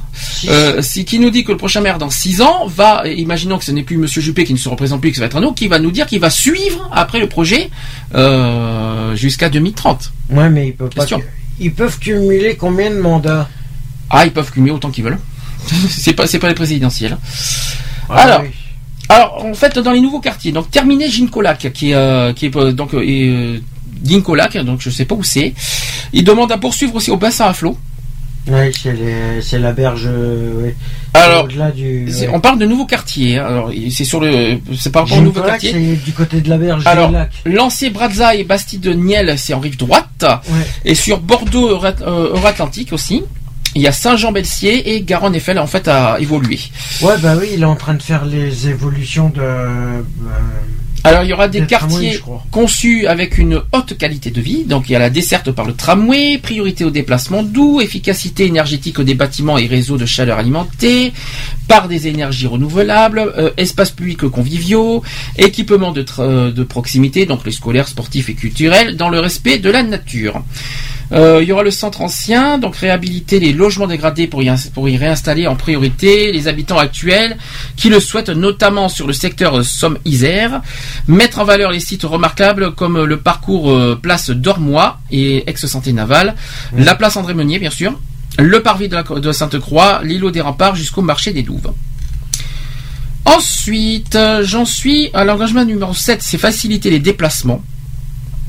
Speaker 2: Euh, si qui nous dit que le prochain maire dans 6 ans va, imaginons que ce n'est plus Monsieur Juppé qui ne se représente plus, que ça va être un autre, qui va nous dire qu'il va suivre après le projet euh, jusqu'à 2030.
Speaker 3: Ouais, mais ils peuvent pas. Ils peuvent cumuler combien de mandats?
Speaker 2: Ah, ils peuvent cumuler autant qu'ils veulent. *laughs* c'est pas c'est pas les présidentielles.
Speaker 3: Ah
Speaker 2: alors,
Speaker 3: oui.
Speaker 2: Alors en fait dans les nouveaux quartiers, donc terminé Gincolac qui est euh, qui est euh, donc euh, et, euh, Gincolac, donc je sais pas où c'est. Il demande à poursuivre aussi au bassin à flot.
Speaker 3: Ouais, c'est la berge. ouais.
Speaker 2: Alors,
Speaker 3: du. Ouais.
Speaker 2: On parle de nouveaux quartiers. hein. Alors, c'est sur le, c'est par rapport aux nouveaux
Speaker 3: Gincolac,
Speaker 2: quartiers.
Speaker 3: c'est du côté de la berge du
Speaker 2: Alors. Lancier, Brazza et Bastille de Niel, c'est en rive droite. Et sur Bordeaux, Euro-Atlantique aussi. Il y a Saint-Jean-Belsier et Garonne-Eiffel en fait a évolué.
Speaker 3: Ouais, bah oui, il est en train de faire les évolutions de. euh,
Speaker 2: Alors il y aura des quartiers conçus avec une haute qualité de vie. Donc il y a la desserte par le tramway, priorité au déplacement doux, efficacité énergétique des bâtiments et réseaux de chaleur alimentés, par des énergies renouvelables, euh, espaces publics conviviaux, équipements de, euh, de proximité, donc les scolaires, sportifs et culturels, dans le respect de la nature. Euh, il y aura le centre ancien, donc réhabiliter les logements dégradés pour y, ins- pour y réinstaller en priorité les habitants actuels qui le souhaitent, notamment sur le secteur euh, Somme-Isère. Mettre en valeur les sites remarquables comme le parcours euh, place d'Ormois et ex-santé navale, la place André Meunier, bien sûr, le parvis de, la, de Sainte-Croix, l'îlot des remparts jusqu'au marché des Douves. Ensuite, j'en suis à l'engagement numéro 7, c'est faciliter les déplacements.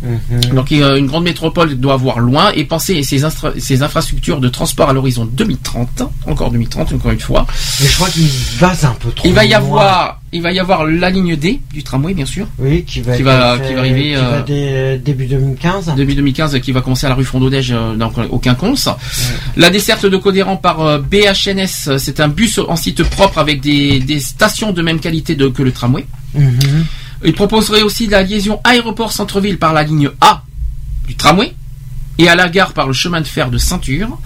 Speaker 3: Mhm.
Speaker 2: Donc une grande métropole doit avoir loin et penser ses, ses infrastructures de transport à l'horizon 2030, encore 2030 encore une fois.
Speaker 3: Mais je crois qu'il se base un peu trop.
Speaker 2: Il va y
Speaker 3: loin.
Speaker 2: avoir, il va y avoir la ligne D du tramway bien sûr.
Speaker 3: Oui, qui va,
Speaker 2: qui va,
Speaker 3: fait-
Speaker 2: qui va arriver
Speaker 3: qui
Speaker 2: euh,
Speaker 3: va dé- début 2015.
Speaker 2: début 2015, qui va commencer à la rue Fondodège euh, donc au Quinconce. La desserte de Codéran par euh, BHNS, c'est un bus en site propre avec des, des stations de même qualité de- que le tramway.
Speaker 3: Mhm.
Speaker 2: Il proposerait aussi la liaison aéroport-centre-ville par la ligne A du tramway et à la gare par le chemin de fer de ceinture.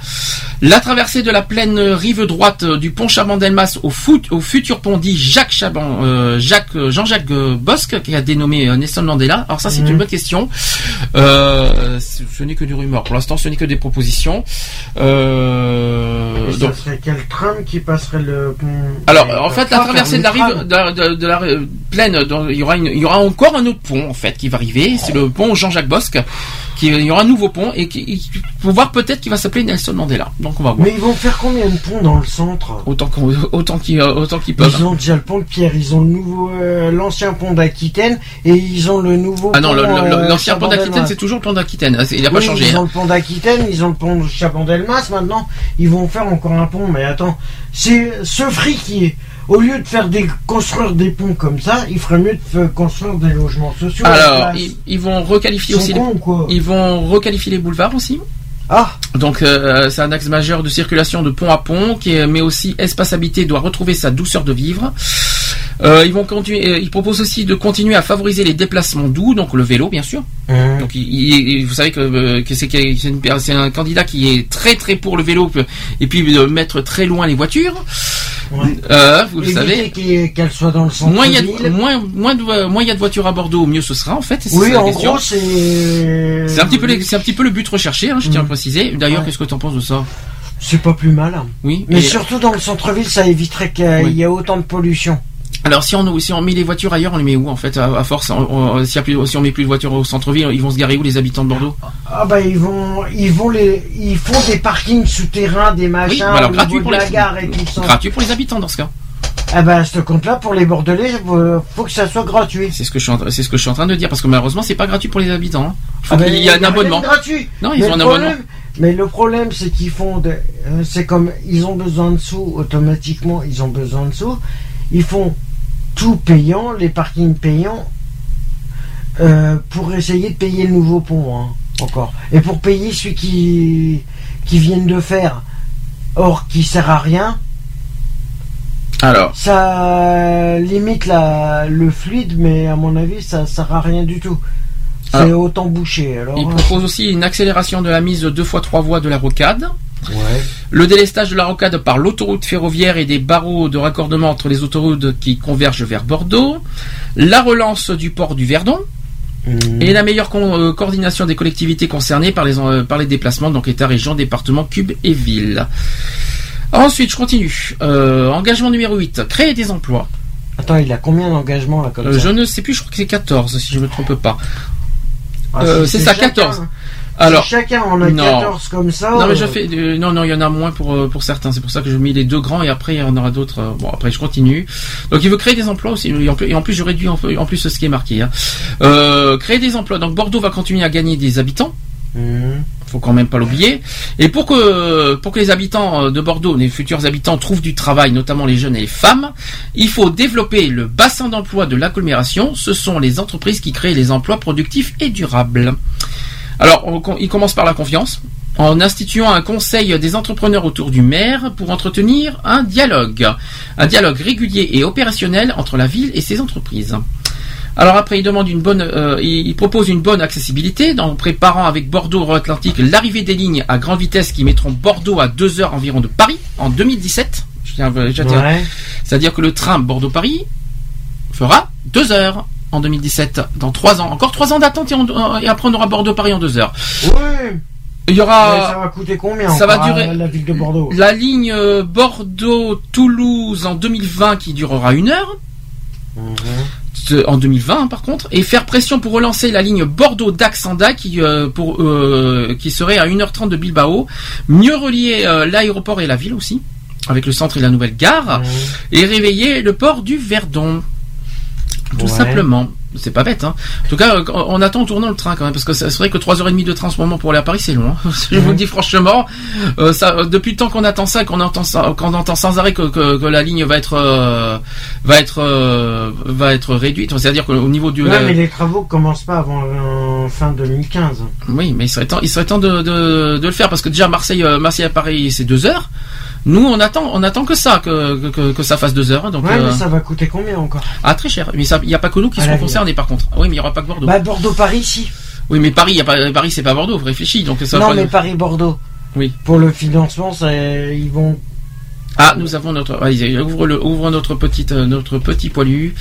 Speaker 2: La traversée de la plaine rive droite euh, du pont Chaban-Delmas au, futur pont dit Jacques Chaban, euh, Jacques, euh, Jean-Jacques euh, Bosque, qui a dénommé Nelson Mandela. Alors ça, c'est
Speaker 3: Mhm.
Speaker 2: une bonne question. Euh, ce n'est que du rumeur. Pour l'instant, ce n'est que des propositions. Euh, donc,
Speaker 3: ça serait quel tram qui passerait le pont
Speaker 2: alors, en fait, la traversée de la rive, de, la- de- de la plaine, il y aura une, il y aura encore un autre pont en fait qui va arriver. C'est le pont Jean-Jacques Bosque. Qui, il y aura un nouveau pont et qui, faut voir peut-être qu'il va s'appeler Nelson Mandela. Donc on va voir.
Speaker 3: Mais ils vont faire combien de ponts dans le centre?
Speaker 2: Autant qu'on, autant qu'ils, autant qu'ils peuvent.
Speaker 3: Ils ont déjà le pont de Pierre, ils ont le nouveau, euh, l'ancien pont d'Aquitaine et ils ont le nouveau.
Speaker 2: Ah non, le-
Speaker 3: pont,
Speaker 2: le-
Speaker 3: euh,
Speaker 2: l'ancien pont d'Aquitaine, c'est toujours le pont d'Aquitaine. Ah, Il n'a pas changé.
Speaker 3: Ils ont
Speaker 2: hein.
Speaker 3: le pont d'Aquitaine, ils ont le pont de Chabandelmas. Maintenant, ils vont faire encore un pont. Mais attends, c'est ce fric au lieu de faire des construire des ponts comme ça, il ferait mieux de construire des logements sociaux.
Speaker 2: Alors, ils, ils vont requalifier aussi.
Speaker 3: cons ou quoi
Speaker 2: les, ils vont requalifier les boulevards aussi.
Speaker 3: Ah.
Speaker 2: Donc euh, c'est un axe majeur de circulation de pont à pont, qui mais aussi espace habité doit retrouver sa douceur de vivre. Euh, ils vont continuer. euh, ils proposent aussi de continuer à favoriser les déplacements doux, donc le vélo bien sûr.
Speaker 3: Mmh.
Speaker 2: Donc il- il- vous savez que, euh, que c'est un candidat qui est très très pour le vélo et puis de mettre très loin les voitures. Euh, vous le savez.
Speaker 3: qu'il- qu'elle soit dans le centre
Speaker 2: Moins il y a de, moins, moins de, moins y a de voitures à Bordeaux, mieux ce sera en fait. c'est
Speaker 3: Oui, en gros, c'est.
Speaker 2: C'est un petit peu, les- c'est un petit peu le but recherché, hein, je tiens à
Speaker 3: Mm.
Speaker 2: préciser. D'ailleurs,
Speaker 3: Ouais.
Speaker 2: qu'est-ce que tu en penses de ça?
Speaker 3: C'est pas plus mal. hein.
Speaker 2: Oui.
Speaker 3: Mais
Speaker 2: et-
Speaker 3: surtout dans le centre-ville, ça éviterait qu'il y ait autant de pollution.
Speaker 2: Alors si on si on met les voitures ailleurs, on les met où en fait à, à force on- on- a plus- si on met plus de voitures au centre-ville, ils vont se garer où les habitants de Bordeaux?
Speaker 3: Ah bah ils vont, ils vont les, ils font des parkings souterrains, des machins,
Speaker 2: Oui, bah alors gratuit pour les
Speaker 3: la gare et tout ça.
Speaker 2: gratuit pour les habitants dans ce cas.
Speaker 3: Ah bah à ce compte-là, pour les Bordelais, euh, faut que ça soit gratuit.
Speaker 2: C'est ce que je suis en, c'est ce que je suis en train de dire parce que malheureusement c'est pas gratuit pour les habitants. hein. Il faut
Speaker 3: Ah bah,
Speaker 2: qu'il y ait un abonnement.
Speaker 3: gratuit.
Speaker 2: Non, ils
Speaker 3: Mais
Speaker 2: ont un abonnement.
Speaker 3: Mais le problème, c'est qu'ils font, de- euh, c'est comme ils ont besoin de sous automatiquement, ils ont besoin de sous. Ils font tout payant, les parkings payants, euh, pour essayer de payer le nouveau pont hein, encore, et pour payer celui qui qui viennent de faire, or qui sert à rien.
Speaker 2: Alors.
Speaker 3: Ça limite la, le fluide, mais à mon avis, ça sert à rien du tout. C'est
Speaker 2: Alors,
Speaker 3: autant bouché. Alors,
Speaker 2: Il
Speaker 3: hein.
Speaker 2: propose aussi une accélération de la mise de deux fois trois voies de la rocade.
Speaker 3: Ouais.
Speaker 2: Le délestage de la rocade par l'autoroute ferroviaire et des barreaux de raccordement entre les autoroutes qui convergent vers Bordeaux. La relance du port du Verdon.
Speaker 3: Mhm.
Speaker 2: Et la meilleure euh, coordination des collectivités concernées par les, euh, par les déplacements, donc État, région, département, cube et ville. Ensuite, je continue. Euh, engagement numéro 8, créer des emplois.
Speaker 3: Attends, il a combien d'engagements là comme ça
Speaker 2: je ne sais plus, je crois que c'est 14, si je ne me trompe pas.
Speaker 3: Ah,
Speaker 2: c'est ça,
Speaker 3: chacun,
Speaker 2: 14.
Speaker 3: hein.
Speaker 2: Alors,
Speaker 3: chacun on a
Speaker 2: non.
Speaker 3: 14 comme ça.
Speaker 2: Non mais je
Speaker 3: euh,
Speaker 2: fais euh, non non il y en a moins pour euh, pour certains c'est pour ça que je mets les deux grands et après il y en aura d'autres euh, bon après je continue donc il veut créer des emplois aussi et en plus, et en plus je réduis en, en plus ce qui est marqué hein. Euh, créer des emplois donc Bordeaux va continuer à gagner des habitants
Speaker 3: Mhm.
Speaker 2: faut quand même pas l'oublier et pour que pour que les habitants de Bordeaux les futurs habitants trouvent du travail notamment les jeunes et les femmes il faut développer le bassin d'emploi de l'agglomération ce sont les entreprises qui créent les emplois productifs et durables alors, on- il commence par la confiance, en instituant un conseil des entrepreneurs autour du maire pour entretenir un dialogue. Un dialogue régulier et opérationnel entre la ville et ses entreprises. Alors après, il demande une bonne, euh, il propose une bonne accessibilité en préparant avec Bordeaux-Atlantique l'arrivée des lignes à grande vitesse qui mettront Bordeaux à deux heures environ de Paris en 2017. Je tiens, je tiens-
Speaker 3: Ouais.
Speaker 2: C'est-à-dire que le train Bordeaux-Paris fera deux heures en 2017, dans trois ans. Encore trois ans d'attente et, on- et après on aura Bordeaux-Paris en deux heures.
Speaker 3: Ouais.
Speaker 2: Il y
Speaker 3: Mais
Speaker 2: aura
Speaker 3: ça va coûter combien
Speaker 2: ça va
Speaker 3: à
Speaker 2: durer-
Speaker 3: la ville de Bordeaux?
Speaker 2: La ligne euh, Bordeaux-Toulouse en 2020 qui durera une heure. Ce- En 2020 hein, par contre, et faire pression pour relancer la ligne Bordeaux-Dax-Sanda qui, euh, pour, euh, qui serait à 1h30 de Bilbao, mieux relier euh, l'aéroport et la ville aussi, avec le centre et la nouvelle gare, et réveiller le port du Verdon. Tout
Speaker 3: Ouais.
Speaker 2: simplement. C'est pas bête, hein. En tout cas, euh, on attend en tournant le train quand même, parce que c'est vrai que 3h30 de train en ce moment pour aller à Paris, c'est long. hein. *laughs* Je vous le dis franchement. Euh, ça, euh, depuis le temps qu'on attend ça, qu'on entend qu'on entend sans arrêt que, que, que la ligne va être, euh, va être, euh, va être réduite. C'est-à-dire qu'au niveau du,
Speaker 3: Ouais,
Speaker 2: la-
Speaker 3: mais les travaux commencent pas avant fin 2015.
Speaker 2: oui, mais il serait temps, il serait temps de, de, de le faire parce que déjà Marseille, Marseille à Paris, c'est deux heures. Nous, on attend, on attend que ça, que, que, que ça fasse deux heures. hein, Donc,
Speaker 3: ouais,
Speaker 2: euh,
Speaker 3: mais ça va coûter combien encore?
Speaker 2: Ah, très cher. Mais ça, il n'y a pas que nous qui
Speaker 3: À ville.
Speaker 2: concernés par contre. Ah Oui, mais il n'y aura pas que Bordeaux.
Speaker 3: Bah Bordeaux-Paris, si.
Speaker 2: Oui, mais Paris, y a pas, Paris, c'est pas Bordeaux. Réfléchis. Donc ça va
Speaker 3: non,
Speaker 2: pas-
Speaker 3: mais Paris-Bordeaux.
Speaker 2: Oui.
Speaker 3: Pour le financement, ça, ils vont.
Speaker 2: Ah, nous avons notre. Allez, ouvre le, ouvre notre petite, euh, notre petit poilu.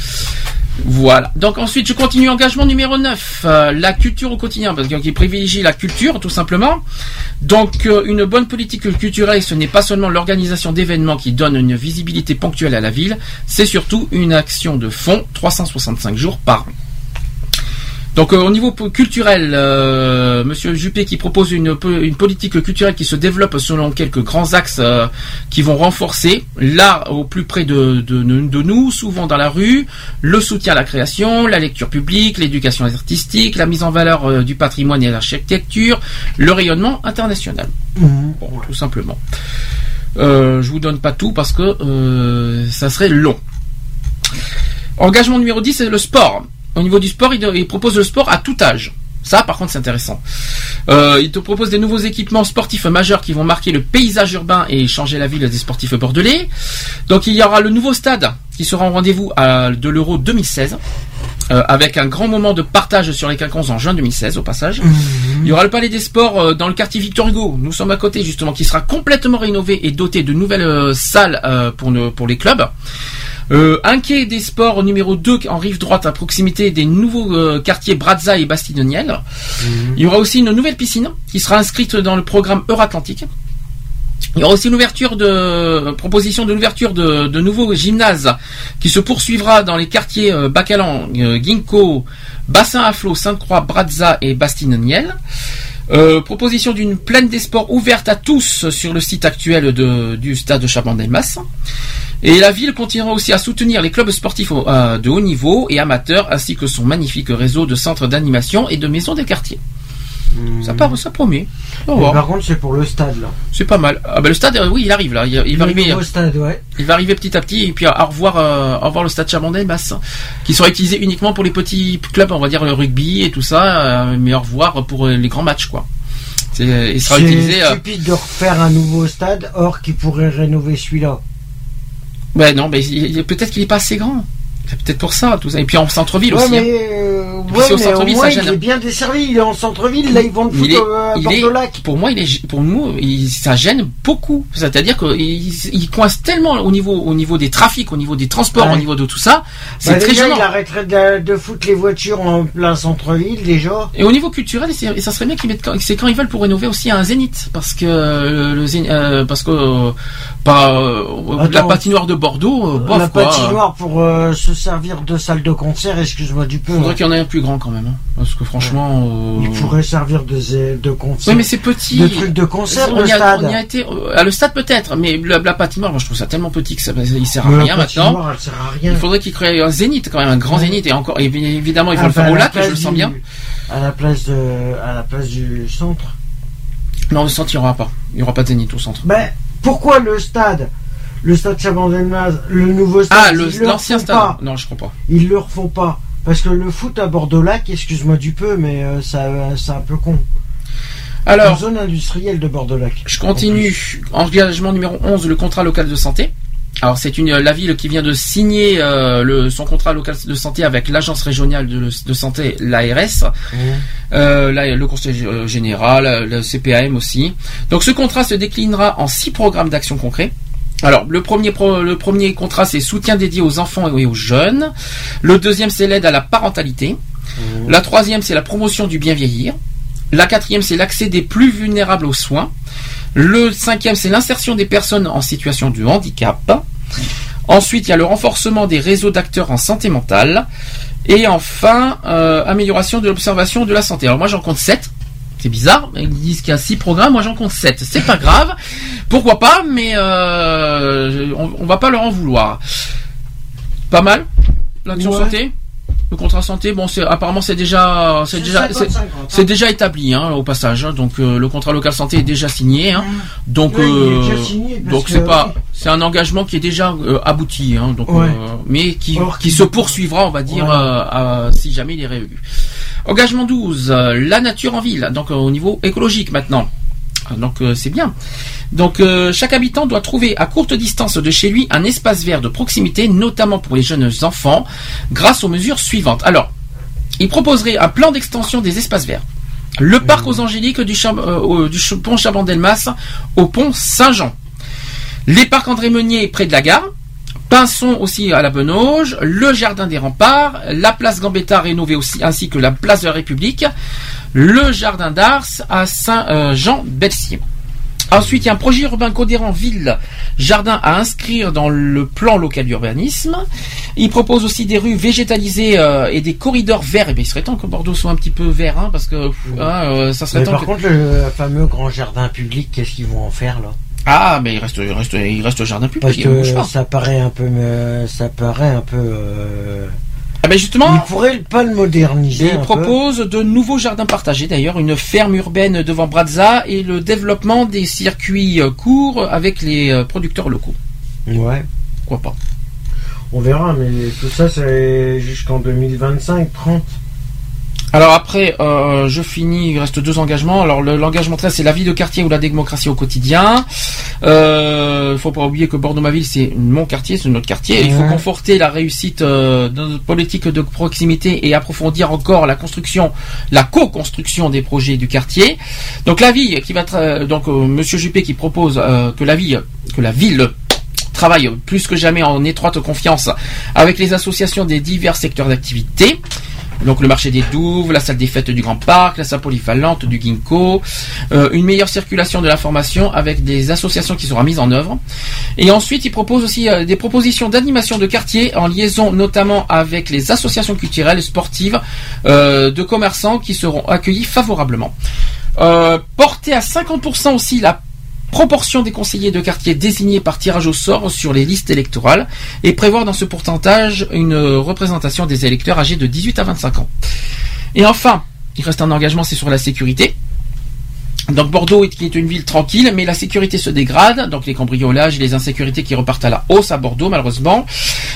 Speaker 2: Voilà. Donc ensuite, je continue. Engagement numéro 9. euh, la culture au quotidien. Parce qu'il privilégie la culture, tout simplement. Donc, euh, une bonne politique culturelle, ce n'est pas seulement l'organisation d'événements qui donne une visibilité ponctuelle à la ville, c'est surtout une action de fond 365 jours par an. Donc euh, au niveau culturel, euh, Monsieur Juppé qui propose une, une politique culturelle qui se développe selon quelques grands axes euh, qui vont renforcer l'art au plus près de, de, de nous, souvent dans la rue, le soutien à la création, la lecture publique, l'éducation artistique, la mise en valeur euh, du patrimoine et de l'architecture, le rayonnement international.
Speaker 3: Mhm.
Speaker 2: Bon, tout simplement. Euh, je vous donne pas tout parce que euh, ça serait long. Engagement numéro 10, c'est le sport. Au niveau du sport, il, propose le sport à tout âge. Ça, par contre, c'est intéressant. Euh, il te propose des nouveaux équipements sportifs majeurs qui vont marquer le paysage urbain et changer la ville des sportifs bordelais. Donc, il y aura le nouveau stade qui sera en rendez-vous à- de l'Euro 2016. euh, avec un grand moment de partage sur les quinconces en juin 2016 au passage. Il y aura le Palais des Sports euh, dans le quartier Victor Hugo. Nous sommes à côté justement, qui sera complètement rénové et doté de nouvelles euh, salles euh, pour, ne- pour les clubs. Euh, un quai des sports numéro 2 en rive droite à proximité des nouveaux euh, quartiers Brazza et Bastidoniel. Il y aura aussi une nouvelle piscine qui sera inscrite dans le programme Euratlantique. Il y aura aussi l'ouverture de proposition de l'ouverture de, nouveaux gymnases qui se poursuivra dans les quartiers euh, Bacalan, euh, Ginkgo, Bassin à flot, Sainte-Croix, Brazza et Bastille-Niel. Euh, proposition d'une plaine des sports ouverte à tous sur le site actuel du stade de Chabandelmas. Et la ville continuera aussi à soutenir les clubs sportifs de haut niveau et amateurs, ainsi que son magnifique réseau de centres d'animation et de maisons des quartiers. Ça, part, ça promet. On va
Speaker 3: Mais
Speaker 2: voir.
Speaker 3: par contre, c'est pour le stade là.
Speaker 2: C'est pas mal. Ah bah, le stade, euh, oui, il arrive là. Il, il va
Speaker 3: Le
Speaker 2: arriver.
Speaker 3: stade, ouais.
Speaker 2: Il va arriver petit à petit et puis euh, au revoir, euh, au revoir le stade Chabandais Basse, qui sera utilisé uniquement pour les petits clubs, on va dire le rugby et tout ça, euh, mais au revoir pour euh, les grands matchs quoi. C'est, euh,
Speaker 3: stupide de refaire un nouveau stade, or qui pourrait rénover celui-là.
Speaker 2: Ouais non, mais peut-être qu'il est pas assez grand. C'est peut-être pour ça tout ça. Et puis en centre-ville
Speaker 3: Ouais,
Speaker 2: aussi. hein.
Speaker 3: mais, euh,
Speaker 2: Puis
Speaker 3: ouais,
Speaker 2: c'est au
Speaker 3: mais
Speaker 2: centre-ville,
Speaker 3: au moins,
Speaker 2: ça gêne.
Speaker 3: il est bien desservi, il est en centre-ville, là ils vont le foutre
Speaker 2: est,
Speaker 3: euh, à lac.
Speaker 2: pour moi, il est, pour nous, il- ça gêne beaucoup. C'est-à-dire qu'il il coince tellement au niveau, au niveau des trafics, au niveau des transports,
Speaker 3: Ouais.
Speaker 2: au niveau de tout ça. C'est
Speaker 3: Bah,
Speaker 2: très
Speaker 3: déjà,
Speaker 2: gênant.
Speaker 3: il arrêterait de, de foutre les voitures en plein centre-ville déjà.
Speaker 2: Et au niveau culturel, et ça serait bien qu'ils mettent, quand- c'est quand ils veulent pour rénover aussi un zénith, parce que euh, le Zénith- euh, parce que euh, pas euh, la patinoire de Bordeaux, euh, bof,
Speaker 3: la
Speaker 2: quoi.
Speaker 3: patinoire pour euh, se servir de salle de concert, excuse-moi du peu.
Speaker 2: Faudrait
Speaker 3: hein.
Speaker 2: qu'il y en ait un plus grand quand même, hein, parce que franchement. euh,
Speaker 3: Il pourrait servir de, de concert.
Speaker 2: Oui, mais c'est petit.
Speaker 3: De trucs de concert,
Speaker 2: on
Speaker 3: le
Speaker 2: y a,
Speaker 3: stade.
Speaker 2: on y a été, euh, à le stade peut-être, mais la, la patinoire, moi je trouve ça tellement petit que ça, il sert à
Speaker 3: Mais la
Speaker 2: rien maintenant.
Speaker 3: elle sert à rien.
Speaker 2: Il faudrait qu'il crée un zénith quand même, un grand
Speaker 3: Ouais.
Speaker 2: zénith et encore, et évidemment il faut
Speaker 3: Ah,
Speaker 2: le faire
Speaker 3: bah,
Speaker 2: au
Speaker 3: à la
Speaker 2: lac, je le sens
Speaker 3: du-
Speaker 2: bien.
Speaker 3: À la place de, à la place du centre.
Speaker 2: Non, le centre il n'y aura pas, il n'y aura pas de zénith au centre.
Speaker 3: Ben, pourquoi le stade Le stade Chabandelmaz, le nouveau stade,
Speaker 2: Ah,
Speaker 3: ils le
Speaker 2: l'ancien stade.
Speaker 3: pas.
Speaker 2: Non, je crois pas.
Speaker 3: Ils le refont pas. Parce que le foot à Bordeaux-Lac, excuse-moi du peu, mais euh, ça, euh, c'est un peu con.
Speaker 2: Alors,
Speaker 3: En zone industrielle de Bordeaux-Lac.
Speaker 2: Je continue. Engagement numéro 11, le contrat local de santé. Alors c'est une la ville qui vient de signer euh, le, son contrat local de santé avec l'agence régionale de, de santé, l'ARS, euh, là, le conseil euh, général, le CPAM aussi. Donc ce contrat se déclinera en six programmes d'action concrets. Alors le premier pro- le premier contrat c'est soutien dédié aux enfants et aux jeunes. Le deuxième c'est l'aide à la parentalité. La troisième c'est la promotion du bien vieillir. La quatrième, c'est l'accès des plus vulnérables aux soins. Le cinquième, c'est l'insertion des personnes en situation de handicap. Ensuite, il y a le renforcement des réseaux d'acteurs en santé mentale. Et enfin, euh, amélioration de l'observation de la santé. Alors moi, j'en compte 7. C'est bizarre, ils disent qu'il y a 6 programmes, moi j'en compte 7. C'est pas grave. Pourquoi pas, mais euh, on, on va pas leur en vouloir. Pas mal L'action
Speaker 3: Ouais.
Speaker 2: santé? Le contrat santé, bon, c'est apparemment c'est déjà, c'est déjà,
Speaker 3: 50-50,
Speaker 2: c'est-
Speaker 3: hein.
Speaker 2: déjà établi, hein, au passage. hein. donc euh, le contrat local santé est déjà signé. hein. donc, euh,
Speaker 3: déjà signé, parce
Speaker 2: donc c'est pas, c'est un engagement qui est déjà euh, abouti. hein. donc,
Speaker 3: Ouais.
Speaker 2: euh, mais qui,
Speaker 3: Or,
Speaker 2: qui se poursuivra, on va dire, euh, à- si jamais il est réélu. Engagement 12, euh, la nature en ville. Donc euh, au niveau écologique maintenant. Ah, Donc euh, c'est bien. Donc euh, chaque habitant doit trouver à courte distance de chez lui un espace vert de proximité, notamment pour les jeunes enfants, grâce aux mesures suivantes. Alors, il proposerait un plan d'extension des espaces verts. Le parc aux Angéliques du, Chab- euh, du pont Chabandelmas au pont Saint-Jean. Les parcs André Meunier près de la gare. Pinson aussi à la Benauge, le jardin des remparts, la place Gambetta rénovée aussi, ainsi que la place de la République, le jardin d'Ars à Saint-Jean-Belsier. Ensuite, il y a un projet urbain cohérent ville jardin à inscrire dans le plan local d'urbanisme. Il propose aussi des rues végétalisées euh, et des corridors verts. Et bien, il serait temps que Bordeaux soit un petit peu vert, hein, parce que pff, hein, euh, ça serait
Speaker 3: Mais
Speaker 2: temps.
Speaker 3: par
Speaker 2: que-
Speaker 3: contre, le fameux grand jardin public, qu'est-ce qu'ils vont en faire là?
Speaker 2: Ah, mais il reste, il reste, il reste jardin public.
Speaker 3: Parce
Speaker 2: il bouge
Speaker 3: que
Speaker 2: pas.
Speaker 3: ça paraît un peu, euh, ça paraît un peu. euh,
Speaker 2: Ah ben justement,
Speaker 3: Ils pourraient pas le moderniser.
Speaker 2: Il propose de nouveaux jardins partagés, d'ailleurs, une ferme urbaine devant Brazza et le développement des circuits euh, courts avec les euh, producteurs locaux.
Speaker 3: Ouais.
Speaker 2: Pourquoi pas
Speaker 3: On verra, mais tout ça c'est jusqu'en 2025, 30.
Speaker 2: Alors après, euh, je finis, il reste deux engagements. Alors le- l'engagement 13, c'est la vie de quartier ou la démocratie au quotidien. Euh, faut pas oublier que Bordeaux-Maville, c'est mon quartier, c'est notre quartier. Il faut conforter la réussite euh, de notre politique de proximité et approfondir encore la construction, la co-construction des projets du quartier. Donc la vie qui va, donc euh, Monsieur Juppé qui propose euh, que la ville, que la ville travaille plus que jamais en étroite confiance avec les associations des divers secteurs d'activité. Donc le marché des Douves, la salle des fêtes du Grand Parc, la salle polyvalente du Ginkgo, euh, une meilleure circulation de l'information avec des associations qui seront mises en œuvre. Et ensuite, il propose aussi euh, des propositions d'animation de quartier en liaison notamment avec les associations culturelles, sportives, euh, de commerçants qui seront accueillis favorablement. Porter à 50% aussi la proportion des conseillers de quartier désignés par tirage au sort sur les listes électorales et prévoir dans ce pourcentage une représentation des électeurs âgés de 18 à 25 ans. Et enfin, il reste un engagement, c'est sur la sécurité. Donc Bordeaux est, une ville tranquille, mais la sécurité se dégrade, donc les cambriolages et les insécurités qui repartent à la hausse à Bordeaux malheureusement.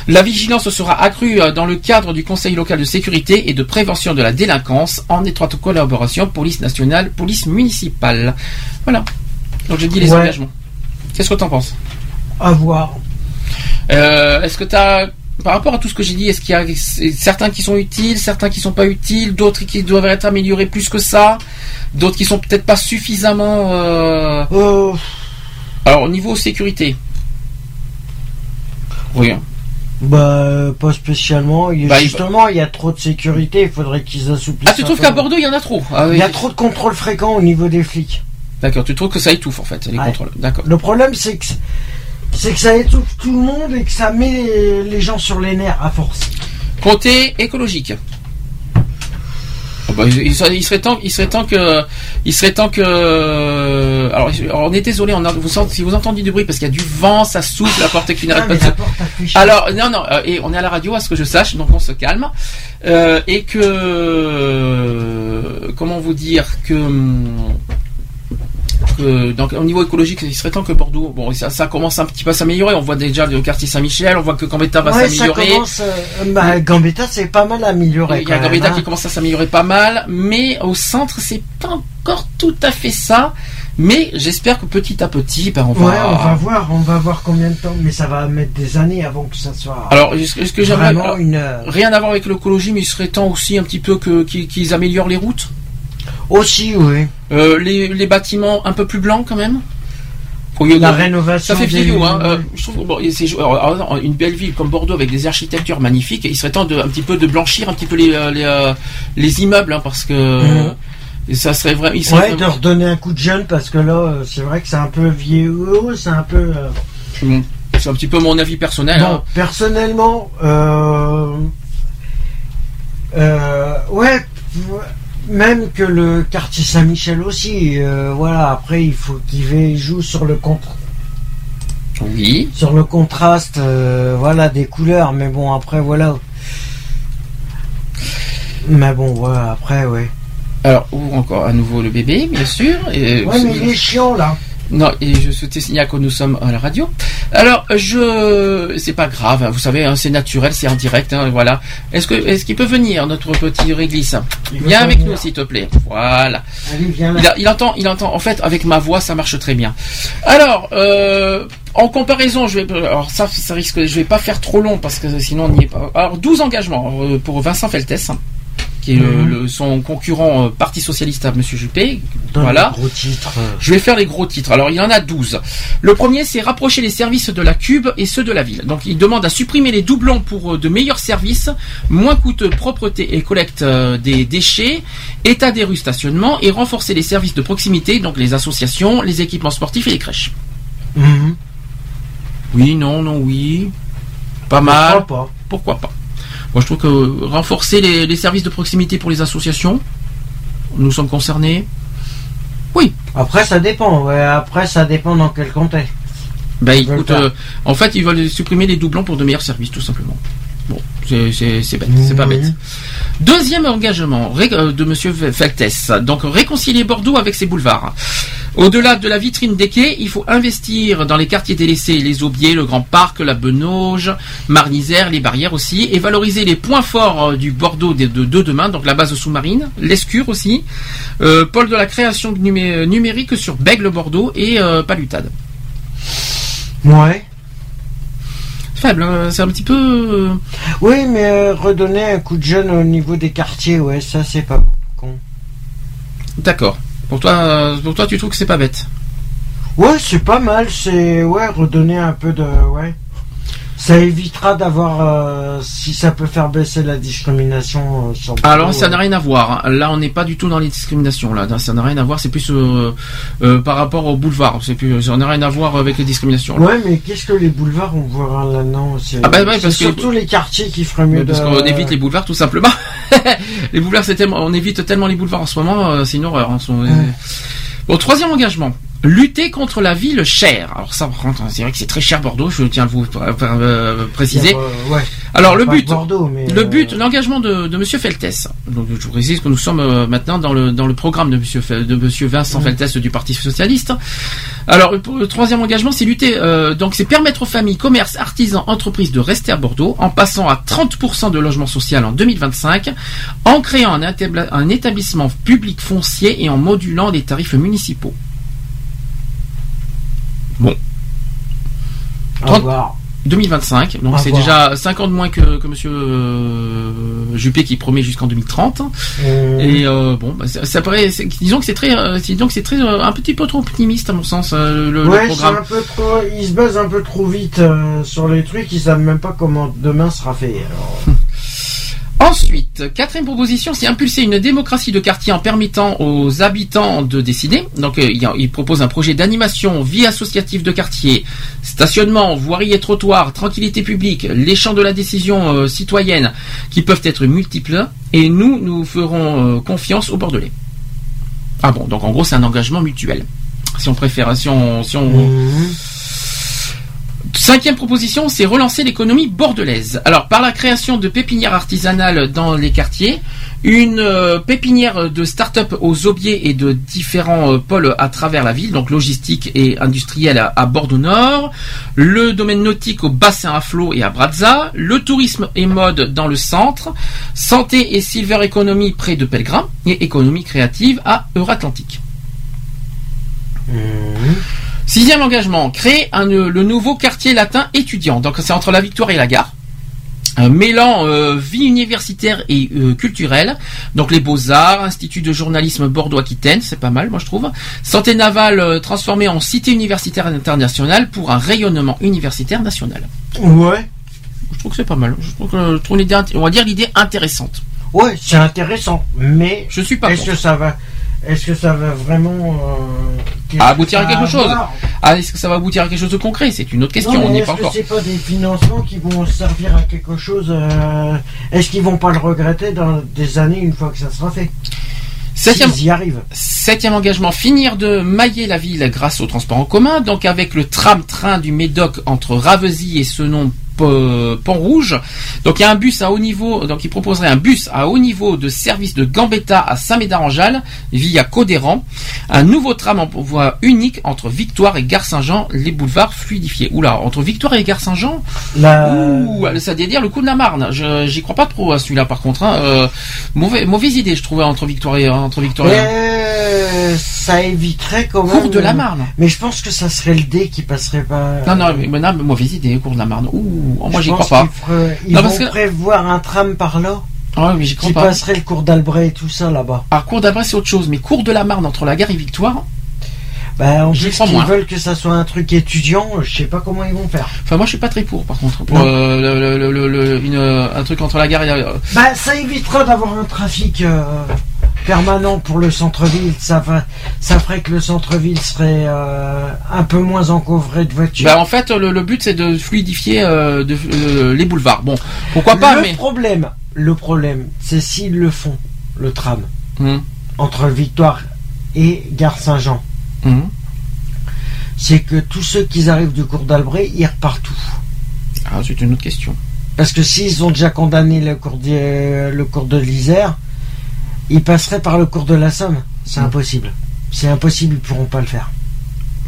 Speaker 2: La vigilance sera accrue euh, dans le cadre du Conseil local de sécurité et de prévention de la délinquance en étroite collaboration police nationale, police municipale. Voilà. Donc j'ai dit les
Speaker 3: Ouais.
Speaker 2: engagements. Qu'est-ce que tu en penses
Speaker 3: À voir.
Speaker 2: Euh, Est-ce que tu as par rapport à tout ce que j'ai dit, est-ce qu'il y a certains qui sont utiles, certains qui sont pas utiles, d'autres qui doivent être améliorés plus que ça, d'autres qui sont peut-être pas suffisamment. euh, Alors au niveau sécurité. Oui. hein.
Speaker 3: Bah, pas spécialement.
Speaker 2: Bah,
Speaker 3: Justement, il y a trop de sécurité, il faudrait qu'ils assouplissent.
Speaker 2: Ah, tu trouves qu'à Bordeaux, il y en a trop Ah, oui.
Speaker 3: Il y a trop de contrôles fréquents au niveau des flics.
Speaker 2: D'accord, tu trouves que ça étouffe en fait, les
Speaker 3: Ouais.
Speaker 2: contrôles. D'accord.
Speaker 3: Le problème, c'est que c'est que ça étouffe tout le monde et que ça met les, les gens sur les nerfs à force.
Speaker 2: Côté écologique. Bah, il, serait, temps, il serait temps que, il serait temps que. Alors, alors, on est désolé, on a, vous sentez, si vous entendez du bruit parce qu'il y a du vent, ça souffle, la porte qui n'arrête pas de. Alors non non euh, et on est à la radio à ce que je sache donc on se calme Euh, et que euh, comment vous dire que hum, que, donc au niveau écologique il serait temps que Bordeaux bon ça, ça commence un petit peu à s'améliorer on voit déjà le quartier Saint-Michel on voit que Gambetta va s'améliorer
Speaker 3: commence. euh, bah, Gambetta, c'est pas mal amélioré.
Speaker 2: il y a Gambetta
Speaker 3: hein.
Speaker 2: qui commence à s'améliorer pas mal mais au centre c'est pas encore tout à fait ça mais j'espère que petit à petit ben, on va
Speaker 3: Ouais, on va voir, on va voir combien de temps, mais ça va mettre des années avant que ça soit.
Speaker 2: Alors, est-ce que- j'aimerais
Speaker 3: une, euh,
Speaker 2: rien à voir avec l'écologie, mais il serait temps aussi un petit peu que qu'ils améliorent les routes?
Speaker 3: Aussi, oui.
Speaker 2: Euh, les, les bâtiments un peu plus blancs quand même. Au lieu
Speaker 3: La
Speaker 2: de-
Speaker 3: rénovation
Speaker 2: Ça fait
Speaker 3: des-
Speaker 2: vieillot, hein. Euh, je trouve que, bon, et c'est- alors, alors, une belle ville comme Bordeaux avec des architectures magnifiques, il serait temps de un petit peu de blanchir un petit peu les euh, les, les immeubles, hein, parce que
Speaker 3: Mhm.
Speaker 2: et ça serait vrai. il serait
Speaker 3: Ouais, de
Speaker 2: vraiment-
Speaker 3: redonner un coup de jeune parce que là, c'est vrai que c'est un peu vieux, c'est un peu. euh,
Speaker 2: c'est un petit peu mon avis personnel.
Speaker 3: Bon,
Speaker 2: hein.
Speaker 3: personnellement, euh, euh, ouais, même que le quartier Saint-Michel aussi, euh, voilà, après il faut qu'il joue sur le contre.
Speaker 2: Oui.
Speaker 3: Sur le contraste, euh, voilà, des couleurs, mais bon, après, voilà. Mais bon, voilà, après, ouais.
Speaker 2: Alors, ou encore à nouveau le bébé, bien sûr. Et,
Speaker 3: Ouais, mais il est chiant, là.
Speaker 2: Non, et je souhaitais signaler que nous sommes à la radio. Alors, je, c'est pas grave, hein, vous savez, hein, c'est naturel, c'est en direct, hein, voilà. Est-ce que, est-ce qu'il peut venir notre petit réglisse? Viens avec
Speaker 3: venir.
Speaker 2: nous, s'il te plaît. Voilà.
Speaker 3: Allez, viens là.
Speaker 2: Il, a- il entend, il entend. En fait, avec ma voix, ça marche très bien. Alors, euh, en comparaison, je vais, alors ça, ça risque, je vais pas faire trop long parce que sinon on n'y est pas. Alors, 12 engagements euh, pour Vincent Feltès, qui est
Speaker 3: Mhm.
Speaker 2: le- son concurrent euh, Parti socialiste à Monsieur Juppé. Voilà.
Speaker 3: gros titre.
Speaker 2: Je vais faire les gros titres. Alors, il y en a 12. Le premier, c'est rapprocher les services de la Cube et ceux de la ville. Donc, il demande à supprimer les doublons pour euh, de meilleurs services, moins coûteux propreté et collecte euh, des déchets, état des rues stationnement et renforcer les services de proximité, donc les associations, les équipements sportifs et les crèches.
Speaker 3: Mhm.
Speaker 2: Oui, non, non, oui. Pas
Speaker 3: Pourquoi
Speaker 2: mal.
Speaker 3: pas
Speaker 2: Pourquoi pas? Moi, je trouve que renforcer les, les services de proximité pour les associations, nous sommes concernés. Oui.
Speaker 3: Après, ça dépend, ouais, après, ça dépend dans quel contexte.
Speaker 2: Ben écoute, euh, en fait, ils veulent supprimer les doublons pour de meilleurs services, tout simplement. Bon, c'est bête, c'est pas bête. Deuxième engagement euh, de Monsieur Feltès, donc réconcilier Bordeaux avec ses boulevards. Au-delà de la vitrine des quais, il faut investir dans les quartiers délaissés, les Aubiers, le Grand Parc, la Benauge, Marnisère, les barrières aussi, et valoriser les points forts euh, du Bordeaux de, de- de demain, donc la base sous-marine, l'escure aussi, euh, pôle de la création numé- numérique sur Bègle Bordeaux et euh, Palutade.
Speaker 3: Ouais.
Speaker 2: Faible, hein, c'est un petit peu. euh,
Speaker 3: Oui, mais euh, redonner un coup de jeune au niveau des quartiers, ouais, ça c'est pas con.
Speaker 2: D'accord. Pour toi, euh, pour toi, tu trouves que c'est pas bête?
Speaker 3: Ouais, c'est pas mal, c'est ouais, redonner un peu de ouais. Ça évitera d'avoir, euh, si ça peut faire baisser la discrimination euh, sur.
Speaker 2: Alors ça n'a rien à voir. Là, on n'est pas du tout dans les discriminations. Là, ça n'a rien à voir. C'est plus euh, euh, par rapport au boulevard. C'est plus, ça n'a rien à voir avec les discriminations. là.
Speaker 3: Ouais, mais qu'est-ce que les boulevards on voit là-dedans c'est-
Speaker 2: Ah bah ouais, parce que-
Speaker 3: surtout les quartiers qui feraient mieux
Speaker 2: Parce
Speaker 3: de.
Speaker 2: qu'on évite les boulevards tout simplement. *laughs* les boulevards, c'est tellement, on évite tellement les boulevards en ce moment, euh, c'est une horreur. hein, Bon, troisième engagement. Lutter contre la ville chère. Alors ça, par contre, c'est vrai que c'est très cher Bordeaux. Je tiens à vous euh, euh, préciser.
Speaker 3: Ouais.
Speaker 2: Alors le but,
Speaker 3: Bordeaux, mais,
Speaker 2: le
Speaker 3: euh,
Speaker 2: but, l'engagement de, de Monsieur Feltès. Donc je vous précise que nous sommes euh, maintenant dans le dans le programme de Monsieur de Monsieur Vincent
Speaker 3: Mm.
Speaker 2: Feltès du Parti socialiste. Alors le troisième engagement, c'est lutter. euh, donc c'est permettre aux familles, commerces, artisans, entreprises de rester à Bordeaux en passant à 30% de logement social en 2025, en créant un, un établissement public foncier et en modulant les tarifs municipaux. Bon.
Speaker 3: À
Speaker 2: 30
Speaker 3: voir.
Speaker 2: 2025, donc c'est déjà 5 ans de moins que, que Monsieur euh, Juppé qui promet jusqu'en 2030.
Speaker 3: Euh,
Speaker 2: Et euh, bon, bah, ça, ça paraît, disons que c'est très, euh, disons que c'est très, un petit peu trop optimiste à mon sens le,
Speaker 3: ouais,
Speaker 2: programme.
Speaker 3: un peu trop. Ils se basent un peu trop vite sur les trucs. Ils savent même pas comment demain sera fait. Alors, *laughs*
Speaker 2: Ensuite, quatrième proposition, c'est impulser une démocratie de quartier en permettant aux habitants de décider. Donc, euh, il, propose un projet d'animation, vie associative de quartier, stationnement, voirie et trottoir, tranquillité publique, les champs de la décision euh, citoyenne qui peuvent être multiples. Et nous, nous ferons euh, confiance aux Bordelais. Ah bon, donc en gros, c'est un engagement mutuel. Si on préfère, si on, si on,
Speaker 3: Mhm.
Speaker 2: Cinquième proposition, c'est relancer l'économie bordelaise. Alors, par la création de pépinières artisanales dans les quartiers, une euh, pépinière de start-up aux aubiers et de différents euh, pôles à travers la ville, donc logistique et industriel à, Bordeaux Nord, le domaine nautique au bassin à flot et à Brazza, le tourisme et mode dans le centre, santé et silver economy près de Pellegrin, et économie créative à Euratlantique. Sixième engagement, créer un, euh, le nouveau quartier latin étudiant. Donc c'est entre la Victoire et la gare. Euh, mêlant euh, vie universitaire et euh, culturelle, donc les beaux-arts, Institut de journalisme Bordeaux-Aquitaine, c'est pas mal moi je trouve, santé navale transformée en cité universitaire internationale pour un rayonnement universitaire national.
Speaker 3: Ouais.
Speaker 2: Je trouve que c'est pas mal, je trouve, que, je trouve l'idée, int- on va dire l'idée intéressante.
Speaker 3: Ouais, c'est intéressant, mais
Speaker 2: je suis pas
Speaker 3: Est-ce que ça va, est-ce que ça va vraiment euh,
Speaker 2: aboutir à quelque chose. Ah, est-ce que ça va aboutir à quelque chose de concret? C'est une autre question,
Speaker 3: Non,
Speaker 2: on n'y est
Speaker 3: est-ce
Speaker 2: pas
Speaker 3: que
Speaker 2: encore.
Speaker 3: c'est pas des financements qui vont servir à quelque chose euh, Est-ce qu'ils vont pas le regretter dans des années une fois que ça sera fait?
Speaker 2: Septième,
Speaker 3: y arrivent.
Speaker 2: Septième engagement, finir de mailler la ville grâce au transport en commun, donc avec le tram-train du Médoc entre Ravesy et Senon P- Pont-Rouge. Donc il y a un bus à haut niveau, donc il proposerait un bus à haut niveau de service de Gambetta à Saint-Médard-en-Jalles via Codéran. Un nouveau tram en voie unique entre Victoire et Gare Saint-Jean, les boulevards fluidifiés. Oula, entre Victoire et Gare Saint-Jean
Speaker 3: La-
Speaker 2: Ouh, ça veut dire le coup de la Marne. Je, j'y crois pas trop à celui-là par contre. hein. Euh, mauvais, mauvaise idée je trouvais entre Victoire et entre Victoire et...
Speaker 3: Euh, ça éviterait quand même.
Speaker 2: Cours de la Marne.
Speaker 3: Mais je pense que ça serait le D qui passerait pas.
Speaker 2: Non, non, mais, non, mais mauvaise idée, cours de la Marne. Ouh, moi
Speaker 3: Je
Speaker 2: j'y crois pas.
Speaker 3: feraient- Ils
Speaker 2: Non,
Speaker 3: vont
Speaker 2: parce que-
Speaker 3: prévoir un tram par là.
Speaker 2: Ah oui, j'y crois
Speaker 3: Qui
Speaker 2: pas.
Speaker 3: passerait le cours d'Albret et tout ça là-bas.
Speaker 2: Alors, cours d'Albret, c'est autre chose, mais cours de la Marne entre la gare et Victoire.
Speaker 3: Bah, en plus,
Speaker 2: moins.
Speaker 3: veulent que ça soit un truc étudiant, je sais pas comment ils vont faire.
Speaker 2: Enfin, moi je suis pas très pour, par contre. Pour euh, le- le- le- le- une, euh, un truc entre la gare et la.
Speaker 3: Bah, ça évitera d'avoir un trafic euh, permanent pour le centre-ville. Ça, va- ça ferait que le centre-ville serait euh, un peu moins encombré de voitures.
Speaker 2: Bah, en fait, le, le but c'est de fluidifier euh, de, euh, les boulevards. Bon, pourquoi pas,
Speaker 3: le
Speaker 2: mais.
Speaker 3: problème, le problème, c'est s'ils le font, le tram,
Speaker 2: Hum,
Speaker 3: entre Victoire et Gare Saint-Jean,
Speaker 2: hum.
Speaker 3: c'est que tous ceux qui arrivent du cours d'Albret, ils repartent où
Speaker 2: Ah, c'est une autre question.
Speaker 3: Parce que s'ils ont déjà condamné le cours de, le cours de l'Isère, ils passeraient par le cours de la Somme. C'est
Speaker 2: Mm.
Speaker 3: impossible. C'est impossible, ils pourront pas le faire.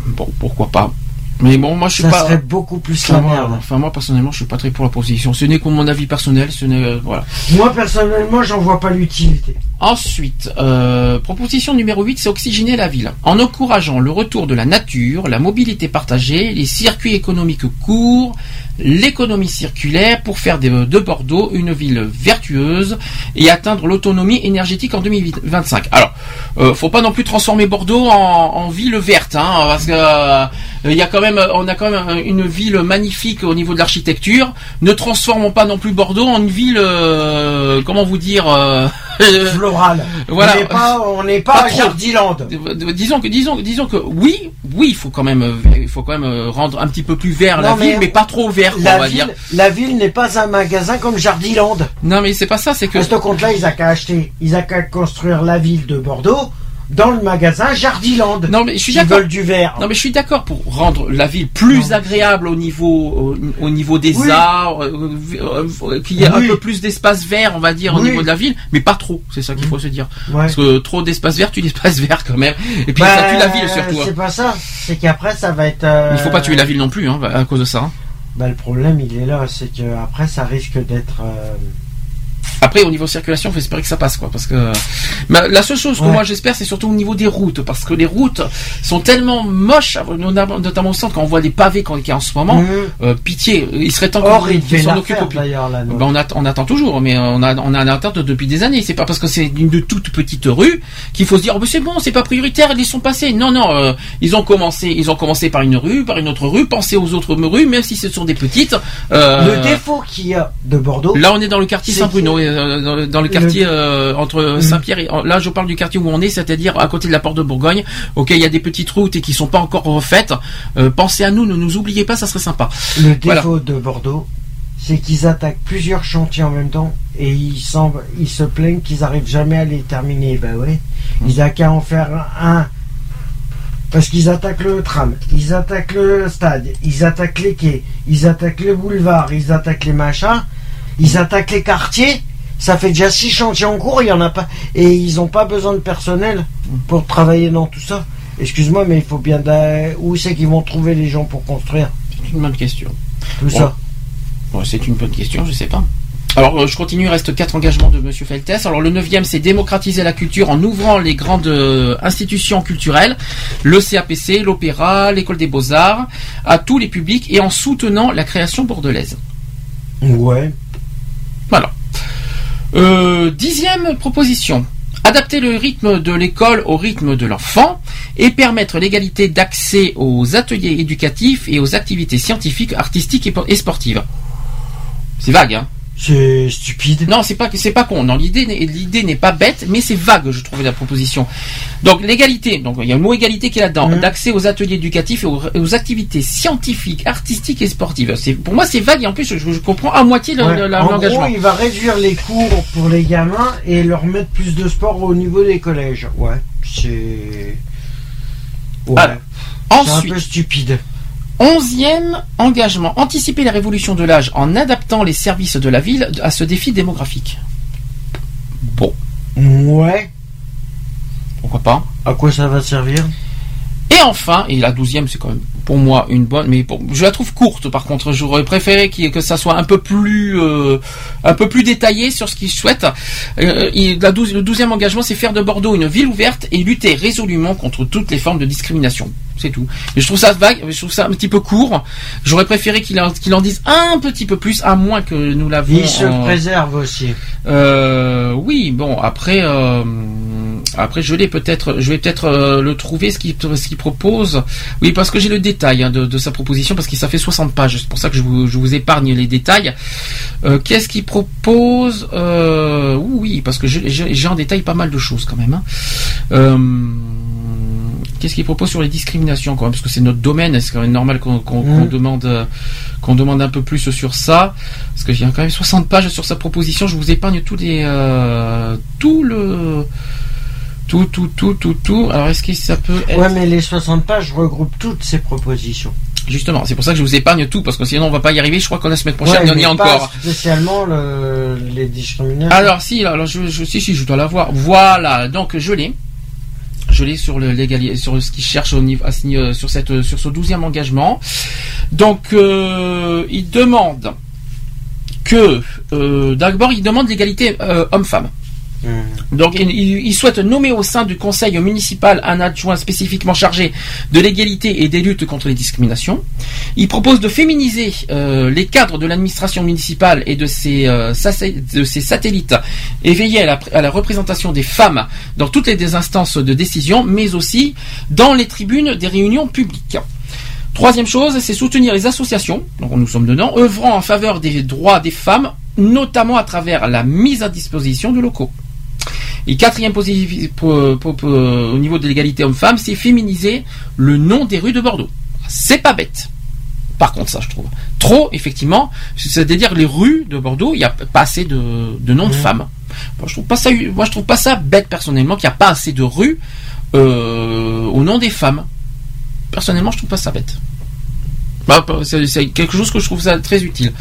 Speaker 2: Bon, pourquoi pas. Mais bon, moi je suis
Speaker 3: Ça
Speaker 2: pas.
Speaker 3: serait beaucoup plus
Speaker 2: Enfin
Speaker 3: la
Speaker 2: moi,
Speaker 3: merde.
Speaker 2: enfin, moi, personnellement, je suis pas très pour la position. Ce n'est que mon avis personnel. Ce n'est euh, voilà.
Speaker 3: Moi, personnellement, j'en vois pas l'utilité.
Speaker 2: Ensuite, euh, proposition numéro 8, c'est oxygéner la ville. En encourageant le retour de la nature, la mobilité partagée, les circuits économiques courts, l'économie circulaire pour faire de, de Bordeaux une ville vertueuse et atteindre l'autonomie énergétique en 2025. Alors, euh, faut pas non plus transformer Bordeaux en, en ville verte, hein, parce que euh, il y a quand même, on a quand même une ville magnifique au niveau de l'architecture. Ne transformons pas non plus Bordeaux en une ville, euh, comment vous dire, euh,
Speaker 3: Floral.
Speaker 2: Voilà.
Speaker 3: On n'est pas, on n'est pas. Jardiland.
Speaker 2: Euh, Disons que, disons, disons que oui, oui, il faut quand même, euh, il faut quand même euh, rendre un petit peu plus vert la
Speaker 3: mais
Speaker 2: ville, mais pas trop vert, quoi, on
Speaker 3: La
Speaker 2: va
Speaker 3: ville,
Speaker 2: dire.
Speaker 3: la ville n'est pas un magasin comme Jardiland.
Speaker 2: Non, mais c'est pas ça, c'est que.
Speaker 3: À ce compte-là, ils n'ont qu'à acheter, ils n'ont qu'à construire la ville de Bordeaux dans le magasin Jardiland.
Speaker 2: Non, mais je suis d'accord.
Speaker 3: du vert.
Speaker 2: Non, mais je suis d'accord pour rendre la ville plus agréable au niveau, au, au niveau des
Speaker 3: Oui.
Speaker 2: arts, euh, euh, euh, qu'il y ait
Speaker 3: Oui.
Speaker 2: un peu plus d'espace vert, on va dire, au niveau de la ville, mais pas trop. C'est ça qu'il faut se dire.
Speaker 3: Ouais.
Speaker 2: Parce que trop d'espace vert, tu l'espace vert quand même. Et puis
Speaker 3: Bah,
Speaker 2: ça tue la ville surtout. hein.
Speaker 3: C'est pas ça. C'est qu'après, ça va être. euh,
Speaker 2: Il faut pas tuer la ville non plus, hein, à cause de ça. hein.
Speaker 3: Bah, le problème, il est là, c'est que après, ça risque d'être.
Speaker 2: Après, au niveau circulation, faut espérer que ça passe, quoi. Parce que Mais la seule chose que
Speaker 3: Ouais.
Speaker 2: moi j'espère, c'est surtout au niveau des routes, parce que les routes sont tellement moches, notamment au centre, quand on voit les pavés qu'il y a en ce moment.
Speaker 3: Mhm.
Speaker 2: euh, pitié, il serait temps qu'on
Speaker 3: il
Speaker 2: s'en occupe au plus. Ben, on, attend, on attend toujours, mais on a on a une attente depuis des années. C'est pas parce que c'est une de toute petite rue qu'il faut se dire oh, ben, c'est bon, c'est pas prioritaire, ils y sont passés. Non non, euh, ils ont commencé, ils ont commencé par une rue, par une autre rue, pensez aux autres rues, même si ce sont des petites. euh,
Speaker 3: Le défaut qu'il y a de Bordeaux.
Speaker 2: Là, on est dans le quartier Saint-Bruno, dans, le- dans le quartier euh, entre Saint-Pierre et là, je parle du quartier où on est, c'est-à-dire à côté de la porte de Bourgogne. Ok, il y a des petites routes et qui sont pas encore refaites. Euh, pensez à nous, ne nous oubliez pas, ça serait sympa.
Speaker 3: Le
Speaker 2: Voilà.
Speaker 3: défaut de Bordeaux, c'est qu'ils attaquent plusieurs chantiers en même temps et ils, se plaignent qu'ils n'arrivent jamais à les terminer. Ben ouais,
Speaker 2: Mmh.
Speaker 3: ils n'ont qu'à en faire un. Parce qu'ils attaquent le tram, ils attaquent le stade, ils attaquent les quais, ils attaquent le boulevard, ils attaquent les machins, ils attaquent les quartiers. Ça fait déjà six chantiers en cours, il y en a pas. Et ils n'ont pas besoin de personnel pour travailler dans tout ça. Excuse-moi, mais il faut bien. Où c'est qu'ils vont trouver les gens pour construire?
Speaker 2: C'est une bonne question.
Speaker 3: tout
Speaker 2: Bon.
Speaker 3: ça
Speaker 2: Bon, c'est une bonne question, je sais pas. Alors, euh, je continue, il reste quatre engagements de Monsieur Feltes. Alors, le neuvième, c'est démocratiser la culture en ouvrant les grandes euh, institutions culturelles, le CAPC, l'Opéra, l'École des Beaux-Arts, à tous les publics et en soutenant la création bordelaise.
Speaker 3: Ouais.
Speaker 2: Voilà. Euh, dixième proposition. Adapter le rythme de l'école au rythme de l'enfant et permettre l'égalité d'accès aux ateliers éducatifs et aux activités scientifiques, artistiques et po- et sportives. C'est vague, hein
Speaker 3: C'est stupide.
Speaker 2: Non, c'est pas c'est pas con. Non, l'idée n'est- l'idée n'est pas bête, mais c'est vague, je trouve la proposition. Donc l'égalité, donc il y a le mot égalité qui est là-dedans,
Speaker 3: Mhm.
Speaker 2: d'accès aux ateliers éducatifs et aux, aux activités scientifiques, artistiques et sportives. C'est pour moi c'est vague et en plus je, je comprends à moitié le-
Speaker 3: Ouais.
Speaker 2: le-
Speaker 3: en
Speaker 2: l'engagement.
Speaker 3: gros, il va réduire les cours pour les gamins et leur mettre plus de sport au niveau des collèges. Ouais, c'est. Ouais.
Speaker 2: Alors,
Speaker 3: c'est un
Speaker 2: ensuite-
Speaker 3: peu stupide.
Speaker 2: Onzième engagement, anticiper la révolution de l'âge en adaptant les services de la ville à ce défi démographique. Bon,
Speaker 3: Ouais.
Speaker 2: pourquoi pas.
Speaker 3: À quoi ça va servir?
Speaker 2: Et enfin, et la douzième, c'est quand même pour moi une bonne, mais bon, je la trouve courte. Par contre, j'aurais préféré qu'il- que ça soit un peu plus, euh, un peu plus détaillé sur ce qu'ils souhaitent. Euh, il- la douze- le douzième engagement, c'est faire de Bordeaux une ville ouverte et lutter résolument contre toutes les formes de discrimination. C'est tout. Mais je trouve ça vague, je trouve ça un petit peu court. J'aurais préféré qu'il en, qu'il en dise un petit peu plus, à moins que nous l'avions.
Speaker 3: Il se
Speaker 2: en-
Speaker 3: préserve aussi.
Speaker 2: euh, oui, bon, après, après, je l'ai peut-être, je vais peut-être le trouver ce qu'il ce qu'il propose. Oui, parce que j'ai le détail hein, de, de sa proposition, parce que ça fait 60 pages. C'est pour ça que je vous, je vous épargne les détails. Euh, Qu'est-ce qu'il propose euh, Oui, parce que j'ai- en détail pas mal de choses quand même. hein. Euh, Qu'est-ce qu'il propose sur les discriminations quand même Parce que c'est notre domaine, c'est quand même normal qu'on
Speaker 3: Mhm.
Speaker 2: demande qu'on demande un peu plus sur ça. Parce qu'il y a quand même 60 pages sur sa proposition. Je vous épargne tous les tout le tout tout tout tout tout. Alors est-ce que ça peut être
Speaker 3: Ouais, mais les 60 pages regroupent toutes ces propositions.
Speaker 2: justement C'est pour ça que je vous épargne tout parce que sinon on va pas y arriver. Je crois qu'on la semaine prochaine
Speaker 3: Ouais,
Speaker 2: on y est encore.
Speaker 3: Spécialement le, les discriminations.
Speaker 2: Alors si, alors je, je si si je dois l'avoir. Voilà, donc je l'ai. Je l'ai sur le sur ce qu'il cherche au niveau à niveau- sur cette sur ce douzième engagement. Donc euh, il demande que euh, d'abord il demande l'égalité euh, homme-femme. Donc il, souhaite nommer au sein du conseil municipal un adjoint spécifiquement chargé de l'égalité et des luttes contre les discriminations. Il propose de féminiser euh, les cadres de l'administration municipale et de ses, euh, satellites et veiller à la, à la représentation des femmes dans toutes les instances de décision, mais aussi dans les tribunes des réunions publiques. Troisième chose, c'est soutenir les associations, donc nous sommes dedans, œuvrant en faveur des droits des femmes, notamment à travers la mise à disposition de locaux. Et quatrième positif pour- pour- pour- au niveau de l'égalité homme-femme, c'est féminiser le nom des rues de Bordeaux. C'est pas bête. Par contre, ça, je trouve. Trop, effectivement, c'est-à-dire les rues de Bordeaux, il n'y a pas assez de, de noms de femmes. Moi, je trouve pas ça, moi, je trouve pas ça bête personnellement qu'il n'y a pas assez de rues euh, au nom des femmes. Personnellement, je trouve pas ça bête. Bah, c'est c'est quelque chose que je trouve ça très utile.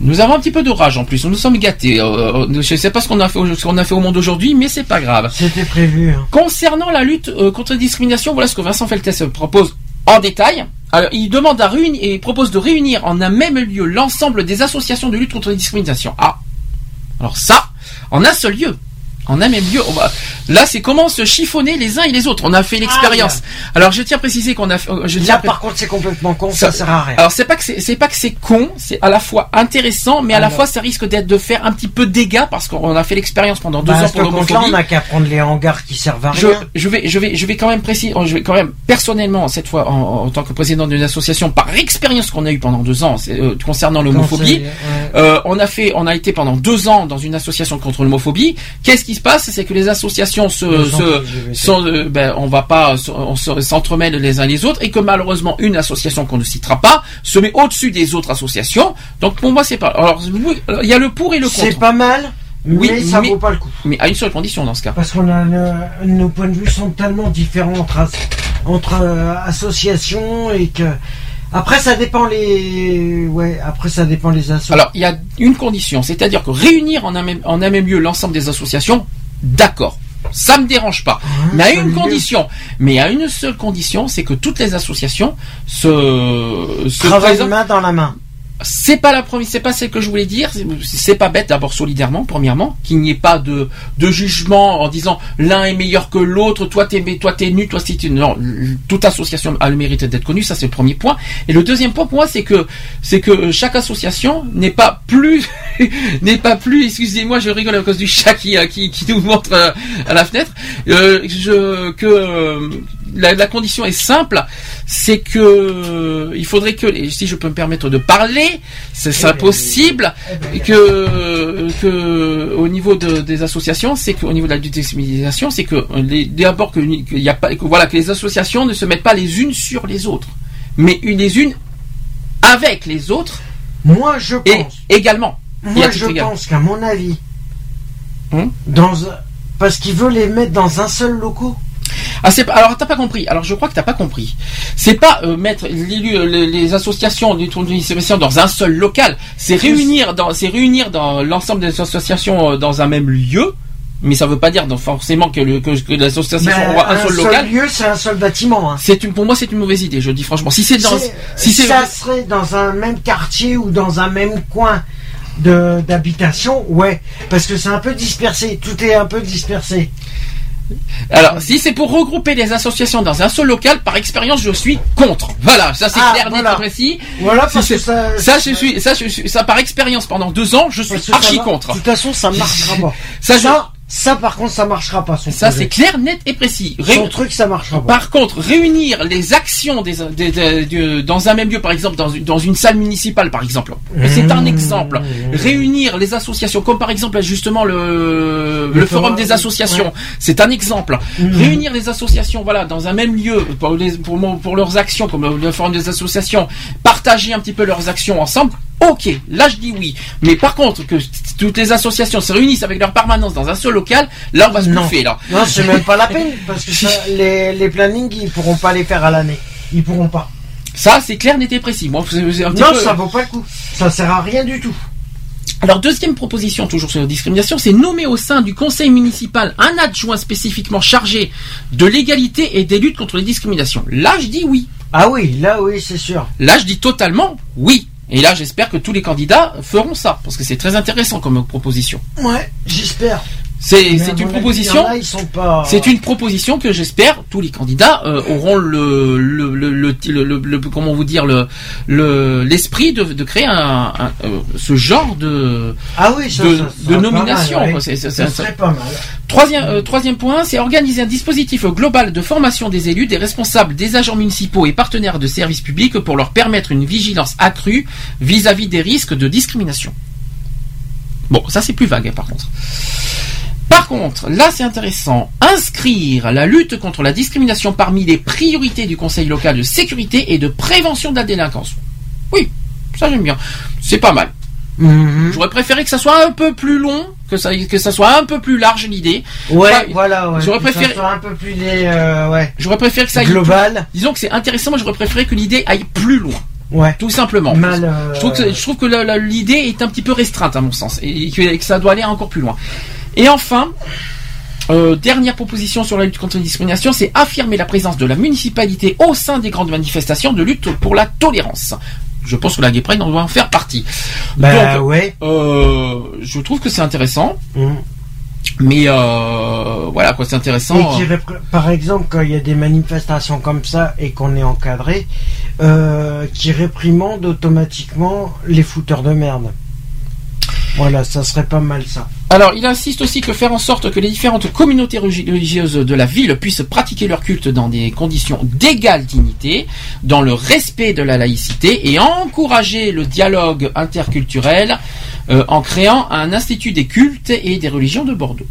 Speaker 2: Nous avons un petit peu de rage en plus. Nous sommes gâtés. Euh, euh, je ne sais pas ce qu'on a fait, au- ce qu'on a fait au monde aujourd'hui, mais c'est pas grave.
Speaker 3: C'était prévu. hein.
Speaker 2: Concernant la lutte euh, contre la discrimination, voilà ce que Vincent Feltes propose en détail. Alors, il demande à réunir et propose de réunir en un même lieu l'ensemble des associations de lutte contre la discrimination. Ah, alors ça, en un seul lieu. En on va- là c'est comment se chiffonner les uns et les autres. On a fait l'expérience. Alors je tiens à préciser qu'on a, fait- euh, je tiens
Speaker 3: Là,
Speaker 2: pré-
Speaker 3: par contre, c'est complètement con, ça, sert à rien.
Speaker 2: alors c'est pas que c'est pas que c'est con, c'est à la fois intéressant, mais à la fois ça risque d'être de faire un petit peu dégâts parce qu'on a fait l'expérience pendant deux
Speaker 3: Bah,
Speaker 2: ans pour l'homophobie.
Speaker 3: on n'a qu'à prendre les hangars qui servent à
Speaker 2: Je,
Speaker 3: rien.
Speaker 2: je vais, je vais, je vais quand même préciser, je vais quand même personnellement cette fois en, en tant que président d'une association par expérience qu'on a eu pendant deux ans euh, concernant l'homophobie.
Speaker 3: Ouais.
Speaker 2: Euh, on a fait, on a été pendant deux ans dans une association contre l'homophobie. Qu'est-ce qui se passe C'est que les associations se, se sont, euh, ben, on va pas, se- on se- s'entremêle les uns les autres, et que malheureusement une association qu'on ne citera pas se met au-dessus des autres associations. Donc pour moi c'est pas. Alors il y a le pour et le contre.
Speaker 3: C'est pas mal, mais ça vaut pas le coup.
Speaker 2: Mais à une seule condition dans ce cas.
Speaker 3: Parce qu'on a le- nos points de vue sont tellement différents entre euh, associations et que après ça dépend les ouais après ça dépend les associations.
Speaker 2: Alors, il y a une condition, c'est-à-dire que réunir en un même, en un même lieu l'ensemble des associations, d'accord. Ça me dérange pas. mais à une
Speaker 3: lieu.
Speaker 2: condition. Mais à une seule condition, c'est que toutes les associations se, se
Speaker 3: travaillent
Speaker 2: présentent-
Speaker 3: main dans la main.
Speaker 2: C'est pas la première, c'est pas celle que je voulais dire. C'est- pas bête d'abord solidairement, premièrement, qu'il n'y ait pas de, de jugement en disant l'un est meilleur que l'autre, toi t'es toi t'es nu, toi c'est une. Non, toute association a le mérite d'être connue, ça c'est le premier point. Et le deuxième point pour moi, c'est que c'est que chaque association n'est pas plus *laughs* n'est pas plus. Excusez-moi, je rigole à cause du chat qui euh, qui, qui nous montre euh, à la fenêtre. Euh, je que la, la condition est simple, c'est que il faudrait que, si je peux me permettre de parler, ce serait possible que, que au niveau de- des associations, c'est qu'au niveau de la discrimination, c'est que les- d'abord que qu'il y a pas, que voilà que les associations ne se mettent pas les unes sur les autres, mais une les unes avec les autres.
Speaker 3: Moi, je pense.
Speaker 2: Et également.
Speaker 3: Moi, je pense qu'à mon avis,
Speaker 2: Hum
Speaker 3: dans parce qu'il veut les mettre dans un seul loco.
Speaker 2: Ah, c'est pas, alors t'as pas compris. Alors je crois que t'as pas compris. C'est pas euh, mettre l'élu- les, les associations du tour dans un seul local. C'est réunir dans, c'est réunir dans l'ensemble des associations euh, dans un même lieu. Mais ça veut pas dire donc, forcément que, le, que, que l'association
Speaker 3: Mais
Speaker 2: aura un, seul local.
Speaker 3: lieu, c'est un seul bâtiment. hein.
Speaker 2: C'est une, pour moi, c'est une mauvaise idée. Je dis franchement. Si c'est dans, si c'est
Speaker 3: ça serait dans un même quartier ou dans un même coin de d'habitation, ouais, parce que c'est un peu dispersé, tout est un peu dispersé.
Speaker 2: Alors, si c'est pour regrouper les associations dans un seul local, par expérience, je suis contre. Voilà, ça c'est
Speaker 3: Ah,
Speaker 2: clair, net
Speaker 3: voilà.
Speaker 2: précis.
Speaker 3: Voilà,
Speaker 2: Si
Speaker 3: parce que ça-
Speaker 2: ça, je suis, ça, je suis, ça par expérience pendant deux ans, je suis archi contre.
Speaker 3: De toute façon, ça marchera pas.
Speaker 2: Ça,
Speaker 3: Ça, ça, par contre, ça marchera pas. Son
Speaker 2: Ça, c'est clair, net et précis.
Speaker 3: Son truc, ça marchera pas.
Speaker 2: Par contre, réunir les actions des, des- des- de- dans un même lieu, par exemple, dans une, dans une salle municipale, par exemple, c'est
Speaker 3: Mmh.
Speaker 2: un exemple. Réunir les associations, comme par exemple justement le, le,
Speaker 3: Le
Speaker 2: forum
Speaker 3: forum,
Speaker 2: des associations,
Speaker 3: ouais.
Speaker 2: c'est un exemple.
Speaker 3: Mmh.
Speaker 2: Réunir les associations, voilà, dans un même lieu pour, les- pour, leurs actions, comme le forum des associations, partager un petit peu leurs actions ensemble. Ok, là je dis oui. Mais par contre, que toutes les associations se réunissent avec leur permanence dans un seul local, là on va se
Speaker 3: Non.
Speaker 2: bouffer là.
Speaker 3: Non, c'est même pas la *laughs* peine, parce que ça, les, les plannings, ils pourront pas les faire à l'année. Ils pourront pas.
Speaker 2: Ça, c'est clair, net et précis. Moi, un petit
Speaker 3: Non,
Speaker 2: peu-
Speaker 3: ça vaut pas le coup. Ça sert à rien du tout.
Speaker 2: Alors, deuxième proposition, toujours sur la discrimination, c'est nommer au sein du conseil municipal un adjoint spécifiquement chargé de l'égalité et des luttes contre les discriminations. Là, je dis oui.
Speaker 3: Ah oui, là oui, c'est sûr.
Speaker 2: Là, je dis totalement oui. Et là, j'espère que tous les candidats feront ça, parce que c'est très intéressant comme proposition.
Speaker 3: Ouais, j'espère.
Speaker 2: C'est
Speaker 3: Mais
Speaker 2: c'est une proposition.
Speaker 3: pas-
Speaker 2: C'est une que j'espère tous les candidats euh, auront le le, le, le, le- le- le- comment vous dire le le l'esprit de, de créer un, un- euh, ce genre de
Speaker 3: Ah oui, ça,
Speaker 2: de,
Speaker 3: ça
Speaker 2: nomination.
Speaker 3: mal, ouais. Ça serait pas mal.
Speaker 2: Troisième, euh, troisième point, c'est organiser un dispositif global de formation des élus, des responsables, des agents municipaux et partenaires de services publics pour leur permettre une vigilance accrue vis-à-vis des risques de discrimination. Bon, ça c'est plus vague hein, par contre. Par contre, là c'est intéressant, inscrire la lutte contre la discrimination parmi les priorités du Conseil local de sécurité et de prévention de la délinquance. Oui, ça j'aime bien. C'est pas mal.
Speaker 3: Mhm.
Speaker 2: J'aurais préféré que ça soit un peu plus long, que ça, que ça soit un peu plus large l'idée.
Speaker 3: Ouais,
Speaker 2: Enfin,
Speaker 3: voilà, ouais.
Speaker 2: J'aurais préféré.
Speaker 3: soit un peu plus des, euh, ouais.
Speaker 2: J'aurais préféré que ça aille
Speaker 3: Global.
Speaker 2: plus- disons que c'est intéressant, mais j'aurais préféré que l'idée aille plus loin.
Speaker 3: Ouais.
Speaker 2: Tout simplement.
Speaker 3: Mal, euh,
Speaker 2: Je trouve que, je trouve que la- la- l'idée est un petit peu restreinte à mon sens et que, et que ça doit aller encore plus loin. Et enfin, euh, dernière proposition sur la lutte contre la discrimination, c'est affirmer la présence de la municipalité au sein des grandes manifestations de lutte pour la tolérance. Je pense que la Gay Pride en doit en faire partie.
Speaker 3: Bah
Speaker 2: Donc,
Speaker 3: ouais.
Speaker 2: euh, je trouve que c'est intéressant.
Speaker 3: Mhm.
Speaker 2: Mais euh, voilà quoi, c'est intéressant.
Speaker 3: Et par exemple, quand il y a des manifestations comme ça et qu'on est encadré, qui réprimande automatiquement les fouteurs de merde. Voilà, ça serait pas mal ça.
Speaker 2: Alors, il insiste aussi que faire en sorte que les différentes communautés religi- religieuses de la ville puissent pratiquer leur culte dans des conditions d'égale dignité, dans le respect de la laïcité et encourager le dialogue interculturel euh, en créant un institut des cultes et des religions de Bordeaux.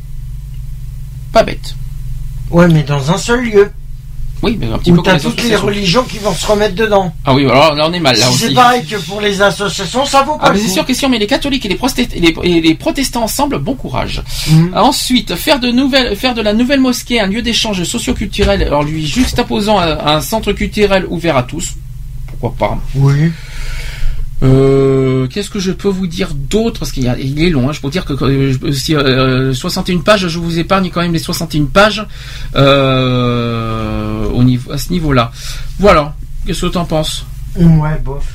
Speaker 2: Pas bête.
Speaker 3: Ouais, mais dans un seul lieu.
Speaker 2: Oui, mais un petit peu
Speaker 3: t'as toutes les religions qui vont se remettre dedans.
Speaker 2: Ah oui, alors là on est mal là
Speaker 3: si
Speaker 2: aussi.
Speaker 3: c'est pareil que pour les associations, ça vaut pas
Speaker 2: Ah, mais c'est sûr que si on met les catholiques et les, et les- et les protestants ensemble, bon courage.
Speaker 3: Mhm.
Speaker 2: Ensuite, faire de, nouvelles, faire de la nouvelle mosquée un lieu d'échange socio-culturel en lui juxtaposant un, un centre culturel ouvert à tous. Pourquoi pas?
Speaker 3: Oui.
Speaker 2: Euh, Qu'est-ce que je peux vous dire d'autre? Parce qu'il a- il est long. Hein. Je peux dire que euh, si, euh, 61 pages, je vous épargne quand même les 61 pages euh, au niveau, à ce niveau-là. Voilà. Qu'est-ce que tu en penses
Speaker 3: Ouais, bof.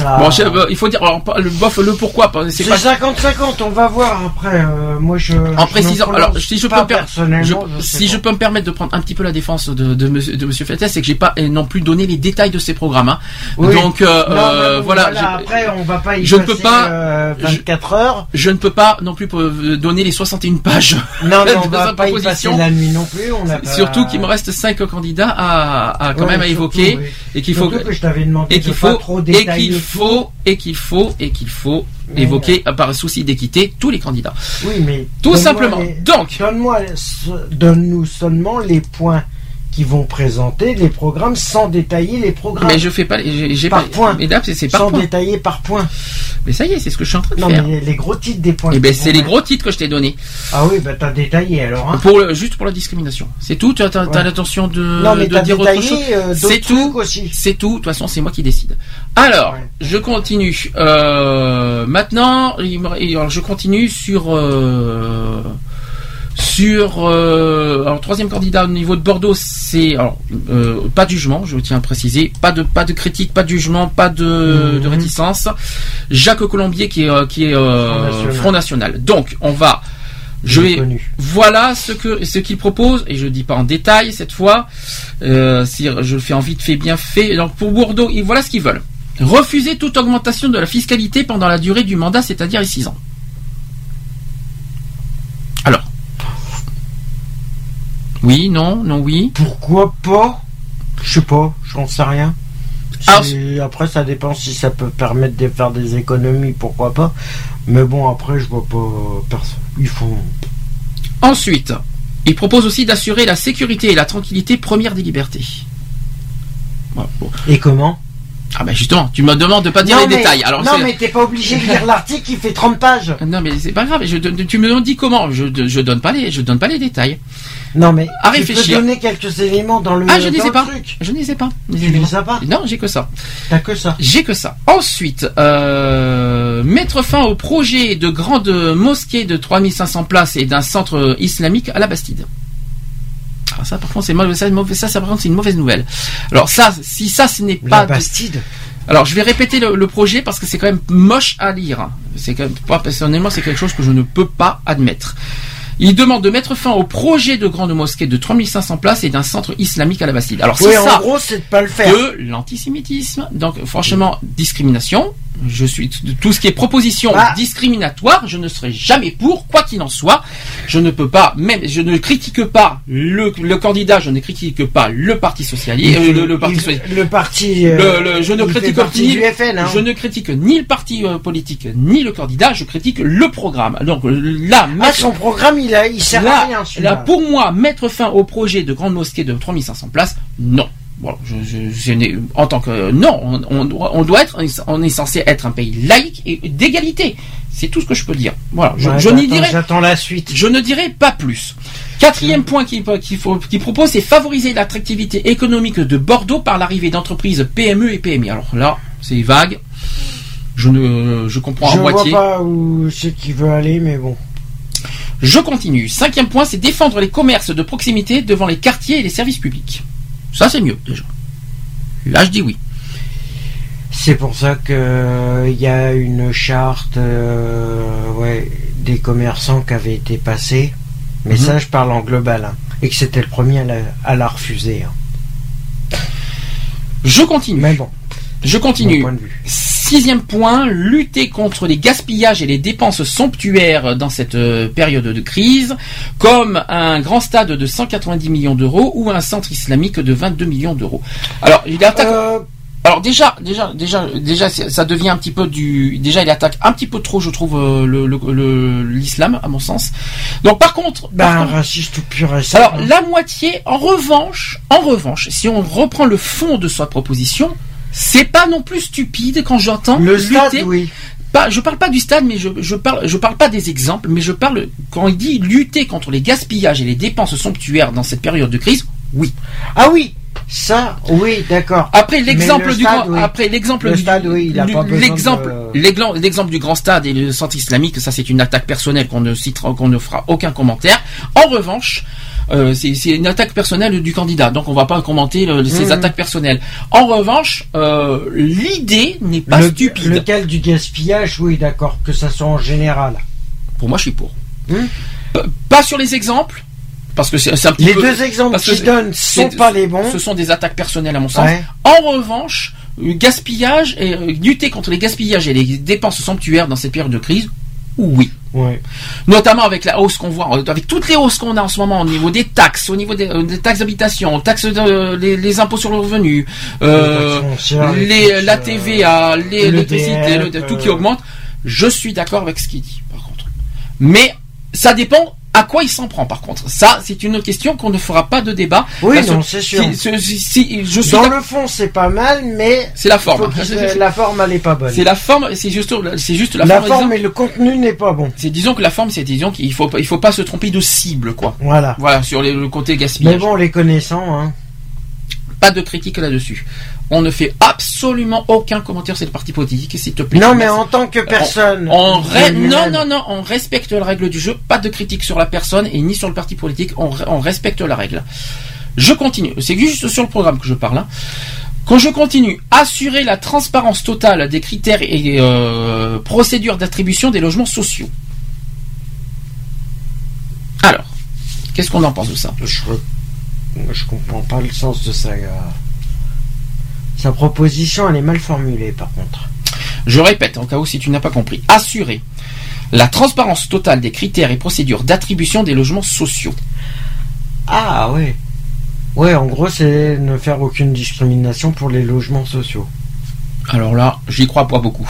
Speaker 3: Ça...
Speaker 2: Bon, je- euh, il faut dire alors, le bof, le pourquoi. C'est pas
Speaker 3: 50-50, on va voir après. euh, moi, je.
Speaker 2: En
Speaker 3: je
Speaker 2: précisant, alors si je peux,
Speaker 3: personnellement,
Speaker 2: je-
Speaker 3: je
Speaker 2: si je peux me permettre de prendre un petit peu la défense de, de, monsieur, de monsieur Fettes, c'est que j'ai pas euh, non plus donné les détails de ces programmes. hein.
Speaker 3: Oui.
Speaker 2: Donc euh,
Speaker 3: Non, mais
Speaker 2: euh,
Speaker 3: bon,
Speaker 2: voilà. je-
Speaker 3: Après, on va pas y
Speaker 2: je ne
Speaker 3: passer,
Speaker 2: peux pas-
Speaker 3: euh, 24 heures.
Speaker 2: Je ne peux pas non plus euh, donner les 61 pages.
Speaker 3: Non, *laughs*
Speaker 2: de
Speaker 3: on va pas y passer la nuit non plus. On a
Speaker 2: Surtout qu'il me reste 5 candidats à, à quand
Speaker 3: Ouais,
Speaker 2: même à évoquer
Speaker 3: oui.
Speaker 2: et qu'il faut
Speaker 3: que je t'avais demandé
Speaker 2: et qu'il faut
Speaker 3: trop détailler.
Speaker 2: Faut et qu'il faut et qu'il faut
Speaker 3: Mais
Speaker 2: évoquer euh, par souci d'équité tous les candidats.
Speaker 3: Oui, mais
Speaker 2: Tout simplement.
Speaker 3: les-
Speaker 2: Donc,
Speaker 3: donne-moi, donne-nous seulement les points qui vont présenter les programmes sans détailler les programmes.
Speaker 2: mais je fais pas j'ai-
Speaker 3: par
Speaker 2: pas
Speaker 3: point.
Speaker 2: c'est par
Speaker 3: sans
Speaker 2: point.
Speaker 3: détailler par point.
Speaker 2: Mais ça y est, c'est ce que je suis en train de
Speaker 3: Non,
Speaker 2: faire.
Speaker 3: mais les gros titres des points.
Speaker 2: Et ben
Speaker 3: qui
Speaker 2: c'est les gros titres que je t'ai donnés.
Speaker 3: Ah oui, bah t'as détaillé alors. Hein.
Speaker 2: Pour le- juste pour la discrimination. C'est tout? Tu as, t'as-
Speaker 3: Ouais.
Speaker 2: l'intention de,
Speaker 3: Non, mais
Speaker 2: de
Speaker 3: t'as
Speaker 2: dire autre
Speaker 3: détaillé,
Speaker 2: chose?
Speaker 3: euh,
Speaker 2: c'est tout. C'est tout. De toute façon, c'est moi qui décide. Alors, je continue. Euh, maintenant, alors, je continue sur. euh, sur euh, alors troisième candidat au niveau de Bordeaux, c'est alors euh, pas de jugement, je tiens à préciser, pas de pas de critique, pas de jugement, pas de,
Speaker 3: Mhm.
Speaker 2: de réticence. Jacques Colombier qui est euh, qui est euh,
Speaker 3: Front National.
Speaker 2: Front National. Donc on va je vais voilà ce que ce qu'il propose et je dis pas en détail cette fois. Euh, si je le fais en vite fait bien fait. Donc pour Bordeaux, voilà ce qu'ils veulent. Refuser toute augmentation de la fiscalité pendant la durée du mandat, c'est-à-dire les 6 ans. Alors. Oui, non, non, oui.
Speaker 3: Pourquoi pas? Je sais pas, j'en sais rien. Après, ça dépend si ça peut permettre de faire des économies, pourquoi pas. Mais bon, après, je vois pas. Ils font.
Speaker 2: Ensuite, il propose aussi d'assurer la sécurité et la tranquillité première des libertés. Bon.
Speaker 3: Et comment?
Speaker 2: Ah ben justement, tu me demandes de pas dire
Speaker 3: Non,
Speaker 2: les
Speaker 3: mais-
Speaker 2: détails. Alors
Speaker 3: non, mais t'es pas obligé de lire l'article qui fait 30 pages. *laughs*
Speaker 2: Non mais c'est pas grave, je, tu me dis comment, je, je donne pas les, je donne pas les détails.
Speaker 3: Non, mais
Speaker 2: À
Speaker 3: tu
Speaker 2: réfléchir.
Speaker 3: peux donner quelques éléments dans le.
Speaker 2: Ah je ne
Speaker 3: le
Speaker 2: pas,
Speaker 3: truc.
Speaker 2: je ne ai pas.
Speaker 3: Tu les as pas
Speaker 2: Non, j'ai que ça.
Speaker 3: T'as que ça.
Speaker 2: J'ai que ça. Ensuite, euh, mettre fin au projet de grande mosquée de 3500 places et d'un centre islamique à la Bastide. Ah, ça, par contre, c'est mauvais. Ça, ça, ça, par contre, c'est une mauvaise nouvelle. Alors ça, si ça, ce n'est pas
Speaker 3: La Bastide.
Speaker 2: Alors, je vais répéter le, le projet parce que c'est quand même moche à lire. C'est quand même personnellement, c'est quelque chose que je ne peux pas admettre. Il demande de mettre fin au projet de grande mosquée de 3500 places et d'un centre islamique à la Bastille. Alors
Speaker 3: Oui,
Speaker 2: c'est
Speaker 3: en
Speaker 2: ça
Speaker 3: gros, c'est de pas le faire.
Speaker 2: de l'antisémitisme. Donc franchement, discrimination. Je suis tout ce qui est proposition
Speaker 3: Ah.
Speaker 2: discriminatoire, je ne serai jamais pour, quoi qu'il en soit. Je ne peux pas, même, je ne critique pas le, le candidat, je ne critique pas le parti socialiste, euh, le, le parti
Speaker 3: Il-
Speaker 2: socialiste.
Speaker 3: le parti, euh,
Speaker 2: Le- le- je ne critique ni,
Speaker 3: du FN, hein.
Speaker 2: je ne critique ni le parti euh, politique ni le candidat, je critique le programme. Donc là,
Speaker 3: Ah,
Speaker 2: mettre-
Speaker 3: son programme, il a, il sert
Speaker 2: là,
Speaker 3: à rien,
Speaker 2: là, pour moi, mettre fin au projet de grande mosquée de 3500 places, non. Bon, je, je- je n'ai- en tant que non, on, on doit, on doit être, on est censé être un pays laïque et d'égalité. C'est tout ce que je peux dire. Voilà, je,
Speaker 3: Ouais,
Speaker 2: je n'y dirai,
Speaker 3: J'attends la suite.
Speaker 2: je ne dirai pas plus. Quatrième point qu'il propose, c'est favoriser l'attractivité économique de Bordeaux par l'arrivée d'entreprises PME et PMI. Alors là, c'est vague. Je ne, je comprends
Speaker 3: Je
Speaker 2: à
Speaker 3: vois
Speaker 2: moitié.
Speaker 3: pas où c'est qu'il veut aller, mais bon.
Speaker 2: Je continue. Cinquième point, c'est défendre les commerces de proximité devant les quartiers et les services publics. Ça, c'est mieux, déjà. Là, je dis oui.
Speaker 3: C'est pour ça que euh, y a une charte euh, ouais, des commerçants qui avait été passée. Mais
Speaker 2: Mhm.
Speaker 3: ça, je parle en global. hein. Et que c'était le premier à la, à la refuser. hein.
Speaker 2: Je continue.
Speaker 3: Mais bon.
Speaker 2: Je continue.
Speaker 3: Point.
Speaker 2: Sixième point, lutter contre les gaspillages et les dépenses somptuaires dans cette euh, période de crise, comme un grand stade de 190 millions d'euros ou un centre islamique de 22 millions d'euros. Alors, il attaque.
Speaker 3: Euh,
Speaker 2: Alors déjà, déjà, déjà, déjà, ça devient un petit peu du. Déjà, il attaque un petit peu trop, je trouve, euh, le le- le- l'islam, à mon sens. Donc, par contre, par
Speaker 3: Ben,
Speaker 2: contre-
Speaker 3: raciste ou pur et simple.
Speaker 2: alors la moitié, en revanche, en revanche, si on reprend le fond de sa proposition, c'est pas non plus stupide quand j'entends
Speaker 3: Le
Speaker 2: lutter.
Speaker 3: stade, oui.
Speaker 2: Pas, je parle pas du stade, mais je, je parle, je parle pas des exemples, mais je parle quand il dit lutter contre les gaspillages et les dépenses somptuaires dans cette période de crise. Oui.
Speaker 3: Ah oui, ça, oui, d'accord.
Speaker 2: Après l'exemple
Speaker 3: le
Speaker 2: du
Speaker 3: stade,
Speaker 2: grand,
Speaker 3: oui.
Speaker 2: après l'exemple
Speaker 3: Le
Speaker 2: du-
Speaker 3: stade, oui, de-
Speaker 2: l'exemple du grand stade et le centre islamique, ça c'est une attaque personnelle qu'on ne citera, qu'on ne fera aucun commentaire. En revanche, euh, c'est, une attaque personnelle du candidat, donc on va pas commenter le- ces
Speaker 3: Mhm.
Speaker 2: attaques personnelles. En revanche, euh, l'idée n'est pas
Speaker 3: le,
Speaker 2: stupide.
Speaker 3: Lequel du gaspillage, oui, d'accord, que ça soit en général.
Speaker 2: Pour moi, je suis pour.
Speaker 3: Hmm
Speaker 2: P- Pas sur les exemples. Parce que c'est un petit
Speaker 3: Les
Speaker 2: peu-
Speaker 3: deux exemples
Speaker 2: que c'est-
Speaker 3: donne sont pas les bons.
Speaker 2: Ce sont des attaques personnelles à mon sens.
Speaker 3: Ouais.
Speaker 2: En revanche, le gaspillage et euh, lutter contre les gaspillages et les dépenses somptuaires dans cette période de crise, oui.
Speaker 3: Ouais.
Speaker 2: Notamment avec la hausse qu'on voit, avec toutes les hausses qu'on a en ce moment au niveau des taxes, au niveau des, euh, des taxes d'habitation, taxes de, les, les impôts sur le revenu, euh,
Speaker 3: Les
Speaker 2: la
Speaker 3: euh,
Speaker 2: TVA, les- l'électricité, le- tout qui
Speaker 3: euh,
Speaker 2: augmente. Je suis d'accord avec ce qu'il dit, par contre. Mais ça dépend à quoi il s'en prend, par contre? Ça, c'est une question qu'on ne fera pas de débat.
Speaker 3: Oui, non, c'est sûr.
Speaker 2: si- si- si- je suis
Speaker 3: Dans le fond, c'est pas mal, mais
Speaker 2: c'est la forme.
Speaker 3: la forme, elle est pas bonne.
Speaker 2: C'est la forme, c'est juste, c'est juste la,
Speaker 3: La
Speaker 2: forme.
Speaker 3: forme
Speaker 2: disons-
Speaker 3: et le contenu n'est pas bon.
Speaker 2: C'est disons que la forme, c'est disons qu'il faut, il faut pas se tromper de cible, quoi.
Speaker 3: Voilà.
Speaker 2: Voilà sur les- le côté gaspillage.
Speaker 3: Mais bon, les connaissant, hein.
Speaker 2: Pas de critique là-dessus. On ne fait absolument aucun commentaire sur le parti politique, s'il te plaît.
Speaker 3: Non, mais en tant que personne.
Speaker 2: On, non, non, non, on respecte la règle du jeu. Pas de critique sur la personne et ni sur le parti politique. On, re- on respecte la règle. Je continue. C'est juste sur le programme que je parle. hein. Quand je continue, assurer la transparence totale des critères et euh, procédures d'attribution des logements sociaux. Alors, qu'est-ce qu'on en pense de ça?
Speaker 3: Je, je comprends pas le sens de sa. Sa proposition, elle est mal formulée, par contre.
Speaker 2: Je répète, en cas où si tu n'as pas compris. Assurer la transparence totale des critères et procédures d'attribution des logements sociaux.
Speaker 3: Ah, ouais. Ouais, en gros, c'est ne faire aucune discrimination pour les logements sociaux.
Speaker 2: Alors là, j'y crois pas beaucoup.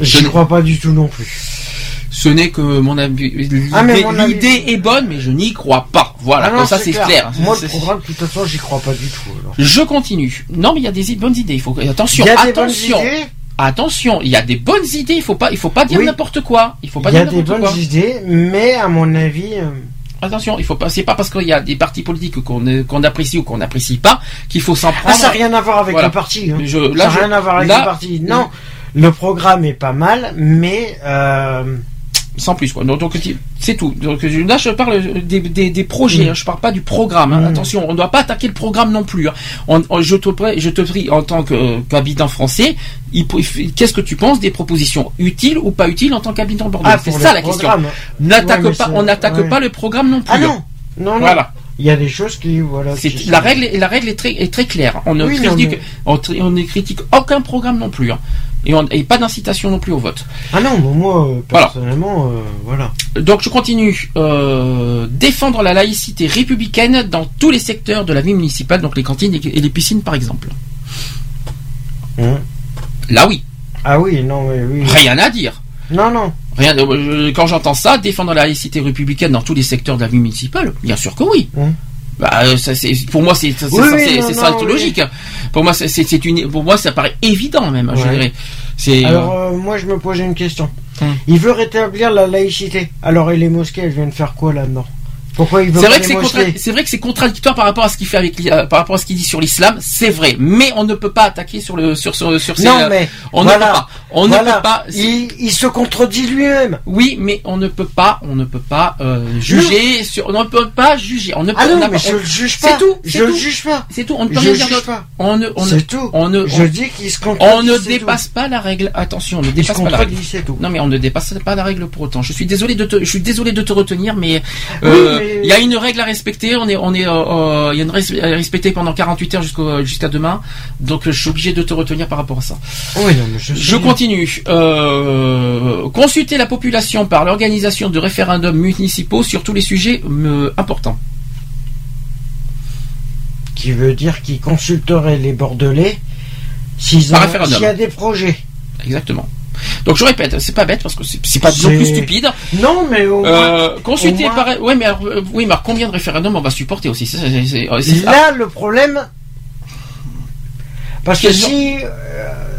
Speaker 3: J'y
Speaker 2: ne-
Speaker 3: crois pas du tout non plus.
Speaker 2: Ce n'est que mon avis. L'idée
Speaker 3: Ah, mon avis-
Speaker 2: l'idée est bonne, mais je n'y crois pas. Voilà,
Speaker 3: Ah non,
Speaker 2: comme ça c'est clair.
Speaker 3: Moi, le programme, de toute façon, j'y crois pas du tout. alors.
Speaker 2: Je continue. Non, mais il y a des bonnes idées. Il faut attention.
Speaker 3: Il y a des bonnes
Speaker 2: attention.
Speaker 3: idées
Speaker 2: Attention, il y a des bonnes idées. Il faut pas, il faut pas dire
Speaker 3: Oui.
Speaker 2: n'importe quoi. Il faut pas
Speaker 3: Il y a
Speaker 2: dire
Speaker 3: des bonnes
Speaker 2: quoi.
Speaker 3: idées, mais à mon avis, euh,
Speaker 2: Attention, il faut pas. C'est pas parce qu'il y a des partis politiques qu'on qu'on apprécie ou qu'on n'apprécie pas qu'il faut s'en
Speaker 3: ah,
Speaker 2: prendre.
Speaker 3: ça n'a rien à voir avec
Speaker 2: Voilà.
Speaker 3: le parti. hein.
Speaker 2: Je- là,
Speaker 3: ça n'a rien à voir avec
Speaker 2: là-
Speaker 3: le parti. Non, le programme est pas mal, mais euh,
Speaker 2: Sans plus, quoi. Donc, c'est tout. Donc, là, je parle des, des, des projets, hein, je parle pas du programme. hein. Attention, on ne doit pas attaquer le programme non plus. hein. On- on- je, te, prie- je te prie, en tant euh, qu'habitant français, qu'est-ce que tu penses des propositions? Utiles ou pas utiles en tant qu'habitant bordelais
Speaker 3: Ah,
Speaker 2: C'est ça la question. N'attaque
Speaker 3: Ouais,
Speaker 2: pas, on n'attaque
Speaker 3: ouais.
Speaker 2: pas le programme non plus.
Speaker 3: Ah non, non, non.
Speaker 2: Voilà.
Speaker 3: Il y a des choses qui, voilà. Qui
Speaker 2: la règle, est- la règle est très, est très claire. On ne
Speaker 3: Oui, non,
Speaker 2: critique,
Speaker 3: mais-
Speaker 2: on, tri- on ne critique aucun programme non plus, hein. Et, on- et pas d'incitation non plus au vote.
Speaker 3: Ah non, moi, euh,
Speaker 2: Voilà.
Speaker 3: personnellement, euh, voilà.
Speaker 2: Donc je continue. Euh, défendre la laïcité républicaine dans tous les secteurs de la vie municipale, donc les cantines et les piscines par exemple.
Speaker 3: Hein.
Speaker 2: Là oui,
Speaker 3: Ah oui, non, mais oui.
Speaker 2: rien à dire.
Speaker 3: Non, non.
Speaker 2: Rien, quand j'entends ça, défendre la laïcité républicaine dans tous les secteurs de la vie municipale, bien sûr que oui.
Speaker 3: Hein.
Speaker 2: Bah, euh, ça, c'est, pour moi, c'est, c'est,
Speaker 3: Oui,
Speaker 2: c'est-
Speaker 3: oui,
Speaker 2: c'est-
Speaker 3: non,
Speaker 2: c'est ça
Speaker 3: non, oui.
Speaker 2: logique. Pour moi, c'est, une, pour moi, ça paraît évident même. Je
Speaker 3: Ouais.
Speaker 2: dirais. C'est.
Speaker 3: Alors, euh, moi, je me posais une question.
Speaker 2: Hum.
Speaker 3: Il veut rétablir la laïcité. Alors, et les mosquées, elles viennent faire quoi là-dedans? Pourquoi il veut
Speaker 2: C'est vrai, que c'est, contra- c'est vrai que c'est contradictoire par rapport à ce qu'il fait avec, euh, par rapport à ce qu'il dit sur l'islam, c'est vrai. Mais on ne peut pas attaquer sur le, sur, sur, sur ces,
Speaker 3: Non,
Speaker 2: euh,
Speaker 3: mais
Speaker 2: on
Speaker 3: voilà.
Speaker 2: ne peut pas. On
Speaker 3: Voilà.
Speaker 2: ne peut pas.
Speaker 3: Il, il se contredit lui-même.
Speaker 2: Oui, mais on ne peut pas, on ne peut pas euh, juger sur, on ne peut pas juger. On ne peut,
Speaker 3: Ah
Speaker 2: on
Speaker 3: non,
Speaker 2: n'a
Speaker 3: mais
Speaker 2: pas-
Speaker 3: je
Speaker 2: on-
Speaker 3: le juge
Speaker 2: C'est
Speaker 3: pas.
Speaker 2: tout. c'est
Speaker 3: Je le
Speaker 2: tout.
Speaker 3: juge pas.
Speaker 2: C'est tout. On ne peut
Speaker 3: Je
Speaker 2: rien
Speaker 3: le
Speaker 2: dire
Speaker 3: juge
Speaker 2: d'autre.
Speaker 3: pas.
Speaker 2: On ne, on
Speaker 3: C'est tout.
Speaker 2: on ne,
Speaker 3: Je
Speaker 2: on-
Speaker 3: dis qu'il se contredit.
Speaker 2: on ne dépasse pas la règle. Attention, on ne dépasse pas la règle.
Speaker 3: tout.
Speaker 2: Non, mais on ne dépasse pas la règle pour autant. Je suis désolé de te, je suis désolé de te retenir, mais euh,
Speaker 3: mais-
Speaker 2: il y a une règle à respecter. On est, on est, euh, euh, il y a une règle à respecter pendant 48 heures jusqu'à demain. Donc, je suis obligé de te retenir par rapport à ça.
Speaker 3: Oui, non, mais je,
Speaker 2: continue. Euh, consulter la population par l'organisation de référendums municipaux sur tous les sujets euh, importants.
Speaker 3: Qui veut dire qu'il consulterait les Bordelais s'il y a des projets.
Speaker 2: Exactement. Donc je répète, c'est pas bête parce que c'est pas non plus stupide.
Speaker 3: Non, mais au
Speaker 2: Euh, consulter
Speaker 3: moins-
Speaker 2: par, ouais, mais alors, euh, oui, mais alors combien de référendums on va supporter aussi?
Speaker 3: Là, le problème. Parce que si. euh,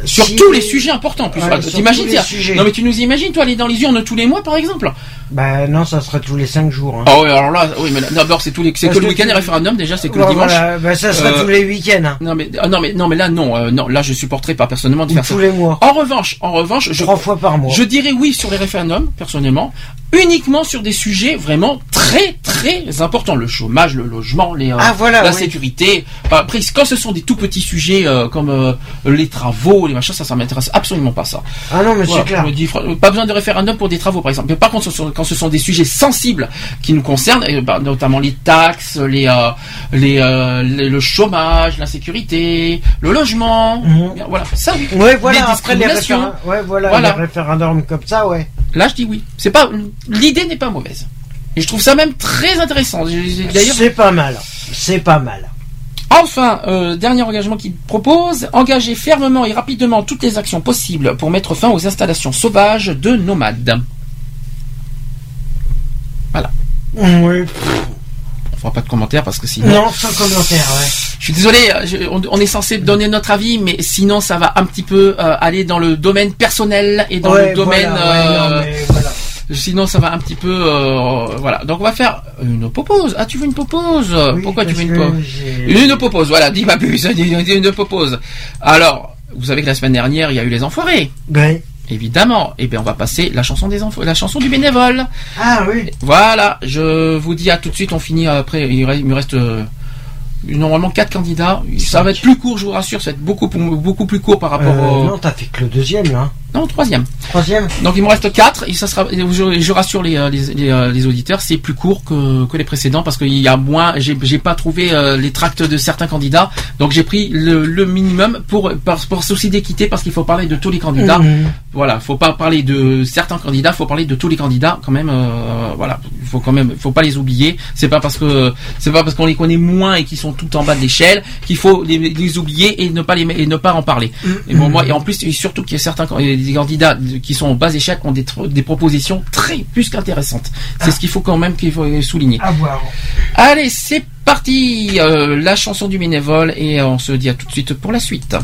Speaker 2: sur
Speaker 3: si-
Speaker 2: tous les sujets importants en plus.
Speaker 3: Ouais,
Speaker 2: T'imagines. Non mais tu nous imagines toi aller dans les urnes tous les mois par exemple?
Speaker 3: Bah non, ça serait tous les 5 jours. hein.
Speaker 2: Ah oui alors là oui mais d'abord c'est tous les c'est
Speaker 3: Parce
Speaker 2: que le week-end
Speaker 3: tu-
Speaker 2: les référendums déjà c'est que le dimanche.
Speaker 3: voilà, bah, ça serait
Speaker 2: Euh,
Speaker 3: tous les week-ends. hein.
Speaker 2: Non mais ah, non mais non mais là non euh, non là je supporterai pas personnellement de
Speaker 3: Ou
Speaker 2: faire
Speaker 3: tous
Speaker 2: ça.
Speaker 3: les mois.
Speaker 2: En revanche en revanche je
Speaker 3: Trois fois par mois.
Speaker 2: je dirais oui sur les référendums personnellement uniquement sur des sujets vraiment très très importants le chômage le logement les euh,
Speaker 3: Ah, voilà,
Speaker 2: la
Speaker 3: oui.
Speaker 2: sécurité après quand ce sont des tout petits sujets comme les travaux les machins ça ça m'intéresse absolument pas ça
Speaker 3: Ah non, mais
Speaker 2: Voilà,
Speaker 3: c'est clair.
Speaker 2: dis, pas besoin de référendum pour des travaux, par exemple. Mais par contre, ce sont- quand ce sont des sujets sensibles qui nous concernent, et, bah, notamment les taxes, les, euh, les, euh, les- le chômage, l'insécurité, le logement, voilà, ça oui.
Speaker 3: Ouais, voilà,
Speaker 2: Les
Speaker 3: après les, ouais, voilà,
Speaker 2: Voilà.
Speaker 3: les référendums comme ça, ouais.
Speaker 2: Là, je dis oui. C'est pas, l'idée n'est pas mauvaise. Et je trouve ça même très intéressant. D'ailleurs,
Speaker 3: C'est pas mal. C'est pas mal.
Speaker 2: Enfin, euh, dernier engagement qu'il propose, engager fermement et rapidement toutes les actions possibles pour mettre fin aux installations sauvages de nomades. Voilà.
Speaker 3: Oui.
Speaker 2: On fera pas de commentaires parce que sinon.
Speaker 3: Non, sans commentaire, ouais.
Speaker 2: Je suis désolé, euh, je- on, on est censé donner notre avis, mais sinon ça va un petit peu euh, aller dans le domaine personnel et dans
Speaker 3: Ouais,
Speaker 2: le domaine.
Speaker 3: voilà, ouais,
Speaker 2: euh,
Speaker 3: non, mais voilà.
Speaker 2: Sinon ça va un petit peu. euh, voilà. Donc on va faire une popose. Ah, tu veux une popose Pourquoi tu veux une
Speaker 3: j'ai-
Speaker 2: Une popose, voilà, dis pas plus, *laughs* une, une popose. Alors, vous savez que la semaine dernière, il y a eu les enfoirés.
Speaker 3: Ouais.
Speaker 2: Évidemment. Et bien on va passer la chanson des enfants, la chanson du bénévole.
Speaker 3: Ah oui.
Speaker 2: Voilà, je vous dis à tout de suite, on finit après, il me reste euh, normalement quatre candidats. Ça va être plus court, je vous rassure, ça va être beaucoup, beaucoup plus court par rapport
Speaker 3: Euh,
Speaker 2: au...
Speaker 3: Non, t'as fait que le deuxième, là.
Speaker 2: Non, troisième.
Speaker 3: Troisième.
Speaker 2: Donc il me reste quatre et ça sera. Je, je rassure les, euh, les, les, euh, les auditeurs, c'est plus court que, que les précédents parce qu'il y a moins. J'ai pas trouvé euh, les tracts de certains candidats, donc j'ai pris le, le minimum pour par, pour souci d'équité parce qu'il faut parler de tous les candidats.
Speaker 3: Mhm.
Speaker 2: Voilà, faut pas parler de certains candidats, faut parler de tous les candidats quand même. euh, voilà, il faut quand même, faut pas les oublier. C'est pas parce que c'est pas parce qu'on les connaît moins et qu'ils sont tout en bas de l'échelle qu'il faut les, oublier et ne pas les et ne pas en parler. Et bon, moi et en plus et surtout qu'il y a certains des candidats de- qui sont en bas échelle ont des, propositions très plus qu'intéressantes. C'est ce qu'il faut quand même qu'il faut souligner.
Speaker 3: À voir.
Speaker 2: Allez, c'est parti. euh, la chanson du bénévole et euh, on se dit à tout de suite pour la suite.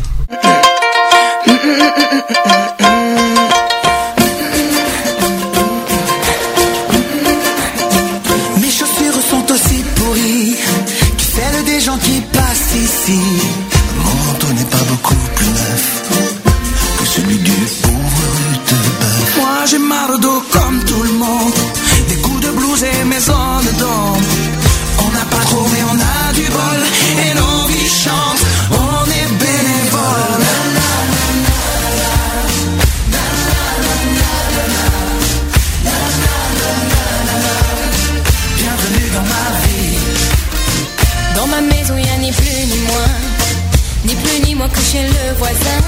Speaker 16: Voisin.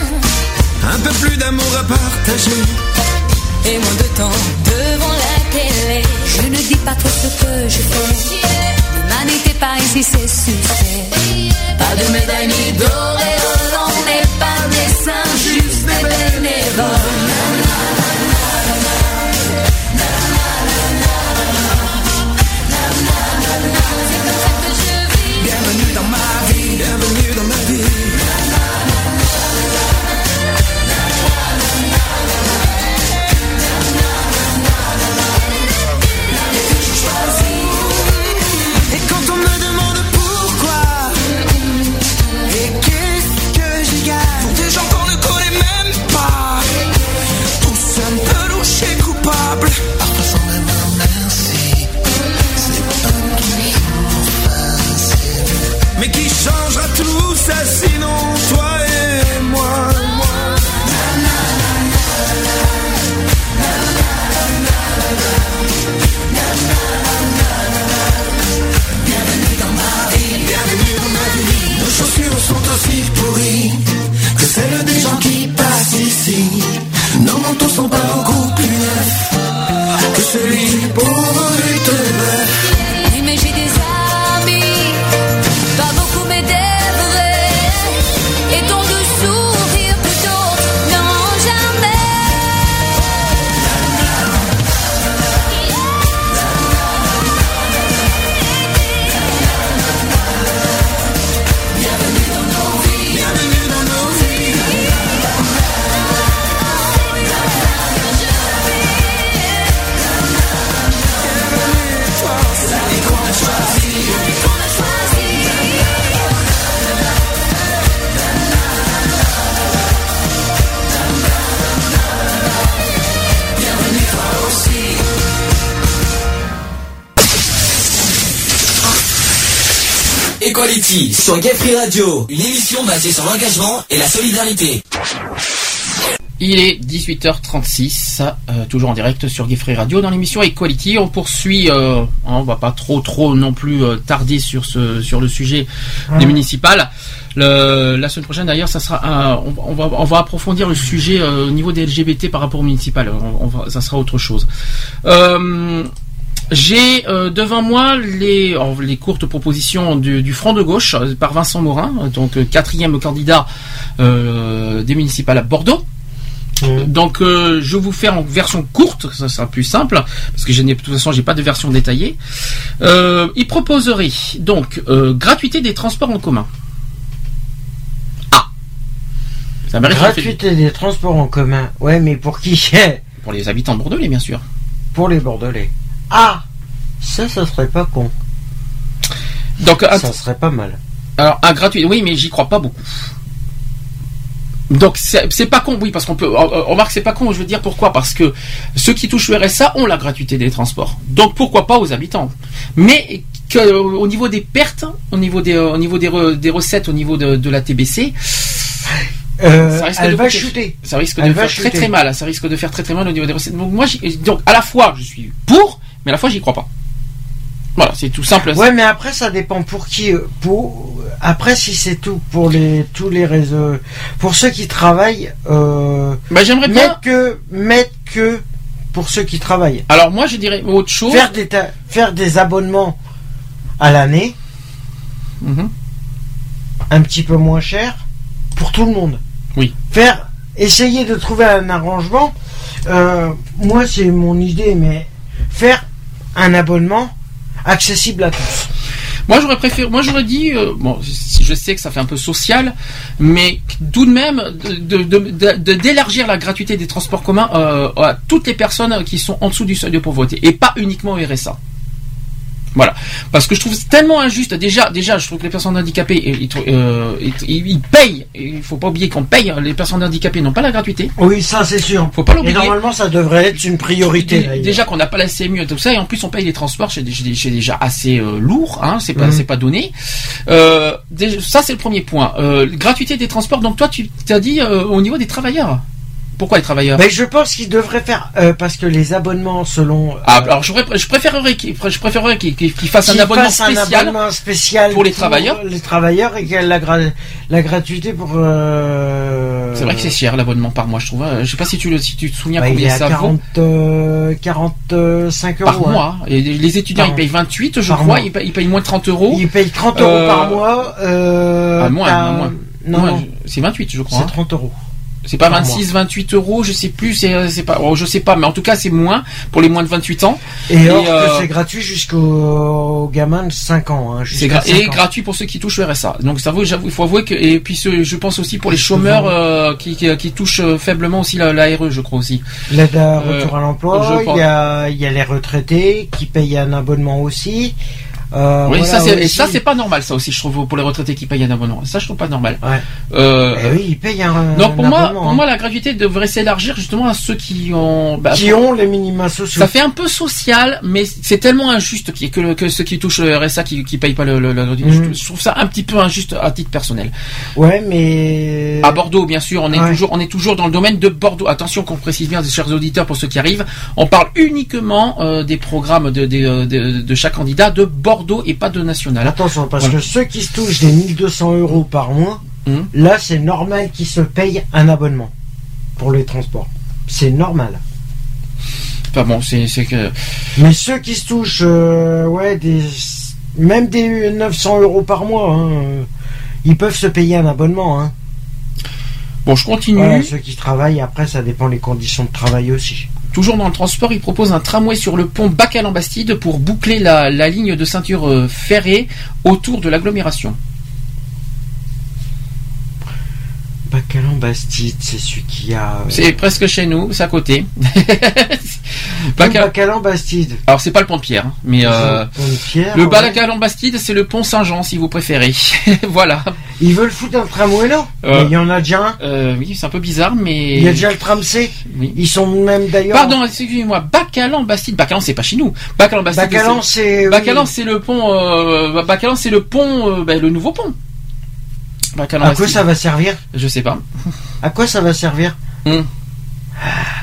Speaker 15: Un peu plus d'amour à partager.
Speaker 16: Et moins de temps devant la télé. Je ne dis pas trop ce que je fais. L'humanité par ici, c'est succès. Pas de médaille ni d'auréole, on n'est pas des saints, juste des bénévoles.
Speaker 9: Sur Gay Free Radio, une émission basée sur l'engagement et la solidarité.
Speaker 2: Il est 18h36, euh, toujours en direct sur Gay Free Radio dans l'émission Equality. On poursuit, euh, on va pas trop trop non plus euh, tarder sur ce sur le sujet des municipales. Le- la semaine prochaine d'ailleurs, ça sera un- on, on va on va approfondir le sujet euh, au niveau des LGBT par rapport aux municipales. On, on va, ça sera autre chose. J'ai euh, devant moi les, alors, les courtes propositions du, du Front de gauche euh, par Vincent Morin, euh, donc quatrième candidat des municipales à Bordeaux. Donc euh, je vous faire en version courte, ça sera plus simple, parce que je n'ai de toute façon j'ai pas de version détaillée. Euh, il proposerait donc euh, gratuité des transports en commun. Ah, ça
Speaker 3: Gratuité des transports en commun. Ouais, mais pour qui? *laughs*
Speaker 2: Pour les habitants bordelais, bien sûr.
Speaker 3: Pour les Bordelais. Ah Ça, ça serait pas con.
Speaker 2: Donc un-
Speaker 3: Ça serait pas mal.
Speaker 2: Alors, un gratuit, oui, mais j'y crois pas beaucoup. Donc, c'est pas con, oui, parce qu'on peut. on- on remarque, c'est pas con, je veux dire pourquoi Parce que ceux qui touchent le RSA ont la gratuité des transports. Donc, pourquoi pas aux habitants Mais que, euh, au niveau des pertes, au niveau des, euh, au niveau des, re- des recettes, au niveau de, de la TBC.
Speaker 3: Euh,
Speaker 2: ça risque
Speaker 3: elle
Speaker 2: de
Speaker 3: va chuter.
Speaker 2: Ça risque
Speaker 3: Elle
Speaker 2: de faire
Speaker 3: chuter.
Speaker 2: très très mal. Ça risque de faire très très mal au niveau des recettes. Donc, moi, donc à la fois, je suis pour, mais à la fois, j'y crois pas. Voilà, c'est tout simple.
Speaker 3: Ouais, mais après, ça dépend pour qui. euh, Pour après, si c'est tout pour les tous les réseaux, pour ceux qui travaillent. Euh,
Speaker 2: bah, j'aimerais bien
Speaker 3: mettre que mettre que pour ceux qui travaillent.
Speaker 2: Alors moi, je dirais autre chose.
Speaker 3: Faire des ta- faire des abonnements à l'année,
Speaker 2: Mhm.
Speaker 3: un petit peu moins cher pour tout le monde.
Speaker 2: Oui.
Speaker 3: Faire essayer de trouver un arrangement. euh, moi, c'est mon idée, mais faire un abonnement accessible à tous.
Speaker 2: Moi j'aurais préféré, moi j'aurais dit, euh, bon, je sais que ça fait un peu social, mais tout de même d'élargir la gratuité des transports communs euh, à toutes les personnes qui sont en dessous du seuil de pauvreté et pas uniquement au RSA. Voilà, parce que je trouve tellement injuste. Déjà, déjà, je trouve que les personnes handicapées, ils, ils, euh, ils- payent. Et Il faut pas oublier qu'on paye. Les personnes handicapées n'ont pas la gratuité.
Speaker 3: Oui, ça c'est sûr.
Speaker 2: Faut pas
Speaker 3: Et
Speaker 2: l'oublier.
Speaker 3: normalement, ça devrait être une priorité.
Speaker 2: Dé-. Déjà qu'on n'a pas la CMU et tout ça, et en plus on paye les transports, c'est dé- c'est déjà assez euh, lourd, hein, c'est pas,
Speaker 3: Mhm.
Speaker 2: c'est pas donné. Euh, déjà, ça c'est le premier point. Euh, gratuité des transports. Donc toi tu t'as dit euh, au niveau des travailleurs. Pourquoi les travailleurs
Speaker 3: Mais je pense qu'ils devraient faire euh, parce que les abonnements selon. euh,
Speaker 2: Ah, alors je, préférerais- je préférerais qu'ils je préférerais qu'ils- qu'ils- qu'ils fassent un abonnement
Speaker 3: fassent un
Speaker 2: spécial.
Speaker 3: abonnement spécial
Speaker 2: pour les travailleurs.
Speaker 3: les travailleurs et qu'il y ait la, gra- la gratuité pour. euh,
Speaker 2: C'est vrai que c'est cher l'abonnement par mois, je trouve. Euh, Je sais pas si tu le, si tu te souviens
Speaker 3: bah, il est
Speaker 2: combien
Speaker 3: à
Speaker 2: ça
Speaker 3: 40,
Speaker 2: vaut
Speaker 3: euh, 45 euros.
Speaker 2: par
Speaker 3: hein.
Speaker 2: mois. Et les étudiants
Speaker 3: Par-
Speaker 2: ils payent 28, je crois. Ils payent, ils payent moins de 30 euros.
Speaker 3: Ils payent 30 euros par mois.
Speaker 2: Ah, moins, moins.
Speaker 3: Non, non,
Speaker 2: c'est 28, je crois.
Speaker 3: c'est
Speaker 2: hein.
Speaker 3: 30 euros.
Speaker 2: C'est pas
Speaker 3: par
Speaker 2: 26, 28 euros, je sais plus, c'est euh, pas, oh, je sais pas, mais en tout cas c'est moins pour les moins de 28 ans.
Speaker 3: Et, or
Speaker 2: euh,
Speaker 3: que c'est gratuit jusqu'aux aux gamins de 5 ans. Hein,
Speaker 2: et
Speaker 3: 5 ans.
Speaker 2: gratuit pour ceux qui touchent le RSA. Donc ça vaut, il faut avouer que et puis ce- je pense aussi pour les chômeurs euh, qui, qui, qui touchent euh, faiblement aussi la, la RE, je crois aussi.
Speaker 3: L'aide à
Speaker 2: Euh,
Speaker 3: retour à l'emploi,
Speaker 2: je pense-
Speaker 3: il y a, il y a les retraités qui payent un abonnement aussi. Euh,
Speaker 2: oui,
Speaker 3: voilà,
Speaker 2: ça c'est ça c'est pas normal ça aussi je trouve pour les retraités qui payent un abonnement. Ça je trouve pas normal.
Speaker 3: Ouais.
Speaker 2: Euh,
Speaker 3: Eh oui, ils payent un,
Speaker 2: donc pour
Speaker 3: un
Speaker 2: moi, pour
Speaker 3: hein.
Speaker 2: moi la gratuité devrait s'élargir justement à ceux qui ont bah,
Speaker 3: qui ont les minima sociaux.
Speaker 2: Ça fait un peu social, mais c'est tellement injuste que, le- que ceux qui touchent le RSA qui, qui payent pas le.
Speaker 3: Mhm.
Speaker 2: Je trouve ça un petit peu injuste à titre personnel.
Speaker 3: Ouais, mais
Speaker 2: À Bordeaux, bien sûr, on est
Speaker 3: Ouais.
Speaker 2: toujours, on est toujours dans le domaine de Bordeaux. Attention qu'on précise bien, chers auditeurs, pour ceux qui arrivent, on parle uniquement euh, des programmes de, de, euh, de- de chaque candidat de Bordeaux et pas de national.
Speaker 3: attention parce
Speaker 2: Voilà.
Speaker 3: que ceux qui se touchent des 1200 euros par mois,
Speaker 2: Mhm.
Speaker 3: là c'est normal qu'ils se payent un abonnement pour les transports. C'est normal.
Speaker 2: Enfin bon, c'est que
Speaker 3: Mais ceux qui se touchent, euh, ouais, des même des 900 euros par mois, hein, euh, ils peuvent se payer un abonnement. Hein.
Speaker 2: bon, je continue.
Speaker 3: Voilà, ceux qui travaillent, après ça dépend des conditions de travail aussi.
Speaker 2: Toujours dans le transport, il propose un tramway sur le pont Bacal-en-Bastide pour boucler la, la ligne de ceinture euh, ferrée autour de l'agglomération.
Speaker 3: Bacalan Bastide, c'est celui qui a. euh,
Speaker 2: C'est presque chez nous, c'est à côté. *laughs* Bacal-
Speaker 3: Bacalan Bastide.
Speaker 2: Alors c'est pas le pont de Pierre, hein, mais euh, le
Speaker 3: ouais.
Speaker 2: Bacal en Bastide, c'est le pont Saint-Jean si vous préférez. *laughs* voilà.
Speaker 3: Ils veulent foutre un tramway là
Speaker 2: Euh.
Speaker 3: Il y en a déjà un.
Speaker 2: Euh, oui, c'est un peu bizarre, mais
Speaker 3: Il y a déjà le tram C.
Speaker 2: Oui.
Speaker 3: Ils sont même d'ailleurs.
Speaker 2: Pardon, excusez-moi, Bacalan Bastide. Bacalan, c'est pas chez nous. Bacalan Bastide.
Speaker 3: Bacalan, c'est.
Speaker 2: Bacalan, c'est le pont. Euh, Bacalan, c'est le pont, euh, ben, le nouveau pont.
Speaker 3: À quoi ça va servir
Speaker 2: Je sais pas.
Speaker 3: À quoi ça va servir
Speaker 2: Hmm.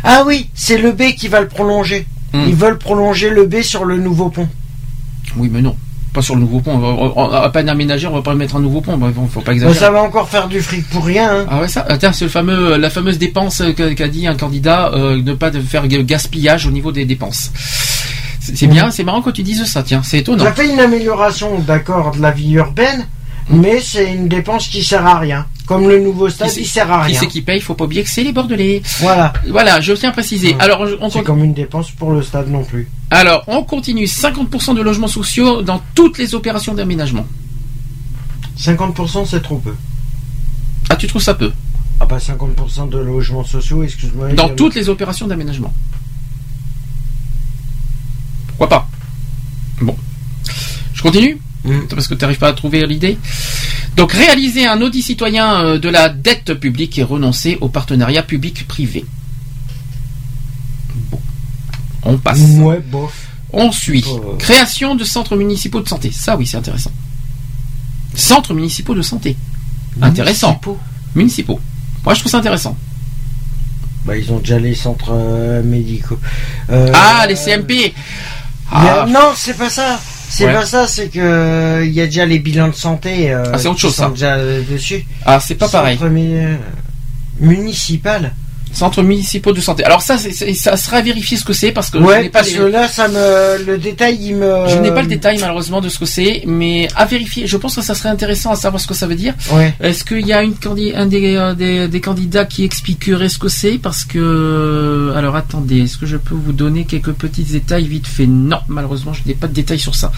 Speaker 3: Ah oui, c'est le B qui va le prolonger.
Speaker 2: Hmm.
Speaker 3: Ils veulent prolonger le B sur le nouveau pont.
Speaker 2: Oui, mais non. Pas sur le nouveau pont. On va- on- à peine aménagé, on va pas mettre un nouveau pont. Bon, faut pas
Speaker 3: Bah,
Speaker 2: exagérer.
Speaker 3: ça va encore faire du fric pour rien. hein.
Speaker 2: Ah ouais ça attends, c'est le fameux la fameuse dépense qu'a qu'a dit un candidat euh, ne pas de faire ga- gaspillage au niveau des dépenses. C'est c'est bien, c'est marrant quand tu dises ça, tiens, c'est étonnant.
Speaker 3: Ça fait une amélioration, d'accord, de la vie urbaine, mais c'est une dépense qui sert à rien. Comme le nouveau stade,
Speaker 2: Qui
Speaker 3: il sert à
Speaker 2: Qui
Speaker 3: rien.
Speaker 2: c'est qui paye? Il faut pas oublier que c'est les Bordelais.
Speaker 3: Voilà.
Speaker 2: Voilà, je tiens à préciser. Alors, on,
Speaker 3: C'est comme une dépense pour le stade non plus.
Speaker 2: alors, on continue. 50% de logements sociaux dans toutes les opérations d'aménagement.
Speaker 3: 50% c'est trop peu.
Speaker 2: Ah, tu trouves ça peu?
Speaker 3: Ah bah 50% de logements sociaux, excuse-moi.
Speaker 2: Dans toutes les opérations d'aménagement. Pourquoi pas? Bon. Je continue
Speaker 3: Mm.
Speaker 2: Parce que tu n'arrives pas à trouver l'idée. Donc, réaliser un audit citoyen euh, de la dette publique et renoncer au partenariat public-privé. Bon. On passe.
Speaker 3: Ouais, bof.
Speaker 2: On suit.
Speaker 3: Oh.
Speaker 2: Création de centres municipaux de santé. Ça, oui, c'est intéressant. Centres municipaux de santé. Intéressant.
Speaker 3: Municipaux.
Speaker 2: Municipaux. Moi, je trouve ça intéressant.
Speaker 3: Bah ils ont déjà les centres euh, médicaux. Euh,
Speaker 2: Ah, les CMP Ah,
Speaker 3: Non, c'est pas ça. C'est
Speaker 2: Ouais.
Speaker 3: pas ça, c'est que euh, il y a déjà les bilans de santé. euh,
Speaker 2: Ah, c'est autre
Speaker 3: qui
Speaker 2: chose,
Speaker 3: sont
Speaker 2: ça.
Speaker 3: déjà euh, dessus.
Speaker 2: ah, c'est pas pareil.
Speaker 3: Centre mi- euh, municipal.
Speaker 2: Centres municipaux de santé. Alors ça, c'est- c'est- ça sera vérifié ce que c'est parce que je n'ai pas
Speaker 3: parce
Speaker 2: les-
Speaker 3: que là, ça me, le détail, il me.
Speaker 2: Je n'ai pas le détail malheureusement de ce que c'est, mais à vérifier. Je pense que ça serait intéressant à savoir ce que ça veut dire.
Speaker 3: Ouais.
Speaker 2: Est-ce qu'il y a une un des, euh, des, des candidats qui expliquerait ce que c'est Parce que alors attendez, est-ce que je peux vous donner quelques petits détails vite fait? Non, malheureusement, je n'ai pas de détails sur ça.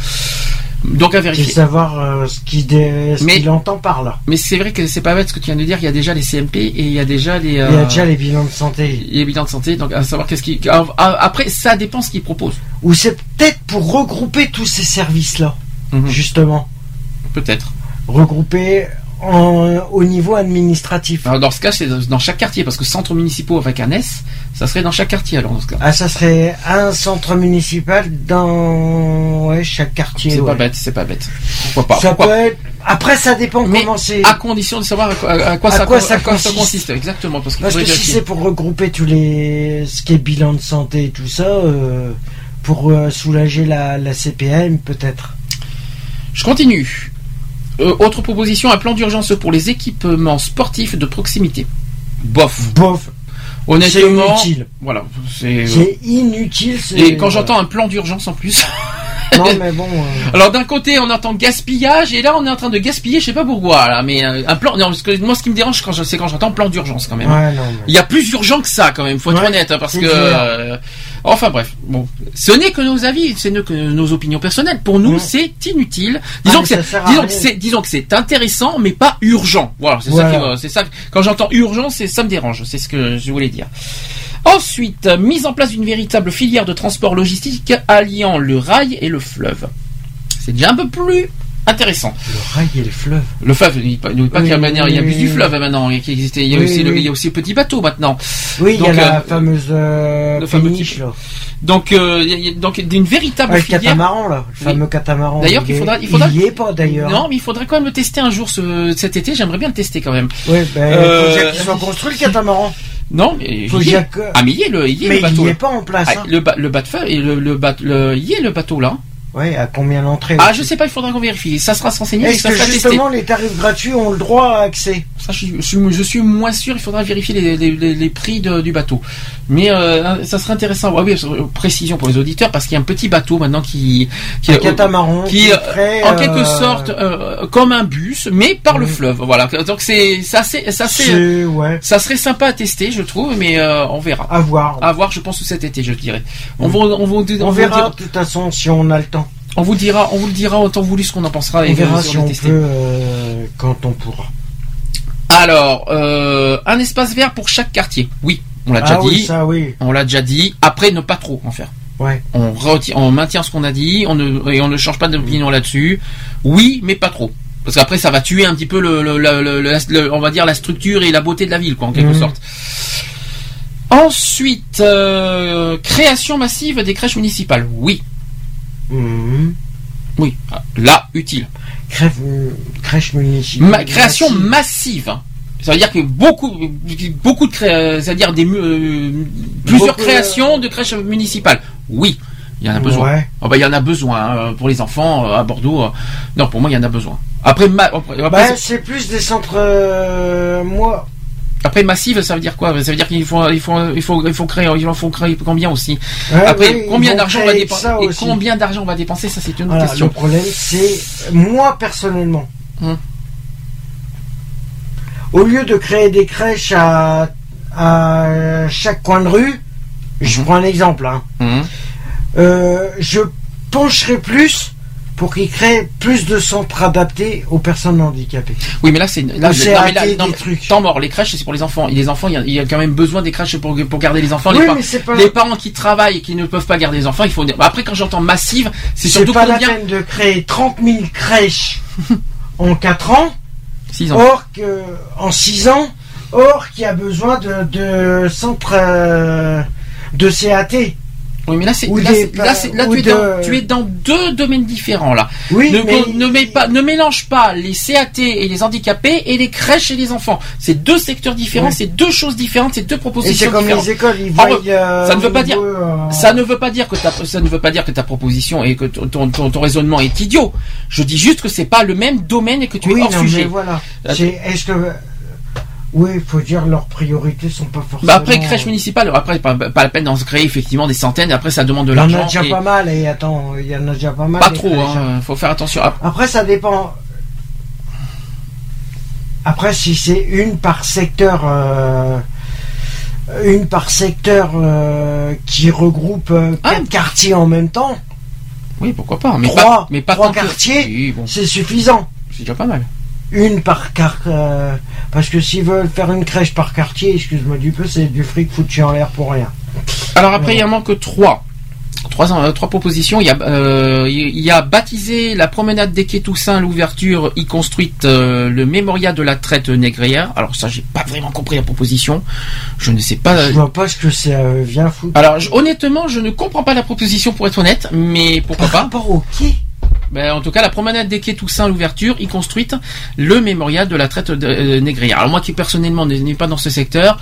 Speaker 2: Donc à vérifier.
Speaker 3: savoir euh, ce qu'il dé- ce
Speaker 2: Mais-
Speaker 3: qu'il entend par là.
Speaker 2: Mais c'est vrai que c'est pas bête ce que tu viens de dire. Il y a déjà les CMP et il y a déjà les.
Speaker 3: Il y a
Speaker 2: euh,
Speaker 3: déjà les bilans de santé.
Speaker 2: les bilans de santé. Donc à savoir qu'est-ce qui. Après, ça dépend ce qu'ils proposent.
Speaker 3: Ou c'est peut-être pour regrouper tous ces services-là,
Speaker 2: Mhm.
Speaker 3: justement.
Speaker 2: Peut-être.
Speaker 3: Regrouper en- au niveau administratif.
Speaker 2: Alors dans ce cas, c'est dans chaque quartier parce que centres municipaux avec un S, ça serait dans chaque quartier alors dans ce cas.
Speaker 3: Ah, ça serait un centre municipal dans ouais, chaque quartier.
Speaker 2: C'est pas bête, c'est pas bête. Pourquoi pas
Speaker 3: Ça
Speaker 2: pourquoi
Speaker 3: peut être Après, ça dépend
Speaker 2: Mais
Speaker 3: comment c'est.
Speaker 2: à condition de savoir à quoi, à quoi
Speaker 3: À
Speaker 2: ça,
Speaker 3: quoi
Speaker 2: à
Speaker 3: ça
Speaker 2: quoi ça
Speaker 3: consiste.
Speaker 2: Exactement, parce
Speaker 3: que si c'est pour regrouper tous les ce qui est bilan de santé et tout ça, euh, pour euh, soulager la, la CPM peut-être.
Speaker 2: Je continue. Euh, autre proposition, un plan d'urgence pour les équipements sportifs de proximité. Bof.
Speaker 3: Bof.
Speaker 2: Honnêtement,
Speaker 3: C'est inutile.
Speaker 2: voilà, c'est.
Speaker 3: C'est inutile.
Speaker 2: Et quand j'entends un plan d'urgence en plus. *laughs* *laughs*
Speaker 3: Non mais bon. euh,
Speaker 2: Alors d'un côté on entend gaspillage et là on est en train de gaspiller je sais pas pourquoi là mais euh, un plan non parce que moi ce qui me dérange quand c'est quand j'entends plan d'urgence quand même.
Speaker 3: Ouais, non, mais-
Speaker 2: Il y a plus urgent que ça quand même faut être
Speaker 3: Ouais,
Speaker 2: honnête hein, parce que euh, enfin bref bon ce n'est que nos avis ce n'est que nos opinions personnelles pour nous
Speaker 3: Mm.
Speaker 2: c'est inutile
Speaker 3: Ah,
Speaker 2: disons que c'est disons que c'est disons que c'est intéressant mais pas urgent voilà c'est ça qui c'est ça quand j'entends urgent c'est ça me dérange c'est ce que je voulais dire. Ensuite, mise en place d'une véritable filière de transport logistique alliant le rail et le fleuve. C'est déjà un peu plus intéressant.
Speaker 3: Le rail et le fleuve.
Speaker 2: Le fleuve, n'oublie pas, n'oublie pas
Speaker 3: Oui,
Speaker 2: a, maintenant- il y a
Speaker 3: oui,
Speaker 2: plus du
Speaker 3: oui.
Speaker 2: fleuve maintenant, il y a- qui existait. Il y a
Speaker 3: Oui,
Speaker 2: aussi le,
Speaker 3: oui.
Speaker 2: il y a aussi le petit bateau maintenant.
Speaker 3: Oui, il y a
Speaker 2: Donc,
Speaker 3: la
Speaker 2: euh,
Speaker 3: fameuse euh,
Speaker 2: le fameux
Speaker 3: péniche là.
Speaker 2: Donc, euh, il y a- il a- donc d'une véritable
Speaker 3: Ouais, le
Speaker 2: filière.
Speaker 3: catamaran là, le
Speaker 2: Oui.
Speaker 3: fameux catamaran.
Speaker 2: D'ailleurs,
Speaker 3: il
Speaker 2: faudra, il faudra.
Speaker 3: Il y est pas d'ailleurs.
Speaker 2: Non, mais il faudrait quand même le tester un jour ce, cet été. J'aimerais bien le tester quand même.
Speaker 3: Ouais, ben,
Speaker 2: Euh,
Speaker 3: faut déjà qu'il soit construit le catamaran.
Speaker 2: Non, mais
Speaker 3: Faut
Speaker 2: il y
Speaker 3: déjà
Speaker 2: est.
Speaker 3: que-
Speaker 2: Ah, mais il y est le, il y est
Speaker 3: Mais
Speaker 2: le bateau.
Speaker 3: il y est
Speaker 2: là.
Speaker 3: pas en place.
Speaker 2: Ah,
Speaker 3: hein.
Speaker 2: le, ba- le bateau et le, le, bat- le, il y est le bateau là.
Speaker 3: Ouais, à combien l'entrée
Speaker 2: Ah, je sais pas, il faudra qu'on vérifie. Ça sera s'enseigner, mais
Speaker 3: Est-ce que justement les tarifs gratuits ont le droit à accès
Speaker 2: Ça, je, suis- je suis- je suis moins sûr. Il faudra vérifier les, les- les- les prix de- du bateau. Mais euh, ça serait intéressant. Ah oui, euh, précision pour les auditeurs parce qu'il y a un petit bateau maintenant qui, qui
Speaker 3: Un catamaran
Speaker 2: qui,
Speaker 3: qui ferait,
Speaker 2: en
Speaker 3: euh,
Speaker 2: quelque sorte euh, comme un bus, mais par le fleuve. Voilà. Donc c'est ça c'est ça c'est
Speaker 3: C'est- ouais.
Speaker 2: ça serait sympa à tester, je trouve, mais on verra.
Speaker 3: À voir.
Speaker 2: À voir, je pense cet été, je dirais. On, va, on, va,
Speaker 3: On
Speaker 2: vous
Speaker 3: verra de toute façon si on a le temps.
Speaker 2: On vous dira, on vous le dira autant voulu ce qu'on en pensera.
Speaker 3: On
Speaker 2: et
Speaker 3: verra si on
Speaker 2: testé.
Speaker 3: peut euh, quand on pourra.
Speaker 2: Alors, euh, un espace vert pour chaque quartier. Oui, on l'a déjà
Speaker 3: Ah oui,
Speaker 2: dit.
Speaker 3: ça oui.
Speaker 2: On l'a déjà dit. Après, ne pas trop en faire.
Speaker 3: Ouais.
Speaker 2: On, on maintient ce qu'on a dit, on ne, et on ne change pas d'opinion là-dessus. Oui, mais pas trop. Parce qu'après, ça va tuer un petit peu le, le- le- le- le- le- on va dire la structure et la beauté de la ville, quoi, en quelque
Speaker 3: Mhm.
Speaker 2: sorte. Ensuite, euh, création massive des crèches municipales. Oui,
Speaker 3: Mhm.
Speaker 2: oui, là, utile.
Speaker 3: Crève- crèche municipale.
Speaker 2: Ma- création
Speaker 3: massive.
Speaker 2: massive. Ça veut dire que beaucoup, beaucoup de cré- c'est-à-dire des mu- euh, plusieurs
Speaker 3: Beaucoup,
Speaker 2: créations de crèches municipales. Oui, il y en a besoin.
Speaker 3: Ouais.
Speaker 2: Ah bah, il y en a besoin hein, pour les enfants euh, à Bordeaux. euh. Non, pour moi, il y en a besoin. Après, ma- après, après,
Speaker 3: Bah,
Speaker 2: c'est-
Speaker 3: c'est plus des centres. euh, moi,
Speaker 2: après, massive, ça veut dire quoi? Ça veut dire qu'il faut, il faut, il faut, il faut créer, en faut créer combien aussi?
Speaker 3: Ouais,
Speaker 2: Après,
Speaker 3: oui,
Speaker 2: combien d'argent on va dépenser Et
Speaker 3: aussi.
Speaker 2: combien d'argent on va dépenser? Ça, c'est une autre
Speaker 3: voilà,
Speaker 2: question.
Speaker 3: le problème, c'est moi personnellement.
Speaker 2: Hum.
Speaker 3: Au lieu de créer des crèches à, à chaque coin de rue, je
Speaker 2: Mhm.
Speaker 3: prends un exemple. hein,
Speaker 2: Hum.
Speaker 3: euh, je pencherai plus pour qu'ils créent plus de centres adaptés aux personnes handicapées.
Speaker 2: Oui, mais là, c'est là, je- non, mais là, non, temps mort. Les crèches, c'est pour les enfants. Et les enfants, il y, a, il y a quand même besoin des crèches pour, pour garder les enfants.
Speaker 3: Oui,
Speaker 2: les,
Speaker 3: mais c'est pas-
Speaker 2: les parents qui travaillent et qui ne peuvent pas garder les enfants, il faut. Après, quand j'entends massive, c'est
Speaker 3: C'est
Speaker 2: surtout
Speaker 3: pas
Speaker 2: combien
Speaker 3: la peine de créer 30 000 crèches *laughs* en 4 ans,
Speaker 2: 6 ans.
Speaker 3: or que en 6 ans, or qu'il y a besoin de, de centres euh, de CAT.
Speaker 2: Oui, mais là, c'est là,
Speaker 3: des
Speaker 2: là, tu, es
Speaker 3: de-
Speaker 2: dans, tu es dans deux domaines différents là.
Speaker 3: Oui,
Speaker 2: ne,
Speaker 3: mais
Speaker 2: ne, mets pas, ne mélange pas les CAT et les handicapés et les crèches et les enfants. C'est deux secteurs différents,
Speaker 3: Oui.
Speaker 2: c'est deux choses différentes, c'est deux
Speaker 3: et
Speaker 2: propositions
Speaker 3: c'est comme
Speaker 2: différentes.
Speaker 3: les écoles, ils
Speaker 2: Ah,
Speaker 3: voient. euh,
Speaker 2: ça ne veut pas dire-
Speaker 3: euh,
Speaker 2: Ça ne veut pas dire que ta, ça ne veut pas dire que ta proposition et que ton, ton, ton- ton raisonnement est idiot. Je dis juste que c'est pas le même domaine et que tu
Speaker 3: oui,
Speaker 2: es hors
Speaker 3: non,
Speaker 2: sujet.
Speaker 3: voilà.
Speaker 2: Euh,
Speaker 3: Est-ce que oui, il faut dire leurs priorités sont pas forcément.
Speaker 2: Bah après crèche municipale, après pas, pas la peine d'en créer effectivement des centaines. Après ça demande de
Speaker 3: Il y en
Speaker 2: l'argent.
Speaker 3: a déjà
Speaker 2: et-
Speaker 3: pas mal et attends, il y en a déjà pas mal.
Speaker 2: Pas trop,
Speaker 3: crèches,
Speaker 2: hein, faut faire attention.
Speaker 3: Après, ça dépend. Après, si c'est une par secteur, euh, une par secteur euh, qui regroupe euh,
Speaker 2: Ah.
Speaker 3: quatre quartiers en même temps,
Speaker 2: oui, pourquoi pas. Mais
Speaker 3: trois,
Speaker 2: pas, mais pas
Speaker 3: trois
Speaker 2: que-
Speaker 3: quartiers,
Speaker 2: Oui, bon,
Speaker 3: c'est suffisant.
Speaker 2: c'est déjà pas mal.
Speaker 3: Une par quartier, parce que s'ils veulent faire une crèche par quartier, excuse-moi du peu, c'est du fric foutu en l'air pour rien.
Speaker 2: Alors après, il en manque trois. Trois, euh, trois propositions. Il y, a, euh, il y a baptisé la promenade des Quais Toussaint, l'ouverture, y construite euh, le mémorial de la traite négrière. Alors ça, j'ai pas vraiment compris la proposition. Je ne sais pas.
Speaker 3: Je vois pas ce que ça euh, vient foutre.
Speaker 2: Alors je- honnêtement, je ne comprends pas la proposition pour être honnête, mais pourquoi
Speaker 3: par
Speaker 2: pas
Speaker 3: rapport au quai
Speaker 2: Ben, en tout cas, la promenade des quais Toussaint, l'ouverture, y construite le mémorial de la traite de, euh, négrière. Alors moi qui personnellement n'est pas dans ce secteur,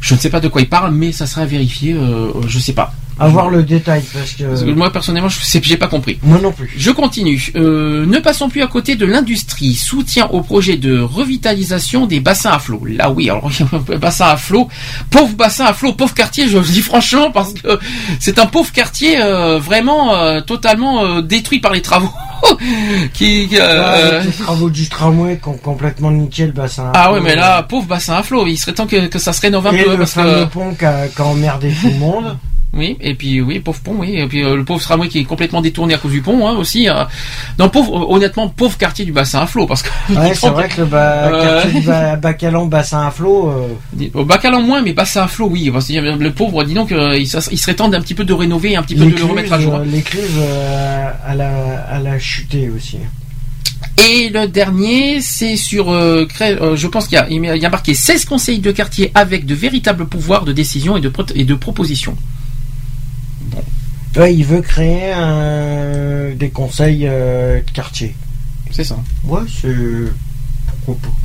Speaker 2: je ne sais pas de quoi il parle, mais ça sera à vérifier. Euh, je sais pas.
Speaker 3: Avoir le détail parce que.
Speaker 2: Parce que moi personnellement, je sais, j'ai pas compris.
Speaker 3: Moi non plus.
Speaker 2: Je continue. Euh, ne passons plus à côté de l'industrie. Soutien au projet de revitalisation des bassins à flot. Là oui, alors *laughs* bassin à flot, pauvre bassin à flot, pauvre quartier. Je le dis franchement parce que c'est un pauvre quartier euh, vraiment euh, totalement euh, détruit par les travaux. *laughs* qui euh,
Speaker 3: avec les travaux du tramway qui ont complètement niqué le bassin.
Speaker 2: ah ouais mais là pauvre bassin à flot. Il serait temps que, que ça se rénove un
Speaker 3: Et
Speaker 2: peu
Speaker 3: le
Speaker 2: parce
Speaker 3: fameux
Speaker 2: que
Speaker 3: pont qui a, qui a emmerdé tout le monde.
Speaker 2: Oui, et puis oui, pauvre pont, oui, et puis euh, le pauvre tramway qui est complètement détourné à cause du pont, hein, aussi. euh. non, pauvre, euh, honnêtement, pauvre quartier du bassin à flot, parce que.
Speaker 3: Ouais, *laughs* c'est vrai que le ba-
Speaker 2: Euh,
Speaker 3: quartier du ba- Bacalan, bassin à flot. euh,
Speaker 2: Au Bacalan moins, mais bassin à flot, oui. Parce que le pauvre, dis donc, euh, il, ça- il serait temps d'un petit peu de rénover, un petit peu de le remettre à jour.
Speaker 3: euh, L'écluse, euh, elle, a, elle a chuté aussi.
Speaker 2: Et le dernier, c'est sur, euh, euh, je pense qu'il y a, il y a marqué 16 conseils de quartier avec de véritables pouvoirs de décision et de, et de proposition.
Speaker 3: Il veut créer un- des conseils euh, de quartier.
Speaker 2: C'est ça.
Speaker 3: Ouais, c'est. Pourquoi pas.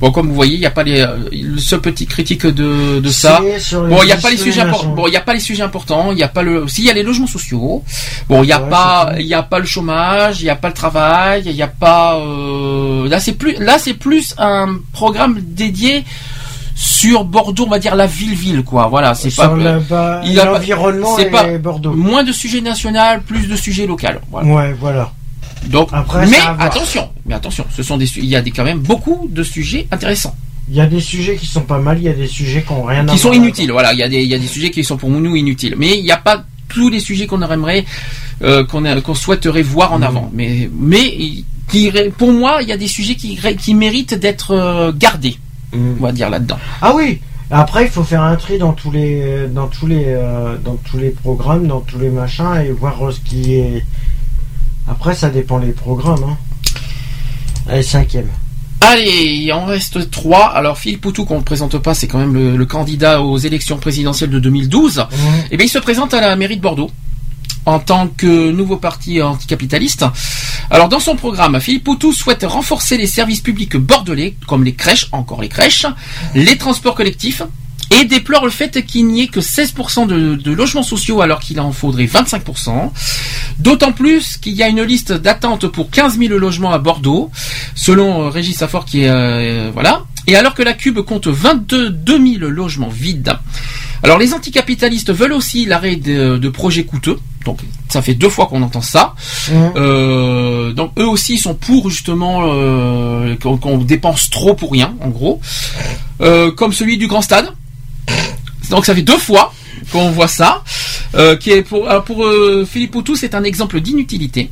Speaker 2: Bon, comme vous voyez, il n'y a pas les, euh, ce petit critique de, de ça. Bon, il n'y a pas les sujets importants. Bon, il y a pas les sujets importants. Il y a pas le. Si, il y a les logements sociaux. Bon, il n'y a
Speaker 3: Ouais,
Speaker 2: pas, il y a pas le chômage. Il n'y a pas le travail. Il n'y a pas. euh, Là, c'est plus. Là, c'est plus un programme dédié sur Bordeaux, on va dire la ville-ville, quoi. Voilà, c'est pas.
Speaker 3: ba-
Speaker 2: il
Speaker 3: l'environnement
Speaker 2: c'est
Speaker 3: et
Speaker 2: pas
Speaker 3: Bordeaux.
Speaker 2: Moins de sujets nationaux, plus de sujets locaux. Voilà.
Speaker 3: Ouais, voilà.
Speaker 2: Donc,
Speaker 3: Après,
Speaker 2: mais attention, mais attention, ce sont des, il y a des, quand même beaucoup de sujets intéressants.
Speaker 3: Il y a des sujets qui sont pas mal, il y a des sujets qui ont rien à
Speaker 2: qui sont inutiles. Voilà, il y a des il y a des sujets qui sont pour nous inutiles, mais il n'y a pas tous les sujets qu'on aimerait euh, qu'on souhaiterait voir en avant. Mais mais qui pour moi, il y a des sujets qui qui méritent d'être euh, gardés.
Speaker 3: Mhm.
Speaker 2: On va dire là-dedans.
Speaker 3: Ah oui. Après, il faut faire un tri dans tous les, dans tous les, euh, dans tous les programmes, dans tous les machins et voir euh, ce qui est. Après, ça dépend les programmes. Hein. Allez, cinquième.
Speaker 2: Allez, il en reste trois. Alors Philippe Poutou, qu'on ne présente pas, c'est quand même le, le candidat aux élections présidentielles de 2012. Et bien, il se présente à la mairie de Bordeaux en tant que nouveau parti anticapitaliste. Alors dans son programme, Philippe Poutou souhaite renforcer les services publics bordelais, comme les crèches, encore les crèches, les transports collectifs, et déplore le fait qu'il n'y ait que 16% de, logements sociaux alors qu'il en faudrait 25%. D'autant plus qu'il y a une liste d'attente pour 15 000 logements à Bordeaux, selon Régis Safort qui est... euh, voilà. Et alors que la Cube compte 22 000 logements vides. Alors les anticapitalistes veulent aussi l'arrêt de projets coûteux. Donc ça fait deux fois qu'on entend ça. Euh, donc eux aussi sont pour justement euh, qu'on dépense trop pour rien, en gros. Euh, comme celui du Grand Stade. Donc ça fait deux fois qu'on voit ça. Qui est pour, Philippe Poutou, c'est un exemple d'inutilité.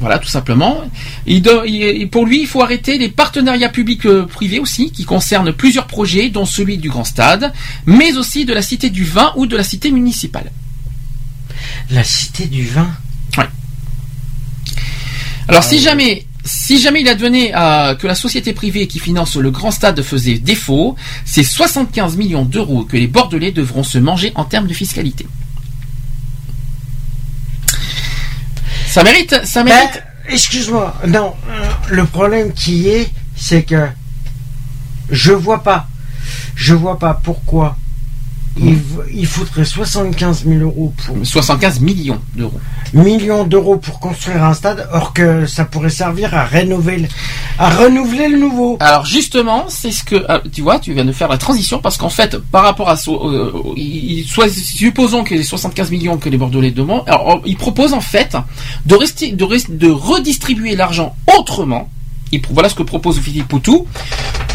Speaker 2: Voilà, tout simplement. Il do- il- pour lui, il faut arrêter les partenariats publics-privés aussi, qui concernent plusieurs projets, dont celui du Grand Stade, mais aussi de la Cité du Vin ou de la Cité municipale.
Speaker 3: La cité du vin.
Speaker 2: Ouais. Alors si jamais, si jamais il advenait à, que la société privée qui finance le Grand Stade faisait défaut, c'est 75 millions d'euros que les Bordelais devront se manger en termes de fiscalité. Ça mérite, ça mérite.
Speaker 3: Ben, Excuse-moi. Non, euh, le problème qui est, c'est que je vois pas, je vois pas pourquoi il, faudrait 75 000 euros pour
Speaker 2: 75 millions d'euros.
Speaker 3: millions d'euros pour construire un stade, or que ça pourrait servir à rénover, à renouveler le nouveau.
Speaker 2: Alors justement, c'est ce que ah, tu vois, tu viens de faire la transition parce qu'en fait, par rapport à euh, soit supposons que les 75 millions que les Bordelais demandent, alors ils proposent en fait de rester, de, rest- de redistribuer l'argent autrement. Voilà ce que propose Philippe Poutou.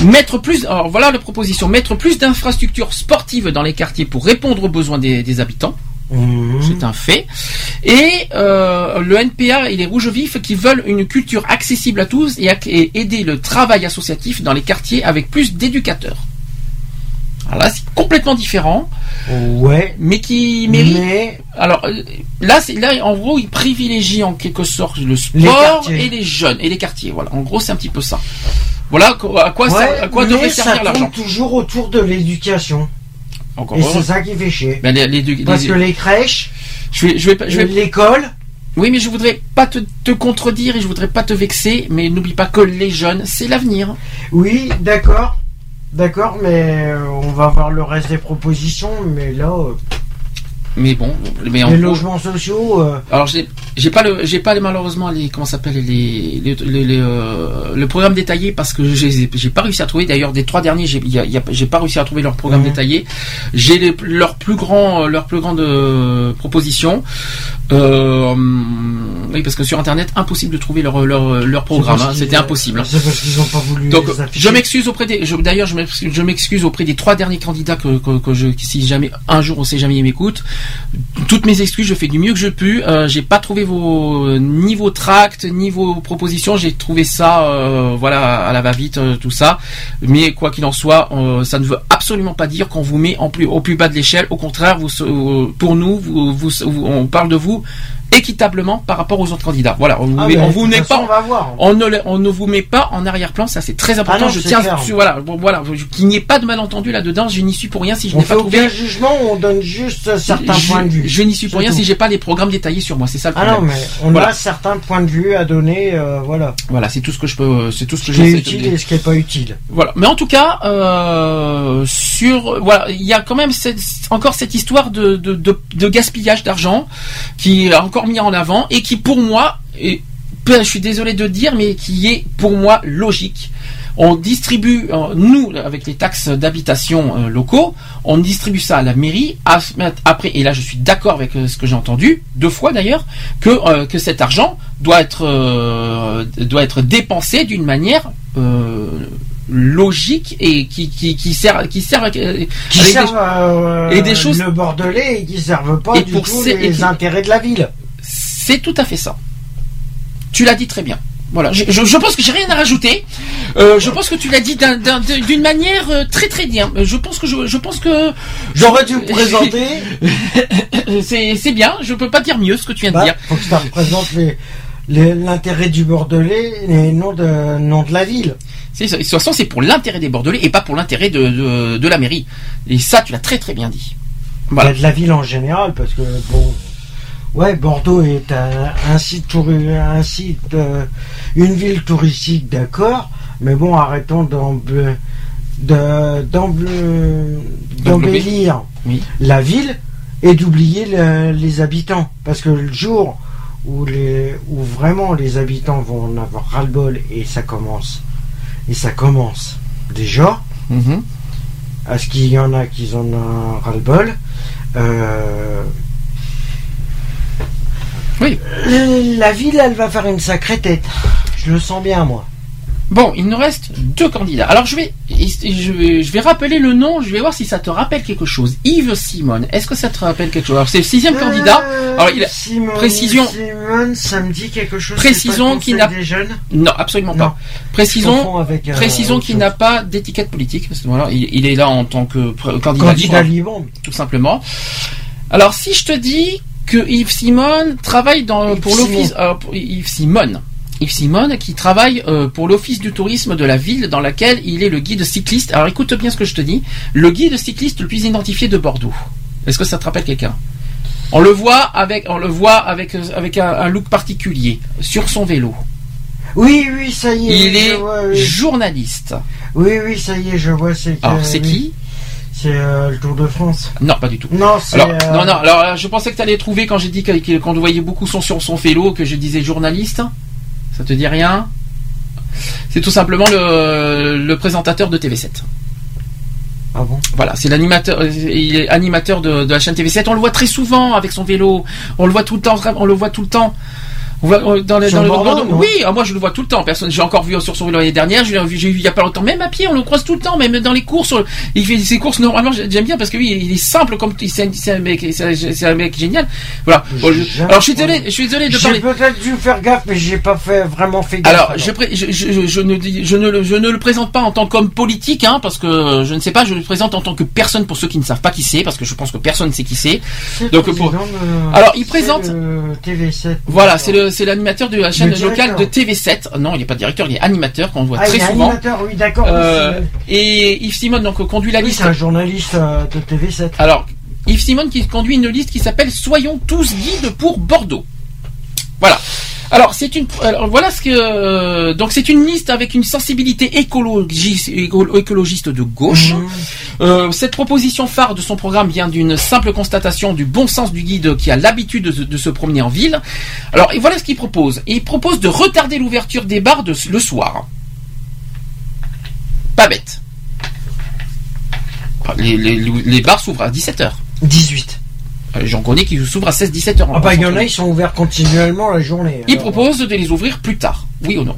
Speaker 2: Mettre plus, alors voilà la proposition, mettre plus d'infrastructures sportives dans les quartiers pour répondre aux besoins des, des habitants. C'est un fait. Et euh, le NPA et les Rouges Vifs qui veulent une culture accessible à tous et aider le travail associatif dans les quartiers avec plus d'éducateurs. Alors là, c'est complètement différent.
Speaker 3: Ouais.
Speaker 2: Mais qui mérite.
Speaker 3: Mais-
Speaker 2: Alors euh, là, c'est là en gros, ils privilégient en quelque sorte le sport et les jeunes et les quartiers. Voilà. En gros, c'est un petit peu ça. Voilà à quoi, quoi, ça-
Speaker 3: Ouais,
Speaker 2: à quoi devrait
Speaker 3: ça
Speaker 2: servir
Speaker 3: tourne
Speaker 2: l'argent.
Speaker 3: toujours autour de l'éducation.
Speaker 2: Encore
Speaker 3: Et c'est ça qui fait chier.
Speaker 2: Ben, les- les-
Speaker 3: Parce que les crèches,
Speaker 2: je vais, je vais, pas- je vais,
Speaker 3: l'école,
Speaker 2: Oui, mais je voudrais pas te, te contredire et je voudrais pas te vexer, mais n'oublie pas que les jeunes, c'est l'avenir.
Speaker 3: Oui, d'accord. D'accord, mais euh, on va voir le reste des propositions, mais là, euh,
Speaker 2: Mais bon, mais en
Speaker 3: les
Speaker 2: gros-
Speaker 3: logements sociaux, euh,
Speaker 2: Alors j'ai pas le j'ai pas malheureusement les comment s'appelle les les, les- les, euh, le programme détaillé parce que j'ai j'ai pas réussi à trouver. D'ailleurs des trois derniers j'ai j'ai pas réussi à trouver leur programme détaillé. J'ai les- leur plus grand leur plus grande euh, proposition. Euh, oui parce que sur internet impossible de trouver leur leur, leur programme hein, c'était impossible.
Speaker 3: C'est parce qu'ils ont pas voulu
Speaker 2: donc
Speaker 3: les
Speaker 2: je m'excuse auprès des d'ailleurs je m'excuse je m'excuse auprès des trois derniers candidats que, que, que je si jamais un jour on sait jamais ils m'écoutent toutes mes excuses je fais du mieux que je peux. Euh, j'ai pas trouvé vos euh, ni vos tracts ni vos propositions. J'ai trouvé ça euh, voilà à la va vite tout ça. Mais quoi qu'il en soit euh, ça ne veut absolument pas dire qu'on vous met au plus bas de l'échelle. Au contraire euh, pour nous on parle de vous équitablement par rapport aux autres candidats voilà on, vous
Speaker 3: Ah,
Speaker 2: met- on vous met
Speaker 3: façon,
Speaker 2: pas
Speaker 3: on
Speaker 2: ne, le- on ne vous met pas en arrière-plan, ça c'est très important.
Speaker 3: Ah non,
Speaker 2: je tiens,
Speaker 3: clair.
Speaker 2: voilà, voilà, qu'il n'y ait pas de malentendu là-dedans. Je n'y suis pour rien si je n'ai pas trouvé.
Speaker 3: aucun jugement, on donne juste certains
Speaker 2: je,
Speaker 3: points de vue.
Speaker 2: je n'y suis pour rien
Speaker 3: tout.
Speaker 2: si j'ai pas les programmes détaillés sur moi. C'est ça le
Speaker 3: Ah
Speaker 2: problème.
Speaker 3: non, mais on
Speaker 2: voilà.
Speaker 3: a certains points de vue à donner, euh, voilà.
Speaker 2: Voilà, c'est tout ce que je peux, c'est tout ce que
Speaker 3: Ce qui est utile et ce qui est pas utile.
Speaker 2: Voilà. Mais en tout cas, euh, sur voilà, il y a quand même cette- encore cette histoire de, de, de, de gaspillage d'argent qui est encore mis en avant et qui pour moi, je suis désolé de dire, mais qui est pour moi logique. On distribue, euh, nous, avec les taxes d'habitation euh, locaux, on distribue ça à la mairie. après, et là, je suis d'accord avec euh, ce que j'ai entendu deux fois d'ailleurs, que que cet argent doit être doit être dépensé d'une manière euh, logique et qui qui qui sert qui sert
Speaker 3: Qui
Speaker 2: des-
Speaker 3: servent euh,
Speaker 2: et des choses-
Speaker 3: le Bordelais et qui servent pas
Speaker 2: Et
Speaker 3: du
Speaker 2: pour
Speaker 3: tout les
Speaker 2: et qui-
Speaker 3: intérêts de la ville.
Speaker 2: C'est tout à fait ça. Tu l'as dit très bien. Voilà, je, je- je pense que j'ai rien à rajouter. Euh, je pense que tu l'as dit d'un- d'un- d'une manière euh, très très bien. Euh, Je pense que je, je pense que
Speaker 3: J'aurais dû me *laughs* présenter.
Speaker 2: c'est bien. Je peux pas dire mieux ce que tu viens de
Speaker 3: Bah,
Speaker 2: dire.
Speaker 3: faut que ça représente l'intérêt du Bordelais et non de, non de la ville.
Speaker 2: De toute façon, c'est pour l'intérêt des Bordelais et pas pour l'intérêt de, de, de la mairie. Et ça, tu l'as très très bien dit. Voilà.
Speaker 3: De la ville en général, parce que bon, ouais, Bordeaux est un, un site, un site, euh, une ville touristique, d'accord, mais bon, arrêtons d'emb- de- d'emb- d'embellir
Speaker 2: Oui.
Speaker 3: la ville et d'oublier le- les habitants, parce que le jour où les, où vraiment les habitants vont en avoir ras-le-bol et ça commence, et ça commence déjà
Speaker 2: Mhm.
Speaker 3: à ce qu'il y en a qui en ont ras-le-bol. Euh,
Speaker 2: Oui.
Speaker 3: La ville, elle va faire une sacrée tête. Je le sens bien, moi.
Speaker 2: Bon, il nous reste deux candidats. Alors je vais, je vais, je vais rappeler le nom. Je vais voir si ça te rappelle quelque chose. Yves Simone. Est-ce que ça te rappelle quelque chose? Alors c'est le sixième candidat. Alors il a,
Speaker 3: Euh, Simone,
Speaker 2: précision.
Speaker 3: Simone, ça me dit quelque chose.
Speaker 2: Précisons qu'il n'a-
Speaker 3: des jeunes?
Speaker 2: Non, absolument
Speaker 3: Non.
Speaker 2: pas. Précisons,
Speaker 3: avec, euh,
Speaker 2: précisons qu'il n'a pas d'étiquette politique. Parce que voilà, il, il est là en tant que candidat,
Speaker 3: Candidat
Speaker 2: libre,
Speaker 3: libre.
Speaker 2: tout simplement. Alors, si je te dis que Yves Simone travaille dans
Speaker 3: Yves
Speaker 2: pour l'office, euh, Yves Simone. Yves Simone qui travaille euh, pour l'office du tourisme de la ville dans laquelle il est le guide cycliste. Alors écoute bien ce que je te dis. Le guide cycliste le plus identifié de Bordeaux. Est-ce que ça te rappelle quelqu'un? On le voit avec, on le voit avec euh, avec un, un look particulier sur son vélo.
Speaker 3: Oui, oui, ça y est.
Speaker 2: Il est
Speaker 3: vois, oui.
Speaker 2: journaliste.
Speaker 3: Oui, oui, ça y est, je vois. C'est
Speaker 2: Alors c'est
Speaker 3: oui.
Speaker 2: qui?
Speaker 3: C'est euh, le Tour de France.
Speaker 2: Non, pas du tout.
Speaker 3: Non, c'est.
Speaker 2: Alors,
Speaker 3: euh,
Speaker 2: non, non, alors euh, je pensais que tu allais trouver quand j'ai dit qu'on voyait beaucoup son, sur son vélo, que je disais journaliste. Ça te dit rien? C'est tout simplement le, le présentateur de TV7.
Speaker 3: Ah bon?
Speaker 2: Voilà, c'est l'animateur, il est animateur de, de la chaîne TV7. On le voit très souvent avec son vélo. On le voit tout le temps, on le voit tout le temps. On voit, on- dans les,
Speaker 3: Sur
Speaker 2: dans le-
Speaker 3: Bordeaux,
Speaker 2: dans-
Speaker 3: non
Speaker 2: oui, ah, moi je le vois tout le temps. Personne, j'ai encore vu sur son vélo l'année dernière. J'ai vu, j'ai vu il y a pas longtemps, même à pied, on le croise tout le temps, même dans les courses. Il fait ses courses normalement. J'aime bien parce que oui, il est simple comme c'est un, c'est un mec, c'est un, mec génial. Voilà. Bon, je-
Speaker 3: J'ai-
Speaker 2: alors je suis désolé, je suis désolé de
Speaker 3: J'ai
Speaker 2: parler.
Speaker 3: peut-être dû faire gaffe, mais j'ai pas fait vraiment fait gaffe.
Speaker 2: Alors, je, pré- je, je, je ne, dis- je, ne, le- je ne le présente pas en tant qu'homme politique, hein, parce que je ne sais pas, je le présente en tant que personne pour ceux qui ne savent pas qui c'est, parce que je pense que personne ne sait qui c'est. Donc pour, alors il présente,
Speaker 3: le TV7.
Speaker 2: voilà, c'est le, c'est l'animateur de la chaîne
Speaker 3: Le
Speaker 2: locale de
Speaker 3: directeur.
Speaker 2: TV7. Non, il n'est pas directeur, il est animateur qu'on voit
Speaker 3: Ah,
Speaker 2: très
Speaker 3: il est
Speaker 2: souvent.
Speaker 3: animateur, oui, d'accord.
Speaker 2: Euh, et Yves Simon donc conduit la
Speaker 3: oui,
Speaker 2: liste.
Speaker 3: c'est un journaliste euh, de TV7.
Speaker 2: Alors Yves Simon qui conduit une liste qui s'appelle Soyons tous guides pour Bordeaux. Alors c'est une alors, voilà ce que euh, donc c'est une liste avec une sensibilité écologiste éco- écologiste de gauche. Euh, cette proposition phare de son programme vient d'une simple constatation du bon sens du guide qui a l'habitude de, de se promener en ville. Alors et voilà ce qu'il propose. Il propose de retarder l'ouverture des bars de, le soir. Pas bête. Les, les- les bars s'ouvrent à 17h.
Speaker 3: 18.
Speaker 2: J'en connais qui s'ouvrent à 16-17h.
Speaker 3: Ah bah il y en a, ils sont ouverts continuellement la journée.
Speaker 2: Il
Speaker 3: Alors,
Speaker 2: propose de les ouvrir plus tard, oui ou non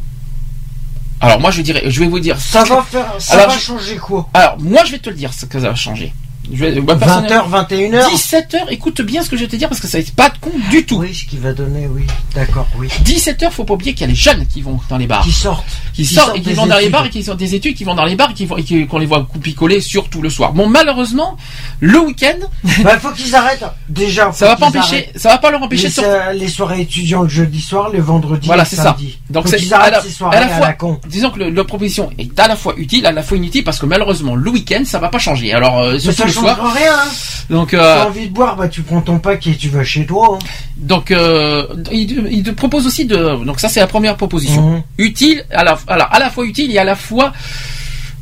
Speaker 2: Alors moi je dirais, je vais vous dire.
Speaker 3: Ça va faire, ça
Speaker 2: Alors,
Speaker 3: va changer quoi?
Speaker 2: Alors moi je vais te le dire ce que ça va changer. Je vais, moi,
Speaker 3: 20h,
Speaker 2: personnellement-
Speaker 3: 21h
Speaker 2: 17h, écoute bien ce que je vais te dire parce que ça n'est pas de con du tout.
Speaker 3: Oui, ce qu'il va donner, oui. D'accord, oui.
Speaker 2: 17h, faut pas oublier qu'il y a les jeunes qui vont dans les bars.
Speaker 3: Qui sortent.
Speaker 2: Qui,
Speaker 3: Qui
Speaker 2: sortent,
Speaker 3: sortent
Speaker 2: et qui vont dans les bars et qui sont des études qui vont dans les bars et qui vont, et qui- qu'on les voit picoler surtout le soir. Bon, malheureusement, le week-end, *laughs*
Speaker 3: Bah, faut qu'ils arrêtent. Déjà,
Speaker 2: ça va pas empêcher,
Speaker 3: arrêtent.
Speaker 2: ça va pas leur empêcher de sortir.
Speaker 3: so- les soirées étudiants le jeudi soir, le vendredi
Speaker 2: Voilà, c'est ça. Donc c'est à
Speaker 3: arrêtent
Speaker 2: la,
Speaker 3: ces soirées
Speaker 2: à la
Speaker 3: à la con.
Speaker 2: disons que le- la proposition est à la fois utile, à la fois inutile parce que malheureusement le week-end ça va pas changer. Alors euh, surtout
Speaker 3: changera
Speaker 2: soir.
Speaker 3: rien. hein.
Speaker 2: Donc
Speaker 3: T'as
Speaker 2: euh,
Speaker 3: envie de boire, bah tu prends ton pack et tu vas chez toi. hein.
Speaker 2: donc euh, il, il te propose aussi de donc ça c'est la première proposition
Speaker 3: Mhm.
Speaker 2: utile à la alors, à la fois utile et à la fois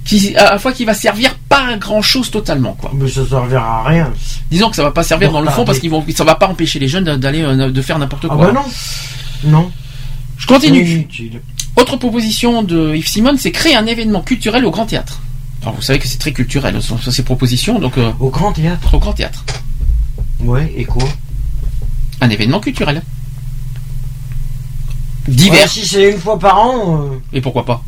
Speaker 2: qui à la fois qui va servir pas à grand chose totalement quoi.
Speaker 3: Mais ça servira à rien.
Speaker 2: Disons que ça va pas servir dans le fond parce qu'ils vont ça va pas empêcher les jeunes d'aller euh, de faire n'importe
Speaker 3: Ah
Speaker 2: quoi.
Speaker 3: bah non. Non.
Speaker 2: Je continue. Autre proposition de Yves Simon, c'est créer un événement culturel au Grand Théâtre. Alors vous savez que c'est très culturel ce sont ces propositions donc euh,
Speaker 3: Au grand théâtre.
Speaker 2: au Grand Théâtre.
Speaker 3: Ouais, et quoi?
Speaker 2: Un événement culturel. Divers.
Speaker 3: Ouais, Si c'est une fois par an, euh,
Speaker 2: Et pourquoi pas?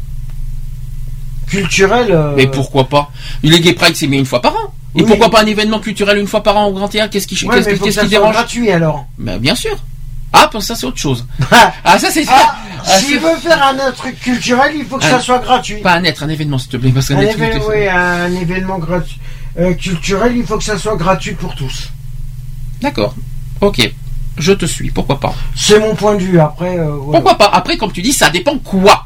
Speaker 3: culturel. euh,
Speaker 2: Mais pourquoi pas? Les Gay Pride, c'est mis une fois par an. Et
Speaker 3: Oui.
Speaker 2: pourquoi pas un événement culturel une fois par an au Grand Théâtre? Qu'est-ce qui,
Speaker 3: Ouais,
Speaker 2: qu'est-ce
Speaker 3: mais
Speaker 2: qui-
Speaker 3: faut que
Speaker 2: qu'est-ce
Speaker 3: ça
Speaker 2: qui
Speaker 3: soit
Speaker 2: dérange?
Speaker 3: gratuit alors.
Speaker 2: Ben, Bien sûr. Ah, pour ça, c'est autre chose. *laughs* ah, ça, c'est
Speaker 3: Ah, *laughs*
Speaker 2: ah,
Speaker 3: S'il veut faire un truc culturel, il faut que
Speaker 2: Un-
Speaker 3: ça soit gratuit.
Speaker 2: Pas un être, un événement, s'il te plaît. Parce qu'un
Speaker 3: Un,
Speaker 2: être,
Speaker 3: évén-
Speaker 2: il-
Speaker 3: oui, un événement euh, culturel, il faut que ça soit gratuit pour tous.
Speaker 2: D'accord. Ok. Je te suis. Pourquoi pas
Speaker 3: C'est mon point de vue. Après, euh, voilà.
Speaker 2: Pourquoi pas Après, comme tu dis, ça dépend quoi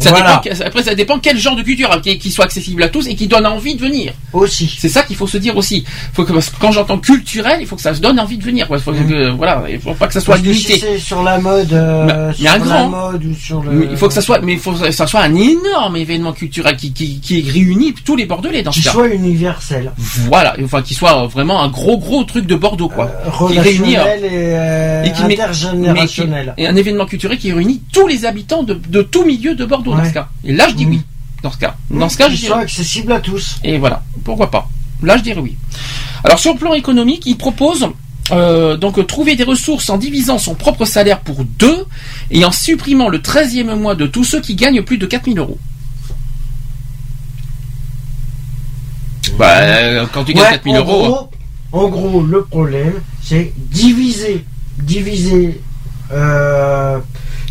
Speaker 2: ça
Speaker 3: Voilà.
Speaker 2: dépend, après, ça dépend quel genre de culture hein, qui, qui soit accessible à tous et qui donne envie de venir.
Speaker 3: Aussi.
Speaker 2: C'est ça qu'il faut se dire aussi. Faut que, parce que quand j'entends culturel, il faut que ça se donne envie de venir. quoi. Il faut que, voilà, il faut pas que ça soit
Speaker 3: Parce
Speaker 2: limité.
Speaker 3: si c'est sur la mode, euh,
Speaker 2: Mais-
Speaker 3: sur
Speaker 2: mais un
Speaker 3: la
Speaker 2: grand.
Speaker 3: mode ou sur le.
Speaker 2: Mais il faut que ça soit, mais il faut que ça soit un énorme événement culturel qui, qui, qui réunit tous les Bordelais dans
Speaker 3: Qui
Speaker 2: ce cas.
Speaker 3: soit universel.
Speaker 2: Voilà, enfin qui soit vraiment un gros gros truc de Bordeaux quoi. qui
Speaker 3: relationnel et, euh,
Speaker 2: et qui
Speaker 3: intergénérationnel.
Speaker 2: qui- et un événement culturel qui réunit tous les habitants de, de tout milieu de Bordeaux dans
Speaker 3: Ouais.
Speaker 2: ce cas. Et là je dis oui. Dans ce cas. Dans ce cas je
Speaker 3: soit accessible à tous.
Speaker 2: Et voilà, pourquoi pas. Là, je dirais oui. Alors, sur le plan économique, il propose euh, donc trouver des ressources en divisant son propre salaire pour deux et en supprimant le 13e mois de tous ceux qui gagnent plus de 4000 euros. Bah, euh, quand tu gagnes
Speaker 3: Ouais,
Speaker 2: 4000
Speaker 3: en
Speaker 2: euros.
Speaker 3: Gros, en gros, le problème, c'est diviser, diviser euh,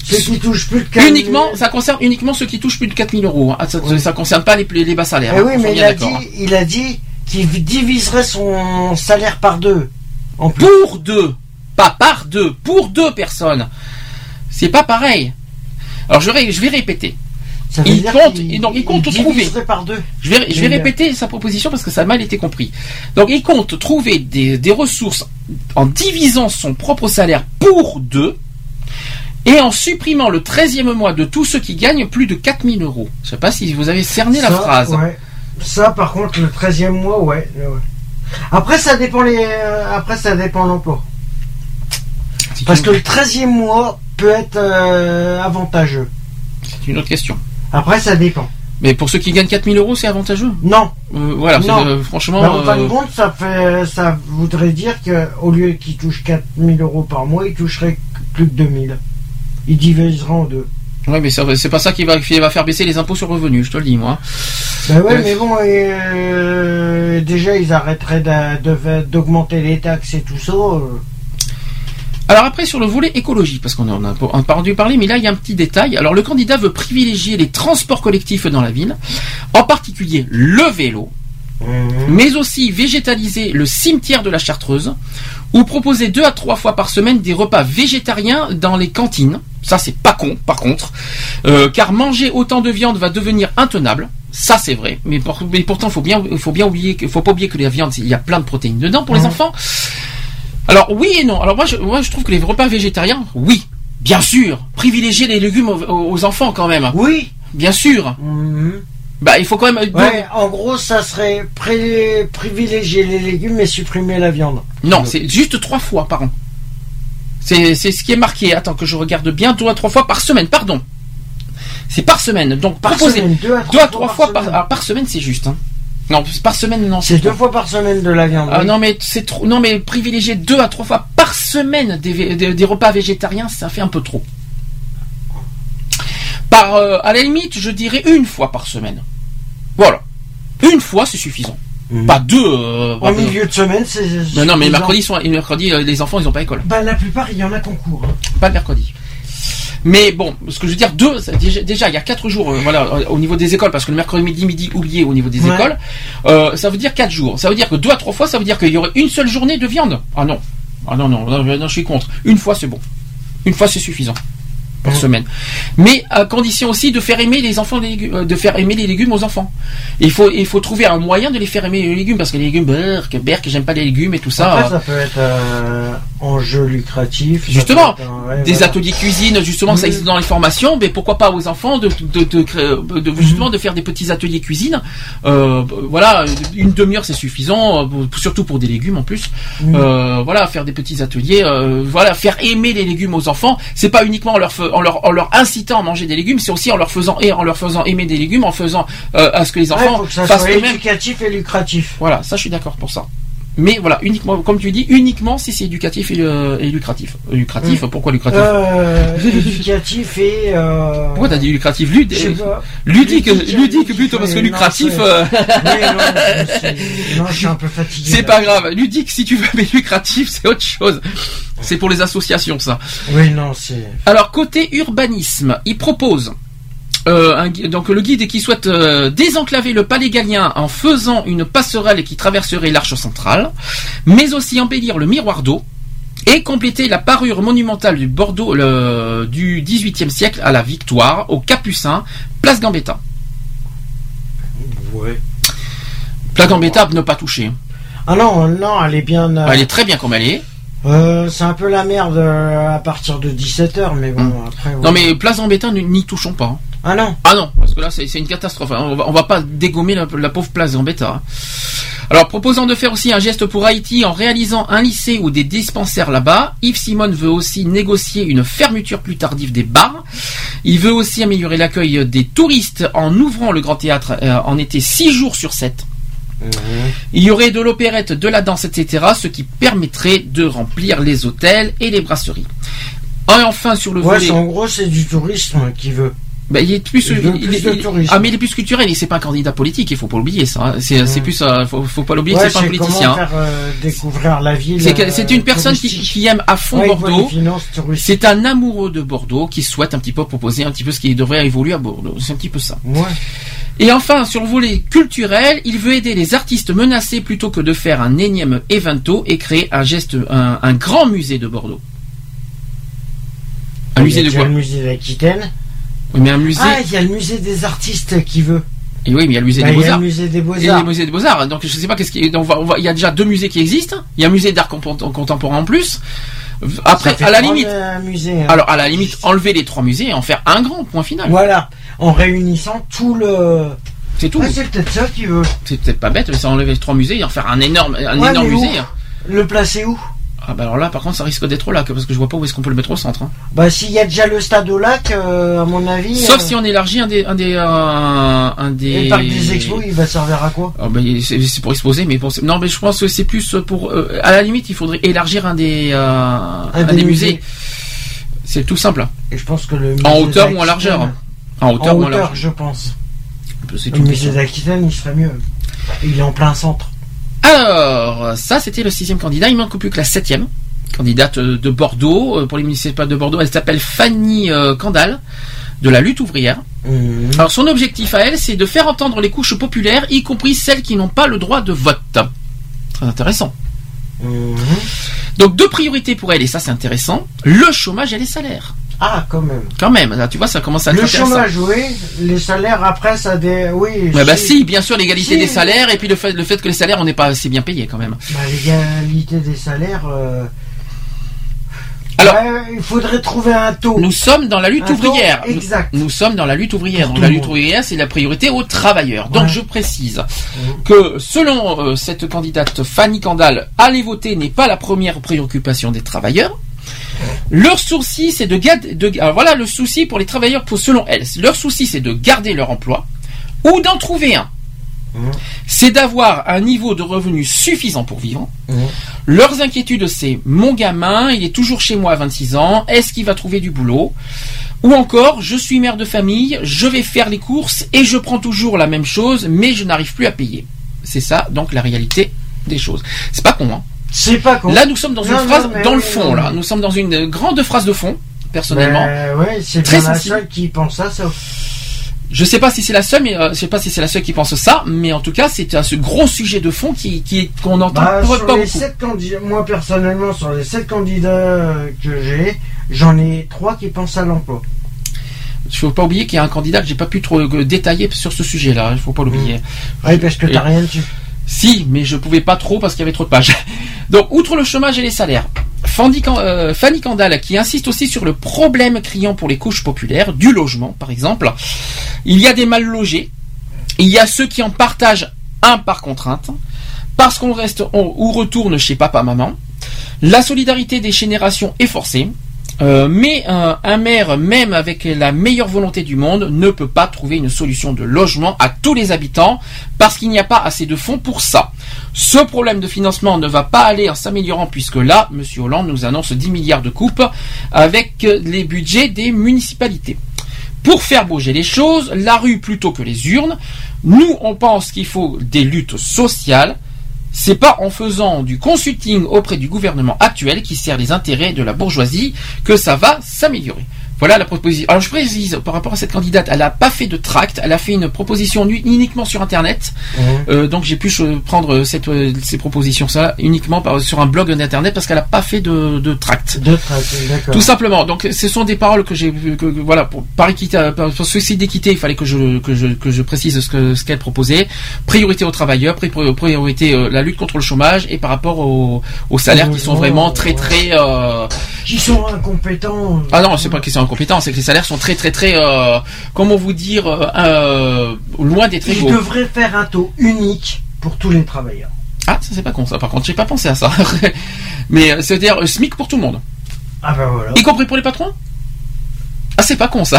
Speaker 3: ceux qui touchent plus de 4000
Speaker 2: Uniquement, ça concerne uniquement ceux qui touchent plus de 4000 euros. hein. Ça, ça concerne pas les, les bas salaires.
Speaker 3: Eh
Speaker 2: hein.
Speaker 3: oui,
Speaker 2: On
Speaker 3: mais
Speaker 2: est
Speaker 3: il
Speaker 2: bien
Speaker 3: a, dit,
Speaker 2: d'accord, hein.
Speaker 3: il a dit qu'il diviserait son salaire par deux. En plus.
Speaker 2: Pour deux, pas par deux, pour deux personnes. C'est pas pareil. Alors je vais, je vais répéter.
Speaker 3: Ça veut
Speaker 2: il
Speaker 3: dire
Speaker 2: compte, donc il compte
Speaker 3: il
Speaker 2: trouver.
Speaker 3: diviserait par deux.
Speaker 2: Je vais, je vais
Speaker 3: Mais-
Speaker 2: répéter sa proposition parce que ça a mal été compris. Donc il compte trouver des, des ressources en divisant son propre salaire pour deux et en supprimant le 13e mois de tous ceux qui gagnent plus de 4000 euros. Je sais pas si vous avez cerné la phrase.
Speaker 3: ouais. Ça, par contre, le 13e mois, ouais. ouais. Après, ça dépend les. euh, après, ça dépend l'emploi. Parce que le 13e mois peut être euh, avantageux.
Speaker 2: C'est une autre question.
Speaker 3: Après, ça dépend.
Speaker 2: Mais pour ceux qui gagnent 4000 euros, c'est avantageux?
Speaker 3: Non.
Speaker 2: Euh, voilà,
Speaker 3: Non.
Speaker 2: euh, franchement.
Speaker 3: Mais en fin de compte, ça, fait, ça voudrait dire qu'au lieu qu'il touche 4000 euros par mois, il toucherait plus de 2000. Il divisera en deux.
Speaker 2: Ouais, mais c'est pas ça qui va, qui va faire baisser les impôts sur le revenu, je te le dis, moi.
Speaker 3: Ben ouais,
Speaker 2: Ouais.
Speaker 3: mais bon, euh, déjà, ils arrêteraient d'augmenter les taxes et tout ça. euh.
Speaker 2: Alors après sur le volet écologie, parce qu'on en a peu entendu parler, mais là il y a un petit détail. Alors le candidat veut privilégier les transports collectifs dans la ville, en particulier le vélo, mais aussi végétaliser le cimetière de la Chartreuse, ou proposer deux à trois fois par semaine des repas végétariens dans les cantines. Ça c'est pas con, par contre, Euh, car manger autant de viande va devenir intenable. Ça c'est vrai, mais, pour- mais pourtant faut bien, faut bien oublier, faut pas oublier que la viande, il y a plein de protéines dedans pour les
Speaker 3: Mhm.
Speaker 2: enfants. Alors oui et non. Alors moi je, moi je trouve que les repas végétariens, oui. Bien sûr, privilégier les légumes aux, aux enfants quand même.
Speaker 3: Oui.
Speaker 2: Bien sûr. Bah, il faut quand même.
Speaker 3: Ouais, en gros, ça serait pré- privilégier les légumes et supprimer la viande.
Speaker 2: Non, c'est juste trois fois par an. C'est ce qui est marqué. Attends que je regarde bien. Deux à trois fois par semaine. Pardon. C'est par semaine. Donc
Speaker 3: Par
Speaker 2: proposer
Speaker 3: semaine, deux à
Speaker 2: deux
Speaker 3: trois
Speaker 2: à trois
Speaker 3: fois
Speaker 2: fois
Speaker 3: par
Speaker 2: par, ah, par semaine, c'est juste. hein. Non, par semaine, non.
Speaker 3: C'est deux fois par semaine de la viande.
Speaker 2: Ah
Speaker 3: oui.
Speaker 2: non mais c'est trop. Non mais privilégier deux à trois fois par semaine des, vé- des, des repas végétariens, ça fait un peu trop. Par euh, à la limite, je dirais une fois par semaine. Voilà, une fois c'est suffisant. Pas deux. euh,
Speaker 3: En
Speaker 2: deux.
Speaker 3: milieu de semaine, c'est.
Speaker 2: Non, non, mais mercredi, sont, et mercredi, euh, les enfants, ils ont pas école.
Speaker 3: Bah, la plupart, il y en a concours. hein.
Speaker 2: Pas le mercredi. Mais bon, ce que je veux dire, deux, déjà, déjà, il y a quatre jours, euh, voilà, euh, au niveau des écoles, parce que le mercredi midi, midi oublié au niveau des
Speaker 3: Ouais.
Speaker 2: écoles, euh, ça veut dire quatre jours. Ça veut dire que deux à trois fois, ça veut dire qu'il y aurait une seule journée de viande. Ah non, ah non, non, non, non, je suis contre. Une fois, c'est bon. Une fois, c'est suffisant par semaine. Mais à condition aussi de faire aimer les enfants, les légumes, euh, de faire aimer les légumes aux enfants. Il faut, il faut trouver un moyen de les faire aimer les légumes, parce que les légumes, berk, berk, j'aime pas les légumes et tout ça.
Speaker 3: Après, ça peut être euh, enjeu lucratif.
Speaker 2: Justement,
Speaker 3: un- ouais,
Speaker 2: des
Speaker 3: voilà.
Speaker 2: ateliers cuisine, justement, ça
Speaker 3: Mhm.
Speaker 2: existe dans les formations, mais pourquoi pas aux enfants de, de, de créer- de-
Speaker 3: Mhm.
Speaker 2: justement de faire des petits ateliers cuisine. Euh, voilà, une demi-heure c'est suffisant, surtout pour des légumes en plus. Euh, voilà, faire des petits ateliers, euh, voilà, faire aimer les légumes aux enfants. C'est pas uniquement en leur, en leur en leur incitant à manger des légumes, c'est aussi en leur faisant et en leur faisant aimer des légumes, en faisant euh, à ce que les
Speaker 3: Ouais,
Speaker 2: enfants
Speaker 3: faut que ça
Speaker 2: fassent
Speaker 3: soit éducatif et lucratif.
Speaker 2: Voilà, ça je suis d'accord pour ça. Mais voilà, uniquement, comme tu dis, uniquement si c'est éducatif et, euh, et lucratif. Lucratif,
Speaker 3: Mm.
Speaker 2: pourquoi lucratif
Speaker 3: Euh, *laughs* éducatif et. Euh...
Speaker 2: Pourquoi t'as dit lucratif Lud-. Ludique,
Speaker 3: Ludique,
Speaker 2: ludique plutôt parce que lucratif.
Speaker 3: non, Oui, *laughs* non, je suis- non, je suis un peu fatigué.
Speaker 2: C'est pas grave. Ludique, si tu veux, *laughs* mais lucratif, c'est autre chose. C'est pour les associations, ça.
Speaker 3: Oui, non, c'est.
Speaker 2: Alors, côté urbanisme, il propose. Euh, un donc le guide qui souhaite euh, désenclaver le palais galien en faisant une passerelle qui traverserait l'arche centrale, mais aussi embellir le miroir d'eau et compléter la parure monumentale du Bordeaux le- du XVIIIe siècle à la Victoire, au Capucin, place Gambetta.
Speaker 3: Ouais.
Speaker 2: Place Gambetta, ne pas toucher.
Speaker 3: Ah non, non, elle est bien. euh,
Speaker 2: Elle est très bien comme elle est.
Speaker 3: euh, c'est un peu la merde à partir de 17h, mais bon, après. ouais.
Speaker 2: Non mais place Gambetta, n'y n'y touchons pas.
Speaker 3: Ah non
Speaker 2: Ah non, parce que là c'est une catastrophe. hein. On va, on va pas dégommer la, la pauvre place Gambetta. hein. Alors proposant de faire aussi un geste pour Haïti en réalisant un lycée ou des dispensaires là-bas, Yves Simon veut aussi négocier une fermeture plus tardive des bars. Il veut aussi améliorer l'accueil des touristes en ouvrant le grand théâtre euh, en été 6 jours sur 7. Il y aurait de l'opérette, de la danse, etc., ce qui permettrait de remplir les hôtels et les brasseries. Et enfin sur le
Speaker 3: Ouais,
Speaker 2: volet...
Speaker 3: en gros, c'est du tourisme qui veut.
Speaker 2: Ben, il est plus,
Speaker 3: Il
Speaker 2: il-
Speaker 3: plus
Speaker 2: il- il- ah mais il est plus culturel, et c'est pas un candidat politique, il faut pas l'oublier ça. hein. C'est plus, faut, faut pas l'oublier,
Speaker 3: Ouais,
Speaker 2: c'est pas un politicien. Hein.
Speaker 3: faire euh, découvrir la ville.
Speaker 2: C'est
Speaker 3: euh,
Speaker 2: une personne qui, qui aime à fond
Speaker 3: Ouais, il
Speaker 2: Bordeaux. C'est un amoureux de Bordeaux qui souhaite un petit peu proposer un petit peu ce qui devrait évoluer à Bordeaux. C'est un petit peu ça.
Speaker 3: Ouais.
Speaker 2: Et enfin, sur le volet culturel, il veut aider les artistes menacés plutôt que de faire un énième evento et créer un geste, un, un grand musée de Bordeaux. Un
Speaker 3: Il
Speaker 2: musée
Speaker 3: a
Speaker 2: de quoi
Speaker 3: le musée d'Aquitaine.
Speaker 2: Oui, mais un musée.
Speaker 3: Ah, il y a le musée des artistes qui veut.
Speaker 2: Et oui, mais il y a le musée
Speaker 3: Bah,
Speaker 2: des
Speaker 3: il y a
Speaker 2: Beaux-Arts.
Speaker 3: le musée des Beaux-Arts.
Speaker 2: Donc je sais pas qu'est-ce qui. on va- on va- Il y a déjà deux musées qui existent. Il y a un musée d'art contemporain en plus. Après, à la limite.
Speaker 3: euh, hein.
Speaker 2: Alors à la limite, enlever les trois musées et en faire un grand point final.
Speaker 3: Voilà, en réunissant tout le.
Speaker 2: C'est tout.
Speaker 3: Ouais, c'est peut-être ça qu'il veut.
Speaker 2: C'est peut-être pas bête, mais ça enlever les trois musées et en faire un énorme, un
Speaker 3: Ouais,
Speaker 2: énorme
Speaker 3: où
Speaker 2: musée.
Speaker 3: Le placer où?
Speaker 2: Ah bah alors là, par contre, ça risque d'être là, parce que je vois pas où est-ce qu'on peut le mettre au centre. hein.
Speaker 3: Bah, s'il y a déjà le stade au lac, euh, à mon avis.
Speaker 2: Sauf
Speaker 3: euh,
Speaker 2: si on élargit un des, un des, euh, un des.
Speaker 3: Et le parc des expos, il va servir à quoi?
Speaker 2: Ah bah, c'est pour exposer, mais pour... non, mais je pense que c'est plus pour. à la limite, il faudrait élargir un des, un
Speaker 3: des
Speaker 2: des
Speaker 3: musées.
Speaker 2: musées. C'est tout simple.
Speaker 3: Et je pense que le
Speaker 2: En hauteur ou en largeur En hauteur ou en largeur
Speaker 3: je pense.
Speaker 2: C'est
Speaker 3: Le musée d'Aquitaine, il serait mieux. Il est en plein centre.
Speaker 2: Alors, ça c'était le sixième candidat. Il manque plus que la septième candidate euh, de Bordeaux. euh, Pour les municipales de Bordeaux, elle s'appelle Fanny euh, Candal, de la lutte ouvrière.
Speaker 3: Mhm.
Speaker 2: Alors son objectif à elle, c'est de faire entendre les couches populaires, y compris celles qui n'ont pas le droit de vote. Très intéressant.
Speaker 3: Mhm.
Speaker 2: Donc deux priorités pour elle, et ça c'est intéressant, le chômage et les salaires.
Speaker 3: Ah, quand même.
Speaker 2: Quand même, là, tu vois, ça commence à être
Speaker 3: Le chômage, oui. Les salaires, après, ça des. Oui.
Speaker 2: Bah si, bien sûr, l'égalité
Speaker 3: Si.
Speaker 2: des salaires, et puis le fait, le fait que les salaires, on n'est pas assez bien payés quand même.
Speaker 3: Bah, l'égalité des salaires. euh,
Speaker 2: Alors,
Speaker 3: il faudrait trouver un taux.
Speaker 2: nous sommes dans la lutte
Speaker 3: Un
Speaker 2: ouvrière.
Speaker 3: Exact.
Speaker 2: Nous, sommes dans la lutte ouvrière.
Speaker 3: Pour
Speaker 2: Donc la lutte
Speaker 3: monde.
Speaker 2: ouvrière, c'est la priorité aux travailleurs. Donc je précise que selon euh, cette candidate Fanny Candal, aller voter n'est pas la première préoccupation des travailleurs. Leur souci, c'est de garder. De, alors voilà le souci pour les travailleurs, pour, selon elle. Leur souci, c'est de garder leur emploi ou d'en trouver un. C'est d'avoir un niveau de revenu suffisant pour vivre. Leurs inquiétudes, c'est mon gamin, il est toujours chez moi à 26 ans, est-ce qu'il va trouver du boulot? Ou encore, je suis mère de famille, je vais faire les courses et je prends toujours la même chose, mais je n'arrive plus à payer. C'est ça, donc, la réalité des choses. C'est pas con, hein
Speaker 3: pas con.
Speaker 2: Là, nous sommes dans
Speaker 3: Non,
Speaker 2: une
Speaker 3: non,
Speaker 2: phrase,
Speaker 3: mais
Speaker 2: dans le fond, là. Nous sommes dans une grande phrase de fond, personnellement.
Speaker 3: Ben, ouais, c'est
Speaker 2: Très
Speaker 3: bien la seule qui pense à ça.
Speaker 2: Je sais pas si c'est la seule, mais euh, je sais pas si c'est la seule qui pense ça, mais en tout cas, c'est un ce gros sujet de fond qui, qui qu'on entend
Speaker 3: Bah,
Speaker 2: pas,
Speaker 3: sur
Speaker 2: pas
Speaker 3: les
Speaker 2: beaucoup.
Speaker 3: sept candidats, moi personnellement, sur les sept candidats euh, que j'ai, j'en ai trois qui pensent à l'emploi.
Speaker 2: Il faut pas oublier qu'il y a un candidat que j'ai pas pu trop euh, détailler sur ce sujet-là. Il faut pas l'oublier.
Speaker 3: Oui, parce que t'as rien dessus.
Speaker 2: Si, mais je pouvais pas trop parce qu'il y avait trop de pages. *laughs* Donc, outre le chômage et les salaires, Fanny, euh, Candal qui insiste aussi sur le problème criant pour les couches populaires, du logement par exemple. Il y a des mal logés, il y a ceux qui en partagent un par contrainte, parce qu'on reste ou retourne chez papa-maman. La solidarité des générations est forcée. Euh, mais un, un maire, même avec la meilleure volonté du monde, ne peut pas trouver une solution de logement à tous les habitants parce qu'il n'y a pas assez de fonds pour ça. Ce problème de financement ne va pas aller en s'améliorant puisque là, M. Hollande nous annonce 10 milliards de coupes avec euh, les budgets des municipalités. Pour faire bouger les choses, la rue plutôt que les urnes, nous on pense qu'il faut des luttes sociales. C'est pas en faisant du consulting auprès du gouvernement actuel qui sert les intérêts de la bourgeoisie que ça va s'améliorer. Voilà la proposition. Alors je précise par rapport à cette candidate, elle n'a pas fait de tract, elle a fait une proposition uniquement sur internet. Euh, donc j'ai pu euh, prendre cette, euh, ces propositions ça uniquement par, sur un blog d'internet parce qu'elle n'a pas fait de, de tract.
Speaker 3: De tract, d'accord.
Speaker 2: Tout simplement. Donc, ce sont des paroles que j'ai, que, que- voilà, pour, par équité, pour souci d'équité, il fallait que je, que je, que je précise ce que, ce qu'elle proposait. Priorité aux travailleurs, pri- priorité, euh, la lutte contre le chômage et par rapport aux, aux salaires qui sont vraiment très, très, euh,
Speaker 3: Qui sont incompétents.
Speaker 2: ah non, c'est pas qu'ils sont incompétents, c'est que les salaires sont très, très, très, euh, comment vous dire, euh, euh, loin d'être
Speaker 3: Ils
Speaker 2: égaux.
Speaker 3: devraient faire un taux unique pour tous les travailleurs.
Speaker 2: Ah, ça c'est pas con ça. Par contre, j'ai pas pensé à ça. *laughs* Mais euh, c'est-à-dire SMIC pour tout le monde.
Speaker 3: Ah bah voilà.
Speaker 2: Y compris pour les patrons Ah, c'est pas con ça.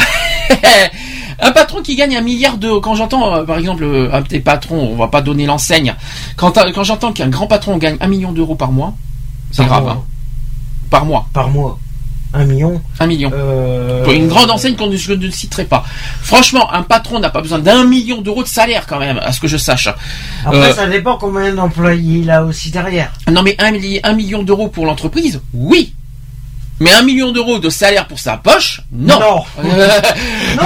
Speaker 2: *laughs* un patron qui gagne un milliard de... Quand j'entends, euh, par exemple, euh, un des patrons, on va pas donner l'enseigne, quand, quand j'entends qu'un grand patron gagne un million d'euros par mois, c'est grave.
Speaker 3: mois.
Speaker 2: hein. Par mois.
Speaker 3: Par mois. Un million.
Speaker 2: Un million.
Speaker 3: Euh,
Speaker 2: Pour une grande enseigne qu'on ne, je ne citerai pas. Franchement, un patron n'a pas besoin d'un million d'euros de salaire quand même, à ce que je sache.
Speaker 3: Après,
Speaker 2: Euh,
Speaker 3: ça dépend combien d'employés il a aussi derrière.
Speaker 2: Non mais un, milli- un million d'euros pour l'entreprise, oui. Mais un million d'euros de salaire pour sa poche, non.
Speaker 3: Non.
Speaker 2: Euh, *laughs*
Speaker 3: Non,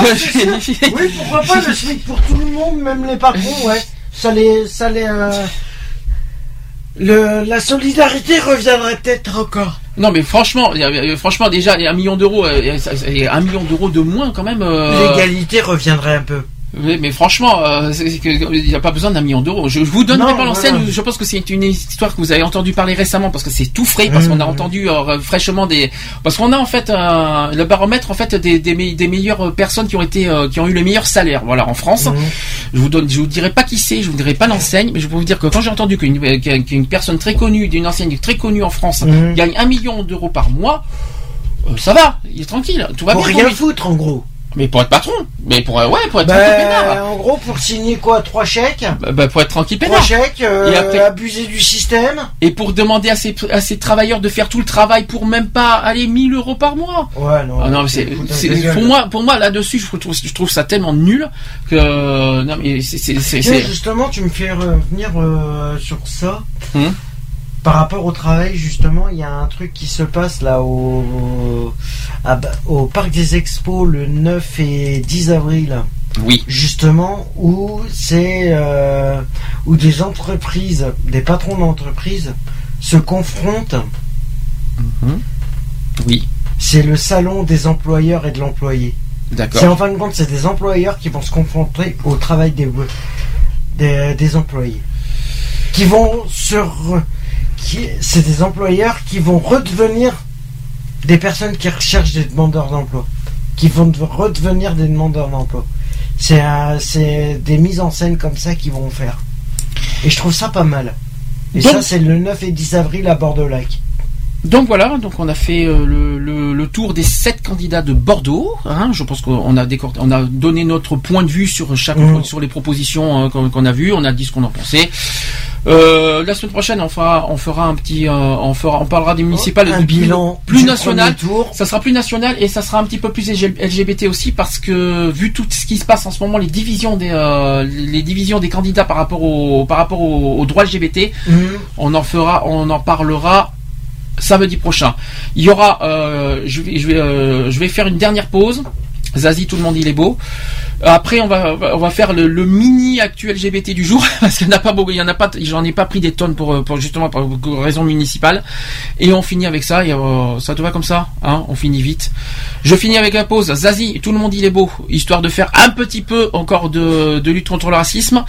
Speaker 3: oui, pourquoi pas le SMIC pour tout le monde, même les patrons, ouais. Ça les, ça les, euh, le, la solidarité reviendrait peut-être encore.
Speaker 2: Non mais franchement, franchement déjà un million d'euros, euh, un million d'euros de moins quand même. euh,
Speaker 3: L'égalité reviendrait un peu.
Speaker 2: Mais franchement, euh, il n'y a pas besoin d'un million d'euros. Je, je vous donnerai
Speaker 3: Non,
Speaker 2: pas l'enseigne.
Speaker 3: voilà.
Speaker 2: Je pense que c'est une histoire que vous avez entendu parler récemment parce que c'est tout frais, parce
Speaker 3: Mmh.
Speaker 2: qu'on a entendu euh, fraîchement des, parce qu'on a en fait un- le baromètre en fait des, des, me- des meilleures personnes qui ont été, euh, qui ont eu le meilleur salaire, voilà, en France.
Speaker 3: Mmh.
Speaker 2: Je vous donne, je vous dirai pas qui c'est, je vous dirai pas l'enseigne, mais je peux vous dire que quand j'ai entendu qu'une qu'une personne très connue, d'une enseigne très connue en France,
Speaker 3: Mmh.
Speaker 2: gagne un million d'euros par mois, euh, ça va, il est tranquille, tout va
Speaker 3: Pour
Speaker 2: bien.
Speaker 3: rien foutre, en gros.
Speaker 2: Mais pour être patron, mais pour euh, ouais, pour être
Speaker 3: Ben,
Speaker 2: tranquille peinard.
Speaker 3: en gros, pour signer quoi Trois chèques
Speaker 2: Bah, bah, pour être tranquille
Speaker 3: Trois
Speaker 2: peinard.
Speaker 3: chèques, euh,
Speaker 2: Et après-
Speaker 3: abuser du système
Speaker 2: Et pour demander à ces, à ces travailleurs de faire tout le travail pour même pas aller 1000 euros par mois.
Speaker 3: Ouais, non.
Speaker 2: Ah non, c'est, pour moi, pour moi là-dessus, je trouve, je trouve ça tellement nul que non mais c'est, c'est, c'est,
Speaker 3: Tiens,
Speaker 2: c'est-
Speaker 3: justement, tu me fais revenir euh, sur ça.
Speaker 2: Hum.
Speaker 3: Par rapport au travail, justement, il y a un truc qui se passe là au, à au Parc des Expos le 9 et 10 avril.
Speaker 2: Oui.
Speaker 3: Justement, où c'est euh, où des entreprises, des patrons d'entreprises se confrontent.
Speaker 2: Mhm. Oui.
Speaker 3: C'est le salon des employeurs et de l'employé.
Speaker 2: D'accord.
Speaker 3: C'est en fin de compte, c'est des employeurs qui vont se confronter au travail des, des, des employés. Qui vont se. Qui- C'est des employeurs qui vont redevenir des personnes qui recherchent des demandeurs d'emploi, qui vont de- redevenir des demandeurs d'emploi. C'est c'est des mises en scène comme ça qu'ils vont faire. Et je trouve ça pas mal. Et
Speaker 15: Donc-
Speaker 3: ça, c'est le 9 et 10 avril à Bordeaux-Lac.
Speaker 15: Donc voilà, donc on a fait euh, le, le- le tour des sept candidats de Bordeaux. hein. je pense qu'on a décor- on a donné notre point de vue sur chaque
Speaker 3: Mhm.
Speaker 15: sur les propositions euh, qu'on a vues. On a dit ce qu'on en pensait. Euh, la semaine prochaine, on fera on fera un petit euh, on fera on parlera des municipales
Speaker 3: Un
Speaker 15: plus-
Speaker 3: bilan
Speaker 15: plus national.
Speaker 3: tour.
Speaker 15: Ça sera plus national et ça sera un petit peu plus LGBT aussi parce que vu tout ce qui se passe en ce moment, les divisions des euh, les divisions des candidats par rapport au par rapport au, au droit LGBT,
Speaker 3: Mhm.
Speaker 15: on en fera on en parlera samedi prochain. Il y aura, euh, je vais, euh, je vais faire une dernière pause. Zazie, tout le monde il est beau. Après, on va, on va faire le, le mini actuel LGBT du jour *laughs* parce qu'il n'y en a pas beaucoup, il y en a pas, j'en ai pas pris des tonnes pour, euh, pour justement pour raison municipale. Et on finit avec ça. Et, euh, ça te va comme ça, hein On finit vite. Je finis avec la pause. Zazie, tout le monde il est beau, histoire de faire un petit peu encore de, de lutte contre le racisme,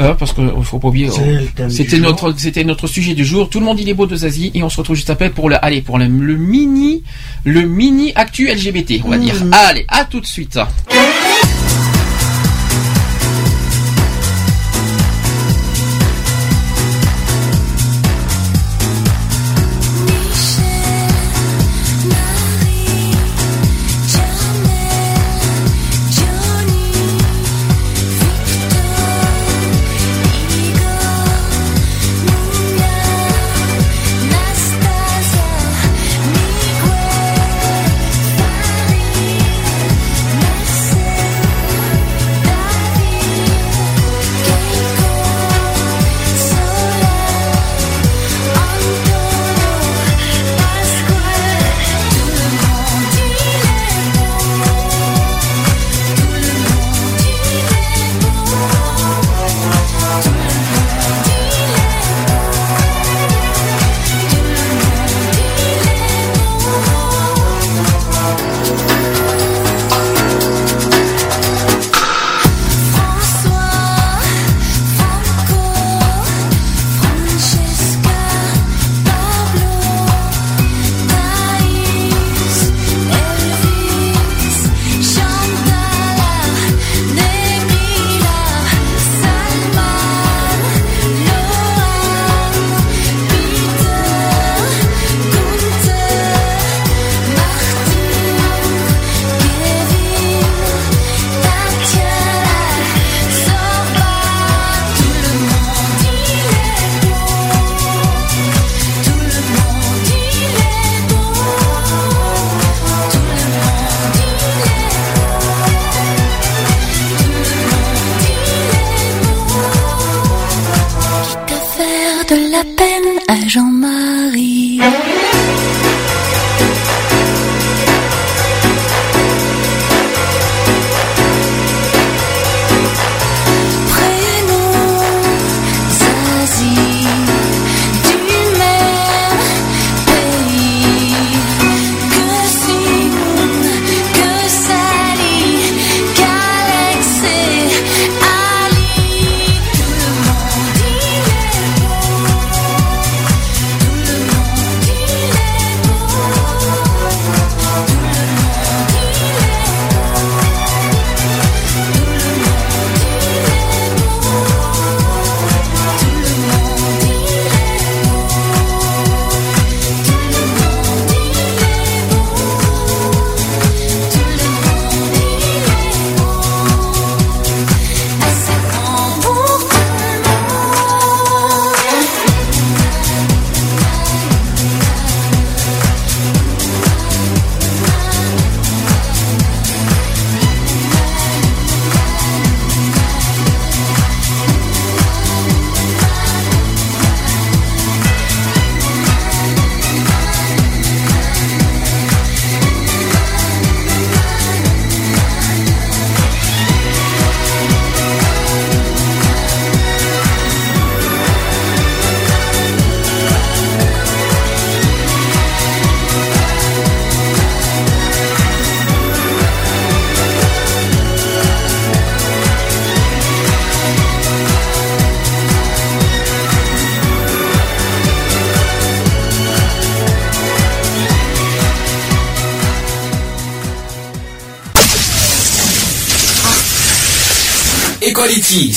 Speaker 15: Euh, parce que euh, faut pas oublier.
Speaker 3: Du
Speaker 15: C'était notre, c'était notre sujet du jour. Tout le monde il est beau de Zazie et on se retrouve juste après pour le, allez, pour le, le mini, le mini actu LGBT, on va dire. Allez, à tout de suite.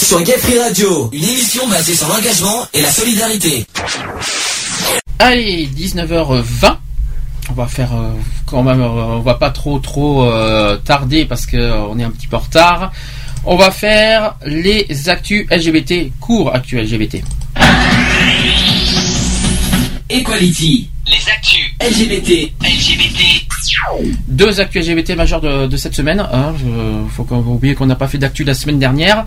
Speaker 9: Sur Gay Free Radio, une émission basée sur l'engagement et la solidarité.
Speaker 2: Allez, 19h20. On va faire euh, quand même, euh, on va pas trop trop euh, tarder parce que euh, on est un petit peu en retard. On va faire les actus LGBT, cours actus LGBT.
Speaker 9: Equality,
Speaker 13: Les actus
Speaker 9: LGBT,
Speaker 13: LGBT.
Speaker 2: Deux actus LGBT majeures de, de cette semaine. Hein, je- faut qu'on oublie qu'on n'a pas fait d'actu la semaine dernière.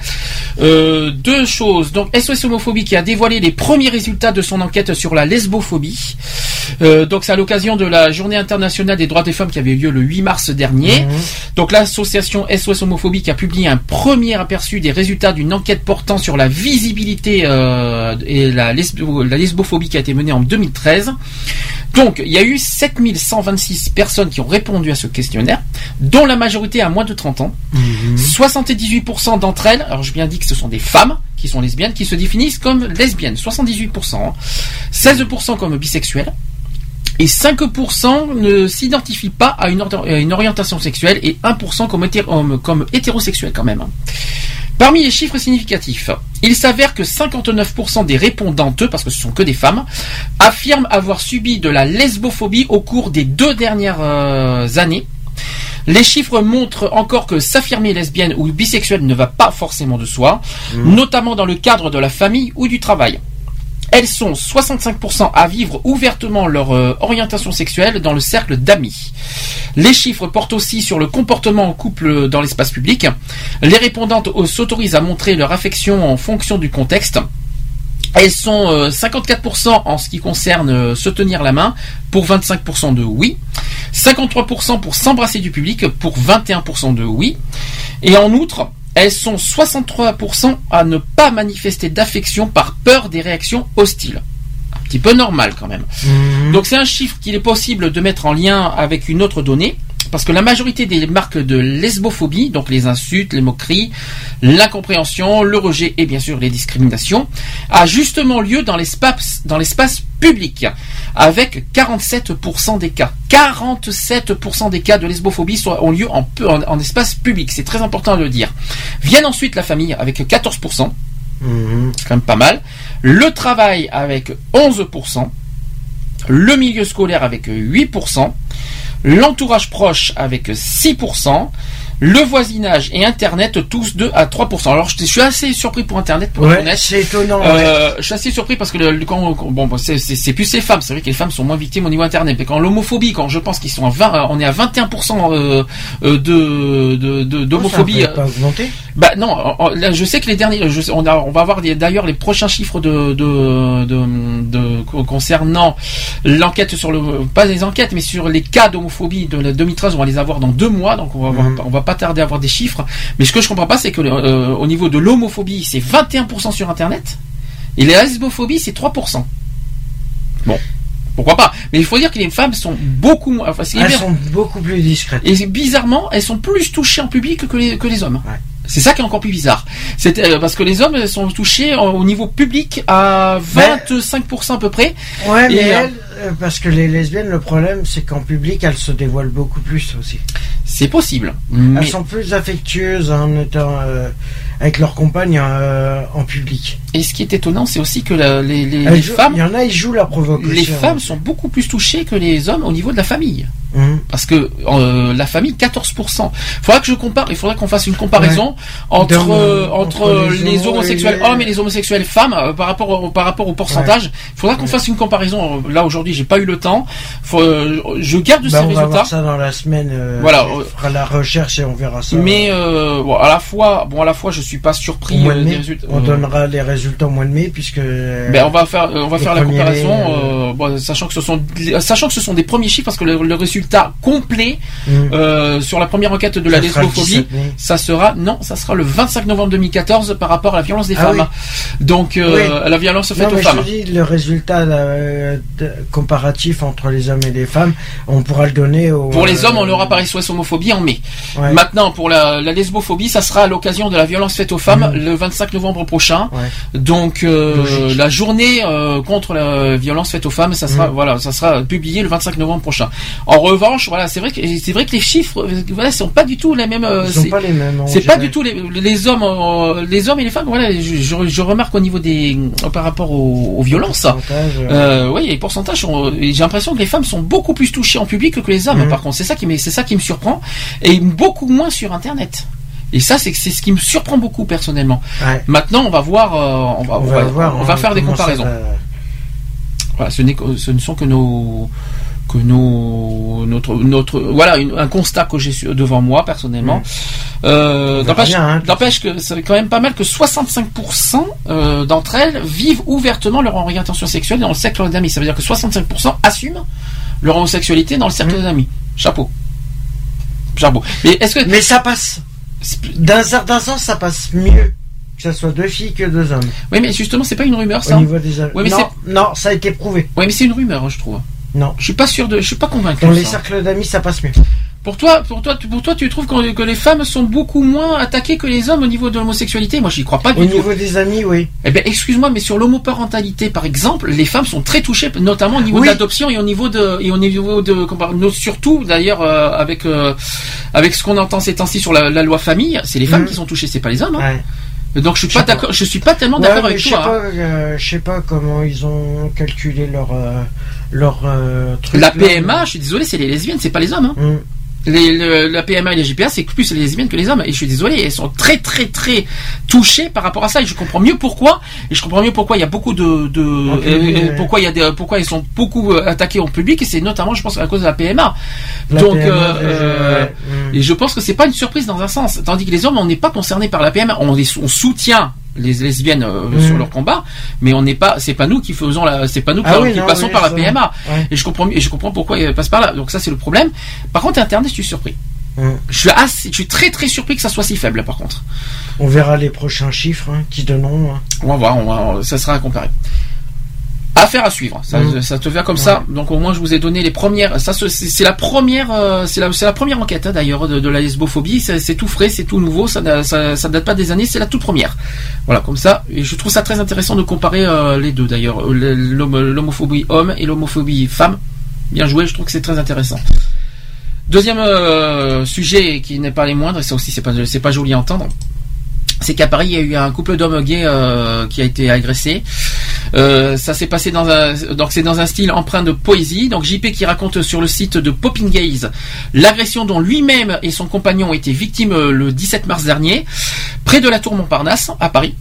Speaker 2: Euh, deux choses. Donc SOS Homophobie qui a dévoilé les premiers résultats de son enquête sur la lesbophobie. Euh, donc c'est à l'occasion de la Journée internationale des droits des femmes qui avait eu lieu le 8 mars dernier. Donc l'association SOS Homophobie qui a publié un premier aperçu des résultats d'une enquête portant sur la visibilité euh, et la, lesbo- la lesbophobie qui a été menée en 2013. Donc, il y a eu 7126 personnes qui ont répondu à ce questionnaire, dont la majorité a moins de 30 ans. 78% d'entre elles, alors je bien dit que ce sont des femmes qui sont lesbiennes, qui se définissent comme lesbiennes, 78%. hein. 16% comme bisexuelles. Et 5% ne s'identifient pas à une, or- à une orientation sexuelle et 1% comme, hété- comme, comme hétérosexuels quand même. Parmi les chiffres significatifs, il s'avère que 59% des répondanteux, parce que ce sont que des femmes, affirment avoir subi de la lesbophobie au cours des deux dernières euh, années. Les chiffres montrent encore que s'affirmer lesbienne ou bisexuelle ne va pas forcément de soi, notamment dans le cadre de la famille ou du travail. Elles sont 65% à vivre ouvertement leur euh, orientation sexuelle dans le cercle d'amis. Les chiffres portent aussi sur le comportement en couple dans l'espace public. Les répondantes euh, s'autorisent à montrer leur affection en fonction du contexte. Elles sont euh, 54% en ce qui concerne euh, se tenir la main pour 25% de oui, 53% pour s'embrasser du public pour 21% de oui, et en outre, elles sont 63% à ne pas manifester d'affection par peur des réactions hostiles. Un petit peu normal quand même. Donc c'est un chiffre qu'il est possible de mettre en lien avec une autre donnée. Parce que la majorité des marques de lesbophobie, donc les insultes, les moqueries, l'incompréhension, le rejet et bien sûr les discriminations, a justement lieu dans l'espace, dans l'espace public, avec 47% des cas. 47% des cas de lesbophobie ont lieu en, peu- en, en espace public. C'est très important de le dire. Viennent ensuite la famille avec 14%. C'est quand même pas mal. Le travail avec 11%. Le milieu scolaire avec 8%. L'entourage proche avec 6%. Le voisinage et Internet tous 2 à 3%. Alors je suis assez surpris pour Internet pour
Speaker 3: Ouais, c'est étonnant.
Speaker 2: Euh, Je suis assez surpris parce que le, quand, bon, bon, c'est- plus les femmes. C'est vrai que les femmes sont moins victimes au niveau Internet. Mais quand l'homophobie, quand je pense qu'ils sont à 20, euh, on est à 21% euh, euh, de de- de- d'homophobie.
Speaker 3: Ça va pas augmenter
Speaker 2: Bah non, là, je sais que les derniers, je sais- on, a- on va avoir des- d'ailleurs les prochains chiffres de, de, de, de- co- concernant l'enquête sur le, pas les enquêtes, mais sur les cas d'homophobie de la 2013, on va les avoir dans deux mois, donc on va, avoir- on va pas tarder à avoir des chiffres. Mais ce que je comprends pas, c'est que euh, au niveau de l'homophobie, c'est 21% sur Internet, et la lesbophobie, c'est 3%. Bon. Pourquoi pas? Mais il faut dire que les femmes sont beaucoup moins. enfin,
Speaker 3: Elles
Speaker 2: bien-
Speaker 3: sont beaucoup plus discrètes.
Speaker 2: et bizarrement, elles sont plus touchées en public que les, que les hommes. C'est ça qui est encore plus bizarre. C'est euh, parce que les hommes sont touchés en- au niveau public à 25% à peu près.
Speaker 3: Ouais, mais
Speaker 2: Et, euh,
Speaker 3: elles, euh, parce que les lesbiennes, le problème, c'est qu'en public, elles se dévoilent beaucoup plus aussi.
Speaker 2: C'est possible. Mais-
Speaker 3: Elles sont plus affectueuses en étant euh, avec leurs compagnes euh, en public.
Speaker 2: Et ce qui est étonnant, c'est aussi que la- les, femmes,
Speaker 3: il y en a, ils jouent la provocation.
Speaker 2: les femmes sont beaucoup plus touchées que les hommes au niveau de la famille.
Speaker 3: Mhm.
Speaker 2: Parce que euh, la famille, 14%. Faudra que je compare. Il faudra qu'on fasse une comparaison
Speaker 3: Ouais.
Speaker 2: entre euh, entre,
Speaker 3: entre les
Speaker 2: les,
Speaker 3: homos
Speaker 2: homosexuels hommes et les homosexuels femmes euh, par rapport au, par rapport au pourcentage. Il faudra qu'on fasse une comparaison. Là aujourd'hui, j'ai pas eu le temps. Faut, je garde
Speaker 3: Bah,
Speaker 2: ces
Speaker 3: on va voir ça dans la semaine.
Speaker 2: Voilà.
Speaker 3: Fera la recherche et on verra ça.
Speaker 2: Mais euh, bon, à la fois, bon, à la fois, je suis pas surpris
Speaker 3: de
Speaker 2: euh, des
Speaker 3: mai,
Speaker 2: résultats.
Speaker 3: on
Speaker 2: euh,
Speaker 3: donnera les résultats au mois de mai puisque.
Speaker 2: Ben, on va faire, on va faire la comparaison, bon, sachant que ce sont, sachant que ce sont des premiers chiffres, parce que le, le résultat complet
Speaker 3: Mm.
Speaker 2: sur la première enquête de la
Speaker 3: Ça le
Speaker 2: lesbophobie,
Speaker 3: 17 mai.
Speaker 2: ça sera, non, ça sera le 25 novembre 2014 par rapport à la violence des
Speaker 3: Ah
Speaker 2: femmes.
Speaker 3: oui.
Speaker 2: Donc,
Speaker 3: Oui.
Speaker 2: la violence faite
Speaker 3: Non,
Speaker 2: aux femmes.
Speaker 3: Je dis, le résultat de- comparatif entre les hommes et les femmes, on pourra le donner au.
Speaker 2: Pour les hommes, on aura par SOS homophobie en mai.
Speaker 3: Ouais.
Speaker 2: Maintenant, pour la, la lesbophobie, ça sera à l'occasion de la violence faites aux femmes le 25 novembre prochain. Donc euh, la journée euh, contre la violence faite aux femmes, ça sera
Speaker 3: Mhm.
Speaker 2: voilà, ça sera publié le 25 novembre prochain. En revanche, voilà, c'est vrai que c'est vrai que les chiffres, voilà, sont pas du tout les mêmes. euh,
Speaker 3: Ils sont pas les mêmes,
Speaker 2: C'est pas du tout les, les hommes, euh, les hommes et les femmes. Voilà, je, je- je remarque au niveau des par rapport aux, aux violences. Oui, les pourcentages J'ai l'impression que les femmes sont beaucoup plus touchées en public que les hommes.
Speaker 3: Mhm.
Speaker 2: Par contre, c'est ça qui c'est ça qui me surprend, et beaucoup moins sur Internet. Et ça, c'est ce qui me surprend beaucoup personnellement.
Speaker 3: Ouais.
Speaker 2: Maintenant, on va voir, euh, on va,
Speaker 3: On
Speaker 2: on
Speaker 3: va
Speaker 2: va,
Speaker 3: voir,
Speaker 2: on va
Speaker 3: hein,
Speaker 2: faire des comparaisons.
Speaker 3: va-
Speaker 2: Voilà, ce, ne sont que nos que nos notre notre voilà une- un constat que j'ai devant moi personnellement. Euh,
Speaker 3: On verra
Speaker 2: N'empêche
Speaker 3: hein,
Speaker 2: que c'est quand même pas mal que 65% euh, d'entre elles vivent ouvertement leur orientation sexuelle dans le cercle d'amis. Ça veut dire que 65% assument leur homosexualité dans le cercle
Speaker 3: Mmh.
Speaker 2: d'amis. Chapeau. Mais est-ce que
Speaker 3: Mais ça passe. D'un certain sens, ça passe mieux que ce soit deux filles que deux hommes.
Speaker 2: Oui, mais justement, c'est pas une rumeur ça.
Speaker 3: Au niveau des
Speaker 2: mais
Speaker 3: non, ça a été prouvé.
Speaker 2: Ouais, mais c'est une rumeur, je trouve.
Speaker 3: Non.
Speaker 2: Je suis pas sûr de, je suis pas convaincu.
Speaker 3: Dans les
Speaker 2: ça.
Speaker 3: cercles d'amis, ça passe mieux.
Speaker 2: Pour toi, pour toi, tu- pour toi, tu trouves que, que les femmes sont beaucoup moins attaquées que les hommes au niveau de l'homosexualité? Moi, j'y crois pas du
Speaker 3: Au
Speaker 2: tout.
Speaker 3: niveau des amis, oui.
Speaker 2: Eh bien, excuse-moi, mais sur l'homoparentalité, par exemple, les femmes sont très touchées, notamment au niveau
Speaker 3: Oui.
Speaker 2: de l'adoption et au niveau de et au niveau de surtout d'ailleurs euh, avec euh, avec ce qu'on entend ces temps-ci sur la, la loi famille, c'est les femmes
Speaker 3: Mhm.
Speaker 2: qui sont touchées, c'est pas les hommes. hein.
Speaker 3: Ouais.
Speaker 2: Donc je suis pas
Speaker 3: sais pas.
Speaker 2: d'accord, je suis pas tellement
Speaker 3: Ouais,
Speaker 2: d'accord avec
Speaker 3: je sais
Speaker 2: toi.
Speaker 3: pas,
Speaker 2: hein.
Speaker 3: euh, je sais pas comment ils ont calculé leur euh, leur euh, truc.
Speaker 2: La
Speaker 3: là.
Speaker 2: PMA, je suis désolé, c'est les lesbiennes, c'est pas les hommes. hein.
Speaker 3: Mm.
Speaker 2: Les- le- la PMA et les JPA, c'est plus les lesbiennes que les hommes. Et je suis désolé, elles sont très très très touchées par rapport à ça. Et je comprends mieux pourquoi. Et je comprends mieux pourquoi il y a beaucoup de, euh,
Speaker 3: ouais.
Speaker 2: pourquoi il y a des, pourquoi ils sont beaucoup euh, attaqués en public. Et c'est notamment, je pense, à cause de la PMA.
Speaker 3: La
Speaker 2: Donc,
Speaker 3: PMA,
Speaker 2: euh,
Speaker 3: déjà,
Speaker 2: euh,
Speaker 3: ouais.
Speaker 2: Et je pense que c'est pas une surprise dans un sens. Tandis que les hommes, on n'est pas concernés par la PMA. On, est- on soutient les lesbiennes euh,
Speaker 3: Mm.
Speaker 2: sur leur combat, mais on n'est pas, c'est pas nous qui faisons la, c'est pas nous qui,
Speaker 3: Ah oui,
Speaker 2: qui
Speaker 3: non,
Speaker 2: passons
Speaker 3: oui,
Speaker 2: par la PMA.
Speaker 3: ouais.
Speaker 2: Et je comprends, et je comprends pourquoi ils passent par là. Donc ça, c'est le problème. Par contre, Internet, je suis surpris. Je suis assez, je suis très très surpris que ça soit si faible. Par contre,
Speaker 3: On verra les prochains chiffres hein, qui donneront. hein.
Speaker 2: on va voir, on va- ça sera à comparer. Affaire à suivre. Ça,
Speaker 3: Mm.
Speaker 2: ça te fait comme ça. Donc au moins, je vous ai donné les premières. Ça, c'est la première, euh, c'est la, la première enquête hein, d'ailleurs de, de la lesbophobie. C'est tout frais, c'est tout nouveau. Ça, ça, ça date pas des années. C'est la toute première. Voilà, comme ça. Et je trouve ça très intéressant de comparer euh, les deux d'ailleurs, Euh, l'homophobie homme et l'homophobie femme. Bien joué. Je trouve que c'est très intéressant. Deuxième euh, sujet qui n'est pas les moindres, et ça aussi c'est pas c'est pas joli à entendre, c'est qu'à Paris il y a eu un couple d'hommes gays euh, qui a été agressé. Euh, ça s'est passé dans un donc c'est dans un style empreint de poésie. Donc JP qui raconte sur le site de Popping Gaze l'agression dont lui-même et son compagnon ont été victimes euh, le 17 mars dernier près de la tour Montparnasse à Paris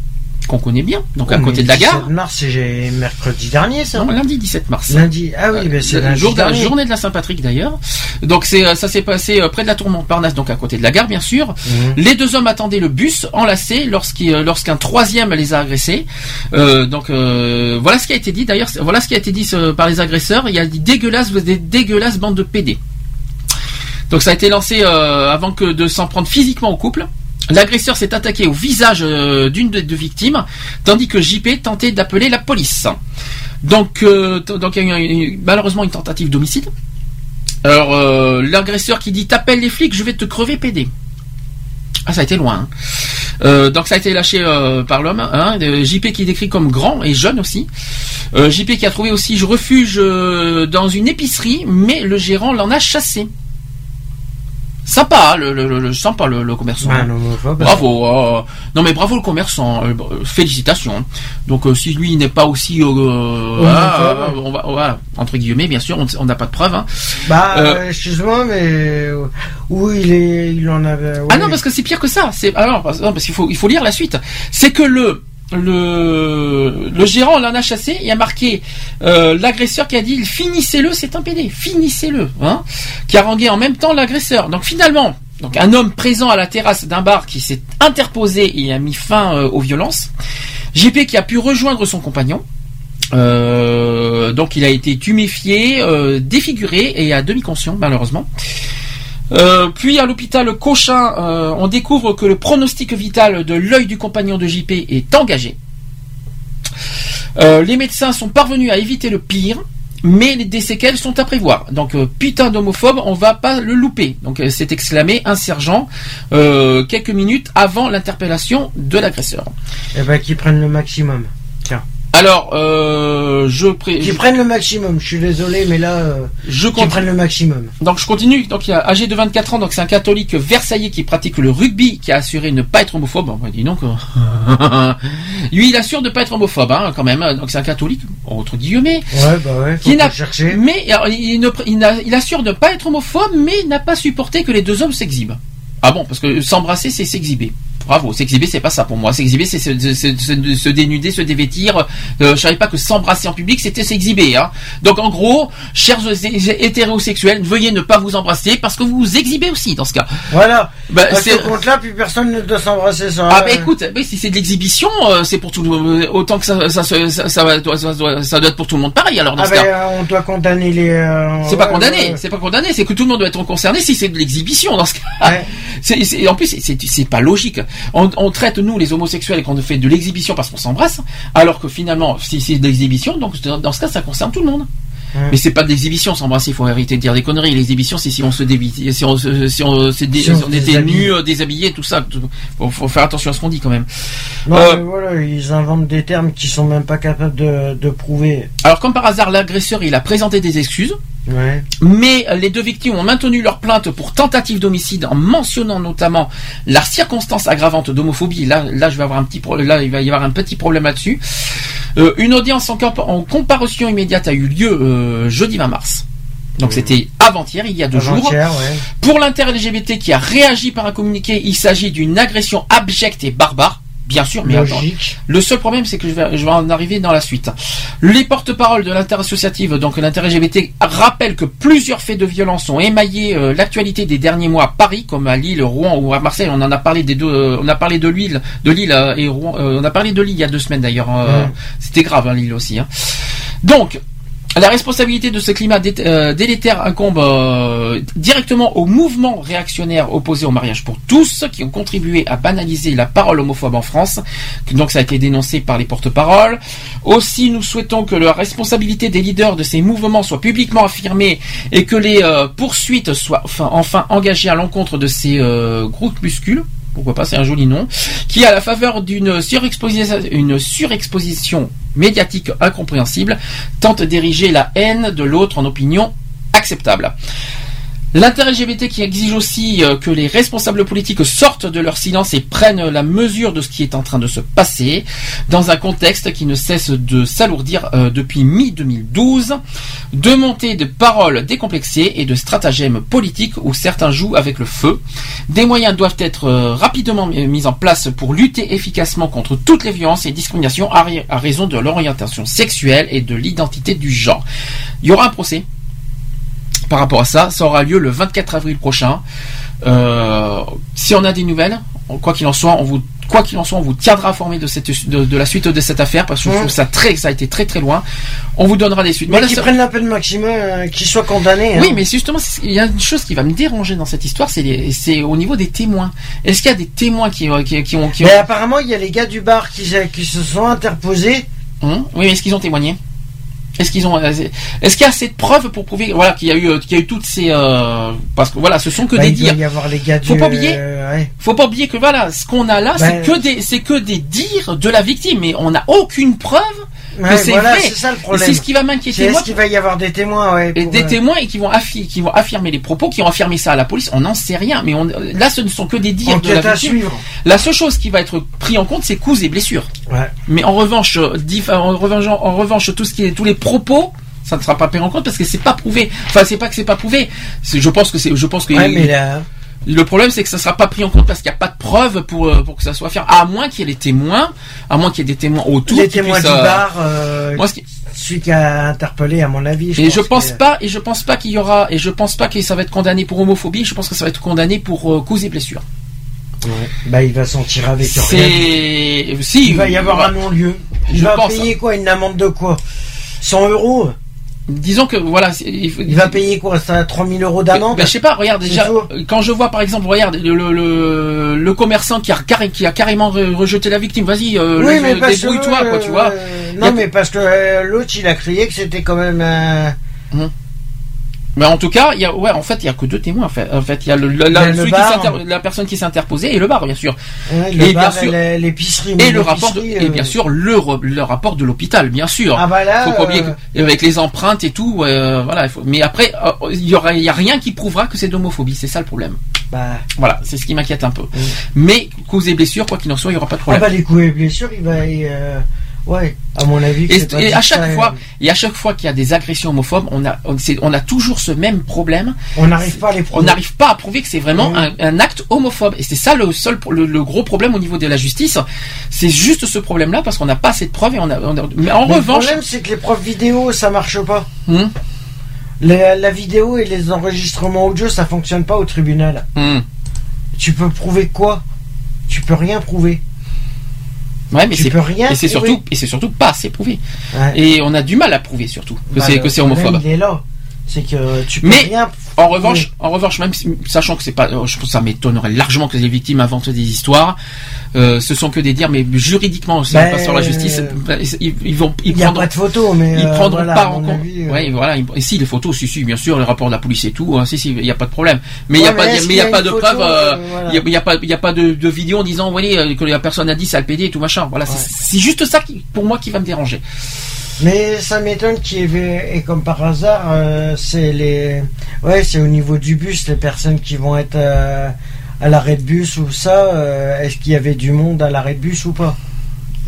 Speaker 2: qu'on connaît bien, donc à
Speaker 3: Oh,
Speaker 2: côté
Speaker 3: mais
Speaker 2: de la gare.
Speaker 3: 17 mars, c'est mercredi dernier, ça.
Speaker 2: Non, lundi 17 mars.
Speaker 3: Lundi. Ah oui, ben c'est lundi
Speaker 2: jour
Speaker 3: dernier.
Speaker 2: journée de la Saint-Patrick d'ailleurs. Donc c'est euh, ça s'est passé euh, près de la tour Montparnasse, donc à côté de la gare bien sûr.
Speaker 3: Mhm.
Speaker 2: Les deux hommes attendaient le bus enlacés lorsqu'il- euh, lorsqu'un troisième les a agressés. Euh, donc euh, voilà ce qui a été dit d'ailleurs. Voilà ce qui a été dit par les agresseurs. Il y a des dégueulasses, des dégueulasses bandes de PD. Donc ça a été lancé euh, avant que de s'en prendre physiquement au couple. L'agresseur s'est attaqué au visage euh, d'une des deux victimes, tandis que JP tentait d'appeler la police. Donc, euh, donc il y a eu malheureusement une tentative d'homicide. Alors, euh, l'agresseur qui dit t'appelles les flics, je vais te crever PD. Ah, ça a été loin. hein. Donc ça a été lâché par l'homme. Hein, JP qui est décrit comme grand et jeune aussi. JP qui a trouvé aussi refuge dans une épicerie, mais le gérant l'en a chassé. Sympa, hein, le, le, le- le- sympa le, le commerçant.
Speaker 3: Homophobe.
Speaker 2: Bravo. euh, non mais bravo le commerçant. euh, euh, félicitations. Donc euh, si lui n'est pas aussi, euh, ah, euh, on va, voilà, entre guillemets, bien sûr, on on n'a pas de preuves. hein.
Speaker 3: Bah, excuse-moi, mais où il est, il en avait.
Speaker 2: Ah non parce que c'est pire que ça. C'est alors parce, non, parce qu'il faut il faut lire la suite. C'est que le le le gérant l'en a chassé. Il a marqué euh, l'agresseur qui a dit finissez-le, c'est un PD, finissez-le, hein, qui a rangé en même temps l'agresseur. Donc finalement. Donc un homme présent à la terrasse d'un bar qui s'est interposé et a mis fin euh, aux violences. JP qui a pu rejoindre son compagnon. Euh, donc il a été tuméfié, défiguré et à demi conscient malheureusement. Euh, puis à l'hôpital Cochin, euh, on découvre que le pronostic vital de l'œil du compagnon de JP est engagé. Euh, les médecins sont parvenus à éviter le pire. mais les- des séquelles sont à prévoir. Donc putain d'homophobe, on va pas le louper. Donc s'est exclamé un sergent quelques minutes avant l'interpellation de l'agresseur.
Speaker 3: Eh ben, qu'ils prennent le maximum. Tiens.
Speaker 2: Alors, euh, je pré-
Speaker 3: Qu'ils prennent le maximum. Je suis désolé, mais là, euh,
Speaker 2: je compte-
Speaker 3: prennent le maximum.
Speaker 2: Donc je continue. Donc il y a âgé de 24 ans, donc c'est un catholique versaillais qui pratique le rugby, qui a assuré ne pas être homophobe. Bon, bah, dis donc. euh, *laughs* Lui, il assure de pas être homophobe, hein, quand même. Donc c'est un catholique, entre guillemets.
Speaker 3: Ouais, bah ouais. Faut
Speaker 2: Qui n'a
Speaker 3: chercher.
Speaker 2: Mais alors, il, ne- il il assure de pas être homophobe, mais n'a pas supporté que les deux hommes s'exhibent. Ah bon, parce que s'embrasser, c'est s'exhiber. Bravo, s'exhiber, c'est pas ça pour moi. S'exhiber, c'est se, se- se- se- se dénuder, se dévêtir. Euh, je savais pas que s'embrasser en public, c'était s'exhiber. Hein. Donc en gros, chers hé- hétérosexuels, veuillez ne pas vous embrasser parce que vous vous exhibez aussi dans ce cas.
Speaker 3: Voilà.
Speaker 2: Bah,
Speaker 3: à ce compte-là, plus personne ne doit s'embrasser sans.
Speaker 2: Ah bah écoute, si c'est de l'exhibition, euh, c'est pour tout le monde. Autant que ça, ça, ça, ça, ça ça doit- ça doit être pour tout le monde pareil. Alors dans
Speaker 3: Ah
Speaker 2: ce
Speaker 3: ben,
Speaker 2: cas.
Speaker 3: euh, on doit condamner les. euh,
Speaker 2: C'est pas
Speaker 3: ouais,
Speaker 2: condamné,
Speaker 3: ouais.
Speaker 2: c'est pas condamné, c'est que tout le monde doit être concerné si c'est de l'exhibition dans ce cas. *laughs* C'est- en plus, c'est- pas logique. On, on traite nous les homosexuels qu'on fait de l'exhibition parce qu'on s'embrasse, alors que finalement, si c'est de l'exhibition, donc dans, ce cas, ça concerne tout le monde.
Speaker 3: Ouais.
Speaker 2: Mais c'est pas de l'exhibition, s'embrasser, il faut arrêter de dire des conneries. L'exhibition, c'est si on se dévit, si on, se- si on, se dé-
Speaker 3: Si on
Speaker 2: si on
Speaker 3: se
Speaker 2: était
Speaker 3: déshabille.
Speaker 2: nus, euh, déshabillés, tout ça. Tout- Faut, faut faire attention à ce qu'on dit quand même.
Speaker 3: Non,
Speaker 2: Euh,
Speaker 3: mais voilà, ils inventent des termes qui sont même pas capables de, de prouver.
Speaker 2: alors comme par hasard, l'agresseur, il a présenté des excuses.
Speaker 3: Ouais.
Speaker 2: Mais les deux victimes ont maintenu leur plainte pour tentative d'homicide en mentionnant notamment la circonstance aggravante d'homophobie. Là, là, je vais avoir un petit là, il va y avoir un petit problème là-dessus. Euh, une audience en, compa- en comparution immédiate a eu lieu euh, jeudi 20 mars. Donc c'était avant-hier, il y a deux jours.
Speaker 3: Ouais.
Speaker 2: Pour l'inter-LGBT qui a réagi par un communiqué, il s'agit d'une agression abjecte et barbare. Bien sûr, mais attends. Le seul problème, c'est que je vais, je vais en arriver dans la suite. Les porte-paroles de l'inter-associative, donc l'inter-LGBT, rappellent que plusieurs faits de violence ont émaillé euh, l'actualité des derniers mois à Paris, comme à Lille, Rouen ou à Marseille. On en a parlé des deux, euh, on a parlé de Lille, de Lille euh, et Rouen. euh, on a parlé de Lille il y a deux semaines d'ailleurs. C'était grave, hein, Lille aussi. hein. Donc, la responsabilité de ce climat euh, délétère incombe euh, directement aux mouvements réactionnaires opposés au mariage pour tous, qui ont contribué à banaliser la parole homophobe en France. Donc ça a été dénoncé par les porte-paroles. Aussi, nous souhaitons que la responsabilité des leaders de ces mouvements soit publiquement affirmée et que les euh, poursuites soient enfin, engagées à l'encontre de ces groupuscules pourquoi pas, c'est un joli nom, qui à la faveur d'une surexposition, médiatique incompréhensible tente d'ériger la haine de l'autre en opinion acceptable. L'inter-LGBT qui exige aussi euh, que les responsables politiques sortent de leur silence et prennent la mesure de ce qui est en train de se passer dans un contexte qui ne cesse de s'alourdir euh, depuis mi-2012, de montées de paroles décomplexées et de stratagèmes politiques où certains jouent avec le feu. Des moyens doivent être euh, rapidement mis en place pour lutter efficacement contre toutes les violences et discriminations à, ri- à raison de l'orientation sexuelle et de l'identité du genre. Il y aura un procès par rapport à ça. Ça aura lieu le 24 avril prochain. Euh, si on a des nouvelles, quoi qu'il en soit, on vous quoi qu'il en soit, on vous tiendra informé de cette de, de la suite de cette affaire parce que je trouve ça très ça a été très très loin. On vous donnera des suites.
Speaker 3: Mais
Speaker 2: Voilà,
Speaker 3: qu'ils prennent la peine maximum, euh, qu'ils soient condamnés. hein.
Speaker 2: oui, mais justement, il y a une chose qui va me déranger dans cette histoire, c'est au niveau des témoins. Est-ce qu'il y a des témoins qui, euh, qui, qui ont, qui ont-
Speaker 3: Mais apparemment, il y a les gars du bar qui, se- qui se sont interposés.
Speaker 2: Hum oui, mais est-ce qu'ils ont témoigné? Est-ce qu'ils ont, est-ce qu'il y a assez de preuves pour prouver, voilà, qu'il y a eu, euh, qu'il y a eu toutes ces, euh, parce que voilà, ce sont que
Speaker 3: Bah,
Speaker 2: des
Speaker 3: il
Speaker 2: dires.
Speaker 3: y avoir les gars du.
Speaker 2: Faut pas oublier.
Speaker 3: euh, ouais.
Speaker 2: Faut pas oublier que voilà, ce qu'on a là,
Speaker 3: Bah,
Speaker 2: c'est que des, c'est que des dires de la victime, mais on n'a aucune preuve
Speaker 3: Ouais,
Speaker 2: c'est
Speaker 3: voilà,
Speaker 2: vrai.
Speaker 3: c'est ça le problème.
Speaker 2: c'est ce qui va m'inquiéter
Speaker 3: est-ce qu'il va y avoir des témoins, ouais.
Speaker 2: Et
Speaker 3: pour,
Speaker 2: des
Speaker 3: euh,
Speaker 2: témoins et qui vont, qui vont affirmer les propos, qui ont affirmé ça à la police, on n'en sait rien. Mais on, là, ce ne sont que des dires de
Speaker 3: Enquête
Speaker 2: la
Speaker 3: à suivre.
Speaker 2: La seule chose qui va être pris en compte, c'est coups et blessures.
Speaker 3: Ouais.
Speaker 2: Mais en revanche, euh, en revanche, en revanche, tout ce qui est, tous les propos, ça ne sera pas pris en compte parce que c'est pas prouvé. Enfin, c'est pas que c'est pas prouvé. Je pense que c'est, je pense que
Speaker 3: Ouais, mais là.
Speaker 2: Le problème, c'est que ça sera pas pris en compte parce qu'il n'y a pas de preuves pour, euh, pour que ça soit fait. À moins qu'il y ait les témoins, à moins qu'il y ait des témoins autour. Qui
Speaker 3: témoins
Speaker 2: puissent,
Speaker 3: du
Speaker 2: euh,
Speaker 3: bar, euh,
Speaker 2: moi, ce qui-
Speaker 3: celui qui a interpellé, à mon avis.
Speaker 2: et je pense
Speaker 3: que-
Speaker 2: pas, et je pense pas qu'il y aura, et je pense pas que ça va être condamné pour homophobie. Je pense que ça va être condamné pour euh, cause et blessures.
Speaker 3: Ouais. Bah, il va s'en tirer avec rien.
Speaker 2: Si,
Speaker 3: Il va y avoir un non-lieu. Il
Speaker 2: je
Speaker 3: va
Speaker 2: pense,
Speaker 3: payer quoi Une amende de quoi? 100 euros?
Speaker 2: Disons que voilà, il, faut-
Speaker 3: Il va payer quoi Ça 3000 euros d'amende
Speaker 2: Ben, je sais pas, regarde déjà,
Speaker 3: chaud.
Speaker 2: quand je vois par exemple, regarde le, le, le, le commerçant qui a, qui a carrément re- rejeté la victime, vas-y, euh,
Speaker 3: Oui,
Speaker 2: le-
Speaker 3: mais parce que,
Speaker 2: débrouille-toi, quoi, tu
Speaker 3: euh,
Speaker 2: vois.
Speaker 3: Non, mais parce que euh, l'autre, il a crié que c'était quand même. euh,
Speaker 2: Mais en tout cas, il y a, ouais, en fait, il y a que deux témoins. En fait, en fait, il y a le, la,
Speaker 3: Il le
Speaker 2: qui s'inter- la personne qui s'est interposée et le bar, bien sûr.
Speaker 3: Ouais, le
Speaker 2: et
Speaker 3: bar
Speaker 2: bien sûr,
Speaker 3: l'épicerie,
Speaker 2: et le rapport, de- et bien
Speaker 3: euh,
Speaker 2: sûr le, le rapport de l'hôpital, bien sûr.
Speaker 3: Ah bah là,
Speaker 2: faut pas oublier
Speaker 3: euh,
Speaker 2: que- avec les empreintes et tout, euh, voilà. il faut- mais après, euh, il y aura, il y a rien qui prouvera que c'est d'homophobie. C'est ça le problème.
Speaker 3: Bah.
Speaker 2: Voilà, c'est ce qui m'inquiète un peu. Mais cause et blessure, quoi qu'il en soit, il y aura pas de
Speaker 3: Ah
Speaker 2: problème.
Speaker 3: bah les coups et blessures, il va. euh, ouais, à mon avis.
Speaker 2: Et,
Speaker 3: pas
Speaker 2: à
Speaker 3: que
Speaker 2: chaque fois, et à chaque fois qu'il y a des agressions homophobes, on a, on, on a toujours ce même problème.
Speaker 3: On n'arrive pas à les
Speaker 2: On
Speaker 3: prouver.
Speaker 2: n'arrive pas à prouver que c'est vraiment un, un acte homophobe. Et c'est ça le seul, le, le gros problème au niveau de la justice. C'est juste ce problème-là parce qu'on n'a pas assez de preuves et on a, on a- mais en
Speaker 3: Mais
Speaker 2: revanche,
Speaker 3: Le problème, c'est que les preuves vidéo, ça marche pas.
Speaker 2: Hmm.
Speaker 3: La, la vidéo et les enregistrements audio, ça fonctionne pas au tribunal.
Speaker 2: Hmm.
Speaker 3: Tu peux prouver quoi? Tu peux rien prouver.
Speaker 2: Ouais, mais
Speaker 3: Tu
Speaker 2: c'est
Speaker 3: rien
Speaker 2: et c'est surtout et c'est surtout pas assez prouvé.
Speaker 3: Ouais.
Speaker 2: Et on a du mal à prouver surtout que
Speaker 3: Bah,
Speaker 2: c'est que c'est homophobe.
Speaker 3: Il est là. C'est que tu peux
Speaker 2: Mais
Speaker 3: rien.
Speaker 2: en revanche, en revanche, même si- sachant que c'est pas, euh, je pense que ça m'étonnerait largement que les victimes inventent des histoires. Euh, ce sont que des dires, mais juridiquement, ça
Speaker 3: Ben,
Speaker 2: passe sur la justice.
Speaker 3: euh,
Speaker 2: Ils, ils vont, ils
Speaker 3: Il n'y a
Speaker 2: prendront-
Speaker 3: pas de photo, mais.
Speaker 2: ils
Speaker 3: euh,
Speaker 2: prendront
Speaker 3: voilà,
Speaker 2: pas en compte.
Speaker 3: avis,
Speaker 2: Ouais, voilà. ils- Et si les photos, si, si, bien sûr, les rapports de la police et tout, hein, si, si, il n'y a pas de problème. Mais il n'y a pas,
Speaker 3: mais
Speaker 2: y a pas de
Speaker 3: voilà.
Speaker 2: Il y a, pas, il y a pas de, de vidéo en disant, voyez, que la personne a dit ça le PD et tout machin. Voilà, c'est- c'est juste ça qui, pour moi, qui va me déranger.
Speaker 3: Mais ça m'étonne qu'il y ait, et comme par hasard, euh, c'est les, ouais, c'est au niveau du bus, les personnes qui vont être euh, à l'arrêt de bus ou ça, euh, est-ce qu'il y avait du monde à l'arrêt de bus ou pas?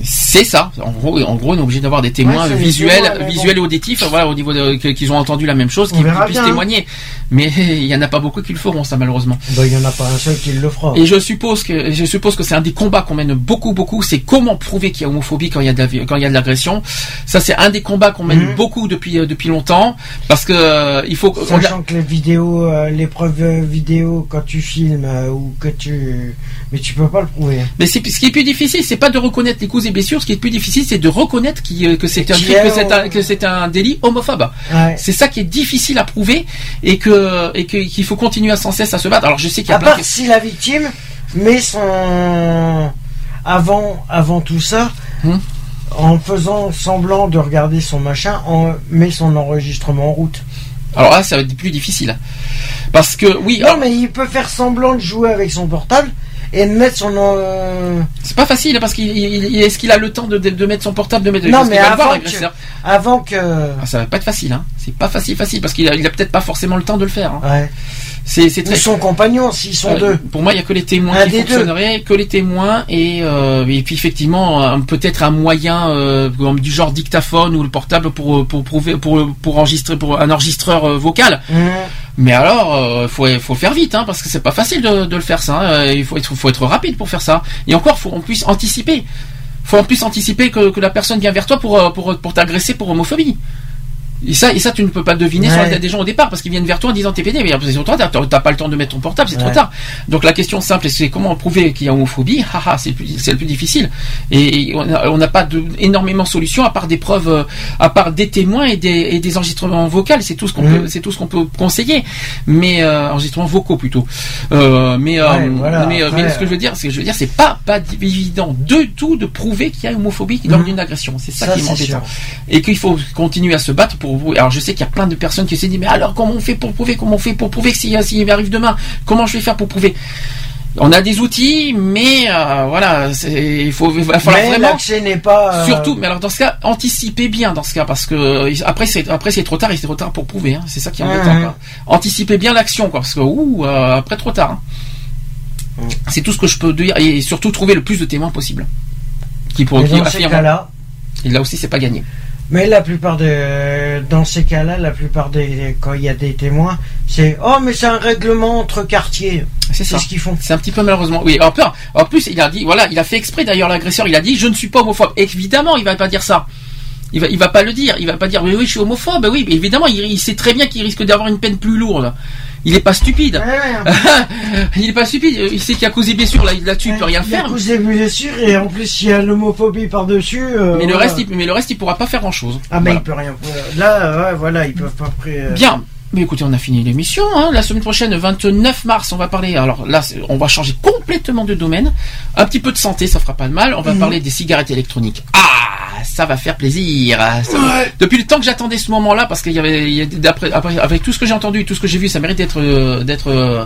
Speaker 2: C'est ça. En gros, en gros, on est obligé d'avoir des témoins
Speaker 3: Ouais,
Speaker 2: visuels,
Speaker 3: témoins, mais bon.
Speaker 2: visuels et auditifs, voilà, au niveau qu'ils ont entendu la même chose, qu'ils puissent
Speaker 3: bien, hein.
Speaker 2: témoigner. Mais *laughs* il y en a pas beaucoup qui le feront, ça, malheureusement.
Speaker 3: Bah, il y en a pas un seul qui le fera.
Speaker 2: Et je suppose que je suppose que c'est un des combats qu'on mène beaucoup beaucoup, c'est comment prouver qu'il y a homophobie quand il y a de la, quand il y a de l'agression. Ça c'est un des combats qu'on mène
Speaker 3: Mhm.
Speaker 2: beaucoup depuis euh, depuis longtemps parce que euh, il faut on a-
Speaker 3: Sachant que les vidéos, euh, les preuves euh, vidéo quand tu filmes euh, ou que tu, mais tu peux pas le prouver.
Speaker 2: mais c'est ce qui est plus difficile, c'est pas de reconnaître les causes et blessures, ce qui est plus difficile, c'est de reconnaître qui, euh, que c'est un que c'est délit homophobe.
Speaker 3: Ouais.
Speaker 2: C'est ça qui est difficile à prouver et que et qu'il faut continuer à sans cesse à se battre. Alors je sais qu'il y a
Speaker 3: À
Speaker 2: plein
Speaker 3: part
Speaker 2: de-
Speaker 3: si la victime met son avant avant tout ça,
Speaker 2: Hmm.
Speaker 3: en faisant semblant de regarder son machin, en met son enregistrement en route.
Speaker 2: Alors là, ça va être plus difficile. Parce que oui,
Speaker 3: Non, mais il peut faire semblant de jouer avec son portable et de mettre son. euh,
Speaker 2: c'est pas facile parce qu'il il- il- est-ce qu'il a le temps de, mettre son portable de mettre
Speaker 3: Non, mais
Speaker 2: voir,
Speaker 3: avant que, avant que.
Speaker 2: Ah, ça va pas être facile, hein. C'est pas facile, facile, parce qu'il a, il a peut-être pas forcément le temps de le faire. hein.
Speaker 3: Ouais.
Speaker 2: C'est, c'est
Speaker 3: Ou
Speaker 2: très.
Speaker 3: son compagnon, s'ils sont
Speaker 2: Euh,
Speaker 3: deux.
Speaker 2: Pour moi, il y a que les témoins
Speaker 3: Un
Speaker 2: qui fonctionneraient, que les témoins et, euh, et puis effectivement peut-être un moyen euh, du genre dictaphone ou le portable pour pour prouver pour pour enregistrer pour un enregistreur vocal.
Speaker 3: Mmh.
Speaker 2: Mais alors, euh, faut faut faire vite, hein, parce que c'est pas facile de, le faire ça. hein. Euh, Il faut être faut rapide pour faire ça. Et encore, faut en plus anticiper. Faut en plus anticiper que, la personne vient vers toi pour euh, t'agresser pour homophobie. Et ça, et ça, tu ne peux pas deviner sur la
Speaker 3: Ouais.
Speaker 2: tête des gens au départ parce qu'ils viennent vers toi en disant t'es pédé, mais c'est trop tard, t'as pas le temps de mettre ton portable, c'est trop
Speaker 3: Ouais.
Speaker 2: tard. Donc la question simple, c'est comment prouver qu'il y a homophobie? Haha, c'est le plus, c'est le plus difficile. Et, et on n'a pas de, énormément de solutions à part des preuves, euh, à part des témoins et des, et des enregistrements vocaux. C'est tout ce qu'on
Speaker 3: Mhm.
Speaker 2: peut, c'est tout ce qu'on peut conseiller. Mais euh, enregistrements vocaux plutôt. Euh, mais euh,
Speaker 3: Ouais, voilà,
Speaker 2: mais,
Speaker 3: après,
Speaker 2: mais ce que je veux dire, c'est que je veux dire, c'est pas pas évident du tout de prouver qu'il y a homophobie lors
Speaker 3: Mhm.
Speaker 2: d'une agression. C'est ça,
Speaker 3: Ça,
Speaker 2: qui est
Speaker 3: sûr.
Speaker 2: Et qu'il faut continuer à se battre pour vous. Alors je sais qu'il y a plein de personnes qui se disent mais alors comment on fait pour prouver Comment on fait pour prouver que s'il s'il m'arrive demain? Comment je vais faire pour prouver? On a des outils, mais euh, voilà, il faut il va falloir
Speaker 3: Mais
Speaker 2: vraiment
Speaker 3: n'est pas. euh,
Speaker 2: Surtout, mais alors dans ce cas, anticipez bien dans ce cas parce que euh, après c'est après c'est trop tard et c'est trop tard pour prouver. hein. C'est ça qui est embêtant. Quoi. Anticipez bien l'action quoi parce que ouh, euh, après trop tard. hein. C'est tout ce que je peux dire et surtout trouver le plus de témoins possible qui pour
Speaker 3: mais
Speaker 2: qui
Speaker 3: dans ces
Speaker 2: affirment.
Speaker 3: cas-là.
Speaker 2: Et là aussi c'est pas gagné.
Speaker 3: Mais la plupart des, dans ces cas-là, la plupart des, quand il y a des témoins, c'est oh mais c'est un règlement entre quartiers.
Speaker 2: C'est
Speaker 3: C'est
Speaker 2: ça.
Speaker 3: ce qu'ils font.
Speaker 2: C'est un petit peu malheureusement. Oui. En plus, en plus, il a dit, voilà, il a fait exprès d'ailleurs l'agresseur. Il a dit, je ne suis pas homophobe. Évidemment, il va pas dire ça. Il va, il va pas le dire. Il va pas dire, mais oui, je suis homophobe. Oui, mais évidemment, il, il sait très bien qu'il risque d'avoir une peine plus lourde. Il est pas stupide. *laughs* il est pas stupide. Il sait qu'il a causé blessure là, là-dessus. Il peut rien
Speaker 3: Il y a
Speaker 2: faire.
Speaker 3: causé blessures et en plus il y a l'homophobie par-dessus. euh,
Speaker 2: Mais le reste, il, mais le reste, il pourra pas faire grand chose.
Speaker 3: Ah mais il peut rien. Là, ouais, voilà, ils peuvent pas. Pré...
Speaker 2: Bien. Mais écoutez, on a fini l'émission. Hein. La semaine prochaine, 29 mars, on va parler. Alors là, on va changer complètement de domaine. Un petit peu de santé, ça fera pas de mal. On va
Speaker 3: Mhm.
Speaker 2: parler des cigarettes électroniques. Ah, ça va faire plaisir. Ça va- Depuis le temps que j'attendais ce moment-là, parce qu'il y avait, d'après, après- avec tout ce que j'ai entendu, tout ce que j'ai vu, ça mérite d'être, euh, d'être, euh,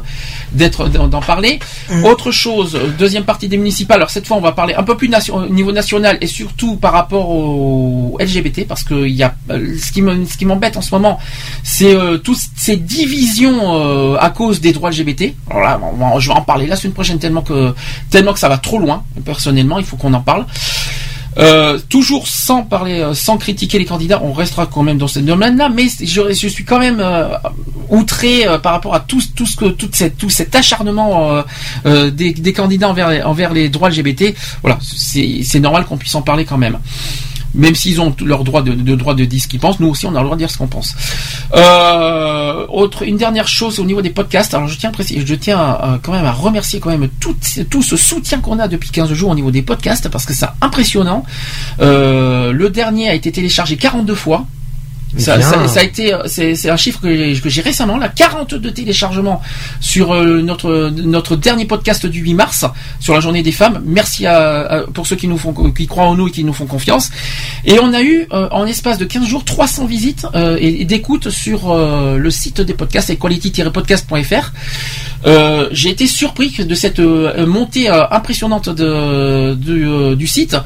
Speaker 2: d'être, d'en d'en parler. Autre chose, euh, deuxième partie des municipales. Alors cette fois, on va parler un peu plus nation- au niveau national et surtout par rapport au LGBT, parce que il y a, euh, ce qui m'embête en ce moment, c'est euh, ces divisions euh, à cause des droits LGBT. Alors là, je vais en parler la semaine prochaine tellement que, tellement que ça va trop loin. Personnellement, il faut qu'on en parle. Euh, toujours sans parler, euh, sans critiquer les candidats, on restera quand même dans ce domaine-là, mais je, suis quand même euh, outré euh, par rapport à tout, tout ce que, toute cette, tout cet acharnement euh, euh, des, des candidats envers, envers les droits LGBT. Voilà, c'est normal qu'on puisse en parler quand même. Même s'ils ont leur droit de, droit de dire ce qu'ils pensent, nous aussi on a le droit de dire ce qu'on pense. Euh, autre, une dernière chose au niveau des podcasts. Alors je tiens à je tiens quand même à remercier quand même tout, tout ce soutien qu'on a depuis 15 jours au niveau des podcasts parce que c'est impressionnant. Euh, le dernier a été téléchargé 42 fois. Ça,
Speaker 3: Bien.
Speaker 2: ça- ça a été, c'est un chiffre que j'ai- récemment, là, 42 téléchargements sur euh, notre notre dernier podcast du 8 mars sur la journée des femmes. Merci à, à- pour ceux qui nous font, qui croient en nous et qui nous font confiance. Et on a eu euh, en espace de 15 jours 300 visites euh, et, et d'écoutes sur euh, le site des podcasts equality-podcast.fr. Euh, j'ai été surpris de cette montée impressionnante de, euh, du site.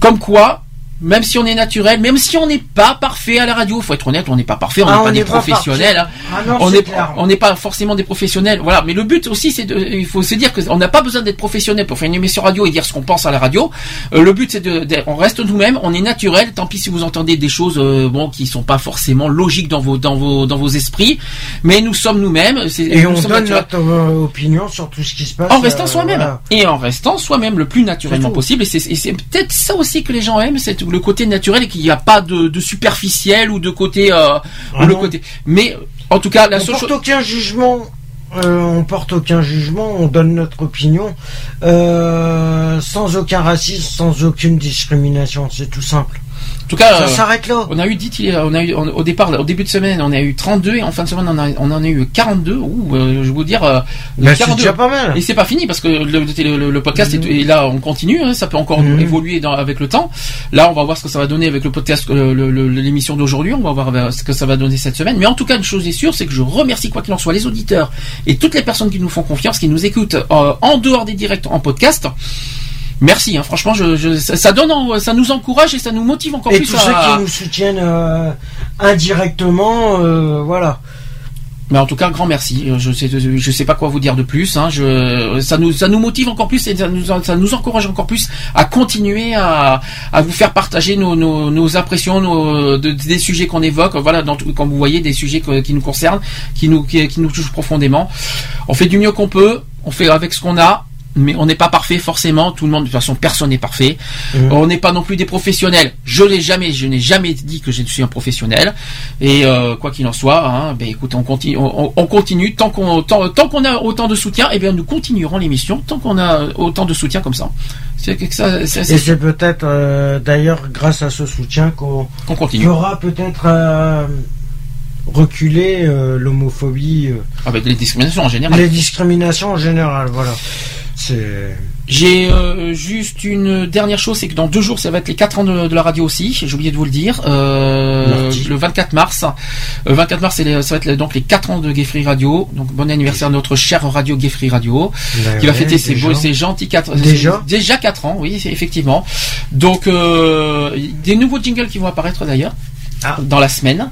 Speaker 2: Comme quoi, même si on est naturel, même si on n'est pas parfait à la radio, faut être honnête, on n'est pas parfait, on
Speaker 3: Ah,
Speaker 2: n'est pas des
Speaker 3: pas
Speaker 2: professionnels. hein.
Speaker 3: Ah non,
Speaker 2: on n'est
Speaker 3: clair.
Speaker 2: on n'est pas forcément des professionnels. Voilà, mais le but aussi, c'est de, il faut se dire qu'on n'a pas besoin d'être professionnel pour faire une émission radio et dire ce qu'on pense à la radio. Euh, le but, c'est de, de- on reste nous-mêmes, on est naturel. Tant pis si vous entendez des choses, euh, bon, qui sont pas forcément logiques dans vos, dans vos, dans vos esprits, mais nous sommes nous-mêmes. c'est-
Speaker 3: Et
Speaker 2: nous
Speaker 3: on donne
Speaker 2: naturels.
Speaker 3: notre euh, opinion sur tout ce qui se passe.
Speaker 2: En restant
Speaker 3: euh,
Speaker 2: soi-même.
Speaker 3: voilà.
Speaker 2: Et en restant soi-même le plus naturellement possible. Et c'est et c'est peut-être ça aussi que les gens aiment, c'est le côté naturel et qu'il n'y a pas de, de superficiel ou de côté, euh,
Speaker 3: Ah
Speaker 2: le côté. Mais en tout cas, la
Speaker 3: on
Speaker 2: seule
Speaker 3: porte
Speaker 2: chose.
Speaker 3: aucun jugement. euh, on porte aucun jugement, on donne notre opinion euh, sans aucun racisme, sans aucune discrimination, c'est tout simple.
Speaker 2: En tout cas,
Speaker 3: ça
Speaker 2: euh,
Speaker 3: s'arrête là.
Speaker 2: On a eu dit, on a eu on- au départ, au début de semaine, on a eu 32 et en fin de semaine, on, a- on en a eu 42. Ouh, euh, je vais vous dire, euh,
Speaker 3: Ben, c'est déjà pas mal.
Speaker 2: Et c'est pas fini parce que le, le- le podcast est, et là, on continue. hein, ça peut encore
Speaker 3: Mhm.
Speaker 2: évoluer dans- avec le temps. Là, on va voir ce que ça va donner avec le podcast, euh, l'émission d'aujourd'hui. On va voir ce que ça va donner cette semaine. Mais en tout cas, une chose est sûre, c'est que je remercie quoi qu'il en soit les auditeurs et toutes les personnes qui nous font confiance, qui nous écoutent euh, en dehors des directs en podcast. Merci, hein, franchement, je, je- ça, ça donne, en- ça nous encourage et ça nous motive encore
Speaker 3: Et
Speaker 2: plus
Speaker 3: tous
Speaker 2: à,
Speaker 3: ceux qui nous soutiennent euh, indirectement, euh, voilà.
Speaker 2: Mais en tout cas, grand merci. Euh, Je sais, je sais pas quoi vous dire de plus. Hein. Je, ça nous, ça nous motive encore plus et ça nous, ça nous encourage encore plus à continuer à, à vous faire partager nos, nos, nos impressions, nos, de- des sujets qu'on évoque. Voilà, dans, comme vous voyez, des sujets que- qui nous concernent, qui nous, qui, qui nous touchent profondément. On fait du mieux qu'on peut. On fait avec ce qu'on a. Mais on n'est pas parfait forcément. Tout le monde, de toute façon, personne n'est parfait.
Speaker 3: Mhm.
Speaker 2: On n'est pas non plus des professionnels. Je l'ai jamais, je n'ai jamais dit que je suis un professionnel. Et euh, quoi qu'il en soit, hein, ben écoute, on continue, on, on continue tant qu'on tant, tant qu'on a autant de soutien, et bien nous continuerons l'émission tant qu'on a autant de soutien comme ça. C'est que ça, ça-
Speaker 3: Et
Speaker 2: c'est-
Speaker 3: peut-être euh, d'ailleurs grâce à ce soutien qu'on
Speaker 2: qu'on continue.
Speaker 3: fera peut-être euh, reculer euh, l'homophobie, euh,
Speaker 2: Ah ben, les discriminations en général.
Speaker 3: les discriminations en général, voilà.
Speaker 2: J'ai euh, juste une dernière chose, c'est que dans deux jours, ça va être les 4 ans de, de la radio aussi. J'ai oublié de vous le dire. Euh, le 24 mars. Euh, 24 mars, les- ça va être les- donc les 4 ans de Gay Free Radio. Donc bon anniversaire à notre chère radio Gay Free Radio,
Speaker 3: Ben
Speaker 2: qui va fêter ses, beaux- ses gentils 4
Speaker 3: Déjà
Speaker 2: déjà 4 ans, oui, effectivement. Donc euh, des nouveaux jingles qui vont apparaître d'ailleurs.
Speaker 3: Ah.
Speaker 2: Dans la semaine,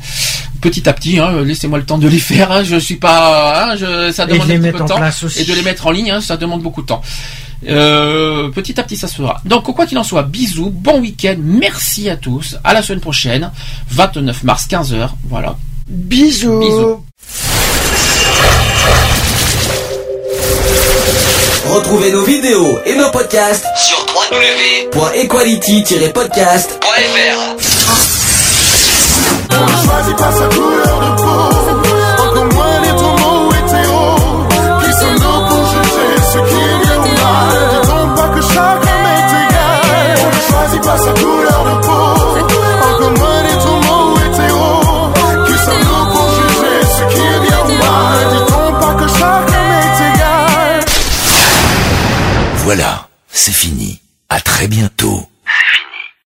Speaker 2: petit à petit, hein, laissez-moi le temps de les faire. Hein, je suis pas, hein, je, ça demande un petit peu de temps et de les mettre en ligne. Hein, ça demande beaucoup de temps. Euh, petit à petit, ça se fera. Donc, quoi qu'il en soit, bisous, bon week-end, merci à tous. À la semaine prochaine, 29 mars, 15h. Voilà.
Speaker 3: bisous.
Speaker 2: Bisous.
Speaker 9: Retrouvez nos vidéos et nos podcasts
Speaker 13: Sur www.equality-podcast.fr
Speaker 4: on ne choisit pas sa couleur de peau, encore moins les tourments hétéros. Qui sommes-nous pour juger ce qui est bien ou mal Dit-on pas que chaque homme est égal On ne choisit pas sa couleur de peau, encore moins les tourments hétéros. Qui sommes-nous pour juger ce qui est bien ou mal Dit-on pas que chaque homme est égal
Speaker 17: Voilà, c'est fini. À très bientôt.